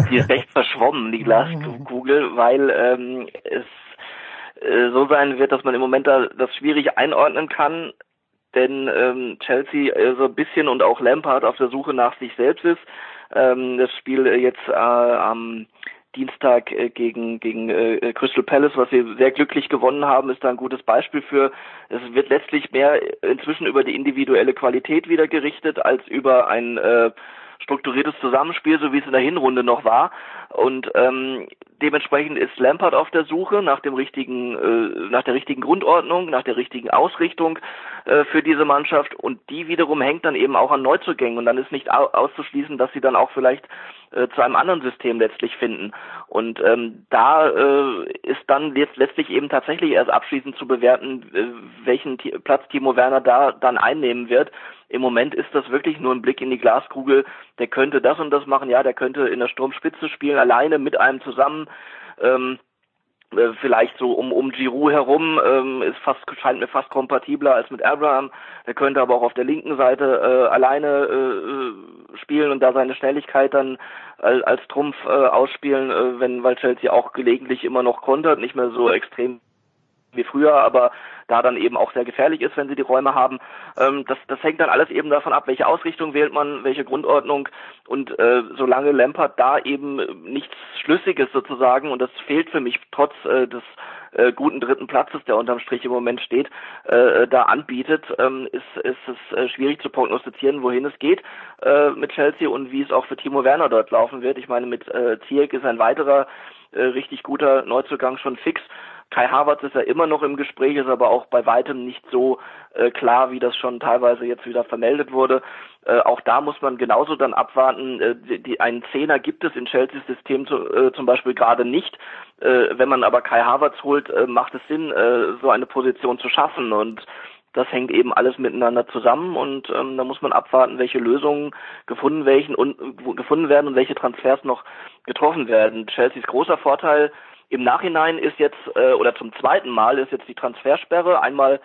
die ist recht verschwommen, die Glaskugel, weil ähm, es äh, so sein wird, dass man im Moment da das schwierig einordnen kann, denn ähm, Chelsea äh, so ein bisschen und auch Lampard auf der Suche nach sich selbst ist. Ähm, das Spiel äh, jetzt äh, am Dienstag äh, gegen gegen äh, Crystal Palace, was sie sehr glücklich gewonnen haben, ist da ein gutes Beispiel für. Es wird letztlich mehr inzwischen über die individuelle Qualität wieder gerichtet als über ein äh, strukturiertes Zusammenspiel, so wie es in der Hinrunde noch war. Und ähm, dementsprechend ist Lampard auf der Suche nach dem richtigen, äh, nach der richtigen Grundordnung, nach der richtigen Ausrichtung äh, für diese Mannschaft. Und die wiederum hängt dann eben auch an Neuzugängen. Und dann ist nicht au auszuschließen, dass sie dann auch vielleicht äh, zu einem anderen System letztlich finden. Und ähm, da äh, ist dann jetzt letztlich eben tatsächlich erst abschließend zu bewerten, äh, welchen T Platz Timo Werner da dann einnehmen wird. Im Moment ist das wirklich nur ein Blick in die Glaskugel. Der könnte das und das machen, ja, der könnte in der Sturmspitze spielen, alleine mit einem zusammen. Ähm, äh, vielleicht so um um Giroud herum ähm, ist fast scheint mir fast kompatibler als mit Abraham. Der könnte aber auch auf der linken Seite äh, alleine äh, spielen und da seine Schnelligkeit dann als, als Trumpf äh, ausspielen, äh, wenn weil Chelsea auch gelegentlich immer noch kontert, nicht mehr so extrem wie früher, aber da dann eben auch sehr gefährlich ist, wenn sie die Räume haben. Ähm, das, das hängt dann alles eben davon ab, welche Ausrichtung wählt man, welche Grundordnung und äh, solange Lampard da eben nichts Schlüssiges sozusagen und das fehlt für mich trotz äh, des äh, guten dritten Platzes, der unterm Strich im Moment steht, äh, da anbietet, ähm, ist, ist es äh, schwierig zu prognostizieren, wohin es geht äh, mit Chelsea und wie es auch für Timo Werner dort laufen wird. Ich meine, mit äh, Ziyech ist ein weiterer äh, richtig guter Neuzugang schon fix. Kai Havertz ist ja immer noch im Gespräch, ist aber auch bei weitem nicht so äh, klar, wie das schon teilweise jetzt wieder vermeldet wurde. Äh, auch da muss man genauso dann abwarten. Äh, die, die, einen Zehner gibt es in Chelseas System zu, äh, zum Beispiel gerade nicht. Äh, wenn man aber Kai Havertz holt, äh, macht es Sinn, äh, so eine Position zu schaffen und das hängt eben alles miteinander zusammen und ähm, da muss man abwarten, welche Lösungen gefunden, welchen und, gefunden werden und welche Transfers noch getroffen werden. Chelseas großer Vorteil im Nachhinein ist jetzt, äh, oder zum zweiten Mal ist jetzt die Transfersperre. Einmal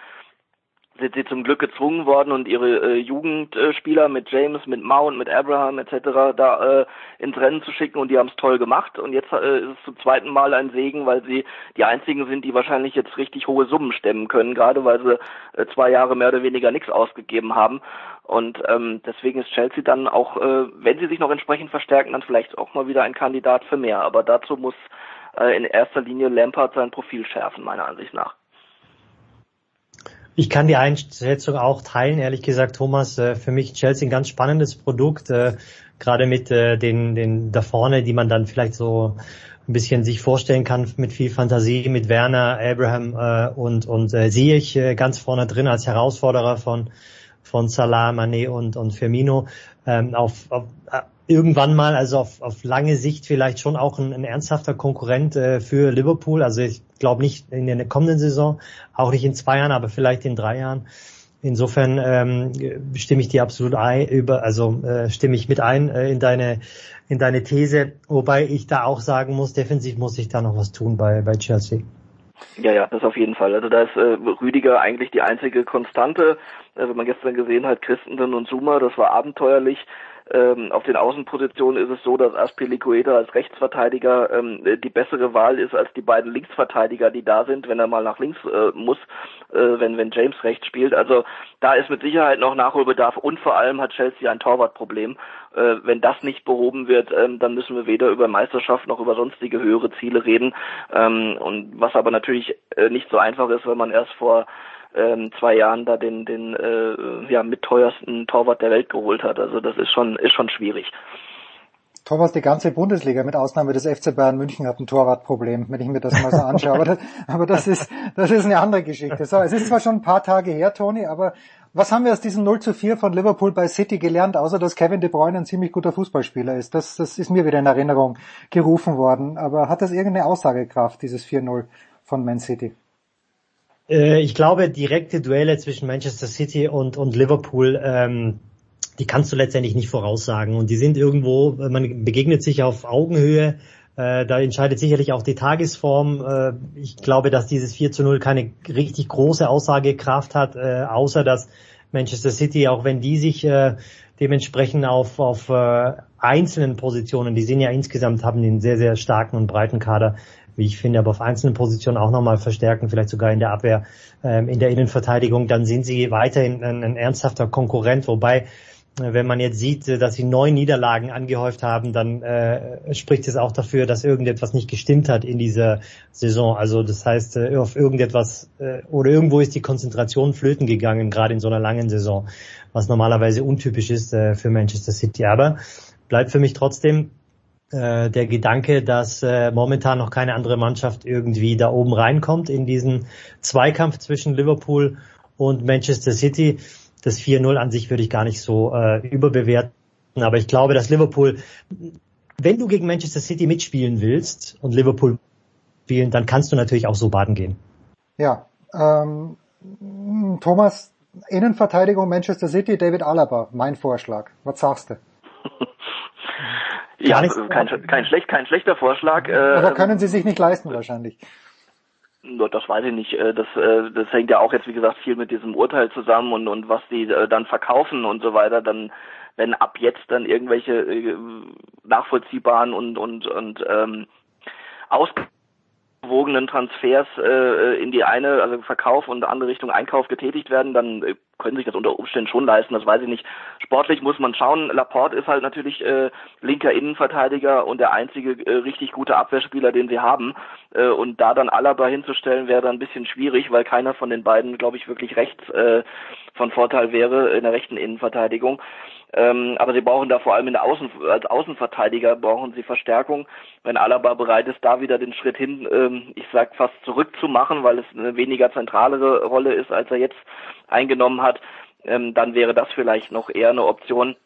sind sie zum Glück gezwungen worden und ihre äh, Jugendspieler mit James, mit Mount, mit Abraham etc. da äh, ins Rennen zu schicken und die haben es toll gemacht und jetzt äh, ist es zum zweiten Mal ein Segen, weil sie die einzigen sind, die wahrscheinlich jetzt richtig hohe Summen stemmen können, gerade weil sie äh, zwei Jahre mehr oder weniger nichts ausgegeben haben und ähm, deswegen ist Chelsea dann auch, äh, wenn sie sich noch entsprechend verstärken, dann vielleicht auch mal wieder ein Kandidat für mehr, aber dazu muss äh, in erster Linie Lampard sein Profil schärfen, meiner Ansicht nach. Ich kann die Einschätzung auch teilen, ehrlich gesagt, Thomas. Äh, Für mich Chelsea ein ganz spannendes Produkt, äh, gerade mit äh, den, den da vorne, die man dann vielleicht so ein bisschen sich vorstellen kann mit viel Fantasie, mit Werner, Abraham und und sehe ich ganz vorne drin als Herausforderer von von Salah, Mané und und Firmino ähm, auf, auf irgendwann mal, also auf, auf lange Sicht vielleicht schon auch ein, ein ernsthafter Konkurrent äh, für Liverpool. Also ich glaube nicht in der kommenden Saison, auch nicht in zwei Jahren, aber vielleicht in drei Jahren. Insofern ähm, stimme ich dir absolut ein, über, also äh, stimme ich mit ein äh, in deine in deine These, wobei ich da auch sagen muss, defensiv muss ich da noch was tun bei bei Chelsea. Ja, ja, das auf jeden Fall. Also da ist äh, Rüdiger eigentlich die einzige Konstante. Äh, wenn man gestern gesehen hat, Christensen und Zuma, das war abenteuerlich. Ähm, auf den Außenpositionen ist es so, dass Aspilicueta als Rechtsverteidiger ähm, die bessere Wahl ist als die beiden Linksverteidiger, die da sind, wenn er mal nach links äh, muss. äh, wenn, wenn James rechts spielt. Also da ist mit Sicherheit noch Nachholbedarf und vor allem hat Chelsea ein Torwartproblem. Äh, wenn das nicht behoben wird, ähm, dann müssen wir weder über Meisterschaft noch über sonstige höhere Ziele reden. Ähm, und was aber natürlich äh, nicht so einfach ist, wenn man erst vor ähm, zwei Jahren da den den äh, ja mitteuersten Torwart der Welt geholt hat. Also das ist schon ist schon schwierig. Thomas, die ganze Bundesliga mit Ausnahme des FC Bayern München hat ein Torwartproblem, wenn ich mir das mal so anschaue. aber, das, aber das ist das ist eine andere Geschichte. So, es ist zwar schon ein paar Tage her, Toni, aber was haben wir aus diesem 0 zu 4 von Liverpool bei City gelernt, außer dass Kevin De Bruyne ein ziemlich guter Fußballspieler ist? Das, das ist mir wieder in Erinnerung gerufen worden. Aber hat das irgendeine Aussagekraft, dieses 4-0 von Man City? Äh, ich glaube, direkte Duelle zwischen Manchester City und, und Liverpool, ähm, die kannst du letztendlich nicht voraussagen. Und die sind irgendwo, man begegnet sich auf Augenhöhe. Äh, da entscheidet sicherlich auch die Tagesform. Äh, ich glaube, dass dieses 4 zu 0 keine richtig große Aussagekraft hat, äh, außer dass Manchester City, auch wenn die sich äh, dementsprechend auf, auf äh, einzelnen Positionen, die sind ja insgesamt, haben einen sehr, sehr starken und breiten Kader, wie ich finde, aber auf einzelnen Positionen auch nochmal verstärken, vielleicht sogar in der Abwehr, ähm, in der Innenverteidigung, dann sind sie weiterhin ein, ein ernsthafter Konkurrent, wobei äh, wenn man jetzt sieht, äh, dass sie neun Niederlagen angehäuft haben, dann äh, spricht es auch dafür, dass irgendetwas nicht gestimmt hat in dieser Saison. Also das heißt, äh, auf irgendetwas äh, oder irgendwo ist die Konzentration flöten gegangen, gerade in so einer langen Saison, was normalerweise untypisch ist äh, für Manchester City. Aber bleibt für mich trotzdem äh, der Gedanke, dass äh, momentan noch keine andere Mannschaft irgendwie da oben reinkommt in diesen Zweikampf zwischen Liverpool und Manchester City. Das 4-0 an sich würde ich gar nicht so äh, überbewerten, aber ich glaube, dass Liverpool, wenn du gegen Manchester City mitspielen willst und Liverpool spielen, dann kannst du natürlich auch so baden gehen. Ja, ähm, Thomas, Innenverteidigung Manchester City, David Alaba, mein Vorschlag. Was sagst du? Ja, kein, kein, schlecht, kein schlechter Vorschlag. Äh, Aber können Sie sich nicht leisten wahrscheinlich? Das weiß ich nicht. Äh, das, äh, das hängt ja auch jetzt, wie gesagt, viel mit diesem Urteil zusammen und, und was die dann verkaufen und so weiter. Dann, wenn ab jetzt dann irgendwelche nachvollziehbaren und, und, und ähm, ausgewogenen Transfers äh, in die eine, also Verkauf und andere Richtung Einkauf getätigt werden, dann können sich das unter Umständen schon leisten, das weiß ich nicht. Sportlich muss man schauen. Laporte ist halt natürlich äh, linker Innenverteidiger und der einzige äh, richtig gute Abwehrspieler, den sie haben. Äh, und da dann Alaba hinzustellen, wäre dann ein bisschen schwierig, weil keiner von den beiden, glaube ich, wirklich rechts äh, von Vorteil wäre in der rechten Innenverteidigung. Ähm, aber sie brauchen da vor allem in der Außen, als Außenverteidiger brauchen sie Verstärkung. Wenn Alaba bereit ist, da wieder den Schritt hin, ähm, ich sag fast zurückzumachen, weil es eine weniger zentralere Rolle ist, als er jetzt eingenommen hat, ähm, dann wäre das vielleicht noch eher eine Option.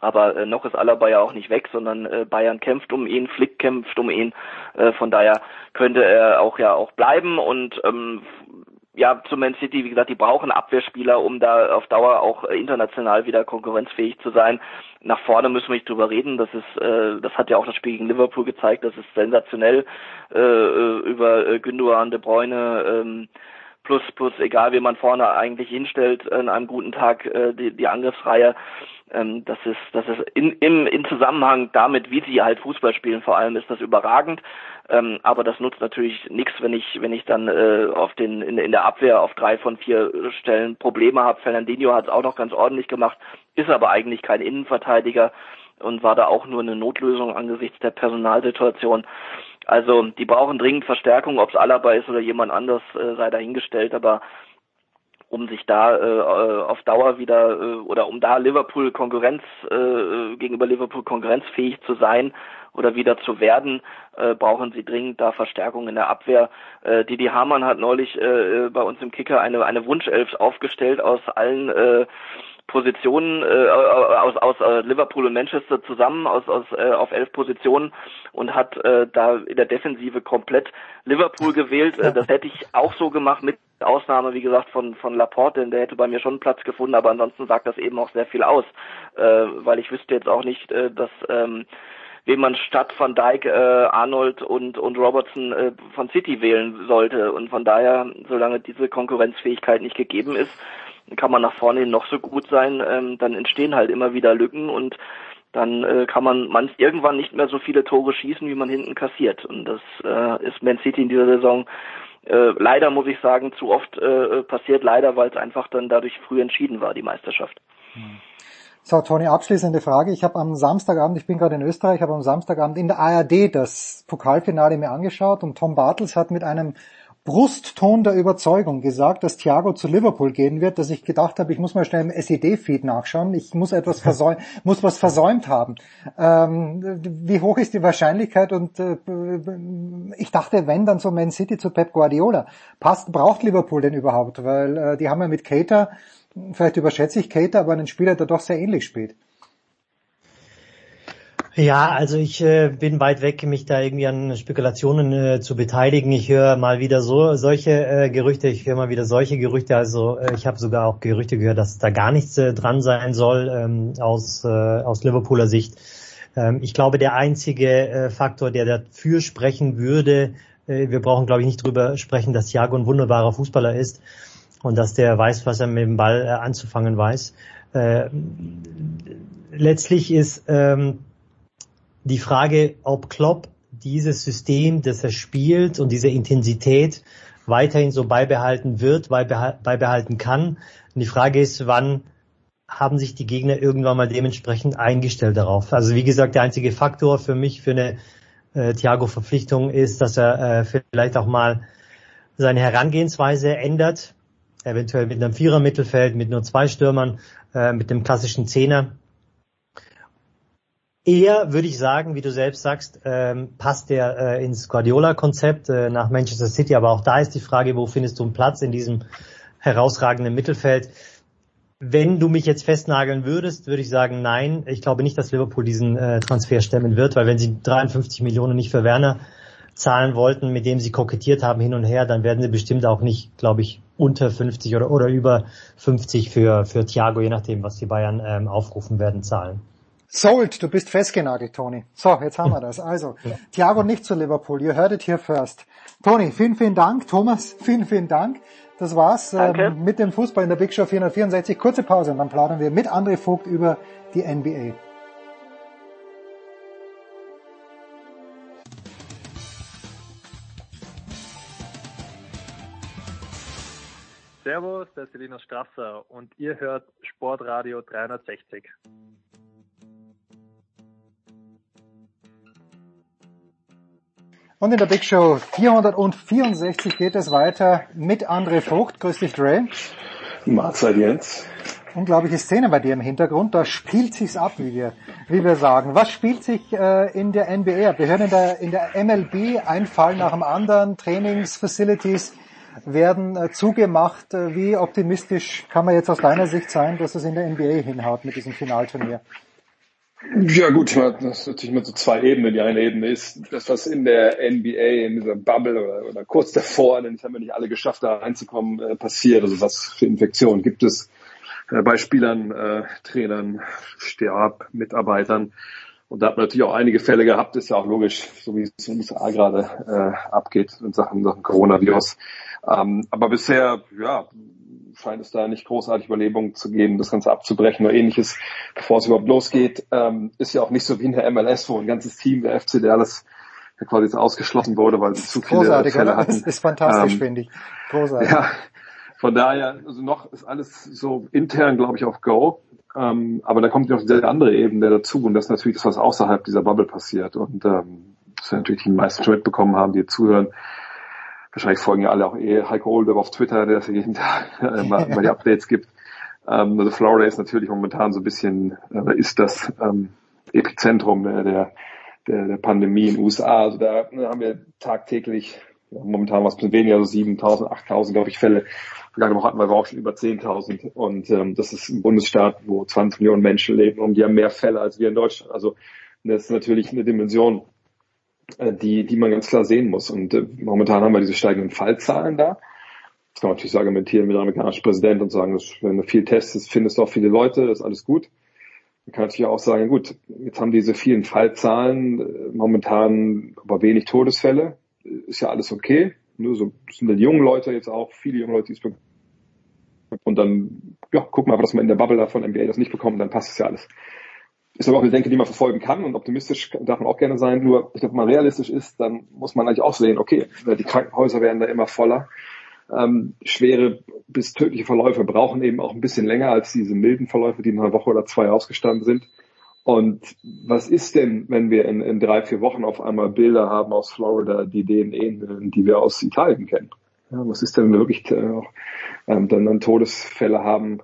Aber äh, noch ist Alaba ja auch nicht weg, sondern äh, Bayern kämpft um ihn, Flick kämpft um ihn. Äh, von daher könnte er auch ja auch bleiben und ähm, ja, zu Man City, wie gesagt, die brauchen Abwehrspieler, um da auf Dauer auch international wieder konkurrenzfähig zu sein. Nach vorne müssen wir nicht drüber reden. Das ist, äh, das hat ja auch das Spiel gegen Liverpool gezeigt. Das ist sensationell äh, äh über äh, Gündogan, De Bruyne, ähm, plus plus egal wie man vorne eigentlich hinstellt an einem guten Tag äh, die, die Angriffsreihe ähm, das ist das ist in, im in Zusammenhang damit wie sie halt Fußball spielen vor allem ist das überragend. Ähm, aber das nutzt natürlich nichts wenn ich wenn ich dann äh, auf den in, in der Abwehr auf drei von vier Stellen Probleme habe. Fernandinho hat es auch noch ganz ordentlich gemacht ist aber eigentlich kein Innenverteidiger und war da auch nur eine Notlösung angesichts der Personalsituation. Also die brauchen dringend Verstärkung, ob es Alaba ist oder jemand anders, äh, sei dahingestellt, aber um sich da äh, auf Dauer wieder äh, oder um da Liverpool Konkurrenz äh, gegenüber Liverpool konkurrenzfähig zu sein oder wieder zu werden, äh, brauchen sie dringend da Verstärkung in der Abwehr. Äh, Didi Hamann hat neulich äh, bei uns im Kicker eine eine Wunschelf aufgestellt aus allen äh, Positionen äh, aus, aus äh, Liverpool und Manchester zusammen aus, aus äh, auf elf Positionen und hat äh, da in der Defensive komplett Liverpool gewählt. Äh, das hätte ich auch so gemacht mit Ausnahme, wie gesagt, von von Laporte, denn der hätte bei mir schon Platz gefunden, aber ansonsten sagt das eben auch sehr viel aus, äh, weil ich wüsste jetzt auch nicht, äh, dass ähm, wen man statt Van Dijk, äh, Arnold und, und Robertson äh, von City wählen sollte. Und von daher, solange diese Konkurrenzfähigkeit nicht gegeben ist, kann man nach vorne noch so gut sein, ähm, dann entstehen halt immer wieder Lücken und dann äh, kann man man irgendwann nicht mehr so viele Tore schießen, wie man hinten kassiert. Und das äh, ist Man City in dieser Saison äh, leider muss ich sagen, zu oft äh, passiert, leider, weil es einfach dann dadurch früh entschieden war, die Meisterschaft. So, Toni, abschließende Frage. Ich habe am Samstagabend, ich bin gerade in Österreich, habe am Samstagabend in der ARD das Pokalfinale mir angeschaut und Tom Bartels hat mit einem Brustton der Überzeugung gesagt, dass Thiago zu Liverpool gehen wird, dass ich gedacht habe, ich muss mal schnell im SED-Feed nachschauen, ich muss etwas versäumt, muss was versäumt haben. Ähm, wie hoch ist die Wahrscheinlichkeit? Und äh, ich dachte, wenn dann so Man City zu Pep Guardiola passt, braucht Liverpool denn überhaupt? Weil äh, die haben ja mit Cater, vielleicht überschätze ich Cater, aber einen Spieler, der doch sehr ähnlich spielt. Ja, also ich äh, bin weit weg, mich da irgendwie an Spekulationen äh, zu beteiligen. Ich höre mal wieder so solche äh, Gerüchte, ich höre mal wieder solche Gerüchte. Also äh, ich habe sogar auch Gerüchte gehört, dass da gar nichts äh, dran sein soll ähm, aus äh, aus Liverpooler Sicht. Ähm, ich glaube, der einzige äh, Faktor, der dafür sprechen würde, wir brauchen, glaube ich, nicht drüber sprechen, dass Thiago ein wunderbarer Fußballer ist und dass der weiß, was er mit dem Ball anzufangen weiß. Äh, letztlich ist ähm, die Frage, ob Klopp dieses System, das er spielt und diese Intensität weiterhin so beibehalten wird, beibehalten kann. Und die Frage ist, wann haben sich die Gegner irgendwann mal dementsprechend eingestellt darauf. Also wie gesagt, der einzige Faktor für mich für eine äh, Thiago-Verpflichtung ist, dass er äh, vielleicht auch mal seine Herangehensweise ändert, eventuell mit einem Vierer-Mittelfeld, mit nur zwei Stürmern, äh, mit dem klassischen Zehner Eher würde ich sagen, wie du selbst sagst, ähm, passt der äh, ins Guardiola-Konzept äh, nach Manchester City. Aber auch da ist die Frage, wo findest du einen Platz in diesem herausragenden Mittelfeld? Wenn du mich jetzt festnageln würdest, würde ich sagen, nein. Ich glaube nicht, dass Liverpool diesen äh, Transfer stemmen wird, weil wenn sie 53 Millionen nicht für Werner zahlen wollten, mit dem sie kokettiert haben hin und her, dann werden sie bestimmt auch nicht, glaube ich, unter 50 oder, oder über 50 für, für Thiago, je nachdem, was die Bayern ähm, aufrufen werden, zahlen. Sold, du bist festgenagelt, Toni. So, jetzt haben wir das. Also, Thiago nicht zu Liverpool. You heard it here first. Toni, vielen, vielen Dank. Thomas, vielen, vielen Dank. Das war's ähm, mit dem Fußball in der Big Show 464. Kurze Pause und dann plaudern wir mit André Vogt über die NBA. Servus, das ist Linus Strasser und ihr hört Sportradio 360. Und in der Big Show 464 geht es weiter mit André Vogt. Grüß dich, Dre. Mahlzeit, Jens. Unglaubliche Szene bei dir im Hintergrund. Da spielt sich's ab, wie wir, wie wir sagen. Was spielt sich äh, in der NBA? Wir hören in der, in der MLB ein Fall nach dem anderen. Trainingsfacilities werden äh, zugemacht. Äh, wie optimistisch kann man jetzt aus deiner Sicht sein, dass es in der NBA hinhaut mit diesem Finalturnier? Ja gut, das ist natürlich mit so zwei Ebenen. Die eine Ebene ist das, was in der NBA, in dieser Bubble oder, oder kurz davor, denn das haben wir nicht alle geschafft, da reinzukommen, äh, passiert. Also was für Infektionen gibt es äh, bei Spielern, äh, Trainern, Stab, Mitarbeitern. Und da hat man natürlich auch einige Fälle gehabt, ist ja auch logisch, so wie es in den USA gerade äh, abgeht in Sachen, Sachen Coronavirus. Ähm, aber bisher, ja, scheint es da nicht großartig Überlebungen zu geben, das Ganze abzubrechen oder ähnliches, bevor es überhaupt losgeht. Ähm, ist ja auch nicht so wie in der MLS, wo ein ganzes Team der FC Dallas ja quasi jetzt ausgeschlossen wurde, weil sie zu viele Großartig, Fälle oder? hatten. Das ist fantastisch, Ähm, finde ich. Großartig. Ja, von daher, also noch ist alles so intern, glaube ich, auf Go. Ähm, aber da kommt noch diese andere Ebene dazu und das ist natürlich das, was außerhalb dieser Bubble passiert. Und ähm, das wir natürlich die meisten schon mitbekommen haben, die zuhören. Wahrscheinlich folgen ja alle auch eh Heiko Older auf Twitter, der das jeden Tag äh, mal, die Updates gibt. Ähm, also Florida ist natürlich momentan so ein bisschen, äh, ist das ähm, Epizentrum der, der, der, Pandemie in den USA. Also da ne, haben wir tagtäglich, ja, momentan was bisschen weniger, so 7.000, 8.000, glaube ich, Fälle. Vergangene Woche hatten wir aber auch schon über 10.000. Und ähm, das ist ein Bundesstaat, wo 20 Millionen Menschen leben und die haben mehr Fälle als wir in Deutschland. Also das ist natürlich eine Dimension, die, die man ganz klar sehen muss. Und äh, momentan haben wir diese steigenden Fallzahlen da. Das kann man natürlich argumentieren mit dem amerikanischen Präsident und sagen, dass, wenn du viel testest, findest du auch viele Leute, ist alles gut. Man kann natürlich auch sagen, gut, jetzt haben diese vielen Fallzahlen äh, momentan aber wenig Todesfälle, ist ja alles okay. Nur so sind die jungen Leute jetzt auch, viele junge Leute, die es bekommen. Und dann, ja, gucken wir einfach, dass wir in der Bubble da von NBA das nicht bekommen, dann passt es ja alles. Ist aber auch eine Denke, die man verfolgen kann und optimistisch darf man auch gerne sein. Nur, ich glaube, wenn man realistisch ist, dann muss man eigentlich auch sehen, okay, die Krankenhäuser werden da immer voller. Ähm, schwere bis tödliche Verläufe brauchen eben auch ein bisschen länger als diese milden Verläufe, die in einer Woche oder zwei ausgestanden sind. Und was ist denn, wenn wir in, in drei, vier Wochen auf einmal Bilder haben aus Florida, die denen ähneln, die wir aus Italien kennen? Ja, was ist denn, wirklich äh, auch, ähm, dann, dann Todesfälle haben,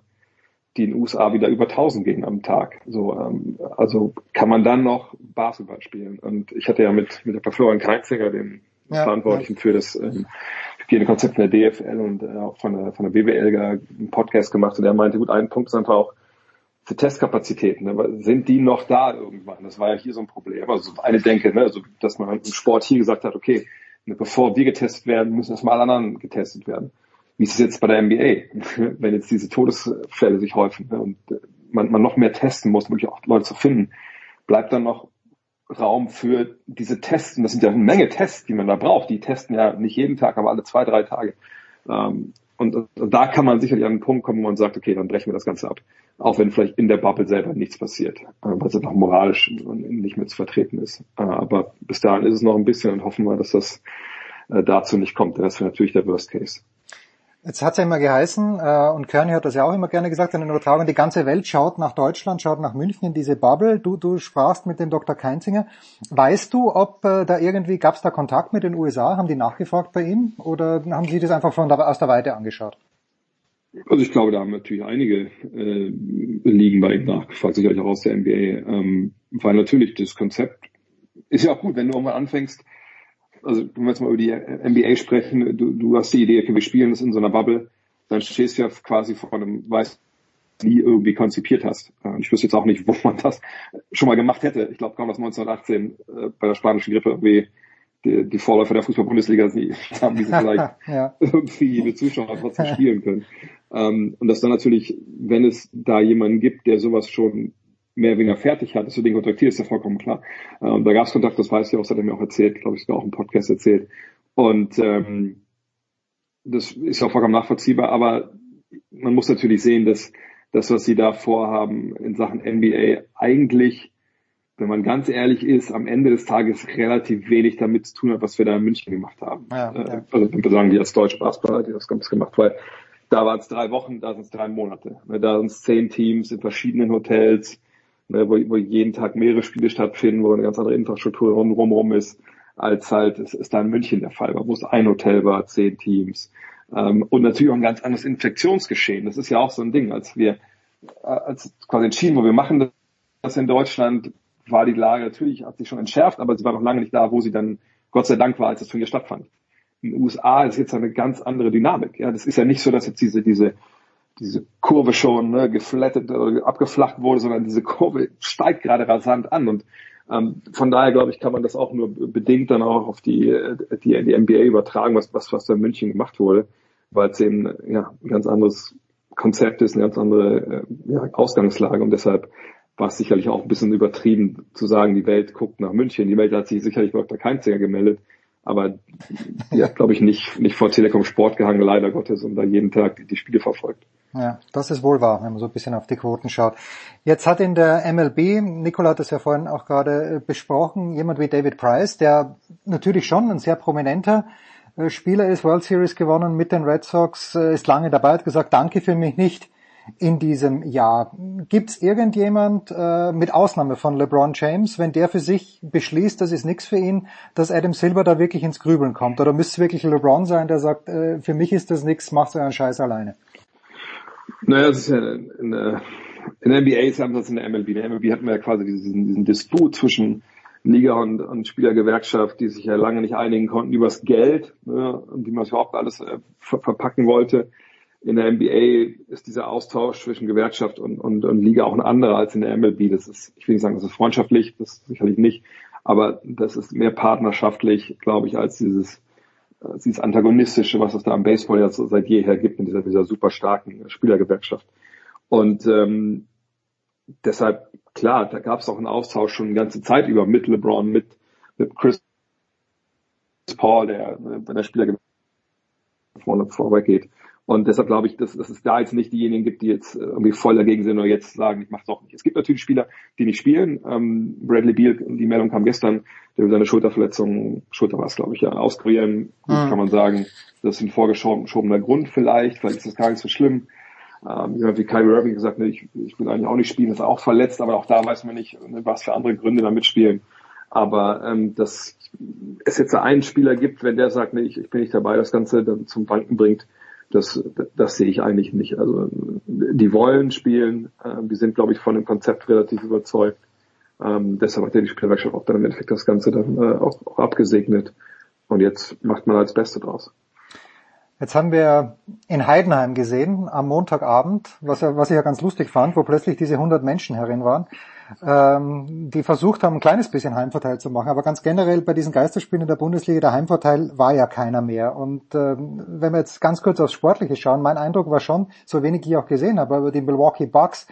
die in den USA wieder über 1000 gehen am Tag. So, ähm, also kann man dann noch Basketball spielen. Und ich hatte ja mit, mit der Florian Kreinzinger, dem ja, Verantwortlichen ja. für das ähm, Hygienekonzept von der DFL und äh, auch von der, von der BWL einen Podcast gemacht und er meinte, gut, ein Punkt ist einfach auch für Testkapazitäten. Ne? Sind die noch da irgendwann? Das war ja hier so ein Problem. Also eine Denke, ne? also, dass man im Sport hier gesagt hat, okay, ne, bevor wir getestet werden, müssen erstmal alle anderen getestet werden. Wie ist es jetzt bei der NBA, wenn jetzt diese Todesfälle sich häufen ne, und man, man noch mehr testen muss, wirklich auch Leute zu finden, bleibt dann noch Raum für diese Tests. Und das sind ja eine Menge Tests, die man da braucht. Die testen ja nicht jeden Tag, aber alle zwei, drei Tage. Ähm, und, und da kann man sicherlich an einen Punkt kommen, wo man sagt, okay, dann brechen wir das Ganze ab. Auch wenn vielleicht in der Bubble selber nichts passiert, äh, weil es einfach moralisch nicht mehr zu vertreten ist. Äh, aber bis dahin ist es noch ein bisschen und hoffen wir, dass das äh, dazu nicht kommt. Das wäre natürlich der Worst Case. Jetzt hat es ja immer geheißen, äh, und Körny hat das ja auch immer gerne gesagt in den Übertragungen, die ganze Welt schaut nach Deutschland, schaut nach München in diese Bubble. Du, du sprachst mit dem Dr. Keinzinger. Weißt du, ob äh, da irgendwie, gab es da Kontakt mit den USA? Haben die nachgefragt bei ihm? Oder haben Sie das einfach von der, aus der Weite angeschaut? Also ich glaube, da haben natürlich einige äh, Ligen bei ihm nachgefragt, sicherlich auch aus der NBA. Ähm, weil natürlich das Konzept ist ja auch gut, wenn du irgendwann anfängst, also wenn wir jetzt mal über die NBA sprechen, du, du hast die Idee, okay, wir spielen das in so einer Bubble, dann stehst du ja quasi vor einem, weißt nie irgendwie konzipiert hast. Ich wüsste jetzt auch nicht, wo man das schon mal gemacht hätte. Ich glaube kaum, dass 1918 äh, bei der spanischen Grippe irgendwie die, die Vorläufer der Fußball-Bundesliga haben, die sie vielleicht ja. irgendwie mit Zuschauern trotzdem spielen können. Ähm, und dass dann natürlich, wenn es da jemanden gibt, der sowas schon mehr oder weniger fertig hat, dass du den kontaktierst, ist ja vollkommen klar. Ähm, da gab es Kontakt, das weiß ich auch, das hat er mir auch erzählt, glaube ich, sogar auch im Podcast erzählt. Und ähm, das ist ja auch vollkommen nachvollziehbar, aber man muss natürlich sehen, dass das, was sie da vorhaben in Sachen NBA, eigentlich, wenn man ganz ehrlich ist, am Ende des Tages relativ wenig damit zu tun hat, was wir da in München gemacht haben. Ja, äh, ja. Also sagen die als deutsche Basketballer, die das ganz gemacht, weil da waren es drei Wochen, da sind es drei Monate. Da sind es zehn Teams in verschiedenen Hotels ne, wo, wo jeden Tag mehrere Spiele stattfinden, wo eine ganz andere Infrastruktur rum, ist, als halt es ist da in München der Fall war, wo es ein Hotel war, zehn Teams. Ähm, und natürlich auch ein ganz anderes Infektionsgeschehen. Das ist ja auch so ein Ding, als wir äh, als quasi entschieden, wo wir machen das in Deutschland, war die Lage natürlich, hat sich schon entschärft, aber sie war noch lange nicht da, wo sie dann Gott sei Dank war, als das Turnier stattfand. In den USA ist jetzt eine ganz andere Dynamik. Ja, das ist ja nicht so, dass jetzt diese, diese diese Kurve schon ne, geflattet oder abgeflacht wurde, sondern diese Kurve steigt gerade rasant an und ähm, von daher glaube ich, kann man das auch nur bedingt dann auch auf die die, die NBA übertragen, was was was da in München gemacht wurde, weil es eben ja ein ganz anderes Konzept ist, eine ganz andere äh, ja, Ausgangslage und deshalb war es sicherlich auch ein bisschen übertrieben zu sagen, die Welt guckt nach München. Die Welt hat sich sicherlich bei Dr. Keinzinger gemeldet, aber die hat, glaube ich, nicht, nicht vor Telekom Sport gehangen, leider Gottes, und da jeden Tag die, Spiele verfolgt. Ja, das ist wohl wahr, wenn man so ein bisschen auf die Quoten schaut. Jetzt hat in der MLB, Nikola hat das ja vorhin auch gerade äh, besprochen, jemand wie David Price, der natürlich schon ein sehr prominenter äh, Spieler ist, World Series gewonnen mit den Red Sox, äh, ist lange dabei, hat gesagt, danke für mich nicht in diesem Jahr. Gibt es irgendjemand, äh, mit Ausnahme von LeBron James, wenn der für sich beschließt, das ist nichts für ihn, dass Adam Silver da wirklich ins Grübeln kommt? Oder müsste es wirklich LeBron sein, der sagt, äh, für mich ist das nichts, macht euren Scheiß alleine? Naja, das ist ja in der, in der NBA ist ja anders in der MLB. In der MLB hatten wir ja quasi diesen, diesen Disput zwischen Liga und, und Spielergewerkschaft, die sich ja lange nicht einigen konnten über das Geld ne, und wie man es überhaupt alles äh, ver verpacken wollte. In der NBA ist dieser Austausch zwischen Gewerkschaft und, und, und Liga auch ein anderer als in der MLB. Das ist, ich will nicht sagen, das ist freundschaftlich, das sicherlich nicht, aber das ist mehr partnerschaftlich, glaube ich, als dieses dieses Antagonistische, was es da am Baseball ja so seit jeher gibt, in dieser, dieser super starken Spielergewerkschaft. Und ähm, deshalb, klar, da gab es auch einen Austausch schon die ganze Zeit über mit LeBron, mit, mit Chris Paul, der bei der Spielergewerkschaft vorne vorweg geht. Und deshalb glaube ich, dass, dass es da jetzt nicht diejenigen gibt, die jetzt irgendwie voll dagegen sind oder jetzt sagen, ich mache es auch nicht. Es gibt natürlich Spieler, die nicht spielen. Ähm, Bradley Beal, die Meldung kam gestern, der seine Schulterverletzung, Schulter war es glaube ich, ja, auskurieren, mhm. kann man sagen, das ist ein vorgeschobener Grund vielleicht, vielleicht ist das gar nicht so schlimm. Ähm, wie Kyrie Irving gesagt, ne, ich, ich will eigentlich auch nicht spielen, ist auch verletzt, aber auch da weiß man nicht, ne, was für andere Gründe da mitspielen. Aber ähm, dass es jetzt einen Spieler gibt, wenn der sagt, nee, ich, ich bin nicht dabei, das Ganze dann zum Banken bringt, das, das sehe ich eigentlich nicht. Also die wollen spielen, äh, die sind, glaube ich, von dem Konzept relativ überzeugt. Ähm, deshalb hat ja die Spielwerkstatt auch dann im Endeffekt das Ganze dann äh, auch, auch abgesegnet. Und jetzt macht man als Beste draus. Jetzt haben wir in Heidenheim gesehen, am Montagabend, was, was ich ja ganz lustig fand, wo plötzlich diese 100 Menschen herin waren, ähm, die versucht haben, ein kleines bisschen Heimvorteil zu machen. Aber ganz generell bei diesen Geisterspielen in der Bundesliga, der Heimvorteil war ja keiner mehr. Und ähm, wenn wir jetzt ganz kurz aufs Sportliche schauen, mein Eindruck war schon, so wenig ich auch gesehen habe, über die Milwaukee Bucks,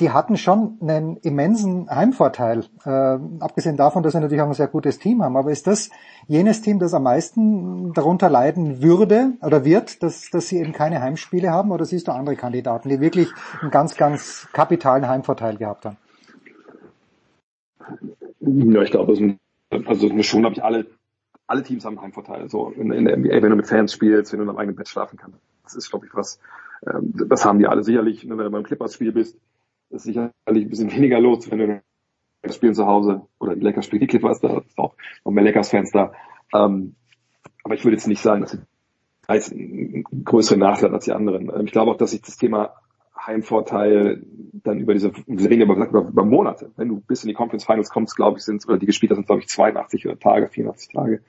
die hatten schon einen immensen Heimvorteil, äh, abgesehen davon, dass sie natürlich auch ein sehr gutes Team haben. Aber ist das jenes Team, das am meisten darunter leiden würde oder wird, dass, dass sie eben keine Heimspiele haben? Oder siehst du andere Kandidaten, die wirklich einen ganz, ganz kapitalen Heimvorteil gehabt haben? Ja, ich glaube, also schon habe ich alle, alle Teams haben einen Heimvorteil. So in, in, der NBA, wenn du mit Fans spielst, wenn du in deinem eigenen Bett schlafen kannst. Das ist, glaube ich, was, ähm, das haben die alle sicherlich, wenn du beim Clippers-Spiel bist ist sicherlich ein bisschen weniger los, wenn du das Spielen zu Hause oder die Lakers spielen die Clippers, da ist auch noch mehr Lakers-Fans da. Ähm, aber ich würde jetzt nicht sagen, dass sie als größeren Nachteil als die anderen. Ähm, ich glaube auch, dass sich das Thema Heimvorteil dann über diese, wir reden über, über, über Monate. Wenn du bis in die Conference Finals kommst, glaube ich, sind oder die gespielt sind, glaube ich, 82 Tage, 84 Tage.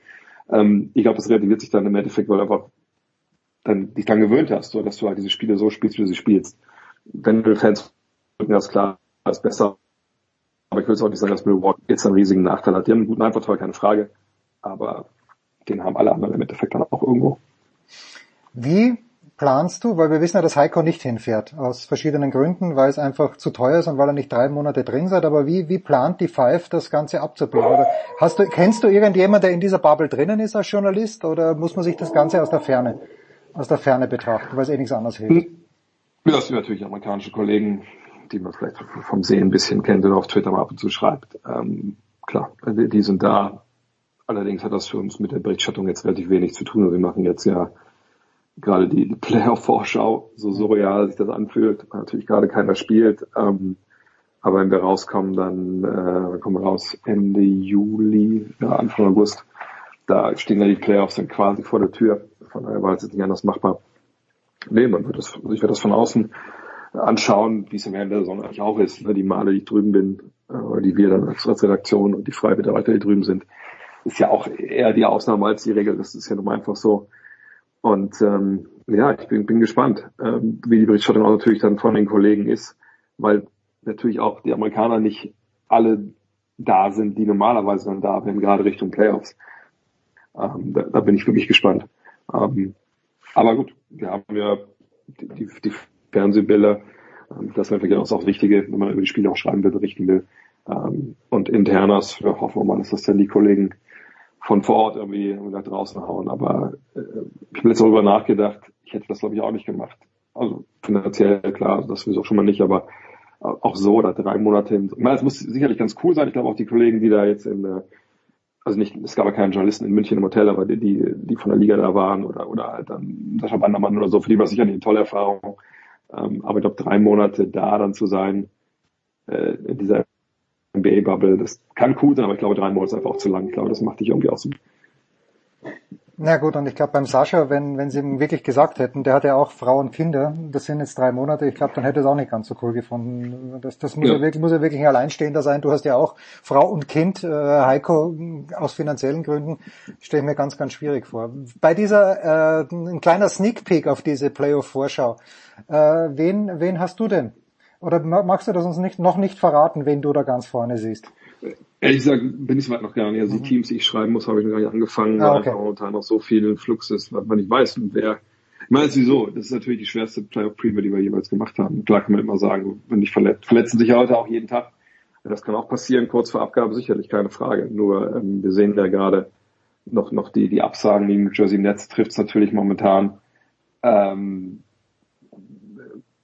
Ähm, ich glaube, das relativiert sich dann im Endeffekt, weil du einfach dann dich dann gewöhnt hast, so, dass du halt diese Spiele so spielst, wie du sie spielst. Wenn du Fans mir ist klar, ist besser. Aber ich will jetzt auch nicht sagen, dass Milwaukee jetzt einen riesigen Nachteil hat. Die haben einen guten Einfalltor, keine Frage. Aber den haben alle anderen im Endeffekt dann auch irgendwo. Wie planst du, weil wir wissen ja, dass Heiko nicht hinfährt, aus verschiedenen Gründen, weil es einfach zu teuer ist und weil er nicht drei Monate drin seid, aber wie, wie plant die Five das Ganze abzubilden? Oder hast du, kennst du irgendjemand, der in dieser Bubble drinnen ist als Journalist, oder muss man sich das Ganze aus der Ferne, aus der Ferne betrachten, weil es eh nichts anderes hilft? Ja, das sind natürlich amerikanische Kollegen, die man vielleicht vom Sehen ein bisschen kennt oder auf Twitter mal ab und zu schreibt. Ähm, klar, die, sind da. Allerdings hat das für uns mit der Berichterstattung jetzt relativ wenig zu tun. Wir machen jetzt ja gerade die, Playoff-Vorschau, so surreal sich das anfühlt, weil natürlich gerade keiner spielt. Ähm, aber wenn wir rauskommen, dann äh, kommen wir raus Ende Juli, ja, Anfang August. Da stehen ja die Playoffs dann quasi vor der Tür. Von daher war es jetzt nicht anders machbar. Nee, man wird das, ich werde das von außen anschauen, wie es im Ende der Saison eigentlich auch ist. Ne? Die Male, die ich drüben bin, äh, oder die wir dann als, Redaktion und die Freimitarbeiter, die drüben sind, ist ja auch eher die Ausnahme als die Regel. Das ist ja nun einfach so. Und ähm, ja, ich bin, bin gespannt, ähm, wie die Berichterstattung auch natürlich dann von den Kollegen ist, weil natürlich auch die Amerikaner nicht alle da sind, die normalerweise dann da wären, gerade Richtung Playoffs. Ähm, da, da bin ich wirklich gespannt. Ähm, aber gut, wir haben ja die, die, die Fernsehbilder. Ähm, das ist natürlich auch das Wichtige, wenn man über die Spiele auch schreiben will, berichten will. Ähm, und internas ja, hoffen wir mal, dass das dann die Kollegen von vor Ort irgendwie nach draußen hauen. Aber äh, ich habe jetzt darüber nachgedacht, ich hätte das glaube ich auch nicht gemacht. Also finanziell klar, das sowieso schon mal nicht, aber auch so oder drei Monate hin. Ich meine, es muss sicherlich ganz cool sein. Ich glaube auch die Kollegen, die da jetzt in der also nicht, es gab ja keinen Journalisten in München im Hotel, aber die, die, die von der Liga da waren oder, oder halt dann Sascha Bandermann oder so, für die war es sicher eine tolle Erfahrung. Ähm, aber ich glaube, drei Monate da dann zu sein, äh, in dieser NBA-Bubble, das kann cool sein, aber ich glaube, drei Monate ist einfach auch zu lang. Ich glaube, das macht dich irgendwie auch so na gut, und ich glaube beim Sascha, wenn, wenn sie ihm wirklich gesagt hätten, der hat ja auch Frau und Kinder, das sind jetzt drei Monate, ich glaube, dann hätte es auch nicht ganz so cool gefunden. Das, das muss, ja. ja wirklich, muss ja wirklich ein Alleinstehender sein. Du hast ja auch Frau und Kind, äh, Heiko, aus finanziellen Gründen, stelle ich mir ganz, ganz schwierig vor. Bei dieser, äh, ein kleiner Sneak Peek auf diese Playoff-Vorschau. Äh, wen, wen hast du denn? Oder magst du das uns nicht, noch nicht verraten, wen du da ganz vorne siehst? Ehrlich gesagt bin ich soweit noch gar nicht. Also die mhm. Teams, die ich schreiben muss, habe ich noch gar nicht angefangen, ah, okay. weil momentan noch so viel Flux ist, weil man nicht weiß, wer. Ich meine, wieso? Das ist natürlich die schwerste Playoff-Preview, die wir jeweils gemacht haben. Klar kann man immer sagen, wenn nicht verletzt, verletzen sich ja heute auch jeden Tag. Das kann auch passieren, kurz vor Abgabe sicherlich, keine Frage. Nur ähm, wir sehen ja gerade noch noch die die Absagen, die New Jersey Nets trifft es natürlich momentan. ähm,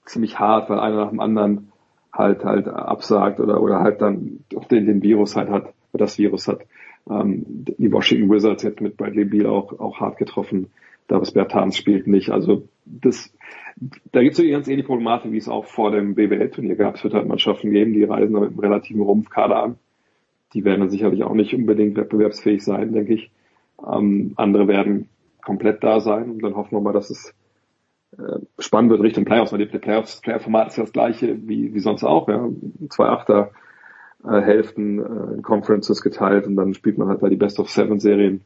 ziemlich hart, weil einer nach dem anderen halt halt absagt oder oder halt dann auch den, den Virus halt hat, das Virus hat. Ähm, die Washington Wizards jetzt mit Bradley Beal auch auch hart getroffen. Davis Bertans spielt nicht. Also das da gibt es so ganz ähnliche Problematik, wie es auch vor dem BWL-Turnier gab. Es wird halt Mannschaften geben, die reisen mit einem relativen Rumpfkader an. Die werden dann sicherlich auch nicht unbedingt wettbewerbsfähig sein, denke ich. Ähm, andere werden komplett da sein und dann hoffen wir mal, dass es spannend wird Richtung Playoffs, weil die Playoffs, Playoff-Format ist ja das gleiche wie, wie sonst auch, ja. Zwei Achter äh, Hälften äh, in Conferences geteilt und dann spielt man halt da die Best of Seven Serien.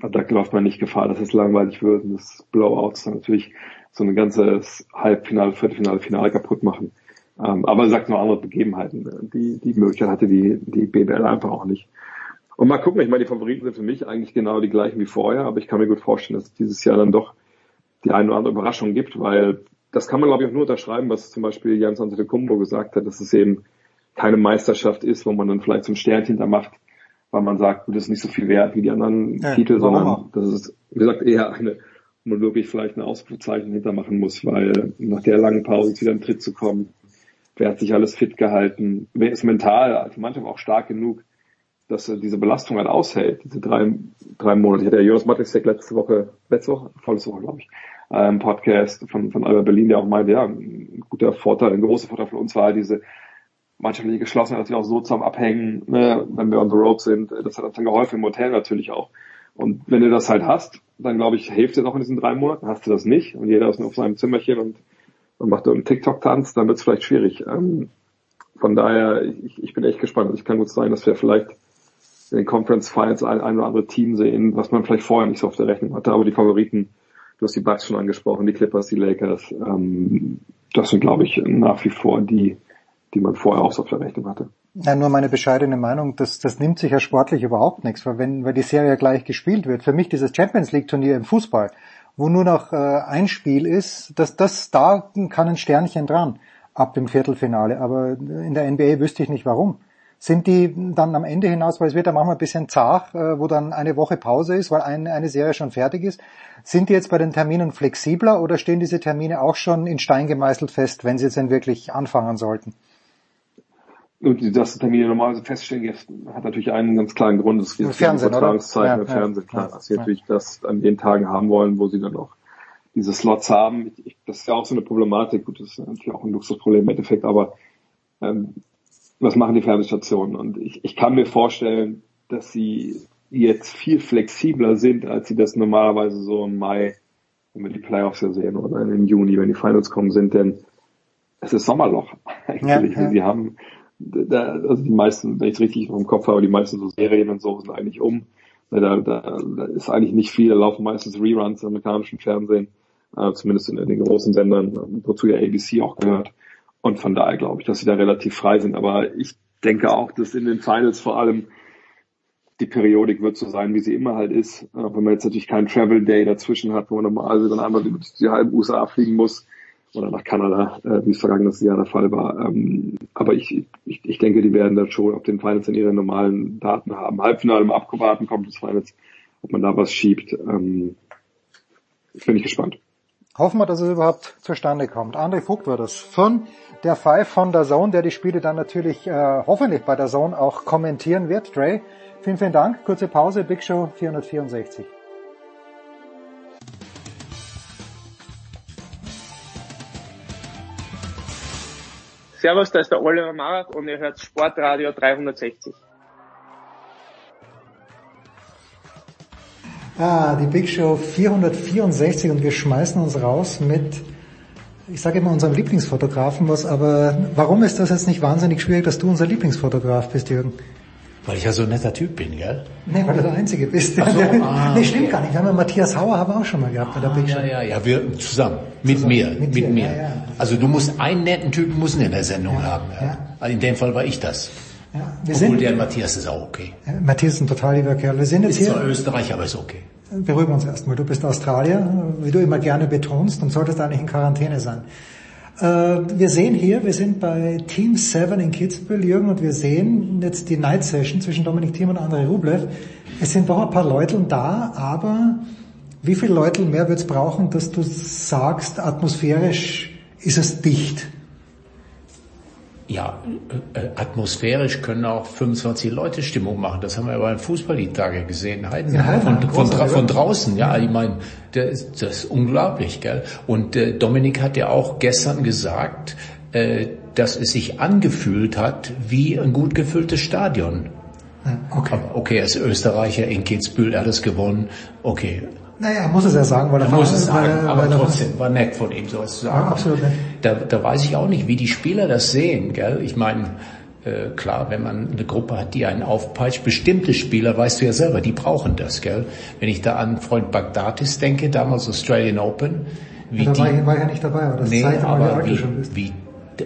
Und da läuft man nicht Gefahr, dass es langweilig wird und das Blowouts dann natürlich so ein ganzes Halbfinale, Viertelfinale, Finale kaputt machen. Ähm, aber sagt nur andere Begebenheiten. Die, die Möglichkeit hatte die, die BBL einfach auch nicht. Und mal gucken, ich meine, die Favoriten sind für mich eigentlich genau die gleichen wie vorher, aber ich kann mir gut vorstellen, dass es dieses Jahr dann doch die eine oder andere Überraschung gibt, weil das kann man, glaube ich, auch nur unterschreiben, was zum Beispiel Jans Antetokounmpo gesagt hat, dass es eben keine Meisterschaft ist, wo man dann vielleicht so ein Sternchen da macht, weil man sagt, das ist nicht so viel wert wie die anderen ja, Titel, sondern das ist, wie gesagt, eher eine, wo man wirklich vielleicht eine Ausrufezeichen hintermachen muss, weil nach der langen Pause wieder in Tritt zu kommen, wer hat sich alles fit gehalten, wer ist mental als Mannschaft auch stark genug, dass er diese Belastung halt aushält, diese drei, drei Monate. Ich hatte ja Jonas Matisek letzte Woche, letzte Woche, vorletzte Woche, glaube ich, ähm, Podcast von, von Albert Berlin, der auch meinte, ja, ein guter Vorteil, ein großer Vorteil für uns war halt diese mannschaftliche Geschlossenheit, dass wir auch so zusammen abhängen, ne, wenn wir on the road sind. Das hat uns dann geholfen im Hotel natürlich auch. Und wenn du das halt hast, dann glaube ich, hilft dir noch in diesen drei Monaten. Hast du das nicht und jeder ist nur auf seinem Zimmerchen und, und macht einen TikTok-Tanz, dann wird es vielleicht schwierig. Ähm, von daher, ich, ich bin echt gespannt. Also ich kann gut sein, dass wir vielleicht in den Conference Finals ein, ein oder andere Team sehen, was man vielleicht vorher nicht so auf der Rechnung hatte. Aber die Favoriten, du hast die Bucks schon angesprochen, die Clippers, die Lakers, ähm, das sind, glaube ich, nach wie vor die, die man vorher auch so auf der Rechnung hatte. Ja, nur meine bescheidene Meinung, das, das nimmt sich ja sportlich überhaupt nichts, weil wenn, weil die Serie gleich gespielt wird. Für mich dieses Champions League Turnier im Fußball, wo nur noch äh, ein Spiel ist, das, das, da kann ein Sternchen dran ab dem Viertelfinale. Aber in der NBA wüsste ich nicht warum. Sind die dann am Ende hinaus, weil es wird ja manchmal ein bisschen zart, äh, wo dann eine Woche Pause ist, weil eine, eine Serie schon fertig ist, sind die jetzt bei den Terminen flexibler oder stehen diese Termine auch schon in Stein gemeißelt fest, wenn sie jetzt denn wirklich anfangen sollten? Und dass Termine normalerweise feststehen, hat natürlich einen ganz klaren Grund, das ist Fernsehen, Übertragungszeiten im Fernsehen, klar, dass sie ja. natürlich das an den Tagen haben wollen, wo sie dann auch diese Slots haben. Ich, das ist ja auch so eine Problematik, gut, das ist natürlich auch ein Luxusproblem im Endeffekt, aber ähm, was machen die Fernsehstationen? Und ich, ich kann mir vorstellen, dass sie jetzt viel flexibler sind, als sie das normalerweise so im Mai, wenn wir die Playoffs ja sehen, oder im Juni, wenn die Finals kommen sind, denn es ist Sommerloch eigentlich. Ja, ja. Sie haben da, also die meisten, wenn ich es richtig im Kopf habe, die meisten so Serien und so sind eigentlich um. Da, da, da ist eigentlich nicht viel, da laufen meistens Reruns im amerikanischen Fernsehen, äh, zumindest in, in, den großen Sendern, wozu ja ABC auch gehört. Und von daher glaube ich, dass sie da relativ frei sind. Aber ich denke auch, dass in den Finals vor allem die Periodik wird so sein, wie sie immer halt ist. Äh, wenn man jetzt natürlich keinen Travel Day dazwischen hat, wo man normalerweise dann einmal über die halben USA fliegen muss, oder nach Kanada, äh, wie es vergangenes Jahr der Fall war. Ähm, aber ich, ich, ich denke, die werden dann schon auf den Finals in ihre normalen Daten haben. Halbfinale mal abgewarten, kommt das Finals, ob man da was schiebt. Ähm, bin ich gespannt. Hoffen wir, dass es überhaupt zustande kommt. André Vogt war das von der Five von der Zone, der die Spiele dann natürlich äh, hoffentlich bei der Zone auch kommentieren wird. Dre, vielen, vielen Dank. Kurze Pause, Big Show 464. Servus, da ist der Oliver Marach und ihr hört Sportradio 360. Ah, die Big Show 464 und wir schmeißen uns raus mit, ich sage immer unserem Lieblingsfotografen was, aber warum ist das jetzt nicht wahnsinnig schwierig, dass du unser Lieblingsfotograf bist, Jürgen? Weil ich ja so ein netter Typ bin, gell? Nee, weil du der Einzige bist. Ach so, ah, nee, stimmt okay. gar nicht. Wir haben ja Matthias Hauer haben wir auch schon mal gehabt bei der ah, Big Show. Ja, ja, ja, wir zusammen. Mit zusammen. mir. Mit, mit mir. Ja, ja. Also du musst einen netten Typen müssen in der Sendung ja, haben. Ja. Also in dem Fall war ich das. Ja, wir Obwohl sind, der Matthias ist auch okay. Matthias ist ein total lieber Kerl. Wir sind jetzt ist hier. zwar Österreich, aber ist okay. Beruhigen wir uns erstmal. Du bist Australier, wie du immer gerne betonst und solltest eigentlich in Quarantäne sein. Äh, wir sehen hier, wir sind bei Team 7 in Kitzbühel, Jürgen, und wir sehen jetzt die Night Session zwischen Dominik Thiem und André Rublev. Es sind doch ein paar Leute da, aber Wie viele Leute mehr wird es brauchen, dass du sagst, atmosphärisch ist es dicht? Ja, äh, atmosphärisch können auch 25 Leute Stimmung machen. Das haben wir beim Fußball die Tage gesehen. Heiden, Ja, Heidenheim, von, von, großartig. von draußen, ja, ich meine, das ist, das ist unglaublich, gell? Und äh, Dominik hat ja auch gestern gesagt, äh, dass es sich angefühlt hat wie ein gut gefülltes Stadion. Okay. Okay, er ist Österreicher, in Kitzbühel, er hat es gewonnen. Okay, Naja, muss es ja sagen, weil er, muss weil es sagen, er- aber weil trotzdem war nett von ihm, sowas zu sagen. Ja, absolut nett. Da, da weiß ich auch nicht, wie die Spieler das sehen, gell? Ich meine, äh, klar, wenn man eine Gruppe hat, die einen aufpeitscht, bestimmte Spieler, weißt du ja selber, die brauchen das, gell? Wenn ich da an Freund Bagdatis denke, damals Australian Open, wie Ja, da war, die, ich, war ich ja nicht dabei, aber das nee, aber wie, wie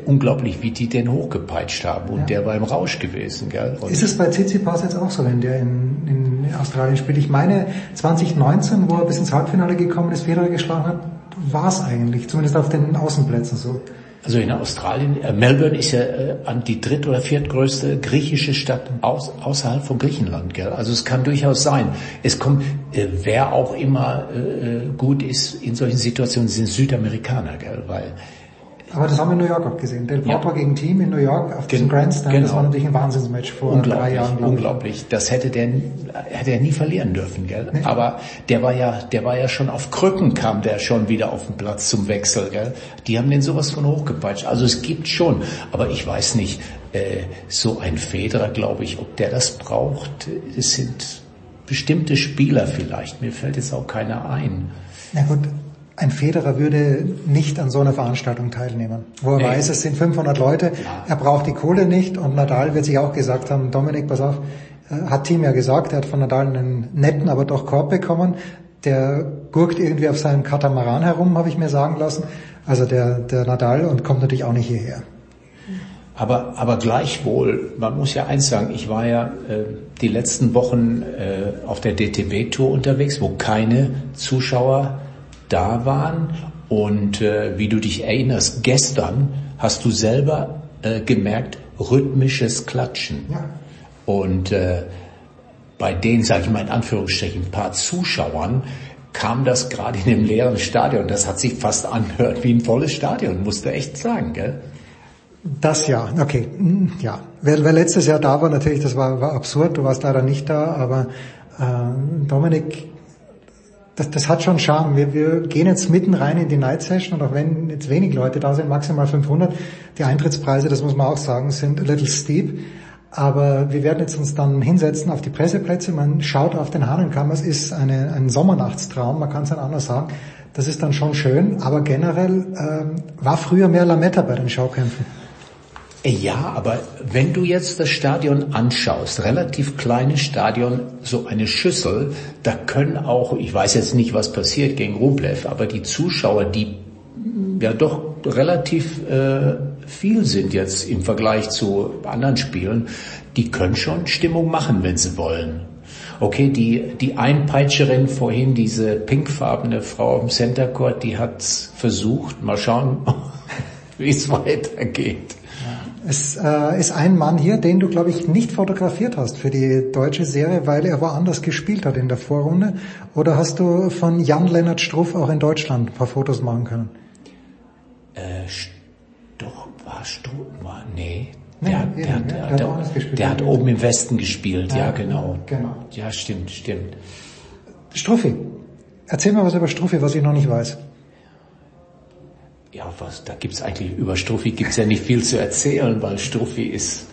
unglaublich, wie die den hochgepeitscht haben und der war im Rausch gewesen, gell? Und Ist es bei Tsitsipas jetzt auch so, wenn der in, in Australien spielt? Ich meine, 2019, wo er bis ins Halbfinale gekommen ist, Federer geschlagen hat, war es eigentlich, zumindest auf den Außenplätzen so. Also in Australien, äh, Melbourne ist ja äh, an die dritt- oder viertgrößte griechische Stadt aus, außerhalb von Griechenland. Gell? Also es kann durchaus sein. Es kommt, äh, wer auch immer äh, äh, gut ist in solchen Situationen, sind Südamerikaner, gell? weil Aber das haben wir in New York auch gesehen. Del Potro gegen Team in New York auf diesem Gen- Grandstand, das genau. war natürlich ein Wahnsinnsmatch vor drei unglaublich, Jahren. glaube ich. unglaublich. Das hätte der, hätte er nie verlieren dürfen, gell? Aber der war ja, der war ja schon auf Krücken kam der schon wieder auf den Platz zum Wechsel, gell? Die haben den sowas von hochgepeitscht. Also es gibt schon, aber ich weiß nicht, äh, so ein Federer, glaube ich, ob der das braucht. Es sind bestimmte Spieler vielleicht. Mir fällt jetzt auch keiner ein. Na gut, ein Federer würde nicht an so einer Veranstaltung teilnehmen, wo er Nee. weiß, es sind 500 Leute, er braucht die Kohle nicht. Und Nadal wird sich auch gesagt haben, Dominik, pass auf, äh, hat Team ja gesagt, er hat von Nadal einen netten, aber doch Korb bekommen, der gurkt irgendwie auf seinem Katamaran herum, habe ich mir sagen lassen, also der, der Nadal und kommt natürlich auch nicht hierher. Aber, aber gleichwohl, man muss ja eins sagen, ich war ja äh, die letzten Wochen äh, auf der DTB-Tour unterwegs, wo keine Zuschauer da waren. Und äh, wie du dich erinnerst, gestern hast du selber äh, gemerkt, rhythmisches Klatschen. Ja. Und äh, bei den, sage ich mal in Anführungsstrichen, ein paar Zuschauern kam das gerade in dem leeren Stadion. Das hat sich fast angehört wie ein volles Stadion, musst du echt sagen, gell? Das ja, okay, hm, ja. Wer, wer letztes Jahr da war, natürlich, das war, war absurd, du warst leider nicht da, aber äh, Dominik, das, das hat schon Charme. Wir, wir gehen jetzt mitten rein in die Night Session und auch wenn jetzt wenig Leute da sind, maximal 500, die Eintrittspreise, das muss man auch sagen, sind a little steep. Aber wir werden jetzt uns dann hinsetzen auf die Presseplätze, man schaut auf den Hahnenkamm, es ist eine, ein Sommernachtstraum, man kann es dann anders sagen. Das ist dann schon schön, aber generell ähm, war früher mehr Lametta bei den Schaukämpfen. Ja, aber wenn du jetzt das Stadion anschaust, relativ kleines Stadion, so eine Schüssel, da können auch, ich weiß jetzt nicht, was passiert gegen Rublev, aber die Zuschauer, die ja doch relativ äh, viel sind jetzt im Vergleich zu anderen Spielen, die können schon Stimmung machen, wenn sie wollen. Okay, die, die Einpeitscherin vorhin, diese pinkfarbene Frau im Center Court, die hat's versucht. Mal schauen, wie es weitergeht. Es äh, ist ein Mann hier, den du, glaube ich, nicht fotografiert hast für die deutsche Serie, weil er woanders gespielt hat in der Vorrunde. Oder hast du von Jan-Lennart Struff auch in Deutschland ein paar Fotos machen können? Äh, doch, war Struff, war, nee. Nee, Der, eben, der, der, der der, gespielt. der hat oben im Westen gespielt, ja, Ja, genau. genau. Ja, stimmt, stimmt. Struffi, erzähl mal was über Struffi, was ich noch nicht weiß. Ja, was, da gibt's eigentlich, über Struffi gibt's ja nicht viel zu erzählen, weil Struffi ist,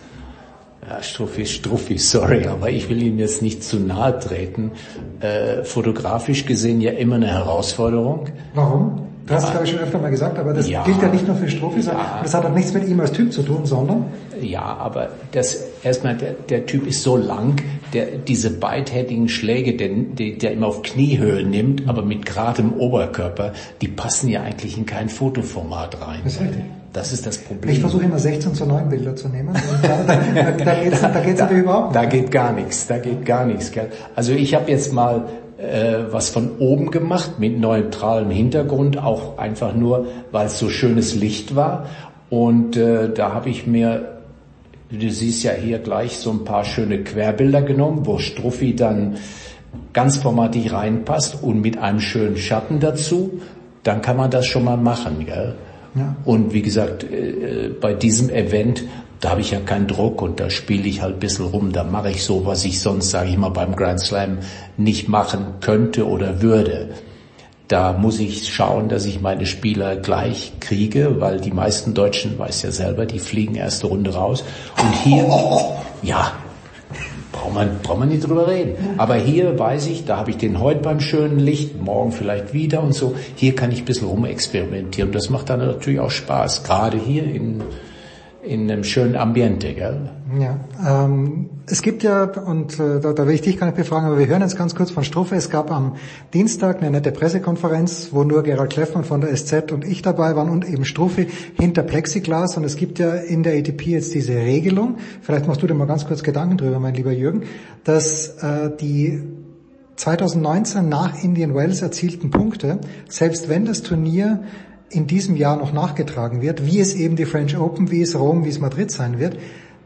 ja, Struffi ist Struffi, sorry, aber ich will ihm jetzt nicht zu nahe treten. Äh, fotografisch gesehen ja immer eine Herausforderung. Warum? Du hast es, Ja. glaube ich, schon öfter mal gesagt, aber das Ja. gilt ja nicht nur für Struffi, sondern Ja. das hat auch nichts mit ihm als Typ zu tun, sondern Ja, aber das erstmal der, der Typ ist so lang, der diese beidhändigen Schläge, der, der, immer auf Kniehöhe nimmt, aber mit geradem Oberkörper, die passen ja eigentlich in kein Fotoformat rein. Das ist richtig. Das ist das Problem. ich versuche immer 16 zu 9 Bilder zu nehmen. Da, da, da geht's, da geht's natürlich überhaupt nicht. Da geht gar nichts, da geht gar nichts. Gell? Also ich habe jetzt mal äh, was von oben gemacht mit neutralem Hintergrund, auch einfach nur, weil es so schönes Licht war. Und äh, da habe ich mir, du siehst ja hier gleich so ein paar schöne Querbilder genommen, wo Struffi dann ganz formatig reinpasst und mit einem schönen Schatten dazu, dann kann man das schon mal machen. Gell? Ja. Und wie gesagt, äh, bei diesem Event, da habe ich ja keinen Druck und da spiele ich halt ein bisschen rum, da mache ich so, was ich sonst, sage ich mal, beim Grand Slam nicht machen könnte oder würde. Da muss ich schauen, dass ich meine Spieler gleich kriege, weil die meisten Deutschen, weiß ja selber, die fliegen erste Runde raus. Und hier, ja, braucht man, braucht man nicht drüber reden. Aber hier weiß ich, da habe ich den heute beim schönen Licht, morgen vielleicht wieder und so. Hier kann ich ein bisschen rumexperimentieren. Das macht dann natürlich auch Spaß, gerade hier in, in einem schönen Ambiente. Gell? Ja, ähm, es gibt ja, und äh, da, da will ich dich gar nicht befragen, aber wir hören jetzt ganz kurz von Struffe. Es gab am Dienstag eine nette Pressekonferenz, wo nur Gerald Kleffmann von der SZ und ich dabei waren und eben Struffe hinter Plexiglas. Und es gibt ja in der ATP jetzt diese Regelung, vielleicht machst du dir mal ganz kurz Gedanken drüber, mein lieber Jürgen, dass äh, die 2019 nach Indian Wells erzielten Punkte, selbst wenn das Turnier in diesem Jahr noch nachgetragen wird, wie es eben die French Open, wie es Rom, wie es Madrid sein wird,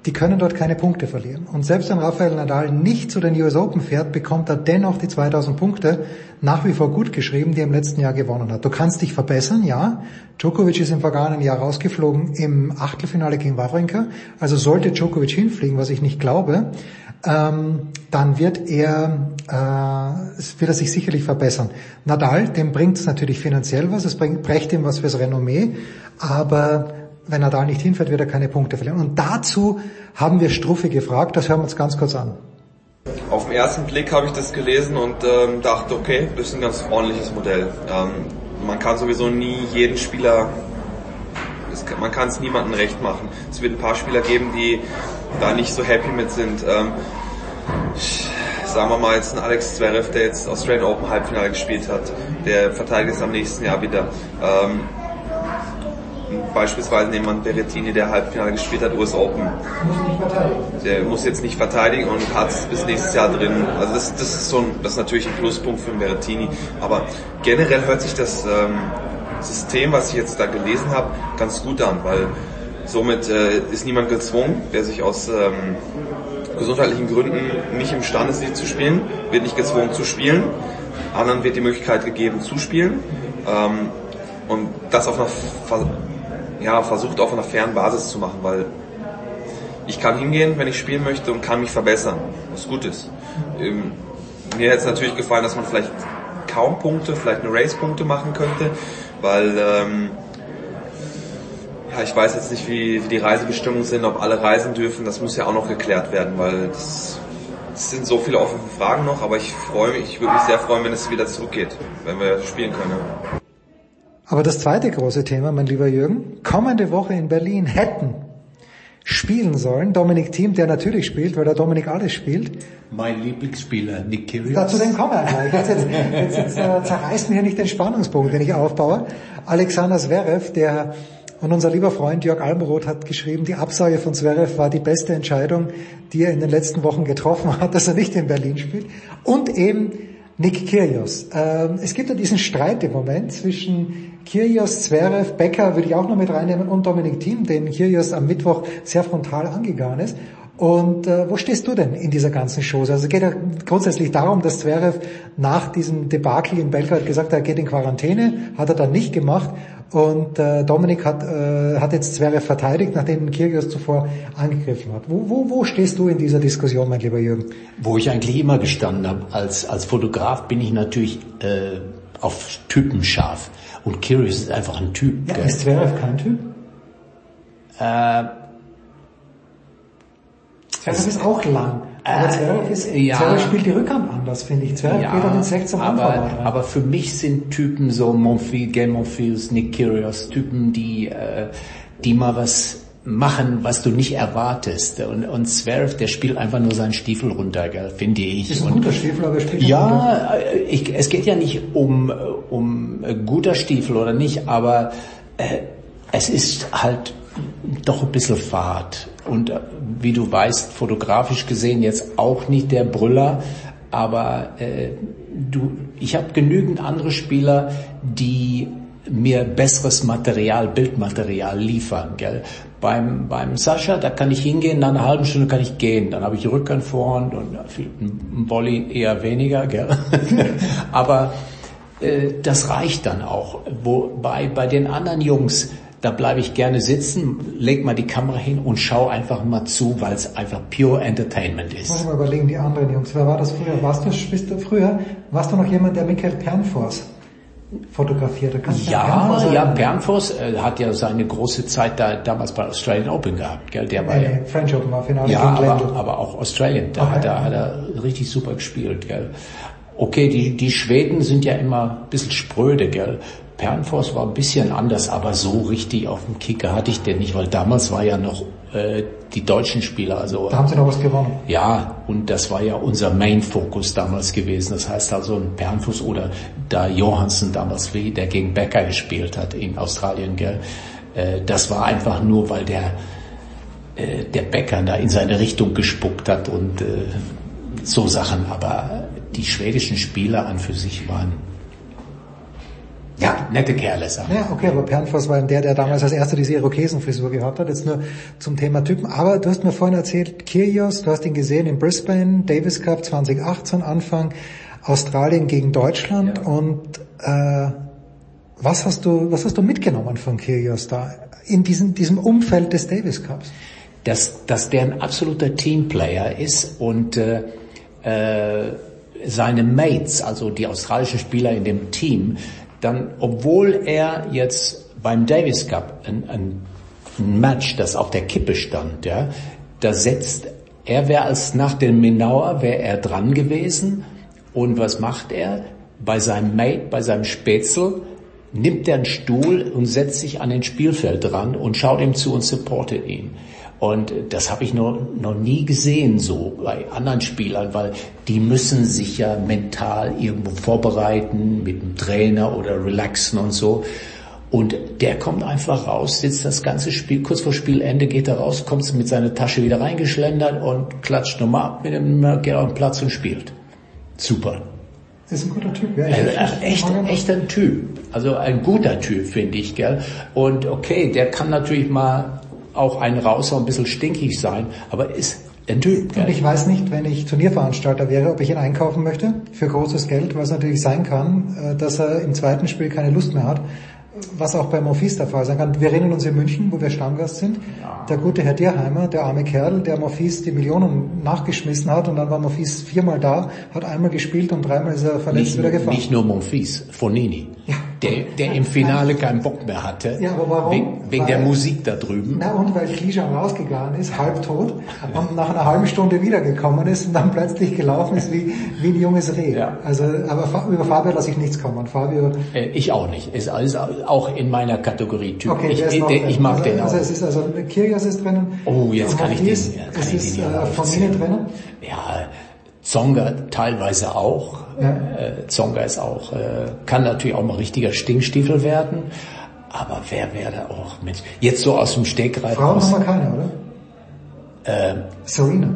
die können dort keine Punkte verlieren. Und selbst wenn Rafael Nadal nicht zu den US Open fährt, bekommt er dennoch die 2000 Punkte nach wie vor gut geschrieben, die er im letzten Jahr gewonnen hat. Du kannst dich verbessern, ja. Djokovic ist im vergangenen Jahr rausgeflogen im Achtelfinale gegen Wawrinka. Also sollte Djokovic hinfliegen, was ich nicht glaube, ähm, dann wird er, äh, wird er sich sicherlich verbessern. Nadal, dem bringt es natürlich finanziell was, es bringt, brächte ihm was fürs Renommee, aber wenn er da nicht hinfährt, wird er keine Punkte verlieren. Und dazu haben wir Struffe gefragt, das hören wir uns ganz kurz an. Auf den ersten Blick habe ich das gelesen und ähm, dachte, okay, das ist ein ganz ordentliches Modell. Ähm, man kann sowieso nie jeden Spieler, kann, man kann es niemandem recht machen. Es wird ein paar Spieler geben, die da nicht so happy mit sind. Ähm, sagen wir mal jetzt ein Alex Zverev, der jetzt Australian Open Halbfinale gespielt hat, der verteidigt es am nächsten Jahr wieder. Ähm, Beispielsweise nehmen wir Berrettini, der Halbfinale gespielt hat, US Open. Der muss jetzt nicht verteidigen und hat es bis nächstes Jahr drin. Also das, das ist so ein, das ist natürlich ein Pluspunkt für Berrettini. Aber generell hört sich das ähm, System, was ich jetzt da gelesen habe, ganz gut an, weil somit äh, ist niemand gezwungen, der sich aus ähm, gesundheitlichen Gründen nicht imstande ist, zu spielen, wird nicht gezwungen zu spielen. Anderen wird die Möglichkeit gegeben zu spielen. Ähm, und das auf einer ja, versucht auf einer fairen Basis zu machen, weil ich kann hingehen, wenn ich spielen möchte und kann mich verbessern, was gut ist. Ähm, mir hätte es natürlich gefallen, dass man vielleicht kaum Punkte, vielleicht nur Race-Punkte machen könnte, weil ähm, ja, ich weiß jetzt nicht, wie, wie die Reisebestimmungen sind, ob alle reisen dürfen, das muss ja auch noch geklärt werden, weil das, das sind so viele offene Fragen noch, aber ich freue mich, ich würde mich sehr freuen, wenn es wieder zurückgeht, wenn wir spielen können. Aber das zweite große Thema, mein lieber Jürgen, kommende Woche in Berlin hätten spielen sollen. Dominik Thiem, der natürlich spielt, weil der Dominik alles spielt. Mein Lieblingsspieler, Nick Kyrgios. Dazu den kommen wir gleich. Jetzt, jetzt, jetzt, jetzt äh, zerreißt mir hier nicht den Spannungsbogen, den ich aufbaue. Alexander Zverev, der und unser lieber Freund Jörg Almroth hat geschrieben, die Absage von Zverev war die beste Entscheidung, die er in den letzten Wochen getroffen hat, dass er nicht in Berlin spielt. Und eben Nick Kyrgios. Ähm, es gibt ja diesen Streit im Moment zwischen Kyrgios, Zverev, Becker würde ich auch noch mit reinnehmen und Dominik Thiem, den Kyrgios am Mittwoch sehr frontal angegangen ist. Und äh, wo stehst du denn in dieser ganzen Chose? Also es geht ja grundsätzlich darum, dass Zverev nach diesem Debakel in Belgrad gesagt hat, er geht in Quarantäne, hat er dann nicht gemacht. Und äh, Dominik hat, äh, hat jetzt Zverev verteidigt, nachdem Kyrgios zuvor angegriffen hat. Wo, wo, wo stehst du in dieser Diskussion, mein lieber Jürgen? Wo ich eigentlich immer gestanden habe. Als, als Fotograf bin ich natürlich äh, auf Typen scharf. Und Kyrgios ist einfach ein Typ. Ja, ist Zverev kein Typ? Äh, Zverev ist auch lang. Aber Zverev, ist, ja, Zverev spielt die Rückhand anders, finde ich. Zverev ja, geht auch den 16 aber, rein. aber für mich sind Typen so Monfils, Game Monfils, Nick Kyrgios, Typen, die, äh, die mal was machen, was du nicht erwartest. Und, und Zverev, der spielt einfach nur seinen Stiefel runter, gell, finde ich. Ist ein guter Stiefel, aber er spielt Ja, ich, es geht ja nicht um, um guter Stiefel oder nicht, aber äh, es ist halt doch ein bisschen Fahrt. Und äh, wie du weißt, fotografisch gesehen jetzt auch nicht der Brüller, aber äh, du, ich habe genügend andere Spieler, die mir besseres Material, Bildmaterial liefern. Gell? Beim, beim Sascha, da kann ich hingehen, nach einer halben Stunde kann ich gehen. Dann habe ich Rückhand, Vorhand und ein Volley eher weniger. Gell? Aber äh, das reicht dann auch. Wobei bei den anderen Jungs, da bleibe ich gerne sitzen, leg mal die Kamera hin und schau einfach mal zu, weil es einfach pure Entertainment ist. Muss mal überlegen, die anderen Jungs. Wer war das früher? Warst du, bist du früher, warst du noch jemand, der Michael Pernfors fotografierte? Kannst ja, Pernfors ja, Pernfors äh, hat ja seine große Zeit da damals bei Australian Open gehabt, gell? Der war äh, ja, French Open war Finale ja, aber, aber auch Australian, da Okay. hat, er, hat er richtig super gespielt, gell? Okay, die, die Schweden sind ja immer ein bisschen spröde, gell? Pernfors war ein bisschen anders, aber so richtig auf dem Kicker hatte ich den nicht, weil damals war ja noch äh, die deutschen Spieler, also Da haben sie noch was gewonnen. ja, und das war ja unser Main-Fokus damals gewesen. Das heißt also ein Pernfuß oder da Johansen damals wie, der gegen Becker gespielt hat in Australien, gell? Äh, das war einfach nur, weil der, äh, der Becker da in seine Richtung gespuckt hat und äh, so Sachen. Aber die schwedischen Spieler an für sich waren ja, nette Kerle, sagen. Ja, okay, aber Pernfors war der, der damals als erster diese Irokesenfrisur gehabt hat. Jetzt nur zum Thema Typen. Aber du hast mir vorhin erzählt, Kyrgios, du hast ihn gesehen in Brisbane, Davis Cup 2018 Anfang, Australien gegen Deutschland und äh, was hast du, was hast du mitgenommen von Kyrgios da in diesem, diesem Umfeld des Davis Cups? dass, dass der ein absoluter Teamplayer ist und äh, äh, seine Mates, also die australischen Spieler in dem Team, dann, obwohl er jetzt beim Davis Cup ein, ein, ein Match, das auf der Kippe stand, ja, da setzt er wäre als nach dem Minauer wäre er dran gewesen und was macht er? Bei seinem Mate, bei seinem Spätzle nimmt er einen Stuhl und setzt sich an den Spielfeld dran und schaut ihm zu und supportet ihn. Und das habe ich noch, noch nie gesehen so bei anderen Spielern, weil die müssen sich ja mental irgendwo vorbereiten mit dem Trainer oder relaxen und so. Und der kommt einfach raus, sitzt das ganze Spiel, kurz vor Spielende geht er raus, kommt mit seiner Tasche wieder reingeschlendert und klatscht nochmal ab mit dem, geht auf den Platz und spielt. Super. Das ist ein guter Typ, ja. Ein echt, echt ein Typ. Also ein guter Typ, finde ich, gell. Und okay, der kann natürlich mal auch einen raushauen, ein bisschen stinkig sein, aber ist ein Typ, Und ich weiß nicht, wenn ich Turnierveranstalter wäre, ob ich ihn einkaufen möchte für großes Geld, was natürlich sein kann, äh, dass er im zweiten Spiel keine Lust mehr hat, was auch bei Morphis der Fall sein kann. Wir erinnern uns in München, wo wir Stammgast sind, der gute Herr Dierheimer, der arme Kerl, der Morphis die Millionen nachgeschmissen hat und dann war Morphis viermal da, hat einmal gespielt und dreimal ist er verletzt Nicht, wieder gefahren. nicht nur Monfils, Fonini, der, der im Finale keinen Bock mehr hatte, Ja, aber warum? wegen, wegen der Weil- Musik da drüben. Na und weil Klischan rausgegangen ist, halbtot, und nach einer halben Stunde wiedergekommen ist und dann plötzlich gelaufen ist wie, wie ein junges Reh. Also, aber über Fabio lasse ich nichts kommen. Fabio, Äh, Ich auch nicht. Ist alles auch in meiner Kategorie Typ. okay, ich, der ist noch drin. ich mag also, den auch. Also es ist also Kyrgios ist drinnen. Oh, jetzt kann ich den- ja, kann Es ich ist den äh, aufzählen. Fonini drinnen. Ja, Zonga teilweise auch. Ja. Äh, Zonga ist auch, äh, kann natürlich auch mal richtiger Stinkstiefel werden. Aber wer wäre da auch mit? Jetzt so aus dem Stegreif Frauen aus. haben wir keine, oder? Äh, Serena.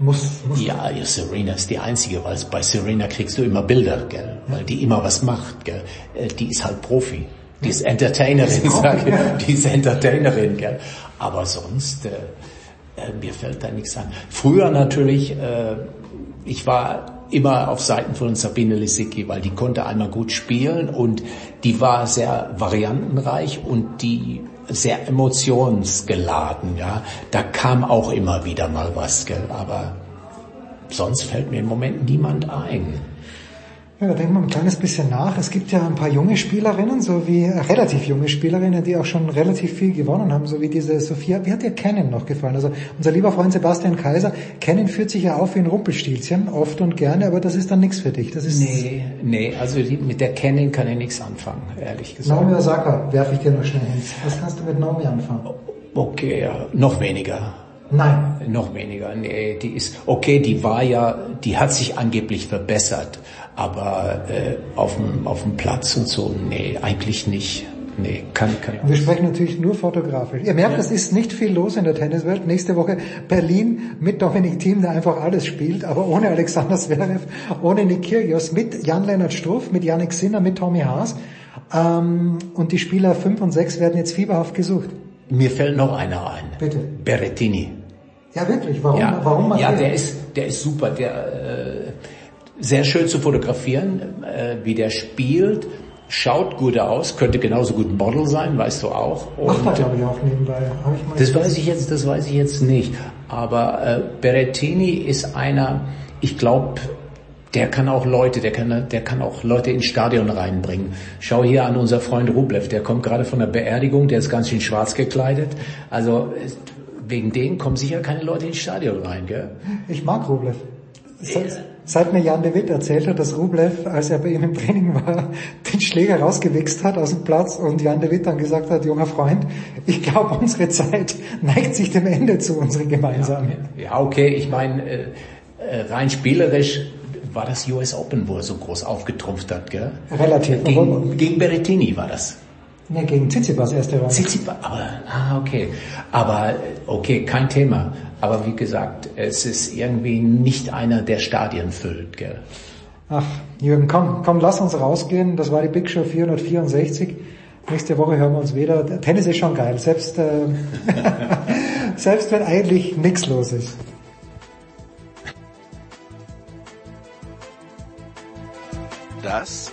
Muss, muss. ja, ja, Serena ist die einzige, weil bei Serena kriegst du immer Bilder, gell? Weil die immer was macht, gell? Äh, Die ist halt Profi. Die ist Entertainerin, sag ich. ja. Die ist Entertainerin, gell? Aber sonst, äh, äh, mir fällt da nichts an. Früher natürlich, äh, ich war immer auf Seiten von Sabine Lisicki, weil die konnte einmal gut spielen und die war sehr variantenreich und die sehr emotionsgeladen, ja. Da kam auch immer wieder mal was, gell? Aber sonst fällt mir im Moment niemand ein. Ja, da denken wir ein kleines bisschen nach. Es gibt ja ein paar junge Spielerinnen, so wie äh, relativ junge Spielerinnen, die auch schon relativ viel gewonnen haben, so wie diese Sophia. Wie hat dir Kennen noch gefallen? Also unser lieber Freund Sebastian Kaiser, Kennen führt sich ja auf wie ein Rumpelstilzchen, oft und gerne, aber das ist dann nichts für dich. Das ist Nee, nee, also die, mit der Canning kann ich nichts anfangen, ehrlich gesagt. Naomi Osaka, werfe ich dir noch schnell hin. Was kannst du mit Naomi anfangen? Okay, ja, noch weniger. Nein. Noch weniger, nee, die ist, okay, die war ja, die hat sich angeblich verbessert, aber äh, auf dem auf dem Platz und so, nee, eigentlich nicht. Nee, kann, kann wir sprechen natürlich nur fotografisch. Ihr merkt, es ist nicht viel los in der Tenniswelt. Nächste Woche Berlin mit Dominik Thiem, der einfach alles spielt, aber ohne Alexander Zverev, ohne Nick Kyrgios, mit Jan-Lennart Struff, mit Yannick Sinner, mit Tommy Haas. Ähm, und die Spieler 5 und 6 werden jetzt fieberhaft gesucht. Mir fällt noch einer ein. Bitte. Berettini. Ja, wirklich. Warum? Ja, warum ja der ist, der ist super. Der äh, sehr schön zu fotografieren, äh, wie der spielt. Schaut gut aus, könnte genauso gut ein Model sein, weißt du auch. Macht er, glaube ich, auch nebenbei. Ich mal Das weiß ich jetzt, das weiß ich jetzt nicht. Aber äh, Berettini ist einer, ich glaube, der kann auch Leute, der kann, der kann auch Leute ins Stadion reinbringen. Schau hier an unser Freund Rublev, der kommt gerade von der Beerdigung, der ist ganz schön schwarz gekleidet. Also äh, wegen dem kommen sicher keine Leute ins Stadion rein, gell? Ich mag Rublev. Seit, seit mir Jan de Witt erzählt hat, dass Rublev, als er bei ihm im Training war, den Schläger rausgewichst hat aus dem Platz und Jan de Witt dann gesagt hat, junger Freund, ich glaube, unsere Zeit neigt sich dem Ende zu, unsere gemeinsame. Ja, okay, ich meine, äh, äh, rein spielerisch war das US Open, wo er so groß aufgetrumpft hat, gell? Relativ. Gegen, gegen Berettini war das. Ne, gegen Tsitsipas erste Runde. Tsitsipas, aber, ah, okay. Aber, okay, kein Thema. Aber wie gesagt, es ist irgendwie nicht einer, der Stadien füllt, gell? Ach, Jürgen, komm, komm, lass uns rausgehen. Das war die Big Show 464. Nächste Woche hören wir uns wieder. Der Tennis ist schon geil, selbst, äh, selbst wenn eigentlich nichts los ist. Das